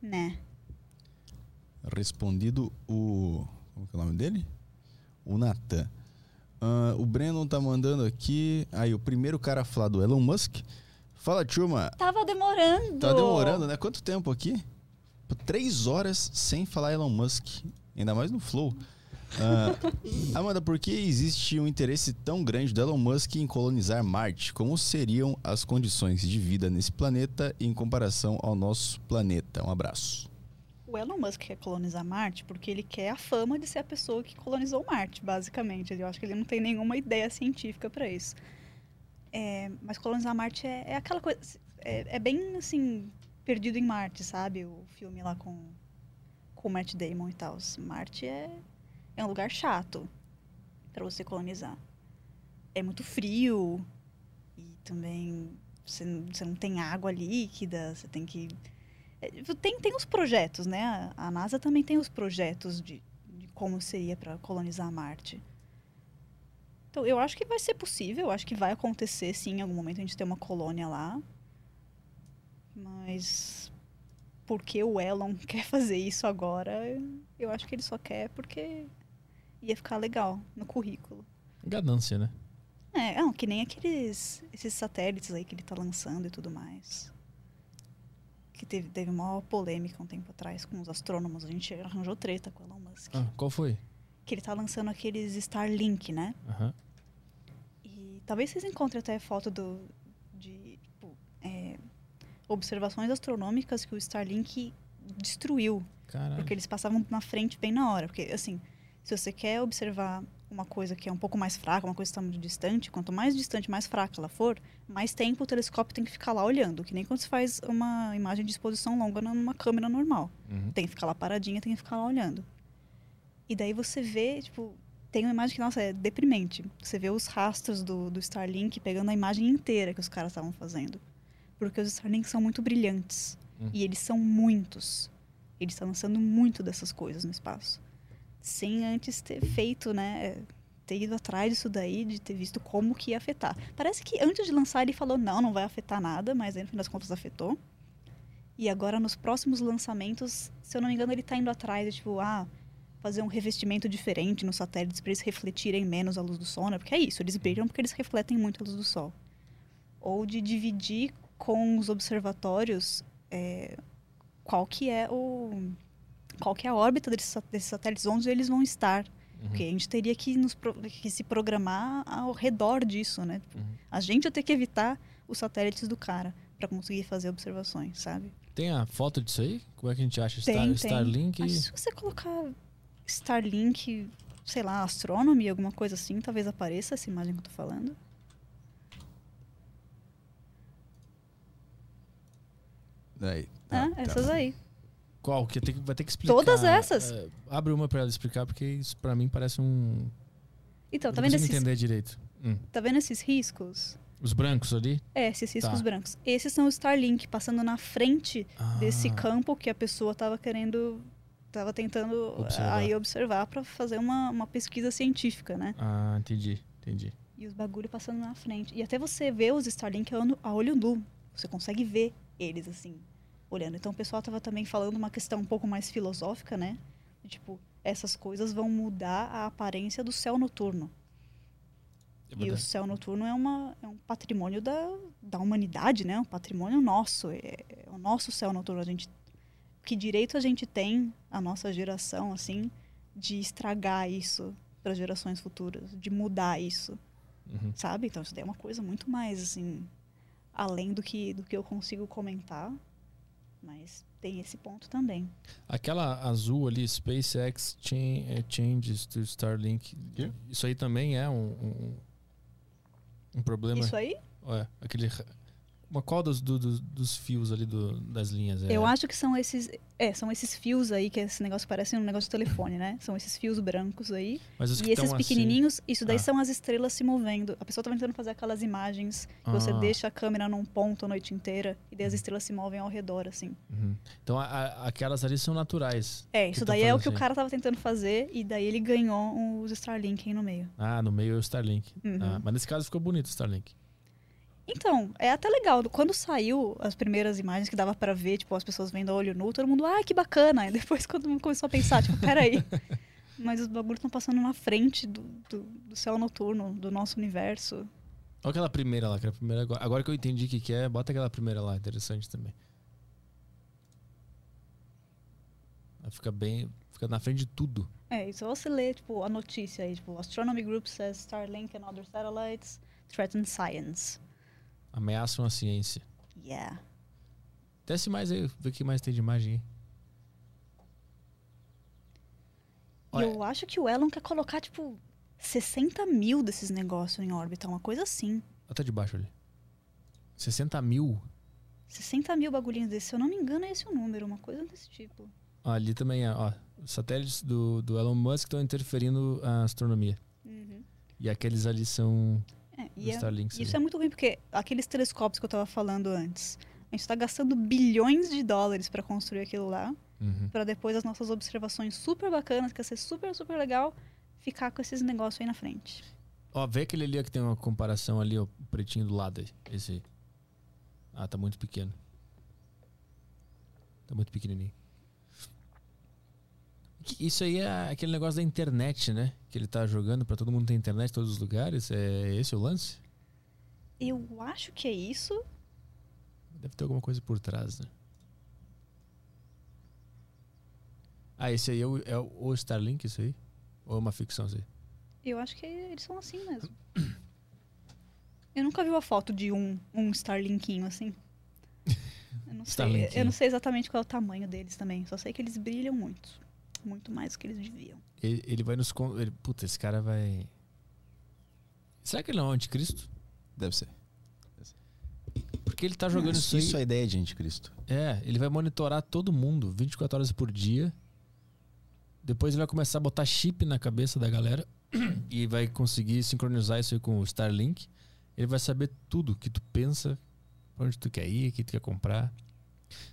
Speaker 3: Né.
Speaker 2: Respondido o. Como é o nome dele? O Natan. Ah, o Brandon tá mandando aqui. Aí, o primeiro cara a falar do Elon Musk. Fala, turma.
Speaker 3: Tava demorando!
Speaker 2: Tá demorando, né? Quanto tempo aqui? Por Três horas sem falar Elon Musk. Ainda mais no Flow. Ah, Amanda, por que existe um interesse tão grande do Elon Musk em colonizar Marte? Como seriam as condições de vida nesse planeta em comparação ao nosso planeta? Um abraço.
Speaker 3: O Elon Musk quer colonizar Marte porque ele quer a fama de ser a pessoa que colonizou Marte, basicamente. Eu acho que ele não tem nenhuma ideia científica para isso. É, mas colonizar Marte é, é aquela coisa. É, é bem assim, perdido em Marte, sabe? O filme lá com, com o Matt Damon e tal. Marte é, é um lugar chato para você colonizar. É muito frio e também você, não- você não tem água líquida, você tem que é, tem, tem os projetos, né? A- NASA também tem os projetos de, de como seria para colonizar Marte. Então, eu acho que vai ser possível, eu acho que vai acontecer sim, em algum momento a gente ter uma colônia lá. Mas por que o Elon [laughs] quer fazer isso agora. Eu acho que ele só quer porque ia ficar legal no currículo.
Speaker 1: Ganância, né?
Speaker 3: É, não, que nem aqueles esses satélites aí que ele tá lançando e tudo mais. Que teve, teve uma polêmica um tempo atrás com os astrônomos. A gente arranjou treta com o Elon Musk.
Speaker 1: Ah, qual foi?
Speaker 3: Que ele tá lançando aqueles Starlink, né?
Speaker 1: Aham.
Speaker 3: E talvez vocês encontrem até foto do, de tipo, é, observações astronômicas que o Starlink destruiu.
Speaker 1: Caralho.
Speaker 3: Porque eles passavam na frente bem na hora. Porque, assim, se você quer observar uma coisa que é um pouco mais fraca, uma coisa que está muito distante, quanto mais distante, mais fraca ela for, mais tempo o telescópio tem que ficar lá olhando. Que nem quando você faz uma imagem de exposição longa numa câmera normal.
Speaker 1: Uhum.
Speaker 3: Tem que ficar lá paradinha, tem que ficar lá olhando. E daí você vê, tipo, tem uma imagem que, nossa, é deprimente. Você vê os rastros do, do Starlink pegando a imagem inteira que os caras estavam fazendo. Porque os Starlinks são muito brilhantes.
Speaker 1: Hum.
Speaker 3: E eles são muitos. Eles estão lançando muito dessas coisas no espaço. Sem antes ter feito, né? Ter ido atrás disso daí, de ter visto como que ia afetar. Parece que antes de lançar ele falou, não, não vai afetar nada, mas aí no fim das contas afetou. E agora nos próximos lançamentos, se eu não me engano, ele tá indo atrás de tipo, ah, fazer um revestimento diferente nos satélites para eles refletirem menos a luz do sol, né? Porque é isso, eles brilham porque eles refletem muito a luz do sol. Ou de dividir com os observatórios é, qual que é o qual que é a órbita desses, desses satélites, onde eles vão estar. Porque a gente teria que, nos, que se programar ao redor disso, né?
Speaker 1: Uhum.
Speaker 3: A gente ia ter que evitar os satélites do cara para conseguir fazer observações, sabe?
Speaker 1: Tem a foto disso aí? Como é que a gente acha?
Speaker 3: Tem,
Speaker 1: Star,
Speaker 3: tem.
Speaker 1: Starlink?
Speaker 3: Mas se você colocar Starlink, sei lá, Astronomy, alguma coisa assim, talvez apareça essa imagem que eu tô falando.
Speaker 2: Daí. Ah, tá.
Speaker 3: essas aí.
Speaker 1: Qual? Que vai ter que explicar.
Speaker 3: Todas essas.
Speaker 1: É, abre uma pra ela explicar, porque isso pra mim parece um.
Speaker 3: Então, tá vendo, esses,
Speaker 1: entender direito. Hum.
Speaker 3: tá vendo esses riscos?
Speaker 1: Os brancos ali?
Speaker 3: É, esses riscos
Speaker 1: Tá.
Speaker 3: brancos. Esses são os Starlink, passando na frente desse
Speaker 1: Ah,
Speaker 3: campo que a pessoa tava querendo, tava tentando
Speaker 1: Observar.
Speaker 3: aí observar para fazer uma, uma pesquisa científica, né?
Speaker 1: Ah, entendi, entendi.
Speaker 3: E os bagulho passando na frente. E até você vê os Starlink a olho nu. Você consegue ver eles assim, olhando. Então o pessoal tava também falando uma questão um pouco mais filosófica, né? Tipo, essas coisas vão mudar a aparência do céu noturno.
Speaker 1: É
Speaker 3: E o céu noturno é, uma, é um patrimônio da, da humanidade, né? Um patrimônio nosso. É, é o nosso céu noturno. A gente, que direito a gente tem, a nossa geração, assim, de estragar isso para gerações futuras, de mudar isso,
Speaker 1: Uhum.
Speaker 3: sabe? Então isso daí é uma coisa muito mais, assim, além do que, do que eu consigo comentar. Mas tem esse ponto também.
Speaker 1: Aquela azul ali, SpaceX eh, Changes to Starlink. Isso aí também é um, um, um problema.
Speaker 3: Isso aí?
Speaker 1: É, aquele. Uma qual dos, do- dos, dos fios ali do- das linhas? É,
Speaker 3: Eu acho que são esses. É, são esses fios aí, que esse negócio parece um negócio de telefone, né? São esses fios brancos aí. E esses
Speaker 1: assim-
Speaker 3: pequenininhos, isso daí
Speaker 1: Ah.
Speaker 3: são as estrelas se movendo. A pessoa tá tentando fazer aquelas imagens que você
Speaker 1: Ah.
Speaker 3: deixa a câmera num ponto a noite inteira e daí as estrelas se movem ao redor, assim.
Speaker 1: Uhum. Então a- a- aquelas ali são naturais.
Speaker 3: É, isso daí é o que o
Speaker 1: assim.
Speaker 3: cara tava tentando fazer e daí ele ganhou os Starlink aí no meio.
Speaker 1: Ah, no meio é o Starlink.
Speaker 3: Uhum.
Speaker 1: Ah, mas nesse caso ficou bonito o Starlink.
Speaker 3: Então, é até legal. Quando saiu as primeiras imagens que dava pra ver, tipo, as pessoas vendo a olho nu, todo mundo, ah, que bacana. E depois [laughs] mundo começou a pensar, tipo, peraí. [laughs] Mas os bagulhos estão passando na frente do, do, do céu noturno, do nosso universo.
Speaker 1: Olha aquela primeira lá, que era a primeira agora. Agora que eu entendi o que, que é, bota aquela primeira lá, interessante também. Ela fica bem. Fica na frente de tudo.
Speaker 3: É, e só você ler, tipo, a notícia aí, tipo, Astronomy Group says Starlink and other satellites threaten science.
Speaker 1: Ameaçam a ciência.
Speaker 3: Yeah.
Speaker 1: Desce mais aí, vê o que mais tem de imagem aí. Olha.
Speaker 3: eu acho que o Elon quer colocar, tipo, 60 mil desses negócios em órbita, uma coisa assim.
Speaker 1: Até de baixo ali. 60 mil.
Speaker 3: 60 mil bagulhinhos desses, se eu não me engano, é esse o número, uma coisa desse tipo.
Speaker 1: Ó, ali também é, ó. Os satélites do, do Elon Musk estão interferindo a astronomia. E aqueles ali são
Speaker 3: É, e é- isso
Speaker 1: ali.
Speaker 3: é muito ruim, porque aqueles telescópios que eu tava falando antes, a gente tá gastando bilhões de dólares para construir aquilo lá,
Speaker 1: Uhum.
Speaker 3: para depois as nossas observações super bacanas, que ia ser super, super legal, ficar com esses negócios aí na frente.
Speaker 1: Ó, vê aquele ali que tem uma comparação ali, ó, o pretinho do lado. Esse. Ah, tá muito pequeno. Tá muito pequenininho. Isso aí é aquele negócio da internet, né? Que ele tá jogando pra todo mundo ter internet em todos os lugares. É esse o lance?
Speaker 3: Eu acho que é isso.
Speaker 1: Deve ter alguma coisa por trás, né? Ah, esse aí é o, é o Starlink, isso aí? Ou é uma ficção isso aí?
Speaker 3: Eu acho que eles são assim mesmo. [clears throat] Eu nunca vi uma foto de um, um Starlinkinho assim. Eu não, sei, eu não sei exatamente qual é o tamanho deles também. Só sei que eles brilham muito. Muito mais do que eles deviam.
Speaker 1: Ele, ele vai nos. Ele, puta, esse cara vai. Será que ele não é o anticristo?
Speaker 2: Deve ser.
Speaker 1: Porque ele tá jogando isso,
Speaker 2: Isso,
Speaker 1: aí.
Speaker 2: é ideia de anticristo.
Speaker 1: É, ele vai monitorar todo mundo 24 horas por dia. Depois ele vai começar a botar chip na cabeça da galera [clears throat] e vai conseguir sincronizar isso aí com o Starlink. Ele vai saber tudo que tu pensa, pra onde tu quer ir, o que tu quer comprar.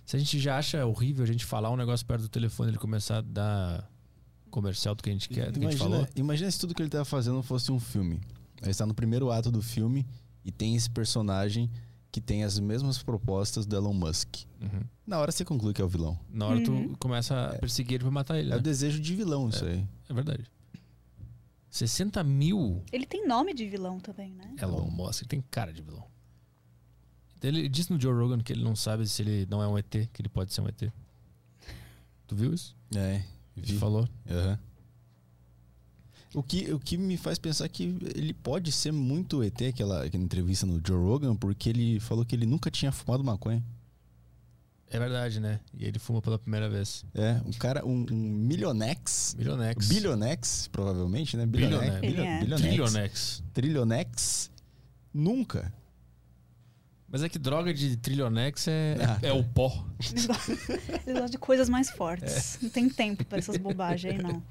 Speaker 1: Se a gente já acha horrível a gente falar um negócio perto do telefone e ele começar a dar comercial do que a gente quer, do que a gente falou.
Speaker 2: Imagina, imagina se tudo que ele tá fazendo fosse um filme. Ele está no primeiro ato do filme e tem esse personagem que tem as mesmas propostas do Elon Musk.
Speaker 1: Uhum.
Speaker 2: Na hora você conclui que é o vilão.
Speaker 1: Na hora
Speaker 3: Uhum.
Speaker 1: tu começa a perseguir ele pra matar ele.
Speaker 2: É o
Speaker 1: Né?
Speaker 2: desejo de vilão isso aí.
Speaker 1: É verdade. 60 mil
Speaker 3: Ele tem nome de vilão também, né?
Speaker 1: Elon Musk, ele tem cara de vilão. Ele disse no Joe Rogan que ele não sabe se ele não é um ET, que ele pode ser um ET. Tu viu isso?
Speaker 2: É,
Speaker 1: Ele
Speaker 2: vi.
Speaker 1: falou.
Speaker 2: Aham. O que, o que me faz pensar que ele pode ser muito ET, aquela, aquela entrevista no Joe Rogan, porque ele falou que ele nunca tinha fumado maconha.
Speaker 1: É verdade, né? E ele fuma pela primeira vez.
Speaker 2: É, um cara, um, um milionex.
Speaker 1: Milionex.
Speaker 2: Bilionex, provavelmente, né?
Speaker 1: Bilionex.
Speaker 3: Ele é.
Speaker 2: bilionex.
Speaker 1: Trilionex.
Speaker 2: Trilionex. Nunca.
Speaker 1: Mas é que droga de trilionex é,
Speaker 2: Ah,
Speaker 1: é, é o pó.
Speaker 3: Eles gostam, eles gostam de coisas mais fortes. Não tem tempo pra essas bobagens aí, não.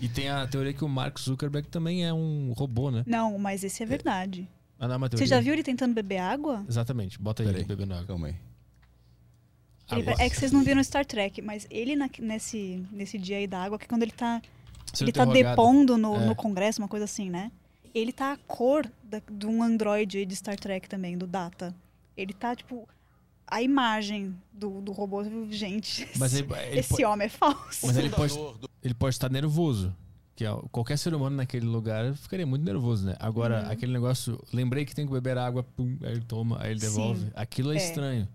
Speaker 1: E tem a teoria que o Mark Zuckerberg também é um robô, né?
Speaker 3: Não, mas esse é verdade.
Speaker 1: Ah, não é
Speaker 3: Você já viu ele tentando beber água?
Speaker 1: Exatamente. Bota ele bebendo água.
Speaker 2: Calma aí.
Speaker 3: Ele- é que vocês não viram Star Trek, mas ele na- nesse, nesse dia aí da água, que é quando ele tá, ele tá depondo no,
Speaker 1: É.
Speaker 3: no Congresso, uma coisa assim, né? Ele tá a cor da- de um androide aí de Star Trek também, do Data. Ele tá, tipo, a imagem do, do robô. Gente,
Speaker 1: Mas
Speaker 3: esse,
Speaker 1: ele, ele
Speaker 3: esse
Speaker 1: pode-
Speaker 3: homem é falso.
Speaker 1: Mas ele pode, ele pode estar nervoso. Que é, qualquer ser humano naquele lugar ficaria muito nervoso, né? Agora,
Speaker 3: Uhum.
Speaker 1: aquele negócio, lembrei que tem que beber água, pum, aí ele toma, aí ele
Speaker 3: Sim.
Speaker 1: devolve. Aquilo é,
Speaker 3: É.
Speaker 1: estranho.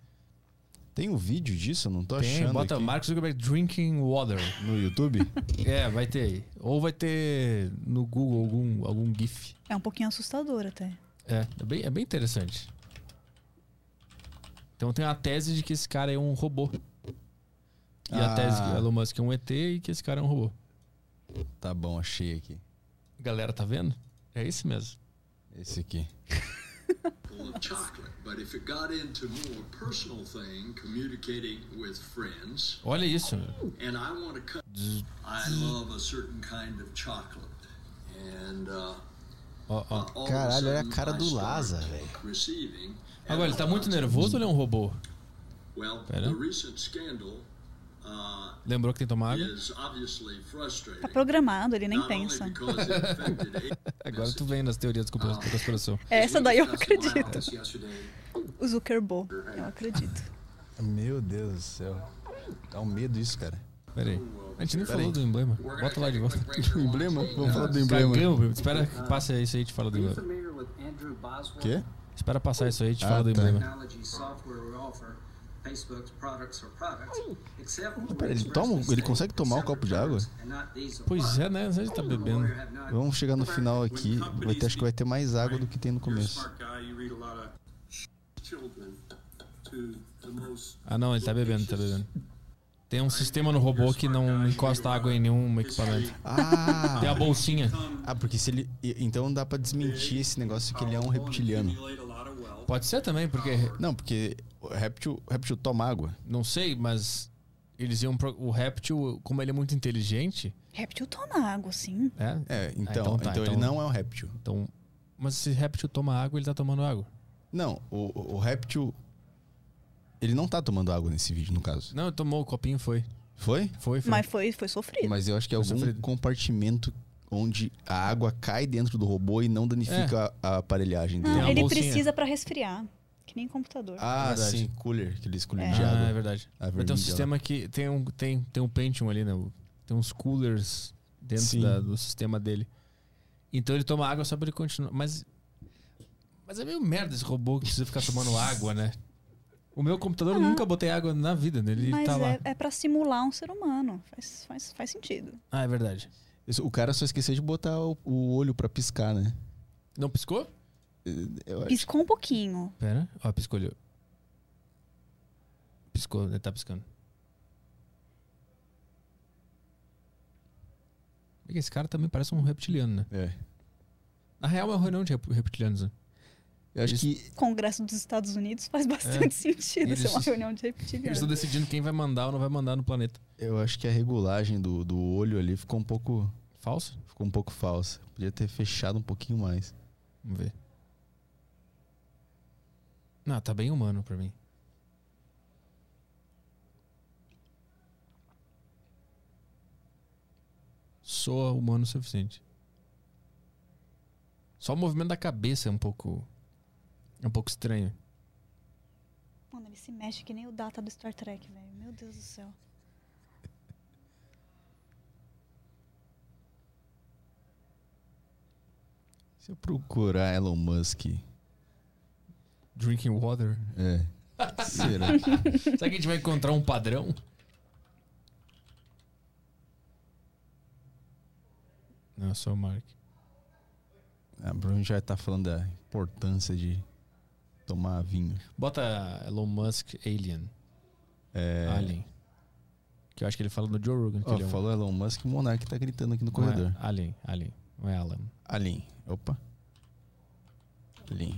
Speaker 2: Tem um vídeo disso? Eu não tô
Speaker 1: Tem,
Speaker 2: achando
Speaker 1: bota
Speaker 2: aqui.
Speaker 1: Mark Zuckerberg drinking water.
Speaker 2: no YouTube. [laughs]
Speaker 1: é, vai ter aí. Ou vai ter no Google algum, algum GIF.
Speaker 3: É um pouquinho assustador até.
Speaker 1: É, é bem, é bem interessante. Então tem a tese de que esse cara é um robô. E a
Speaker 2: Ah.
Speaker 1: tese que o Elon Musk é um ET e que esse cara é um robô.
Speaker 2: tá bom, achei aqui.
Speaker 1: Galera, tá vendo? É isso mesmo.
Speaker 2: Esse aqui.
Speaker 1: Olha isso.
Speaker 9: and I
Speaker 1: Ó, ó.
Speaker 2: Caralho, olha a cara do Laza, velho.
Speaker 1: Agora, ele tá muito nervoso ou ele é um robô? Pera.
Speaker 9: uh,
Speaker 1: Lembrou que tem que tomar água?
Speaker 9: is obviously frustrating.
Speaker 3: Tá programado, ele nem pensa. [laughs]
Speaker 1: Agora tu vem nas teorias da conspira- da conspiração.
Speaker 3: Essa daí eu acredito. [laughs] O Zuckerbo, eu acredito.
Speaker 2: Meu Deus do céu. Dá um medo isso, cara.
Speaker 1: Pera aí. A gente nem
Speaker 2: Pera
Speaker 1: falou
Speaker 2: aí.
Speaker 1: do emblema. Bota lá de volta. [laughs]
Speaker 2: O emblema? Vamos falar do emblema.
Speaker 1: Cagamos, Espera que passe isso aí e te fala do emblema.
Speaker 2: Quê?
Speaker 1: Espera passar isso aí e te
Speaker 2: Ah,
Speaker 1: fala do
Speaker 2: tá.
Speaker 1: emblema.
Speaker 2: Pera, ele toma- ele consegue tomar um copo de água?
Speaker 1: Pois é, né? Você tá bebendo.
Speaker 2: Vamos chegar no final aqui. Vai ter, acho que vai ter mais água do que tem no começo.
Speaker 1: Ah, não, ele tá bebendo, tá bebendo. Tem um sistema no robô que não encosta água em nenhum equipamento.
Speaker 2: Ah!
Speaker 1: Tem a bolsinha.
Speaker 2: Ah, porque se ele. Então dá pra desmentir esse negócio que ele é um reptiliano.
Speaker 1: Pode ser também, porque
Speaker 2: Não, porque o réptil, o réptil toma água.
Speaker 1: não sei, mas eles iam pro, o réptil, como ele é muito inteligente,
Speaker 3: Réptil toma água, sim.
Speaker 1: né?
Speaker 2: É, então,
Speaker 1: então
Speaker 2: então,
Speaker 1: tá,
Speaker 2: ele
Speaker 1: então-
Speaker 2: não é um réptil.
Speaker 1: Então, mas se réptil toma água, ele tá tomando água.
Speaker 2: Não, o, o- o réptil. Ele não tá tomando água nesse vídeo, no caso.
Speaker 1: Não, tomou o copinho, foi.
Speaker 2: Foi?
Speaker 1: Foi, foi.
Speaker 3: Mas foi, foi sofrido.
Speaker 2: Mas eu acho que é
Speaker 1: Foi
Speaker 2: algum
Speaker 1: sofrido.
Speaker 2: compartimento onde a água cai dentro do robô e não danifica a, a aparelhagem dele.
Speaker 1: Uma
Speaker 3: Ele
Speaker 1: bolsinha.
Speaker 3: precisa pra resfriar. Que nem computador.
Speaker 2: Ah,
Speaker 1: Verdade.
Speaker 2: sim, cooler, aqueles cooler
Speaker 3: É.
Speaker 2: de água.
Speaker 1: Ah, é verdade. Tem um
Speaker 2: lá.
Speaker 1: sistema que tem um, tem, tem um Pentium ali, né? Tem uns coolers dentro da- do sistema dele. Então ele toma água só pra ele continuar. Mas. Mas é meio merda esse robô que precisa ficar tomando água, né? O meu computador eu
Speaker 3: Ah.
Speaker 1: nunca botei água na vida, né? Ele
Speaker 3: Mas
Speaker 1: tá lá.
Speaker 3: é, é para simular um ser humano. Faz, faz, faz sentido.
Speaker 1: Ah, é verdade.
Speaker 2: Isso, O cara só esqueceu de botar o, o olho pra piscar, né?
Speaker 1: Não piscou?
Speaker 2: Eu acho.
Speaker 3: Piscou um pouquinho.
Speaker 1: Pera. Ó, piscou ali. Piscou, ele tá piscando. É Esse cara também parece um reptiliano, né?
Speaker 2: É.
Speaker 1: Na real é uma reunião de reptilianos, né?
Speaker 2: Eu acho
Speaker 1: Eles-
Speaker 2: que.
Speaker 3: Congresso dos Estados Unidos faz bastante sentido
Speaker 1: Eles-
Speaker 3: ser uma reunião de
Speaker 1: Eles estão
Speaker 3: reptilianos.
Speaker 1: decidindo quem vai mandar ou não vai mandar no planeta.
Speaker 2: Eu acho que a regulagem do, do olho ali ficou um pouco.
Speaker 1: Falso?
Speaker 2: Ficou um pouco falsa. Podia ter fechado um pouquinho mais.
Speaker 1: Vamos ver. Não, tá bem humano pra mim. Soa humano o suficiente. Só o movimento da cabeça é um pouco. É um pouco estranho.
Speaker 3: Mano, ele se mexe que nem o Data do Star Trek, velho. Meu Deus do céu. [laughs]
Speaker 2: Se eu procurar Elon Musk.
Speaker 1: Drinking water.
Speaker 2: É. [laughs] Será?
Speaker 1: Será que a gente vai encontrar um padrão? Não, só o Mark.
Speaker 2: A Bruno já tá falando da importância de tomar vinho.
Speaker 1: Bota Elon Musk Alien.
Speaker 2: É.
Speaker 1: Alien. Que eu acho que ele fala no Joe Rogan. Que
Speaker 2: Ó,
Speaker 1: ele é um-
Speaker 2: falou Elon Musk, o Monark tá gritando aqui no
Speaker 1: é
Speaker 2: corredor.
Speaker 1: Alien, Alien. Não é Alan.
Speaker 2: Alien. Opa. Alien.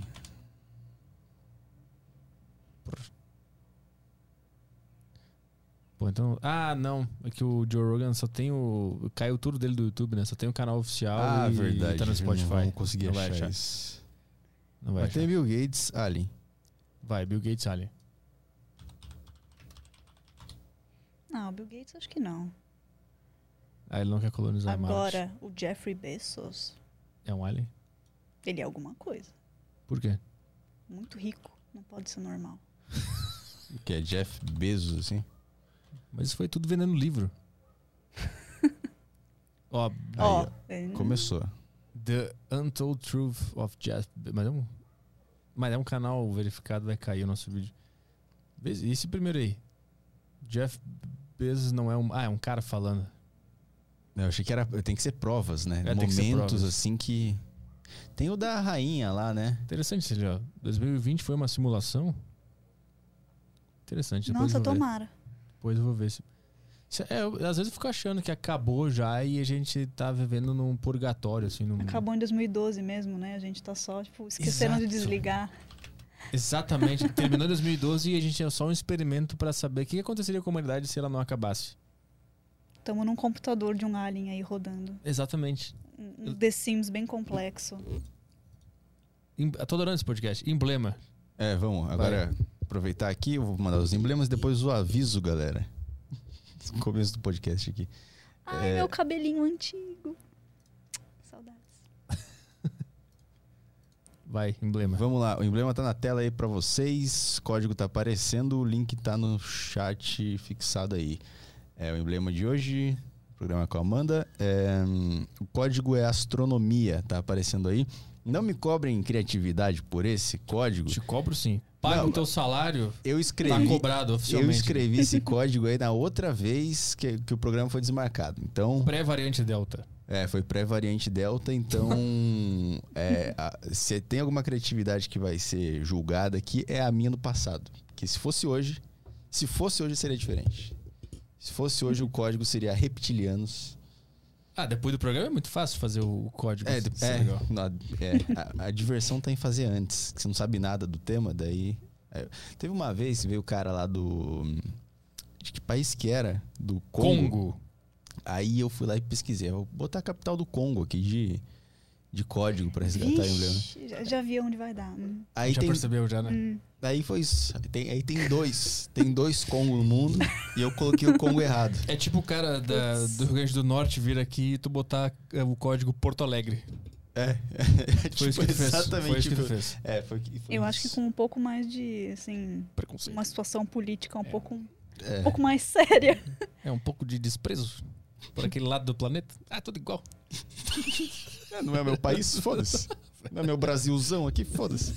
Speaker 1: Pô, então. Ah, não. É que o Joe Rogan só tem o. Caiu tudo dele do YouTube, né? Só tem o canal oficial
Speaker 2: Ah,
Speaker 1: e
Speaker 2: verdade.
Speaker 1: tá no Spotify.
Speaker 2: Não vamos conseguir achar,
Speaker 1: achar.
Speaker 2: isso.
Speaker 1: Não vai
Speaker 2: Mas
Speaker 1: achar.
Speaker 2: tem Bill Gates, Alien.
Speaker 1: Vai, Bill Gates Alien.
Speaker 3: Não, Bill Gates acho que não.
Speaker 1: Ah, ele não quer colonizar Marte.
Speaker 3: Agora, o Jeffrey Bezos,
Speaker 1: É um Alien?
Speaker 3: ele é alguma coisa.
Speaker 1: Por quê?
Speaker 3: Muito rico. Não pode ser normal. [laughs]
Speaker 2: Que é Jeff Bezos, assim.
Speaker 1: Mas isso foi tudo vendendo livro. [laughs] Ó,
Speaker 2: Aí,
Speaker 3: Ó,
Speaker 2: Começou.
Speaker 1: The Untold Truth of Jeff. Be- Mas é um, mas é um canal verificado, vai cair o nosso vídeo. Vê esse primeiro aí. Jeff Bezos não é um. Ah, é um cara falando.
Speaker 2: Eu achei que era. Tem que ser provas, né?
Speaker 1: É, que
Speaker 2: Momentos
Speaker 1: provas.
Speaker 2: assim que. Tem o da rainha lá, né?
Speaker 1: Interessante esse ali, ó. 2020 foi uma simulação? Interessante. Depois
Speaker 3: Nossa, tomara.
Speaker 1: Depois eu vou ver se. É, eu- às vezes eu fico achando que acabou já e a gente tá vivendo num purgatório, assim. Num...
Speaker 3: Acabou em 2012 mesmo, né? A gente tá só, tipo, esquecendo de
Speaker 1: Exato.
Speaker 3: desligar.
Speaker 1: Exatamente. [laughs] Terminou em 2012 e a gente tinha só um experimento pra saber o que aconteceria com a humanidade se ela não acabasse.
Speaker 3: Estamos num computador de um alien aí rodando.
Speaker 1: Exatamente.
Speaker 3: Um The Sims bem complexo.
Speaker 1: Em- eu tô adorando esse podcast. Emblema.
Speaker 2: É, vamos. Agora, aproveitar aqui, eu vou mandar os emblemas depois o aviso, galera. No começo do podcast aqui.
Speaker 3: Ai,
Speaker 2: É.
Speaker 3: meu cabelinho antigo. Saudades. [laughs]
Speaker 1: Vai, emblema.
Speaker 2: Vamos lá, o emblema tá na tela aí pra vocês. O código tá aparecendo, o link tá no chat fixado aí. É o emblema de hoje, programa com a Amanda. É, hum, o código é astronomia, tá aparecendo aí. Não me cobrem criatividade por esse código.
Speaker 1: Te cobro sim. Paga o teu salário.
Speaker 2: Eu
Speaker 1: Tá
Speaker 2: escrevi.
Speaker 1: cobrado
Speaker 2: Eu
Speaker 1: oficialmente.
Speaker 2: escrevi esse código aí na outra vez que, que o programa foi desmarcado. Então,
Speaker 1: Pré-variante Delta.
Speaker 2: é, foi pré-variante Delta. Então, [laughs] é, a- se tem alguma criatividade que vai ser julgada aqui, é a minha do passado. Que se fosse hoje, se fosse hoje seria diferente. Se fosse hoje, o código seria reptilianos.
Speaker 1: Ah, depois do programa é muito fácil fazer o código.
Speaker 2: É,
Speaker 1: Isso
Speaker 2: é,
Speaker 1: legal.
Speaker 2: na- é, a, a diversão tá em fazer antes. Que você não sabe nada do tema, daí. é. Teve uma vez, veio o cara lá do. De que país que era? Do Congo.
Speaker 1: Congo.
Speaker 2: Aí eu fui lá e pesquisei. Vou botar a capital do Congo aqui de, de código pra resgatar o emblema.
Speaker 3: Vixe, já, já vi onde vai dar. Hum.
Speaker 2: Aí
Speaker 1: Já
Speaker 2: tem,
Speaker 1: percebeu já, né?
Speaker 3: Hum.
Speaker 2: aí foi isso. Aí tem, aí tem dois. Tem dois Congo no mundo e eu coloquei o Congo errado.
Speaker 1: É tipo o cara da- do Rio Grande do Norte vir aqui e tu botar é, o código Porto Alegre.
Speaker 2: É, [laughs]
Speaker 1: Foi isso que ele fez.
Speaker 2: exatamente
Speaker 1: Foi isso que
Speaker 2: o
Speaker 1: ele fez.
Speaker 2: É, foi, que- foi
Speaker 3: Eu acho que
Speaker 2: isso.
Speaker 3: com um pouco mais de, assim, uma situação política um pouco um
Speaker 2: É.
Speaker 3: pouco mais [laughs] séria.
Speaker 1: É um pouco de desprezo por aquele lado do planeta. Ah, tudo igual. [laughs]
Speaker 2: É, não é meu país? Foda-se. Não é meu Brasilzão aqui? Foda-se.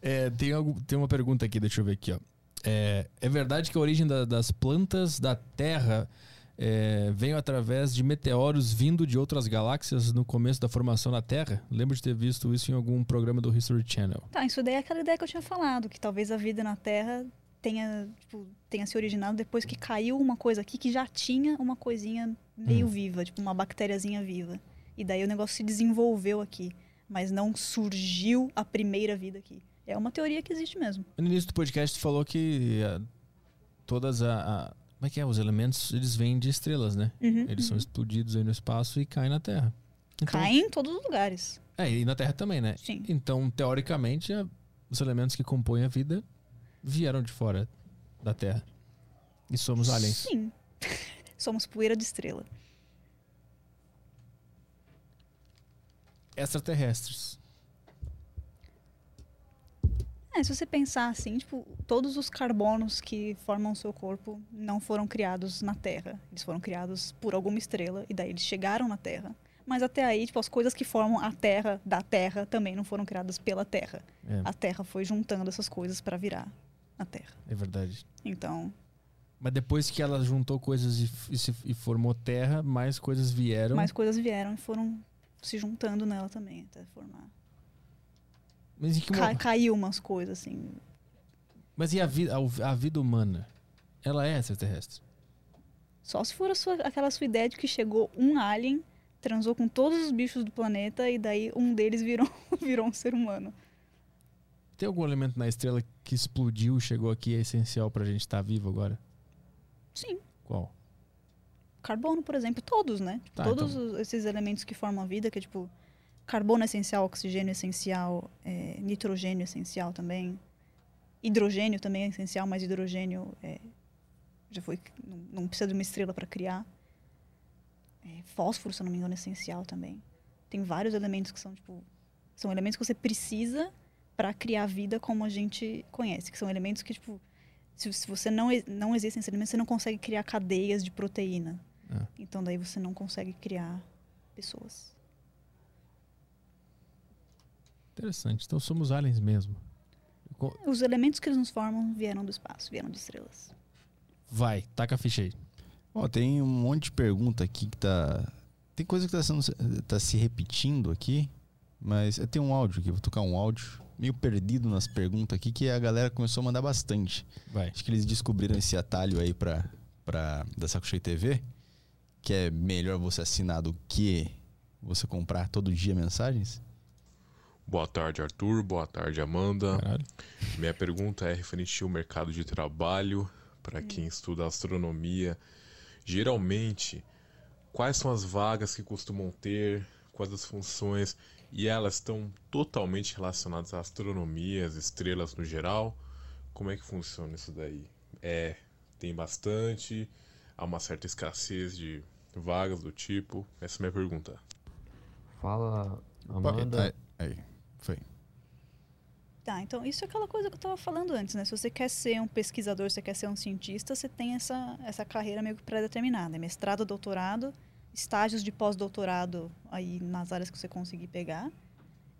Speaker 1: É, tem, algo, tem uma pergunta aqui, deixa eu ver aqui, ó. É, é verdade que a origem da- das plantas da Terra é, veio através de meteoros vindo de outras galáxias no começo da formação da Terra? Lembro de ter visto isso em algum programa do History Channel.
Speaker 3: Tá, isso daí é aquela ideia que eu tinha falado, que talvez a vida na Terra tenha, tipo, tenha se originado depois que caiu uma coisa aqui que já tinha uma coisinha meio
Speaker 1: Hum.
Speaker 3: viva, tipo uma bactériazinha viva. E daí o negócio se desenvolveu aqui, mas não surgiu a primeira vida aqui. É uma teoria que existe mesmo.
Speaker 1: No início do podcast, tu falou que ah, todas a, a- Como é que é? Os elementos, eles vêm de estrelas, né?
Speaker 3: Uhum,
Speaker 1: Eles são
Speaker 3: uhum.
Speaker 1: explodidos aí no espaço e caem na Terra. Então-
Speaker 3: Cai em todos os lugares.
Speaker 1: É, e na Terra também, né?
Speaker 3: Sim.
Speaker 1: Então, teoricamente, a- os elementos que compõem a vida vieram de fora da Terra. E somos aliens.
Speaker 3: Sim. [laughs] Somos poeira de estrela.
Speaker 1: Extraterrestres.
Speaker 3: É, se você pensar assim, tipo, todos os carbonos que formam o seu corpo não foram criados na Terra. Eles foram criados por alguma estrela e daí eles chegaram na Terra. Mas até aí, tipo, as coisas que formam a Terra da Terra também não foram criadas pela Terra.
Speaker 1: É.
Speaker 3: A Terra foi juntando essas coisas para virar a Terra.
Speaker 1: É verdade.
Speaker 3: Então,
Speaker 1: Mas depois que ela juntou coisas e, e e formou Terra, mais coisas vieram.
Speaker 3: mais coisas vieram e foram se juntando nela também até formar.
Speaker 1: Mas,
Speaker 3: Ca- caiu umas coisas assim.
Speaker 1: Mas e a, vi- a, a vida humana? Ela é extraterrestre.
Speaker 3: Só se for a sua- aquela sua ideia de que chegou um alien, transou com todos os bichos do planeta e daí um deles virou, [laughs] virou um ser humano.
Speaker 1: Tem algum elemento na estrela que explodiu, chegou aqui e é essencial pra gente estar vivo agora?
Speaker 3: Sim.
Speaker 1: Qual?
Speaker 3: Carbono, por exemplo, todos, né? Tipo,
Speaker 1: Tá,
Speaker 3: todos
Speaker 1: então.
Speaker 3: esses elementos que formam a vida, que é tipo carbono essencial, oxigênio essencial, é, nitrogênio essencial também. Hidrogênio também é essencial, mas hidrogênio é, já foi não, não precisa de uma estrela para criar. É, fósforo, se eu não me engano, é essencial também. Tem vários elementos que são tipo são elementos que você precisa para criar vida como a gente conhece, que são elementos que tipo se, se você não não existem esses elementos, você não consegue criar cadeias de proteína.
Speaker 1: Ah.
Speaker 3: Então daí você não consegue criar pessoas.
Speaker 1: Interessante. Então somos aliens mesmo.
Speaker 3: Os elementos que nos formam vieram do espaço, vieram de estrelas.
Speaker 1: Vai, taca a ficha aí.
Speaker 2: Ó, tem um monte de pergunta aqui que tá. Tem coisa que tá, sendo, tá se repetindo aqui, mas tenho um áudio aqui, vou tocar um áudio. Meio perdido nas perguntas aqui, que a galera começou a mandar bastante.
Speaker 1: Vai.
Speaker 2: Acho que eles descobriram esse atalho aí pra, pra, da Saco Cheio TV, que é melhor você assinar do que você comprar todo dia mensagens.
Speaker 10: Boa tarde, Arthur. Boa tarde, Amanda.
Speaker 1: Caralho.
Speaker 10: Minha pergunta é referente ao mercado de trabalho para quem estuda astronomia. Geralmente, quais são as vagas que costumam ter, quais as funções, e elas estão totalmente relacionadas à astronomia, às estrelas no geral? Como é que funciona isso daí? É, tem bastante, há uma certa escassez de vagas do tipo? Essa é a minha pergunta.
Speaker 6: Fala, Amanda.
Speaker 2: Aí, aí, foi.
Speaker 3: Tá, então isso é aquela coisa que eu estava falando antes, né? Se você quer ser um pesquisador, se você quer ser um cientista, você tem essa, essa carreira meio que pré-determinada. É Mestrado, doutorado, estágios de pós-doutorado aí nas áreas que você conseguir pegar.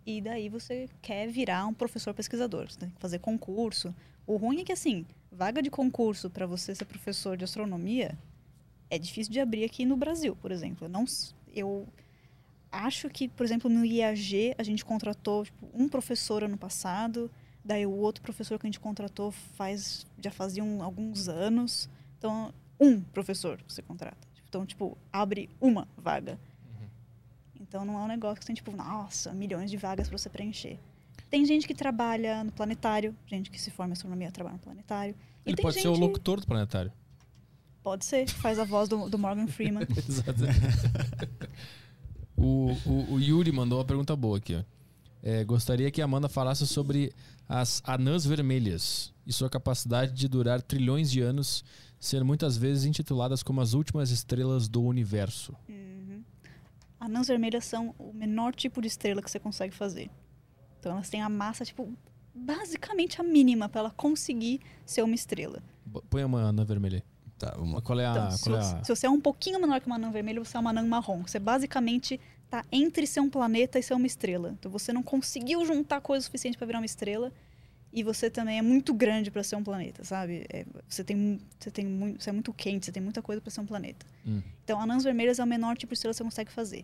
Speaker 3: E daí você quer virar um professor pesquisador. Você tem que fazer concurso. O ruim é que, assim, vaga de concurso para você ser professor de astronomia é difícil de abrir aqui no Brasil, por exemplo. Eu não, eu acho que, por exemplo, no IAG a gente contratou tipo, um professor ano passado, daí o outro professor que a gente contratou faz já faziam alguns anos. Então, um professor você contrata. Então, tipo, abre uma vaga. Então não é um negócio que tem, tipo, nossa, milhões de vagas para você preencher. Tem gente que trabalha no planetário, gente que se forma em astronomia trabalha no planetário. E
Speaker 1: Ele pode ser o
Speaker 3: gente-
Speaker 1: locutor do planetário.
Speaker 3: Pode ser, faz a voz do, do Morgan Freeman. [laughs]
Speaker 1: O, o, o Yuri mandou uma pergunta boa aqui. Ó. É, gostaria que a Amanda falasse sobre as anãs vermelhas e sua capacidade de durar trilhões de anos, ser muitas vezes intituladas como as últimas estrelas do universo.
Speaker 3: Uhum. Anãs vermelhas são o menor tipo de estrela que você consegue fazer. Então elas têm a massa, tipo, basicamente a mínima para ela conseguir ser uma estrela.
Speaker 1: Põe uma anã vermelha. aí.
Speaker 2: Tá, vamos.
Speaker 1: Qual é a.
Speaker 3: Então, se,
Speaker 1: qual é
Speaker 3: você,
Speaker 1: a...
Speaker 3: se você é um pouquinho menor que uma anã vermelha, você é uma anã marrom. Você basicamente tá entre ser um planeta e ser uma estrela. Então você não conseguiu juntar coisa suficiente para virar uma estrela. E você também é muito grande para ser um planeta, sabe? É, você tem, você tem muito, você é muito quente, você tem muita coisa para ser um planeta.
Speaker 1: Hum.
Speaker 3: Então, anãs vermelhas é o menor tipo de estrela que você consegue fazer.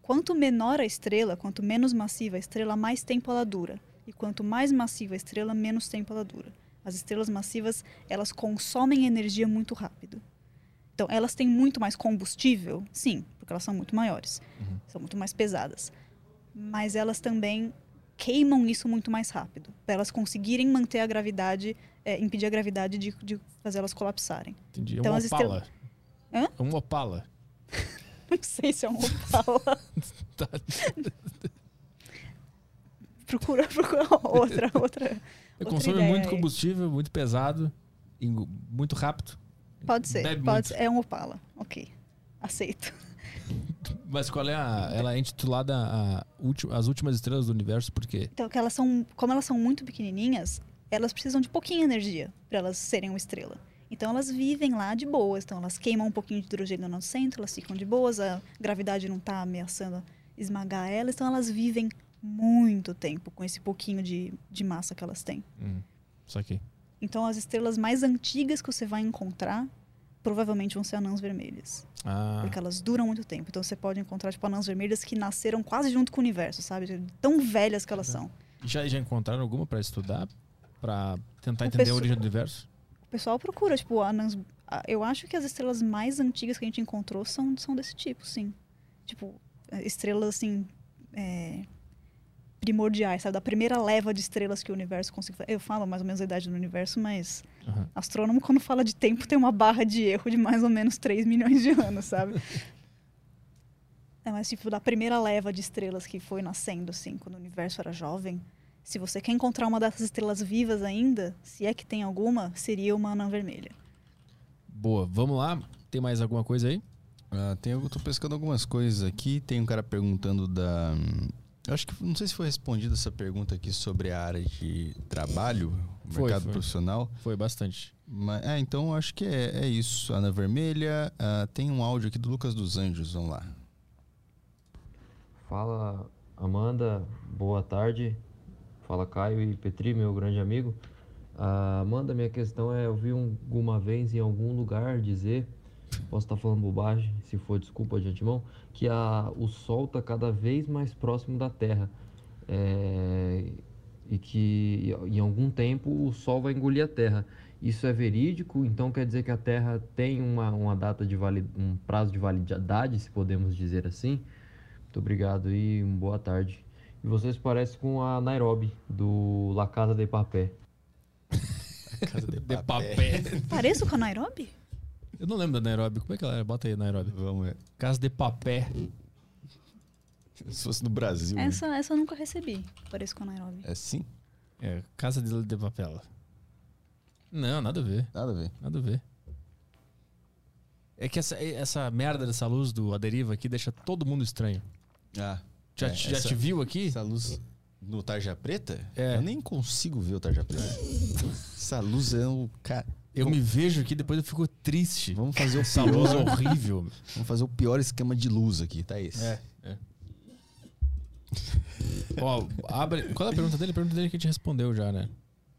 Speaker 3: Quanto menor a estrela, quanto menos massiva a estrela, mais tempo ela dura. E quanto mais massiva a estrela, menos tempo ela dura. As estrelas massivas, elas consomem energia muito rápido. Então, elas têm muito mais combustível? Sim, porque elas são muito maiores. São muito mais pesadas. Mas elas também queimam isso muito mais rápido. Para elas conseguirem manter a gravidade, é, impedir a gravidade de, de fazer elas colapsarem.
Speaker 1: Entendi. É
Speaker 3: Então,
Speaker 1: um
Speaker 3: as
Speaker 1: opala.
Speaker 3: estrelas- Hã?
Speaker 1: É um opala. [laughs]
Speaker 3: Não sei se é um opala. [laughs]
Speaker 1: Tá.
Speaker 3: procura, [laughs] procura outra, outra. Outra
Speaker 1: consome muito
Speaker 3: aí.
Speaker 1: combustível, muito pesado, muito rápido.
Speaker 3: Pode ser,
Speaker 1: Bebe
Speaker 3: pode
Speaker 1: muito.
Speaker 3: ser. É um opala. Ok. Aceito.
Speaker 1: Mas qual é a. Ela é intitulada a As Últimas Estrelas do Universo, por quê?
Speaker 3: Então, que elas são, como elas são muito pequenininhas, elas precisam de pouquinha energia para elas serem uma estrela. Então, elas vivem lá de boas. Então, elas queimam um pouquinho de hidrogênio no centro, elas ficam de boas, a gravidade não está ameaçando esmagar elas. Então, elas vivem muito tempo com esse pouquinho de, de massa que elas têm.
Speaker 1: Hum, isso aqui.
Speaker 3: Então, as estrelas mais antigas que você vai encontrar provavelmente vão ser anãs vermelhas.
Speaker 1: Ah,
Speaker 3: Porque elas duram muito tempo. Então, você pode encontrar, tipo, anãs vermelhas que nasceram quase junto com o universo, sabe? Tão velhas que elas são.
Speaker 1: já, já encontraram alguma pra estudar? Pra tentar
Speaker 3: O
Speaker 1: entender a
Speaker 3: pessoal-
Speaker 1: origem do universo?
Speaker 3: O pessoal procura, tipo, anãs... Eu acho que as estrelas mais antigas que a gente encontrou são, são desse tipo, sim. Tipo, estrelas, assim... é, primordiais, sabe? Da primeira leva de estrelas que o universo conseguiu. Eu falo mais ou menos a idade do universo, mas
Speaker 1: Aham.
Speaker 3: astrônomo, quando fala de tempo, tem uma barra de erro de mais ou menos 3 milhões de anos, sabe? [laughs] é, mas, tipo, da primeira leva de estrelas que foi nascendo, assim, quando o universo era jovem, se você quer encontrar uma dessas estrelas vivas ainda, se é que tem alguma, seria uma anã vermelha.
Speaker 1: Boa, vamos lá. Tem mais alguma coisa aí?
Speaker 2: Ah, tem, eu tô pescando algumas coisas aqui. Tem um cara perguntando da. Eu acho que não sei se foi respondida essa pergunta aqui sobre a área de trabalho,
Speaker 1: Foi,
Speaker 2: mercado
Speaker 1: foi.
Speaker 2: profissional.
Speaker 1: Foi bastante.
Speaker 2: Mas, é, então acho que é, é isso. Ana Vermelha. Ah, tem um áudio aqui do Lucas dos Anjos. Vamos lá.
Speaker 6: Fala Amanda, boa tarde. Fala Caio e Petri, meu grande amigo. Ah, Amanda, minha questão é: eu vi um- alguma vez em algum lugar dizer, posso estar falando bobagem, se for desculpa de antemão, que a, o Sol está cada vez mais próximo da Terra. É, e que em algum tempo o Sol vai engolir a Terra. Isso é verídico? Então quer dizer que a Terra tem uma, uma data de vali, um prazo de validade, se podemos dizer assim? Muito obrigado e boa tarde. E vocês parecem com a Nairobi, do La Casa de Papel. [laughs]
Speaker 2: Casa de,
Speaker 1: De papel.
Speaker 3: Pareço com a Nairobi?
Speaker 1: Eu não lembro da Nairobi. Como é que ela é? Bota aí, Nairobi.
Speaker 2: Vamos ver.
Speaker 1: Casa de papel.
Speaker 2: Se fosse no Brasil. né?
Speaker 3: Essa, essa eu nunca recebi. Pareço com a Nairobi.
Speaker 2: É sim?
Speaker 1: É, Casa de, de Papel. Não, nada a ver.
Speaker 2: Nada a ver.
Speaker 1: Nada a ver. É que essa, essa merda dessa luz do A Deriva aqui deixa todo mundo estranho.
Speaker 2: Ah.
Speaker 1: Já,
Speaker 2: é,
Speaker 1: te- já
Speaker 2: essa-
Speaker 1: te viu aqui?
Speaker 2: Essa luz no Tarja Preta?
Speaker 1: É.
Speaker 2: Eu nem consigo ver o Tarja Preta. [laughs] Essa luz é o. Cara,
Speaker 1: Eu me vejo aqui, depois eu fico triste.
Speaker 2: Vamos fazer o [laughs]
Speaker 1: Essa luz
Speaker 2: pior.
Speaker 1: horrível.
Speaker 2: Vamos fazer o pior esquema de luz aqui, tá esse.
Speaker 1: É, é. [laughs] Ó, abre. Qual é a pergunta dele? A pergunta dele que a gente respondeu já, né?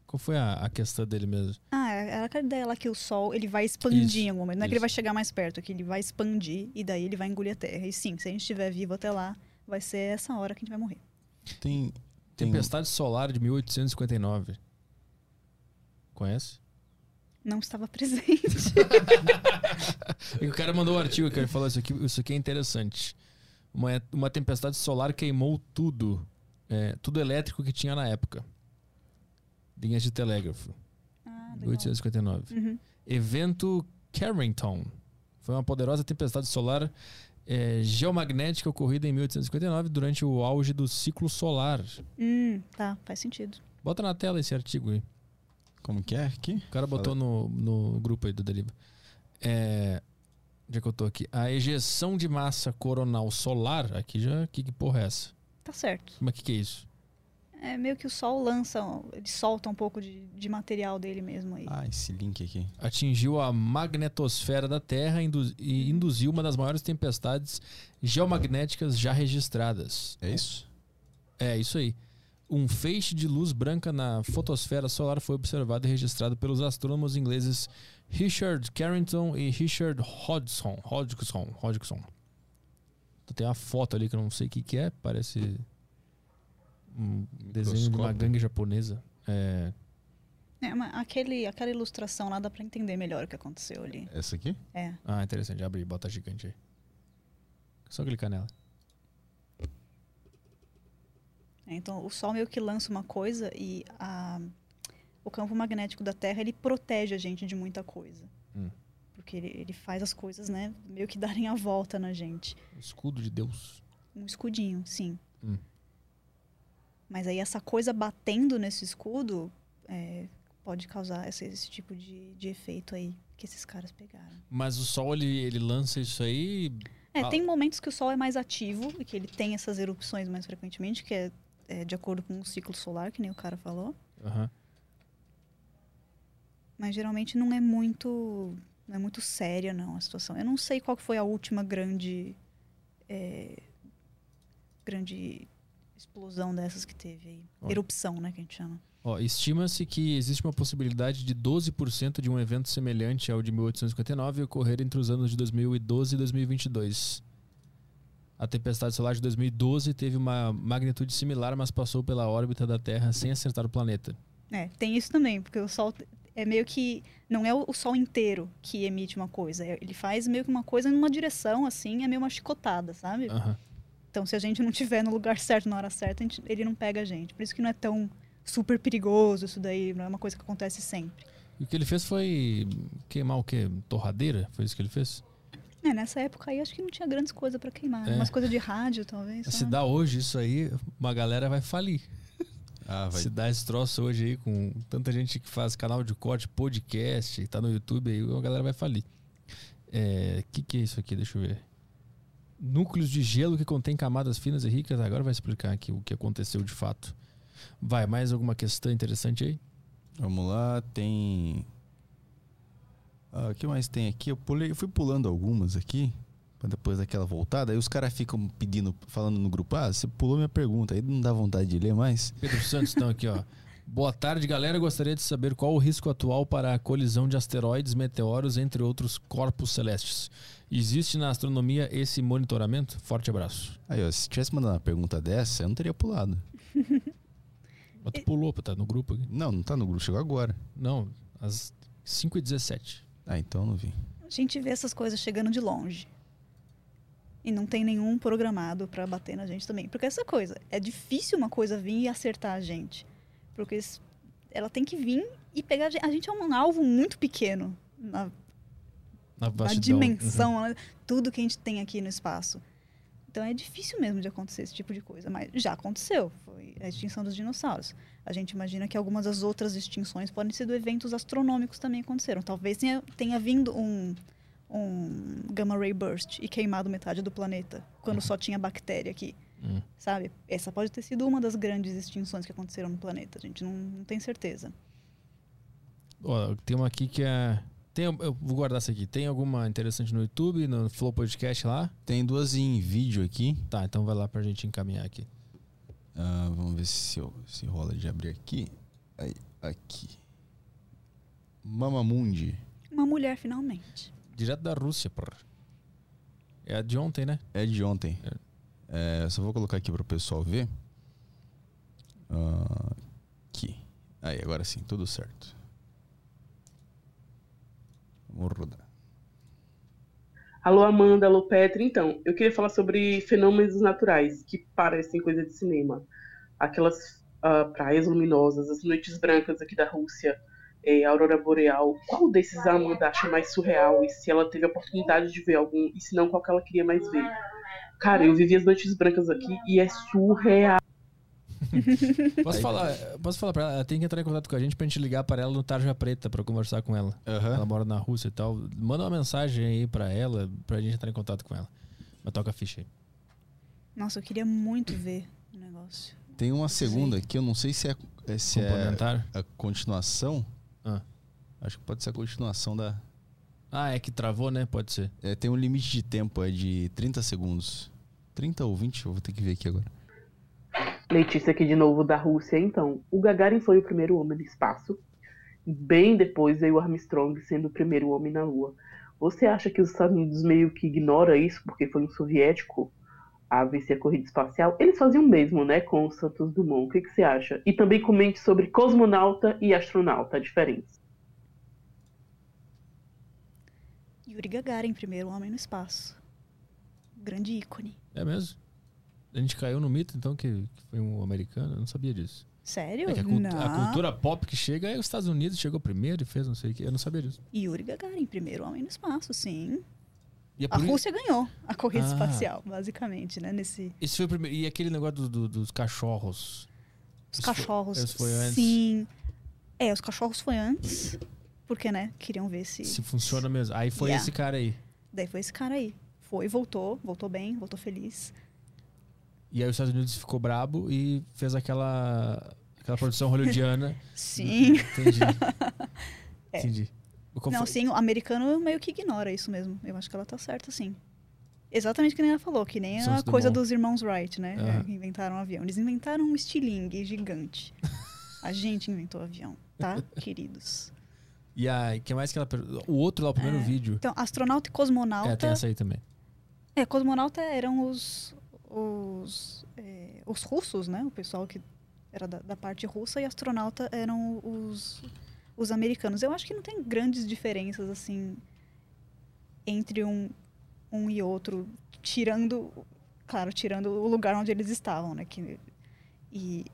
Speaker 1: Qual foi a, a questão dele mesmo?
Speaker 3: Ah, era aquela ideia lá que o Sol ele vai expandir
Speaker 1: Isso,
Speaker 3: em algum momento. Não é que ele vai chegar mais perto, é que ele vai expandir e daí ele vai engolir a Terra. E sim, se a gente estiver vivo até lá, vai ser essa hora que a gente vai morrer.
Speaker 2: Tem. tem
Speaker 1: Tempestade Solar de 1859. Conhece?
Speaker 3: Não estava presente. [laughs]
Speaker 1: E o cara mandou um artigo que ele falou: Isso aqui, isso aqui é interessante. Uma, uma tempestade solar queimou tudo, é, tudo elétrico que tinha na época. Linhas de telégrafo.
Speaker 3: ah, legal.
Speaker 1: 1859.
Speaker 3: Uhum.
Speaker 1: Evento Carrington. Foi uma poderosa tempestade solar é, geomagnética ocorrida em 1859 durante o auge do ciclo solar.
Speaker 3: Hum, tá, faz sentido.
Speaker 1: Bota na tela esse artigo aí.
Speaker 2: Como que é aqui?
Speaker 1: O cara botou no, no grupo aí do Deliva. É, Onde é que eu tô aqui? A ejeção de massa coronal solar, aqui já. Que, que porra é essa?
Speaker 3: Tá certo.
Speaker 1: Mas o que, que é isso?
Speaker 3: É meio que o Sol lança, ele solta um pouco de, de material dele mesmo aí.
Speaker 2: Ah, esse link aqui.
Speaker 1: Atingiu a magnetosfera da Terra indu- e induziu uma das maiores tempestades geomagnéticas já registradas.
Speaker 2: É isso?
Speaker 1: É, isso aí. Um feixe de luz branca na fotosfera solar foi observado e registrado pelos astrônomos ingleses Richard Carrington e Richard Hodgson. Hodgson. Hodgson. Então tem uma foto ali que eu não sei o que, que é, parece um desenho de uma gangue japonesa. É,
Speaker 3: É, mas aquele, aquela ilustração lá dá pra entender melhor o que aconteceu ali.
Speaker 2: Essa aqui?
Speaker 3: É.
Speaker 1: Ah, interessante. Abre e bota gigante aí. Só clicar nela.
Speaker 3: É, Então, o Sol meio que lança uma coisa e a, o campo magnético da Terra ele protege a gente de muita coisa.
Speaker 1: Hum.
Speaker 3: Porque ele, ele faz as coisas, né, meio que [laughs] darem a volta na gente.
Speaker 1: Escudo de Deus.
Speaker 3: Um escudinho, sim.
Speaker 1: Hum.
Speaker 3: Mas aí essa coisa batendo nesse escudo é, pode causar esse, esse tipo de, de efeito aí que esses caras pegaram.
Speaker 1: Mas o Sol, ele, ele lança isso aí.
Speaker 3: É,
Speaker 1: Ah.
Speaker 3: tem momentos que o Sol é mais ativo e que ele tem essas erupções mais frequentemente, que é, é de acordo com o ciclo solar, que nem o cara falou.
Speaker 1: Aham.
Speaker 3: Mas geralmente não é muito não é muito séria não a situação. Eu não sei qual foi a última grande é, grande explosão dessas que teve aí.
Speaker 1: Olha.
Speaker 3: Erupção, né, que a gente chama.
Speaker 1: Estima-se que existe uma possibilidade de 12% de um evento semelhante ao de 1859 ocorrer entre os anos de 2012 e 2022. A tempestade solar de 2012 teve uma magnitude similar, mas passou pela órbita da Terra sem acertar o planeta.
Speaker 3: É, tem isso também, porque o Sol é meio que não é o Sol inteiro que emite uma coisa, é- ele faz meio que uma coisa numa direção assim, é meio uma chicotada, sabe?
Speaker 1: Aham.
Speaker 3: Então, se a gente não tiver no lugar [laughs] certo na hora certa, gente- ele não pega a gente. Por isso que não é tão super perigoso isso daí, não é uma coisa que acontece sempre.
Speaker 1: E o que ele fez foi queimar o quê? Torradeira? Foi isso que ele fez?
Speaker 3: É, nessa época aí acho que não tinha grandes coisas pra queimar.
Speaker 1: É.
Speaker 3: Umas coisas de rádio, talvez.
Speaker 1: Se dá hoje isso aí, uma galera vai falir.
Speaker 2: Ah, vai.
Speaker 1: Se dá esse troço hoje aí com tanta gente que faz canal de corte, podcast, tá no YouTube aí, a galera vai falir. É, que que é isso aqui? Deixa eu ver. Núcleos de gelo que contém camadas finas e ricas. Agora vai explicar aqui o que aconteceu de fato. Vai, mais alguma questão interessante aí?
Speaker 2: Vamos lá, tem. Ah, o que mais tem aqui? Eu, pulei, eu fui pulando algumas aqui, pra depois daquela voltada. Aí os caras ficam pedindo, falando no grupo: Ah, você pulou minha pergunta. Aí não dá vontade de ler mais.
Speaker 1: Pedro Santos estão aqui, ó. Boa tarde, galera. Gostaria de saber qual o risco atual para a colisão de asteroides, meteoros, entre outros corpos celestes. Existe na astronomia esse monitoramento? Forte abraço.
Speaker 2: Aí, ó, se tivesse mandado uma pergunta dessa, eu não teria pulado.
Speaker 1: Mas tu pulou, tá no grupo aqui.
Speaker 2: Não, não tá no grupo, chegou agora.
Speaker 1: Não, às 5h17.
Speaker 2: Ah, então não vi.
Speaker 3: A gente vê essas coisas chegando de longe. E não tem nenhum programado pra bater na gente também. Porque essa coisa, é difícil uma coisa vir e acertar a gente. Porque ela tem que vir e pegar a gente. A gente é um alvo muito pequeno na,
Speaker 1: Na
Speaker 3: na dimensão, né? tudo que a gente tem aqui no espaço. Então é difícil mesmo de acontecer esse tipo de coisa, mas já aconteceu. Foi a extinção dos dinossauros. A gente imagina que algumas das outras extinções podem ser eventos astronômicos também aconteceram. Talvez tenha, tenha vindo um, um gamma ray burst e queimado metade do planeta, quando só tinha bactéria aqui.
Speaker 1: Hum.
Speaker 3: Sabe? Essa pode ter sido uma das grandes extinções que aconteceram no planeta. A gente não, não tem certeza.
Speaker 1: Tem uma aqui que é. Tem, eu vou guardar essa aqui. Tem alguma interessante no YouTube, no Flow Podcast lá?
Speaker 2: Tem duas em vídeo aqui.
Speaker 1: Tá, então vai lá pra gente encaminhar aqui.
Speaker 2: Ah, vamos ver se, eu- se rola de abrir aqui. Aí, aqui. Mamamundi.
Speaker 3: Uma mulher, finalmente.
Speaker 1: Direto da Rússia, porra. É a de ontem, né?
Speaker 2: É de ontem. É, só vou colocar aqui para o pessoal ver. Ah, aqui. Aí, agora sim, tudo certo. Vamos rodar.
Speaker 11: Alô, Amanda, alô, Petra. Então, eu queria falar sobre fenômenos naturais que parecem coisa de cinema. Aquelas ah, praias luminosas, as noites brancas aqui da Rússia, eh, a aurora boreal. Qual desses a Amanda acha mais surreal? E se ela teve a oportunidade de ver algum? E se não, qual que ela queria mais ver? Cara, eu vivi as noites brancas aqui e é surreal. [laughs]
Speaker 1: Posso
Speaker 2: Aí-
Speaker 1: falar, posso falar pra ela? Ela tem que entrar em contato com a gente pra gente ligar pra ela no Tarja Preta pra conversar com ela.
Speaker 2: Aham.
Speaker 1: Ela mora na Rússia e tal. Manda uma mensagem aí pra ela, pra gente entrar em contato com ela. Mas toca a ficha aí.
Speaker 3: Nossa, eu queria muito ver o negócio.
Speaker 2: Tem uma segunda que eu não sei se é, é- se é
Speaker 1: Complementar?
Speaker 2: a continuação.
Speaker 1: Ah.
Speaker 2: Acho que pode ser a continuação da.
Speaker 1: Ah, é que travou, né? Pode ser.
Speaker 2: É, tem um limite de tempo, é de 30 segundos. 30 ou 20? Eu vou ter que ver aqui agora.
Speaker 11: Letícia aqui de novo da Rússia, então. O Gagarin foi o primeiro homem no espaço. Bem depois veio o Armstrong sendo o primeiro homem na Lua. Você acha que os Estados Unidos meio que ignora isso porque foi um soviético a vencer a corrida espacial? Eles faziam o mesmo, né, com o Santos Dumont. O que, que você acha? E também comente sobre cosmonauta e astronauta, a diferença.
Speaker 3: Yuri Gagarin, primeiro homem no espaço. Grande ícone.
Speaker 1: É mesmo? A gente caiu no mito, então, que, que foi um americano? Eu não sabia disso.
Speaker 3: Sério?
Speaker 1: É a, cultu-
Speaker 3: não.
Speaker 1: a cultura pop que chega é os Estados Unidos, chegou primeiro e fez não sei o que. Eu não sabia disso.
Speaker 3: Yuri Gagarin, primeiro homem no espaço, sim.
Speaker 1: É
Speaker 3: A Rússia ganhou a corrida
Speaker 1: Ah.
Speaker 3: espacial, basicamente, né? Nesse...
Speaker 1: Esse foi o primeiro. E aquele negócio do- do- dos cachorros?
Speaker 3: Os
Speaker 1: Isso foi-
Speaker 3: cachorros.
Speaker 1: isso foi antes?
Speaker 3: Sim. É, os cachorros foi antes. Porque, né? Queriam ver se.
Speaker 1: Se funciona mesmo. Aí foi
Speaker 3: Yeah.
Speaker 1: esse cara aí.
Speaker 3: Daí foi esse cara aí. Foi, voltou, voltou bem, voltou feliz.
Speaker 1: E aí os Estados Unidos ficou brabo e fez aquela, aquela produção hollywoodiana. [laughs]
Speaker 3: Sim.
Speaker 1: Entendi. [laughs]
Speaker 3: É.
Speaker 1: Entendi.
Speaker 3: Não, sim, o americano meio que ignora isso mesmo. Eu acho que ela tá certa, sim. Exatamente que nem ela falou, que nem a
Speaker 1: Santos
Speaker 3: coisa dos irmãos Wright, né? Que inventaram um avião. Eles inventaram um estilingue gigante. [laughs] A gente inventou o avião, tá, queridos?
Speaker 1: E aí, que mais que ela. O outro lá, o primeiro
Speaker 3: É.
Speaker 1: vídeo.
Speaker 3: Então, astronauta e cosmonauta.
Speaker 1: É, tem essa aí também.
Speaker 3: É, cosmonauta eram os os, é, os russos, né? O pessoal que era da, da parte russa e astronauta eram os os americanos. Eu acho que não tem grandes diferenças assim entre um um e outro, tirando, claro, tirando o lugar onde eles estavam, né? Que, e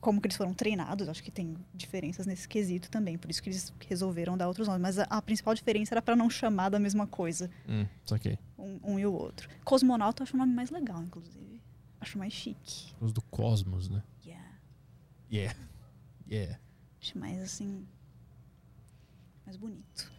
Speaker 3: como que eles foram treinados, acho que tem diferenças nesse quesito também, por isso que eles resolveram dar outros nomes. Mas a, a principal diferença era para não chamar da mesma coisa
Speaker 1: Hum, saquei.
Speaker 3: um, um e o outro. Cosmonauta eu acho o nome mais legal, inclusive. Acho mais chique.
Speaker 1: Os do Cosmos, né?
Speaker 3: Yeah.
Speaker 1: Yeah. Yeah.
Speaker 3: Acho mais assim. Mais bonito.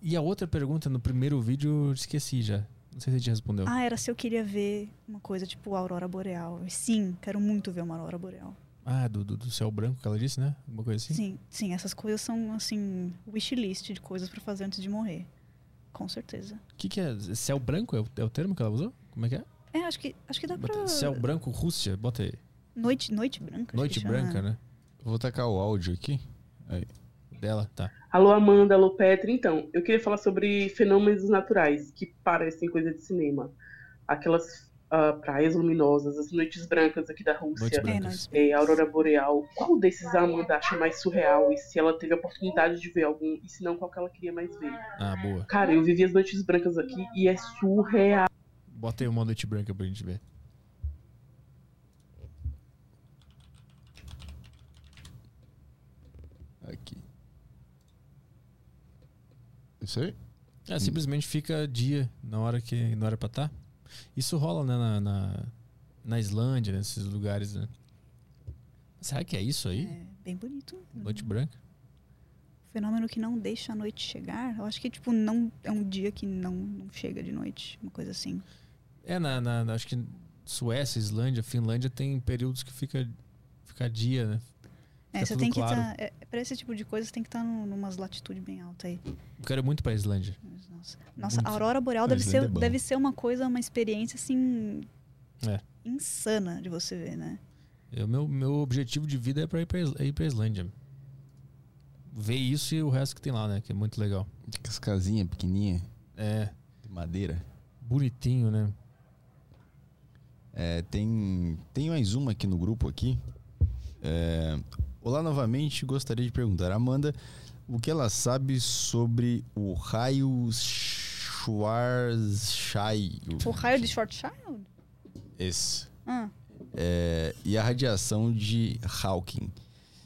Speaker 1: E a outra pergunta no primeiro vídeo eu esqueci já. Não sei se você já respondeu.
Speaker 3: Ah, era se eu queria ver uma coisa tipo Aurora Boreal. Sim, quero muito ver uma Aurora Boreal.
Speaker 1: Ah, do, do, do céu branco que ela disse, né? Uma coisa assim?
Speaker 3: Sim, sim, essas coisas são assim, wishlist de coisas pra fazer antes de morrer. Com certeza.
Speaker 1: O que, que é? Céu branco é o, é o termo que ela usou? Como é que é?
Speaker 3: É, acho que, acho que dá pra.
Speaker 1: Céu branco, Rússia, bota aí.
Speaker 3: Noite, noite branca.
Speaker 1: Noite
Speaker 3: chama.
Speaker 1: branca, né?
Speaker 2: Vou tacar o áudio aqui. Aí.
Speaker 1: Dela, tá.
Speaker 11: Alô, Amanda, alô, Petra. Então, eu queria falar sobre fenômenos naturais que parecem coisa de cinema. Aquelas ah, praias luminosas, as noites brancas aqui da Rússia,
Speaker 1: brancas.
Speaker 11: é, a aurora boreal. Qual desses a Amanda acha mais surreal? E se ela teve a oportunidade de ver algum? E se não, qual que ela queria mais ver?
Speaker 1: Ah, boa.
Speaker 11: Cara, eu vivi as noites brancas aqui e é surreal.
Speaker 1: Bota aí uma noite branca pra gente ver.
Speaker 2: Aqui. Isso aí?
Speaker 1: É, simplesmente fica dia na hora que não era pra estar. Isso rola né, na, na, na Islândia, nesses lugares, né? Será que é isso aí?
Speaker 3: É bem bonito.
Speaker 1: Noite branca?
Speaker 3: Fenômeno que não deixa a noite chegar. Eu acho que, tipo, não é um dia que não, não chega de noite. Uma coisa assim.
Speaker 1: É, na, na- acho que Suécia, Islândia, Finlândia tem períodos que fica, fica dia, né?
Speaker 3: É, você tem que
Speaker 1: claro.
Speaker 3: estar. é, pra esse tipo de coisa, você tem que estar num, numas latitudes bem altas aí.
Speaker 1: Eu quero muito pra Islândia.
Speaker 3: Nossa, Nossa a aurora boreal
Speaker 1: A
Speaker 3: deve ser,
Speaker 1: é
Speaker 3: deve ser uma coisa, uma experiência, assim,
Speaker 1: É.
Speaker 3: insana de você ver, né?
Speaker 1: O meu, meu objetivo de vida é pra ir pra, Is- é ir pra Islândia. Ver isso e o resto que tem lá, né? Que é muito legal.
Speaker 2: As casinhas pequenininhas.
Speaker 1: É.
Speaker 2: De madeira.
Speaker 1: Bonitinho, né?
Speaker 2: É, tem, tem mais uma aqui no grupo aqui. É, olá novamente, gostaria de perguntar a Amanda o que ela sabe sobre o raio Schwarzschild.
Speaker 3: O raio de Shortchild?
Speaker 2: Esse.
Speaker 3: Ah,
Speaker 2: É, e a radiação de Hawking.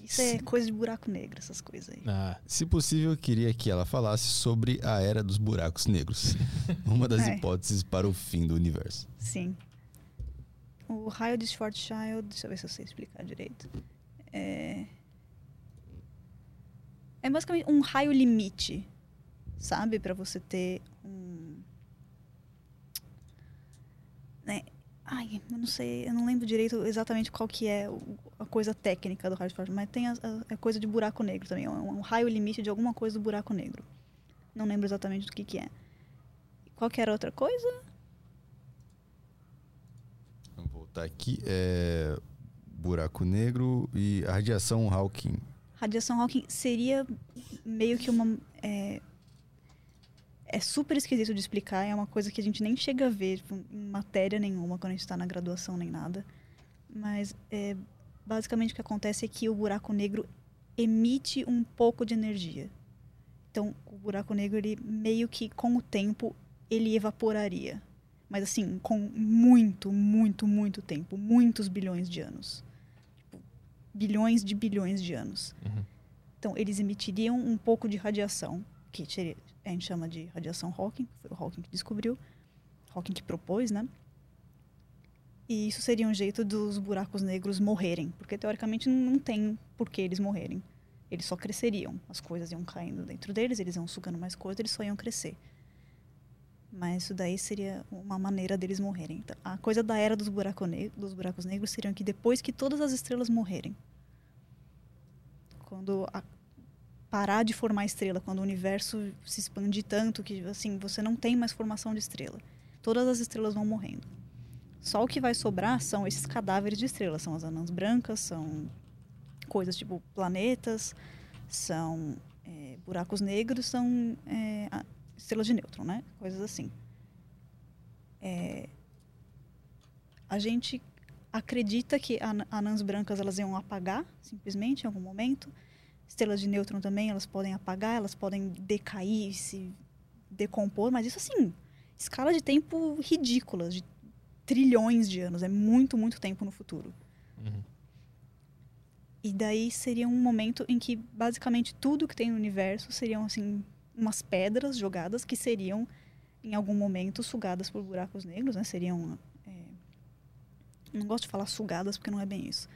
Speaker 3: isso é coisa de buraco negro, essas coisas aí.
Speaker 1: Ah,
Speaker 2: Se possível, eu queria que ela falasse sobre a era dos buracos negros. [laughs] uma das
Speaker 3: É.
Speaker 2: hipóteses para o fim do universo.
Speaker 3: Sim. o raio de Schwarzschild, deixa eu ver se eu sei explicar direito. É, é basicamente um raio limite, sabe? Para você ter um. Né? Ai, eu não sei, eu não lembro direito exatamente qual que é a coisa técnica do raio de mas tem a, a- coisa de buraco negro também, é um, um raio limite de alguma coisa do buraco negro. Não lembro exatamente do que que é. Qual que era a outra coisa?
Speaker 2: Vamos voltar aqui. É... Buraco negro e a radiação Hawking.
Speaker 3: Radiação Hawking seria meio que uma. É, é super esquisito de explicar, é uma coisa que a gente nem chega a ver tipo, em matéria nenhuma quando a gente está na graduação nem nada. Mas é, basicamente o que acontece é que o buraco negro emite um pouco de energia. Então, o buraco negro, ele meio que com o tempo, ele evaporaria. Mas assim, com muito, muito, muito tempo muitos bilhões de anos. Bilhões de bilhões de anos. Então, eles emitiriam um pouco de radiação, que a gente chama de radiação Hawking, foi o Hawking que descobriu, Hawking que propôs, né? E isso seria um jeito dos buracos negros morrerem, porque teoricamente não tem por que eles morrerem. Eles só cresceriam, as coisas iam caindo dentro deles, eles iam sugando mais coisas, eles só iam crescer. Mas isso daí seria uma maneira deles morrerem. Então, a coisa da era dos, buraco dos buracos negros seria que depois que todas as estrelas morrerem, quando a- parar de formar estrela, quando o universo se expandir tanto que assim você não tem mais formação de estrela, todas as estrelas vão morrendo. Só o que vai sobrar são esses cadáveres de estrelas, são as anãs brancas, são coisas tipo planetas, são é, buracos negros, são é, estrelas de nêutron, né? Coisas assim. É, a gente acredita que an- anãs brancas elas iam apagar simplesmente em algum momento. Estrelas de nêutron também elas podem apagar, elas podem decair, se decompor, mas isso assim, escala de tempo ridículas, de trilhões de anos, é muito, muito tempo no futuro. E daí seria um momento em que basicamente tudo que tem no universo seriam assim umas pedras jogadas que seriam em algum momento sugadas por buracos negros, né? Seriam é, não gosto de falar sugadas porque não é bem isso.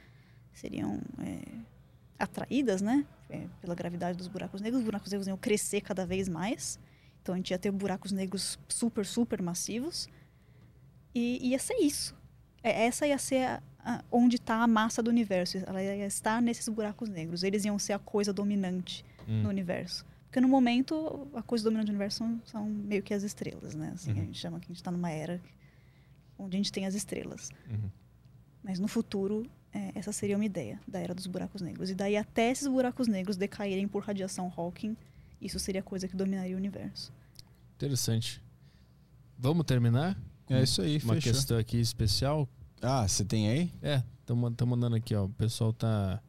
Speaker 3: Seriam é, atraídas, né? é, pela gravidade dos buracos negros. Os buracos negros iam crescer cada vez mais. Então a gente ia ter buracos negros super, super massivos. E ia ser isso. É, essa ia ser a- a- onde está a massa do universo. Ela ia estar nesses buracos negros. Eles iam ser a coisa dominante
Speaker 1: Hum.
Speaker 3: no universo. Porque no momento, a coisa dominante do universo são, são meio que as estrelas, né? Assim, A
Speaker 1: Uhum.
Speaker 3: gente chama que a gente está numa era onde a gente tem as estrelas.
Speaker 1: Uhum.
Speaker 3: Mas no futuro, é, essa seria uma ideia da era dos buracos negros. E daí, até esses buracos negros decaírem por radiação Hawking, isso seria a coisa que dominaria o universo.
Speaker 1: Interessante. Vamos terminar?
Speaker 2: É isso aí,
Speaker 1: Uma
Speaker 2: fechou.
Speaker 1: questão aqui especial.
Speaker 2: Ah, você tem aí?
Speaker 1: É, estão mandando aqui, ó. O pessoal tá,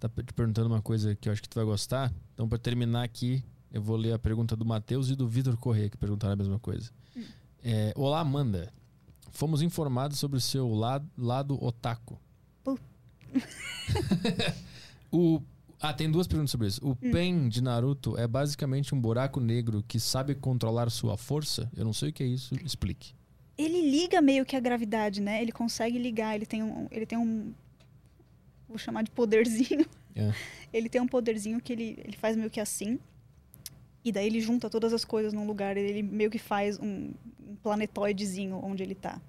Speaker 1: tá te perguntando uma coisa que eu acho que tu vai gostar. Então, para terminar aqui, eu vou ler a pergunta do Matheus e do Vitor Corrêa, que perguntaram a mesma coisa. É, Olá, Amanda. Fomos informados sobre o seu lado, lado otaku. [laughs] O, ah, tem duas perguntas sobre isso. O Pen de Naruto é basicamente um buraco negro que sabe controlar sua força? Eu não sei o que é isso, explique.
Speaker 3: Ele liga meio que a gravidade, né? Ele consegue ligar, ele tem um. Ele tem um. Vou chamar de poderzinho.
Speaker 1: É.
Speaker 3: Ele tem um poderzinho que ele, ele faz meio que assim. E daí ele junta todas as coisas num lugar. Ele meio que faz um, um planetoidezinho onde ele tá.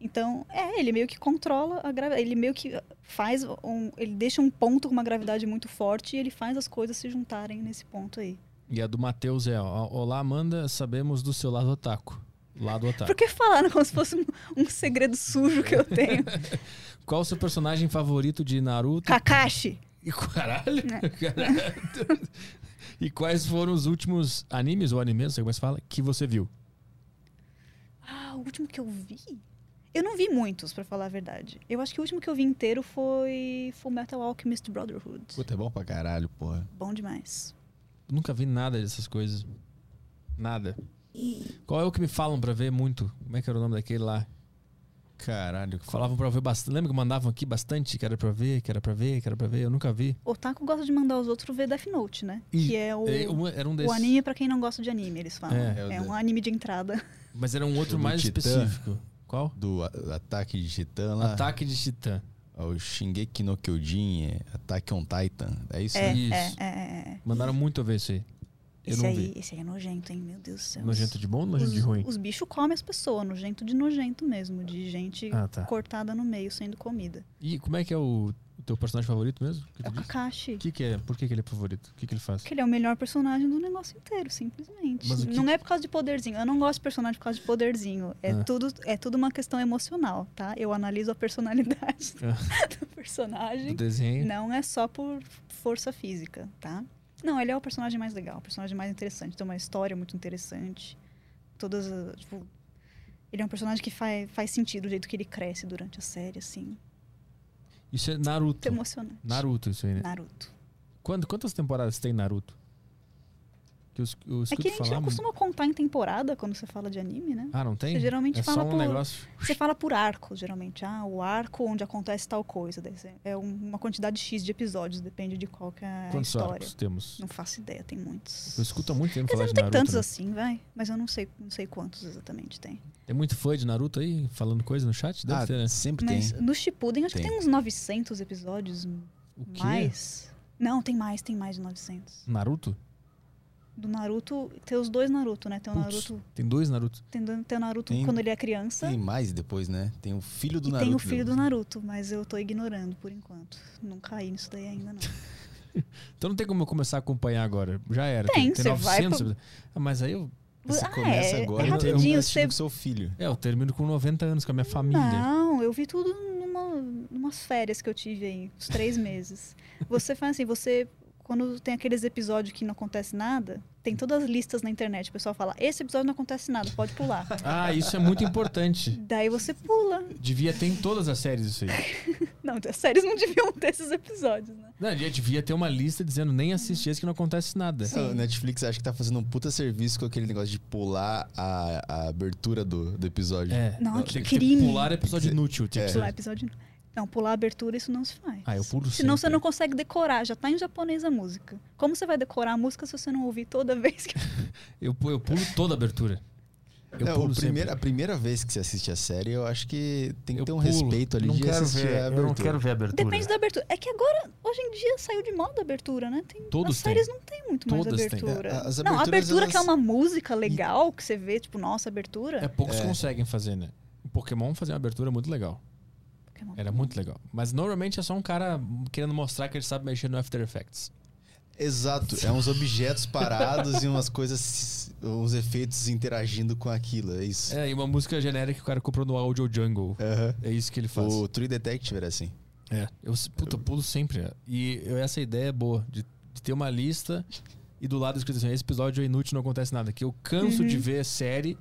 Speaker 3: Então, é, ele meio que controla a gravidade. Ele meio que faz um. Ele deixa um ponto com uma gravidade muito forte e ele faz as coisas se juntarem nesse ponto aí.
Speaker 1: E a do Matheus é: ó, Olá, Amanda, sabemos do seu lado otaku. Lado otaku.
Speaker 3: Por que falaram como se fosse um, um segredo sujo que eu tenho? [laughs]
Speaker 1: Qual o seu personagem favorito de Naruto?
Speaker 3: Kakashi! [laughs]
Speaker 1: E caralho!
Speaker 3: É. [laughs]
Speaker 1: Caralho. e quais foram os últimos animes ou animes, não sei como se fala, que você viu?
Speaker 3: Ah, o último que eu vi? Eu não vi muitos, pra falar a verdade. Eu acho que o último que eu vi inteiro foi Full Metal Alchemist Brotherhood.
Speaker 2: Puta, é bom pra caralho, porra.
Speaker 3: Bom demais.
Speaker 1: Eu nunca vi nada dessas coisas. Nada. Qual é o que me falam pra ver muito? Como é que era o nome daquele lá?
Speaker 2: Caralho.
Speaker 1: Falavam pra ver bastante. Lembra que mandavam aqui bastante? Que era pra ver, que era pra ver, que era pra ver? Eu nunca vi.
Speaker 3: Otaku gosta de mandar os outros ver Death Note, né?
Speaker 1: E-
Speaker 3: que é o,
Speaker 1: é, um- era um
Speaker 3: o
Speaker 1: desses.
Speaker 3: anime pra quem não gosta de anime, eles falam.
Speaker 1: É.
Speaker 3: É, um anime de entrada. [laughs]
Speaker 1: Mas era um outro
Speaker 2: do
Speaker 1: mais
Speaker 2: Titã.
Speaker 1: específico. Qual?
Speaker 2: Do a- Ataque de Titã lá.
Speaker 1: Ataque de Titã.
Speaker 2: O Shingeki no Kyojin, é Attack on Titan. É isso,
Speaker 3: É,
Speaker 2: né?
Speaker 3: é,
Speaker 1: Isso.
Speaker 3: é, é, é.
Speaker 1: Mandaram muito ver isso aí. Eu
Speaker 3: Esse
Speaker 1: não
Speaker 3: aí,
Speaker 1: vi.
Speaker 3: esse aí é nojento, hein? Meu Deus do céu.
Speaker 1: Nojento de bom ou nojento
Speaker 3: os,
Speaker 1: de ruim?
Speaker 3: Os bichos comem as pessoas, nojento de nojento mesmo, de gente
Speaker 1: Ah, tá.
Speaker 3: cortada no meio sendo comida.
Speaker 1: E como é que é o, o teu personagem favorito mesmo?
Speaker 3: É o? Kakashi.
Speaker 1: O que, que é? Por que, que ele é favorito? O que, que ele faz?
Speaker 3: Porque ele é o melhor personagem do negócio inteiro, simplesmente.
Speaker 1: Que-
Speaker 3: Não é por causa de poderzinho. Eu não gosto de personagem por causa de poderzinho. É,
Speaker 1: Ah.
Speaker 3: tudo, é tudo uma questão emocional, tá? Eu analiso a personalidade
Speaker 1: Ah. [laughs]
Speaker 3: do personagem.
Speaker 1: Do desenho?
Speaker 3: Não é só por força física, tá? Não, ele é o personagem mais legal, o personagem mais interessante. Tem uma história muito interessante. Todas, as- tipo... Ele é um personagem que faz, faz sentido o jeito que ele cresce durante a série, assim.
Speaker 1: Isso é Naruto.
Speaker 3: Muito emocionante.
Speaker 1: Naruto, isso aí, né?
Speaker 3: Naruto.
Speaker 1: Quando, quantas temporadas tem Naruto? Que eu, eu
Speaker 3: É que a gente
Speaker 1: falar.
Speaker 3: não costuma contar em temporada quando você fala de anime, né?
Speaker 1: Ah, não tem?
Speaker 3: Você geralmente
Speaker 1: é
Speaker 3: fala
Speaker 1: só um
Speaker 3: por.
Speaker 1: negócio.
Speaker 3: Você fala por arco, geralmente. Ah, o arco onde acontece tal coisa. É um- uma quantidade X de episódios, depende de qual que é a
Speaker 1: Quantos
Speaker 3: história.
Speaker 1: arcos temos?
Speaker 3: Não faço ideia, tem muitos.
Speaker 1: Eu escuto há muito tempo
Speaker 3: Quer
Speaker 1: falar
Speaker 3: dizer,
Speaker 1: de
Speaker 3: não tem
Speaker 1: Naruto.
Speaker 3: tantos
Speaker 1: né?
Speaker 3: assim, vai. Mas eu não sei, não sei quantos exatamente tem.
Speaker 1: Tem muito fã de Naruto aí falando coisa no chat? Deve
Speaker 2: Ah,
Speaker 1: ter, né?
Speaker 2: sempre
Speaker 3: Mas no Shippuden acho que
Speaker 2: Tem.
Speaker 3: tem uns 900 episódios.
Speaker 1: quê?
Speaker 3: Mais. Não, tem mais, tem mais de 900.
Speaker 1: Naruto?
Speaker 3: Do Naruto, tem os dois Naruto, né? Tem o
Speaker 1: Putz,
Speaker 3: Naruto,
Speaker 1: Tem dois Naruto.
Speaker 3: tem, do- tem o Naruto
Speaker 2: Tem-
Speaker 3: quando ele é criança.
Speaker 2: Tem mais depois, né? Tem o filho do
Speaker 3: E
Speaker 2: Naruto.
Speaker 3: tem o filho do. Naruto, mas eu tô ignorando por enquanto. Não caí nisso daí ainda, não. [laughs]
Speaker 1: Então não tem como eu começar a acompanhar agora. Já era.
Speaker 3: Tem,
Speaker 1: tem
Speaker 3: você vai
Speaker 1: 900.
Speaker 3: pro-
Speaker 1: Ah, mas aí eu.
Speaker 2: Você
Speaker 3: Ah,
Speaker 2: começa
Speaker 3: é-
Speaker 2: agora
Speaker 3: é
Speaker 2: eu-
Speaker 3: rapidinho,
Speaker 2: eu
Speaker 3: você-
Speaker 2: com seu filho.
Speaker 1: É, eu termino com 90 anos com a minha família.
Speaker 3: Não, eu vi tudo numa, numas férias que eu tive aí, uns três meses. [laughs] Você faz assim, você. Quando tem aqueles episódios que não acontece nada, tem todas as listas na internet. O pessoal fala, esse episódio não acontece nada, pode pular. [laughs]
Speaker 1: Ah, isso é muito importante.
Speaker 3: Daí você pula.
Speaker 1: Devia ter em todas as séries isso aí. [laughs]
Speaker 3: Não, as séries não deviam ter esses episódios, né?
Speaker 1: Não, já devia ter uma lista dizendo nem assistir esse que não acontece nada.
Speaker 2: O Netflix acho que tá fazendo um puta serviço com aquele negócio de pular a, a abertura do, do episódio.
Speaker 1: É.
Speaker 3: Não,
Speaker 1: tem
Speaker 3: que
Speaker 1: que
Speaker 3: crime.
Speaker 1: pular episódio inútil. Tipo,
Speaker 3: Pular episódio. Não, pular a abertura, isso não se faz.
Speaker 1: Ah, eu pulo
Speaker 3: Senão você
Speaker 1: sempre.
Speaker 3: não consegue decorar, já tá em japonês a música. Como você vai decorar a música se você não ouvir toda vez que. [laughs]
Speaker 1: Eu, eu pulo toda a abertura. Eu
Speaker 2: Não,
Speaker 1: pulo sempre.
Speaker 2: a primeira vez que você assiste a série, eu acho que tem que
Speaker 1: Eu
Speaker 2: ter um
Speaker 1: pulo.
Speaker 2: respeito ali
Speaker 1: não
Speaker 2: de
Speaker 1: quero
Speaker 2: assistir
Speaker 1: ver,
Speaker 2: a abertura.
Speaker 1: Eu não quero ver a abertura.
Speaker 3: Depende da abertura. É que agora, hoje em dia, saiu de moda a abertura, né? Tem,
Speaker 1: Todos
Speaker 3: as
Speaker 1: têm.
Speaker 3: séries não tem muito mais
Speaker 1: Todas têm.
Speaker 3: abertura.
Speaker 2: É, as
Speaker 3: não, a abertura que é
Speaker 2: elas-
Speaker 3: uma música legal, que você vê, tipo, nossa, abertura.
Speaker 1: É, poucos conseguem fazer, né? O Pokémon fazia uma abertura muito legal.
Speaker 3: Pokémon.
Speaker 1: Era muito legal. Mas normalmente é só um cara querendo mostrar que ele sabe mexer no After Effects.
Speaker 2: Exato, é uns objetos parados e umas coisas, uns efeitos interagindo com aquilo, é isso.
Speaker 1: É, e uma música genérica que o cara comprou no Audio Jungle. É isso que ele faz.
Speaker 2: O True Detective era assim.
Speaker 1: É, eu, puta, eu pulo sempre. né? E eu- essa ideia é boa, de, de ter uma lista e do lado escrito assim, esse episódio é inútil, não acontece nada. Que eu canso
Speaker 3: Uhum.
Speaker 1: de ver série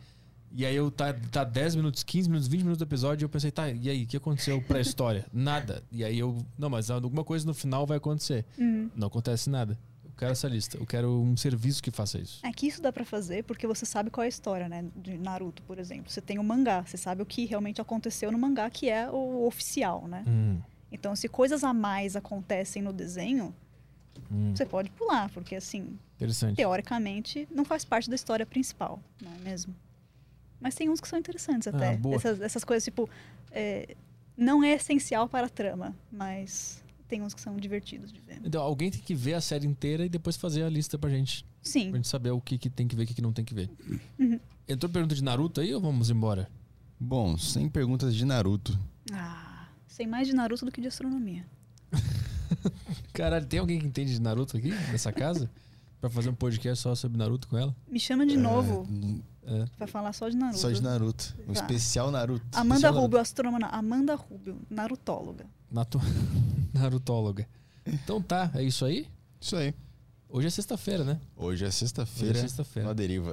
Speaker 1: e aí eu tá, tá 10 minutos, 15 minutos, 20 minutos do episódio e eu pensei, tá, e aí, o que aconteceu pra história? [laughs] nada. E aí eu, não, mas alguma coisa no final vai acontecer.
Speaker 3: Uhum.
Speaker 1: Não acontece nada. Eu quero essa lista. Eu quero um serviço que faça isso.
Speaker 3: É que isso dá pra fazer porque você sabe qual é a história, né? De Naruto, por exemplo. Você tem o mangá, você sabe o que realmente aconteceu no mangá, que é o oficial, né?
Speaker 1: Hum,
Speaker 3: Então, se coisas a mais acontecem no desenho,
Speaker 1: hum,
Speaker 3: você pode pular, porque assim,
Speaker 1: interessante.
Speaker 3: teoricamente, não faz parte da história principal, não é mesmo? Mas tem uns que são interessantes até.
Speaker 1: Ah, boa.
Speaker 3: Essas, essas coisas, tipo, é, não é essencial para a trama, mas tem uns que são divertidos de ver.
Speaker 1: Então, alguém tem que ver a série inteira e depois fazer a lista pra gente.
Speaker 3: Sim.
Speaker 1: Pra gente saber o que, que tem que ver e o que, que não tem que ver.
Speaker 3: Uhum.
Speaker 1: Entrou pergunta de Naruto aí ou vamos embora?
Speaker 2: Bom, sem perguntas de Naruto.
Speaker 3: Ah, sei mais de Naruto do que de astronomia. [laughs]
Speaker 1: Caralho, tem alguém que entende de Naruto aqui nessa casa? [laughs] pra fazer um podcast só sobre Naruto com ela?
Speaker 3: Me chama de novo
Speaker 1: É.
Speaker 3: pra falar só de Naruto.
Speaker 2: Só de Naruto.
Speaker 3: Tá.
Speaker 2: especial Naruto.
Speaker 3: Amanda
Speaker 1: Especial
Speaker 3: Rubio, astrônoma. não, Amanda Rubio, narutóloga.
Speaker 1: Nato... [laughs] Narutóloga. Então tá, é isso aí?
Speaker 2: Isso aí.
Speaker 1: Hoje é sexta-feira, né?
Speaker 2: Hoje é sexta-feira.
Speaker 1: Hoje é sexta-feira.
Speaker 2: Na deriva.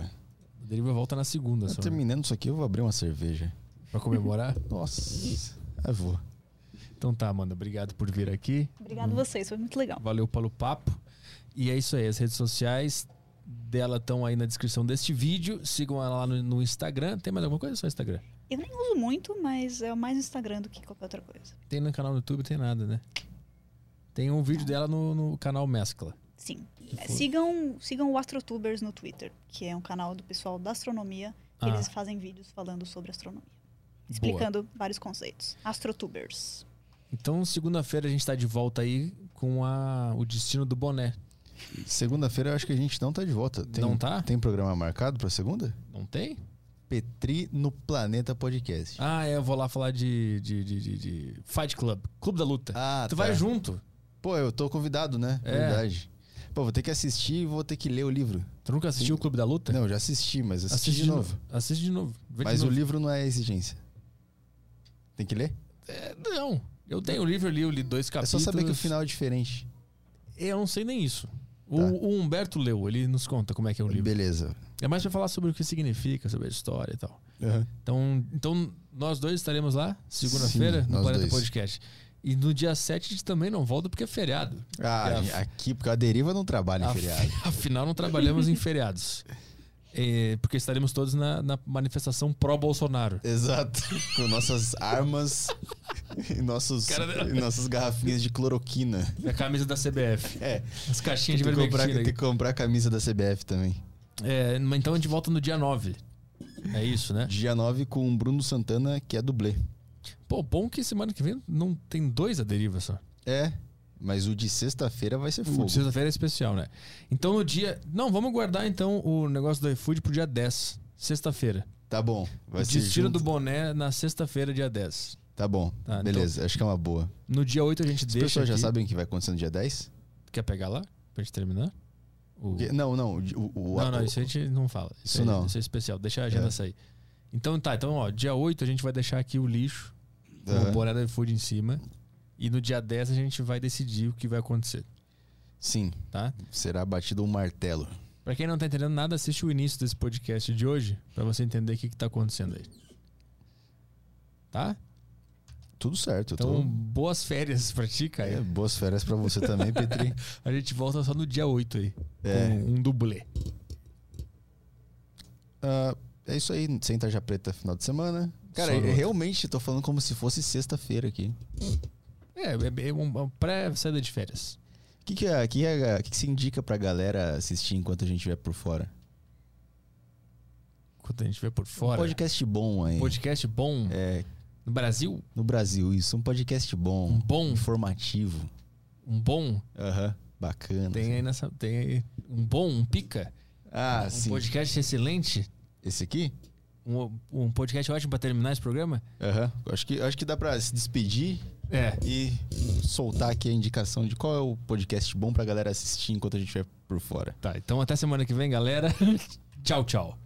Speaker 1: A deriva volta na segunda
Speaker 2: Tá
Speaker 1: só.
Speaker 2: terminando isso aqui, eu vou abrir uma cerveja.
Speaker 1: Pra comemorar? [laughs]
Speaker 2: Nossa, eu vou.
Speaker 1: Então tá, Amanda, obrigado por vir aqui.
Speaker 3: Obrigado a vocês, foi muito legal.
Speaker 1: Valeu pelo papo. E é isso aí, as redes sociais dela estão aí na descrição deste vídeo. Sigam ela lá no, no Instagram. Tem mais alguma coisa? Só Instagram.
Speaker 3: Eu nem uso muito, mas é mais Instagram do que qualquer outra coisa.
Speaker 1: Tem no canal no YouTube, tem nada, né? Tem um vídeo dela no, no canal Mescla.
Speaker 3: Sim. É, sigam, sigam o Astrotubers no Twitter, que é um canal do pessoal da astronomia. que
Speaker 1: Ah.
Speaker 3: Eles fazem vídeos falando sobre astronomia. explicando vários conceitos. Astrotubers.
Speaker 1: Então, segunda-feira a gente tá de volta aí com a, o destino do boné.
Speaker 2: Segunda-feira eu acho que a gente não tá de volta. Tem,
Speaker 1: Não tá?
Speaker 2: Tem programa marcado pra segunda?
Speaker 1: Não tem?
Speaker 2: Petri no Planeta Podcast.
Speaker 1: Ah, é, eu vou lá falar de, de, de, de- de Fight Club, Clube da Luta.
Speaker 2: Ah,
Speaker 1: tu
Speaker 2: tá.
Speaker 1: vai junto.
Speaker 2: Pô, eu tô convidado, né?
Speaker 1: É.
Speaker 2: Verdade. Pô, vou ter que assistir e vou ter que ler o livro.
Speaker 1: Tu nunca assistiu o Clube da Luta?
Speaker 2: Não, já assisti, mas assisti
Speaker 1: Assiste
Speaker 2: de novo.
Speaker 1: Assiste de novo. Vê de
Speaker 2: Mas o
Speaker 1: novo.
Speaker 2: livro não é exigência. Tem que ler?
Speaker 1: É, não. Eu tenho o livro ali, eu li dois
Speaker 2: É
Speaker 1: capítulos.
Speaker 2: só saber que o final é diferente.
Speaker 1: Eu não sei nem isso. O,
Speaker 2: Tá.
Speaker 1: o Humberto leu, ele nos conta como é que é o livro.
Speaker 2: Beleza.
Speaker 1: É mais pra falar sobre o que significa, sobre a história e tal.
Speaker 2: Aham.
Speaker 1: Então, então nós dois estaremos lá, segunda-feira, no Planeta
Speaker 2: dois.
Speaker 1: Podcast. E no dia 7 a gente também não volta porque é feriado.
Speaker 2: Ah,
Speaker 1: a-
Speaker 2: aqui, porque a deriva não trabalha em feriado. [laughs]
Speaker 1: Afinal, não trabalhamos em feriados. É, porque estaremos todos na, na manifestação pró-Bolsonaro.
Speaker 2: Exato. [laughs] Com nossas armas e, nossos,
Speaker 1: Cara-
Speaker 2: e nossas garrafinhas de cloroquina.
Speaker 1: A camisa da CBF.
Speaker 2: É.
Speaker 1: As caixinhas de
Speaker 2: Tem comprar,
Speaker 1: vermelho.
Speaker 2: tem que comprar a camisa da CBF também.
Speaker 1: É, mas então a gente volta no dia 9. É isso, né?
Speaker 2: Dia 9 com o Bruno Santana, que é dublê.
Speaker 1: Pô, bom que semana que vem não tem dois a deriva só.
Speaker 2: É, mas o de sexta-feira vai ser
Speaker 1: O
Speaker 2: fogo.
Speaker 1: de sexta-feira é especial, né? Então no dia. Não, vamos guardar então o negócio do iFood pro dia 10, sexta-feira.
Speaker 2: Tá bom. Vai
Speaker 1: o
Speaker 2: ser
Speaker 1: destino
Speaker 2: junto.
Speaker 1: do boné na sexta-feira, dia 10.
Speaker 2: Tá bom.
Speaker 1: Tá,
Speaker 2: Beleza, acho que é uma boa.
Speaker 1: No dia 8 a gente
Speaker 2: As
Speaker 1: deixa.
Speaker 2: pessoas já
Speaker 1: aqui.
Speaker 2: sabem o que vai acontecer no dia 10?
Speaker 1: Quer pegar lá? Pra gente terminar? O-
Speaker 2: Não, não. O, o-
Speaker 1: Não, não,
Speaker 2: o-
Speaker 1: isso a gente não fala.
Speaker 2: Isso
Speaker 1: aí-
Speaker 2: não.
Speaker 1: Isso é especial. Deixa a agenda
Speaker 2: É.
Speaker 1: sair. Então tá, então ó, dia 8 a gente vai deixar aqui o lixo,
Speaker 2: Aham.
Speaker 1: o boné do iFood em cima. E no dia 10 a gente vai decidir o que vai acontecer,
Speaker 2: Sim,
Speaker 1: tá?
Speaker 2: será batido um martelo.
Speaker 1: Pra quem não tá entendendo nada, assiste o início desse podcast de hoje pra você entender o que, que tá acontecendo aí. Tá?
Speaker 2: Tudo certo.
Speaker 1: Então,
Speaker 2: tô-
Speaker 1: boas férias pra ti,
Speaker 2: É,
Speaker 1: Caio.
Speaker 2: boas férias pra você também, Petri. [laughs]
Speaker 1: A gente volta só no dia 8 aí.
Speaker 2: É.
Speaker 1: Com um dublê.
Speaker 2: Ah, é isso aí, sem tarja preta final de semana. Cara, realmente tô falando como se fosse sexta-feira aqui.
Speaker 1: É, é, é uma pré-saída de férias.
Speaker 2: O que, que, é, que, é, que, que se indica pra galera assistir enquanto a gente estiver por fora?
Speaker 1: Quando a gente vê por
Speaker 2: Um
Speaker 1: fora.
Speaker 2: podcast bom aí.
Speaker 1: Podcast bom
Speaker 2: É,
Speaker 1: no Brasil.
Speaker 2: no Brasil, isso. Um podcast bom.
Speaker 1: Um bom.
Speaker 2: Informativo.
Speaker 1: Um bom.
Speaker 2: Aham. Bacana.
Speaker 1: Tem aí nessa. Tem aí um bom, um pica.
Speaker 2: Ah,
Speaker 1: um
Speaker 2: sim.
Speaker 1: podcast excelente.
Speaker 2: Esse aqui?
Speaker 1: Um, um podcast ótimo pra terminar esse programa.
Speaker 2: Aham. Acho, que, acho que dá pra se despedir
Speaker 1: É.
Speaker 2: e soltar aqui a indicação de qual é o podcast bom pra galera assistir enquanto a gente estiver por fora.
Speaker 1: Tá, então até semana que vem, galera. [laughs] tchau, tchau.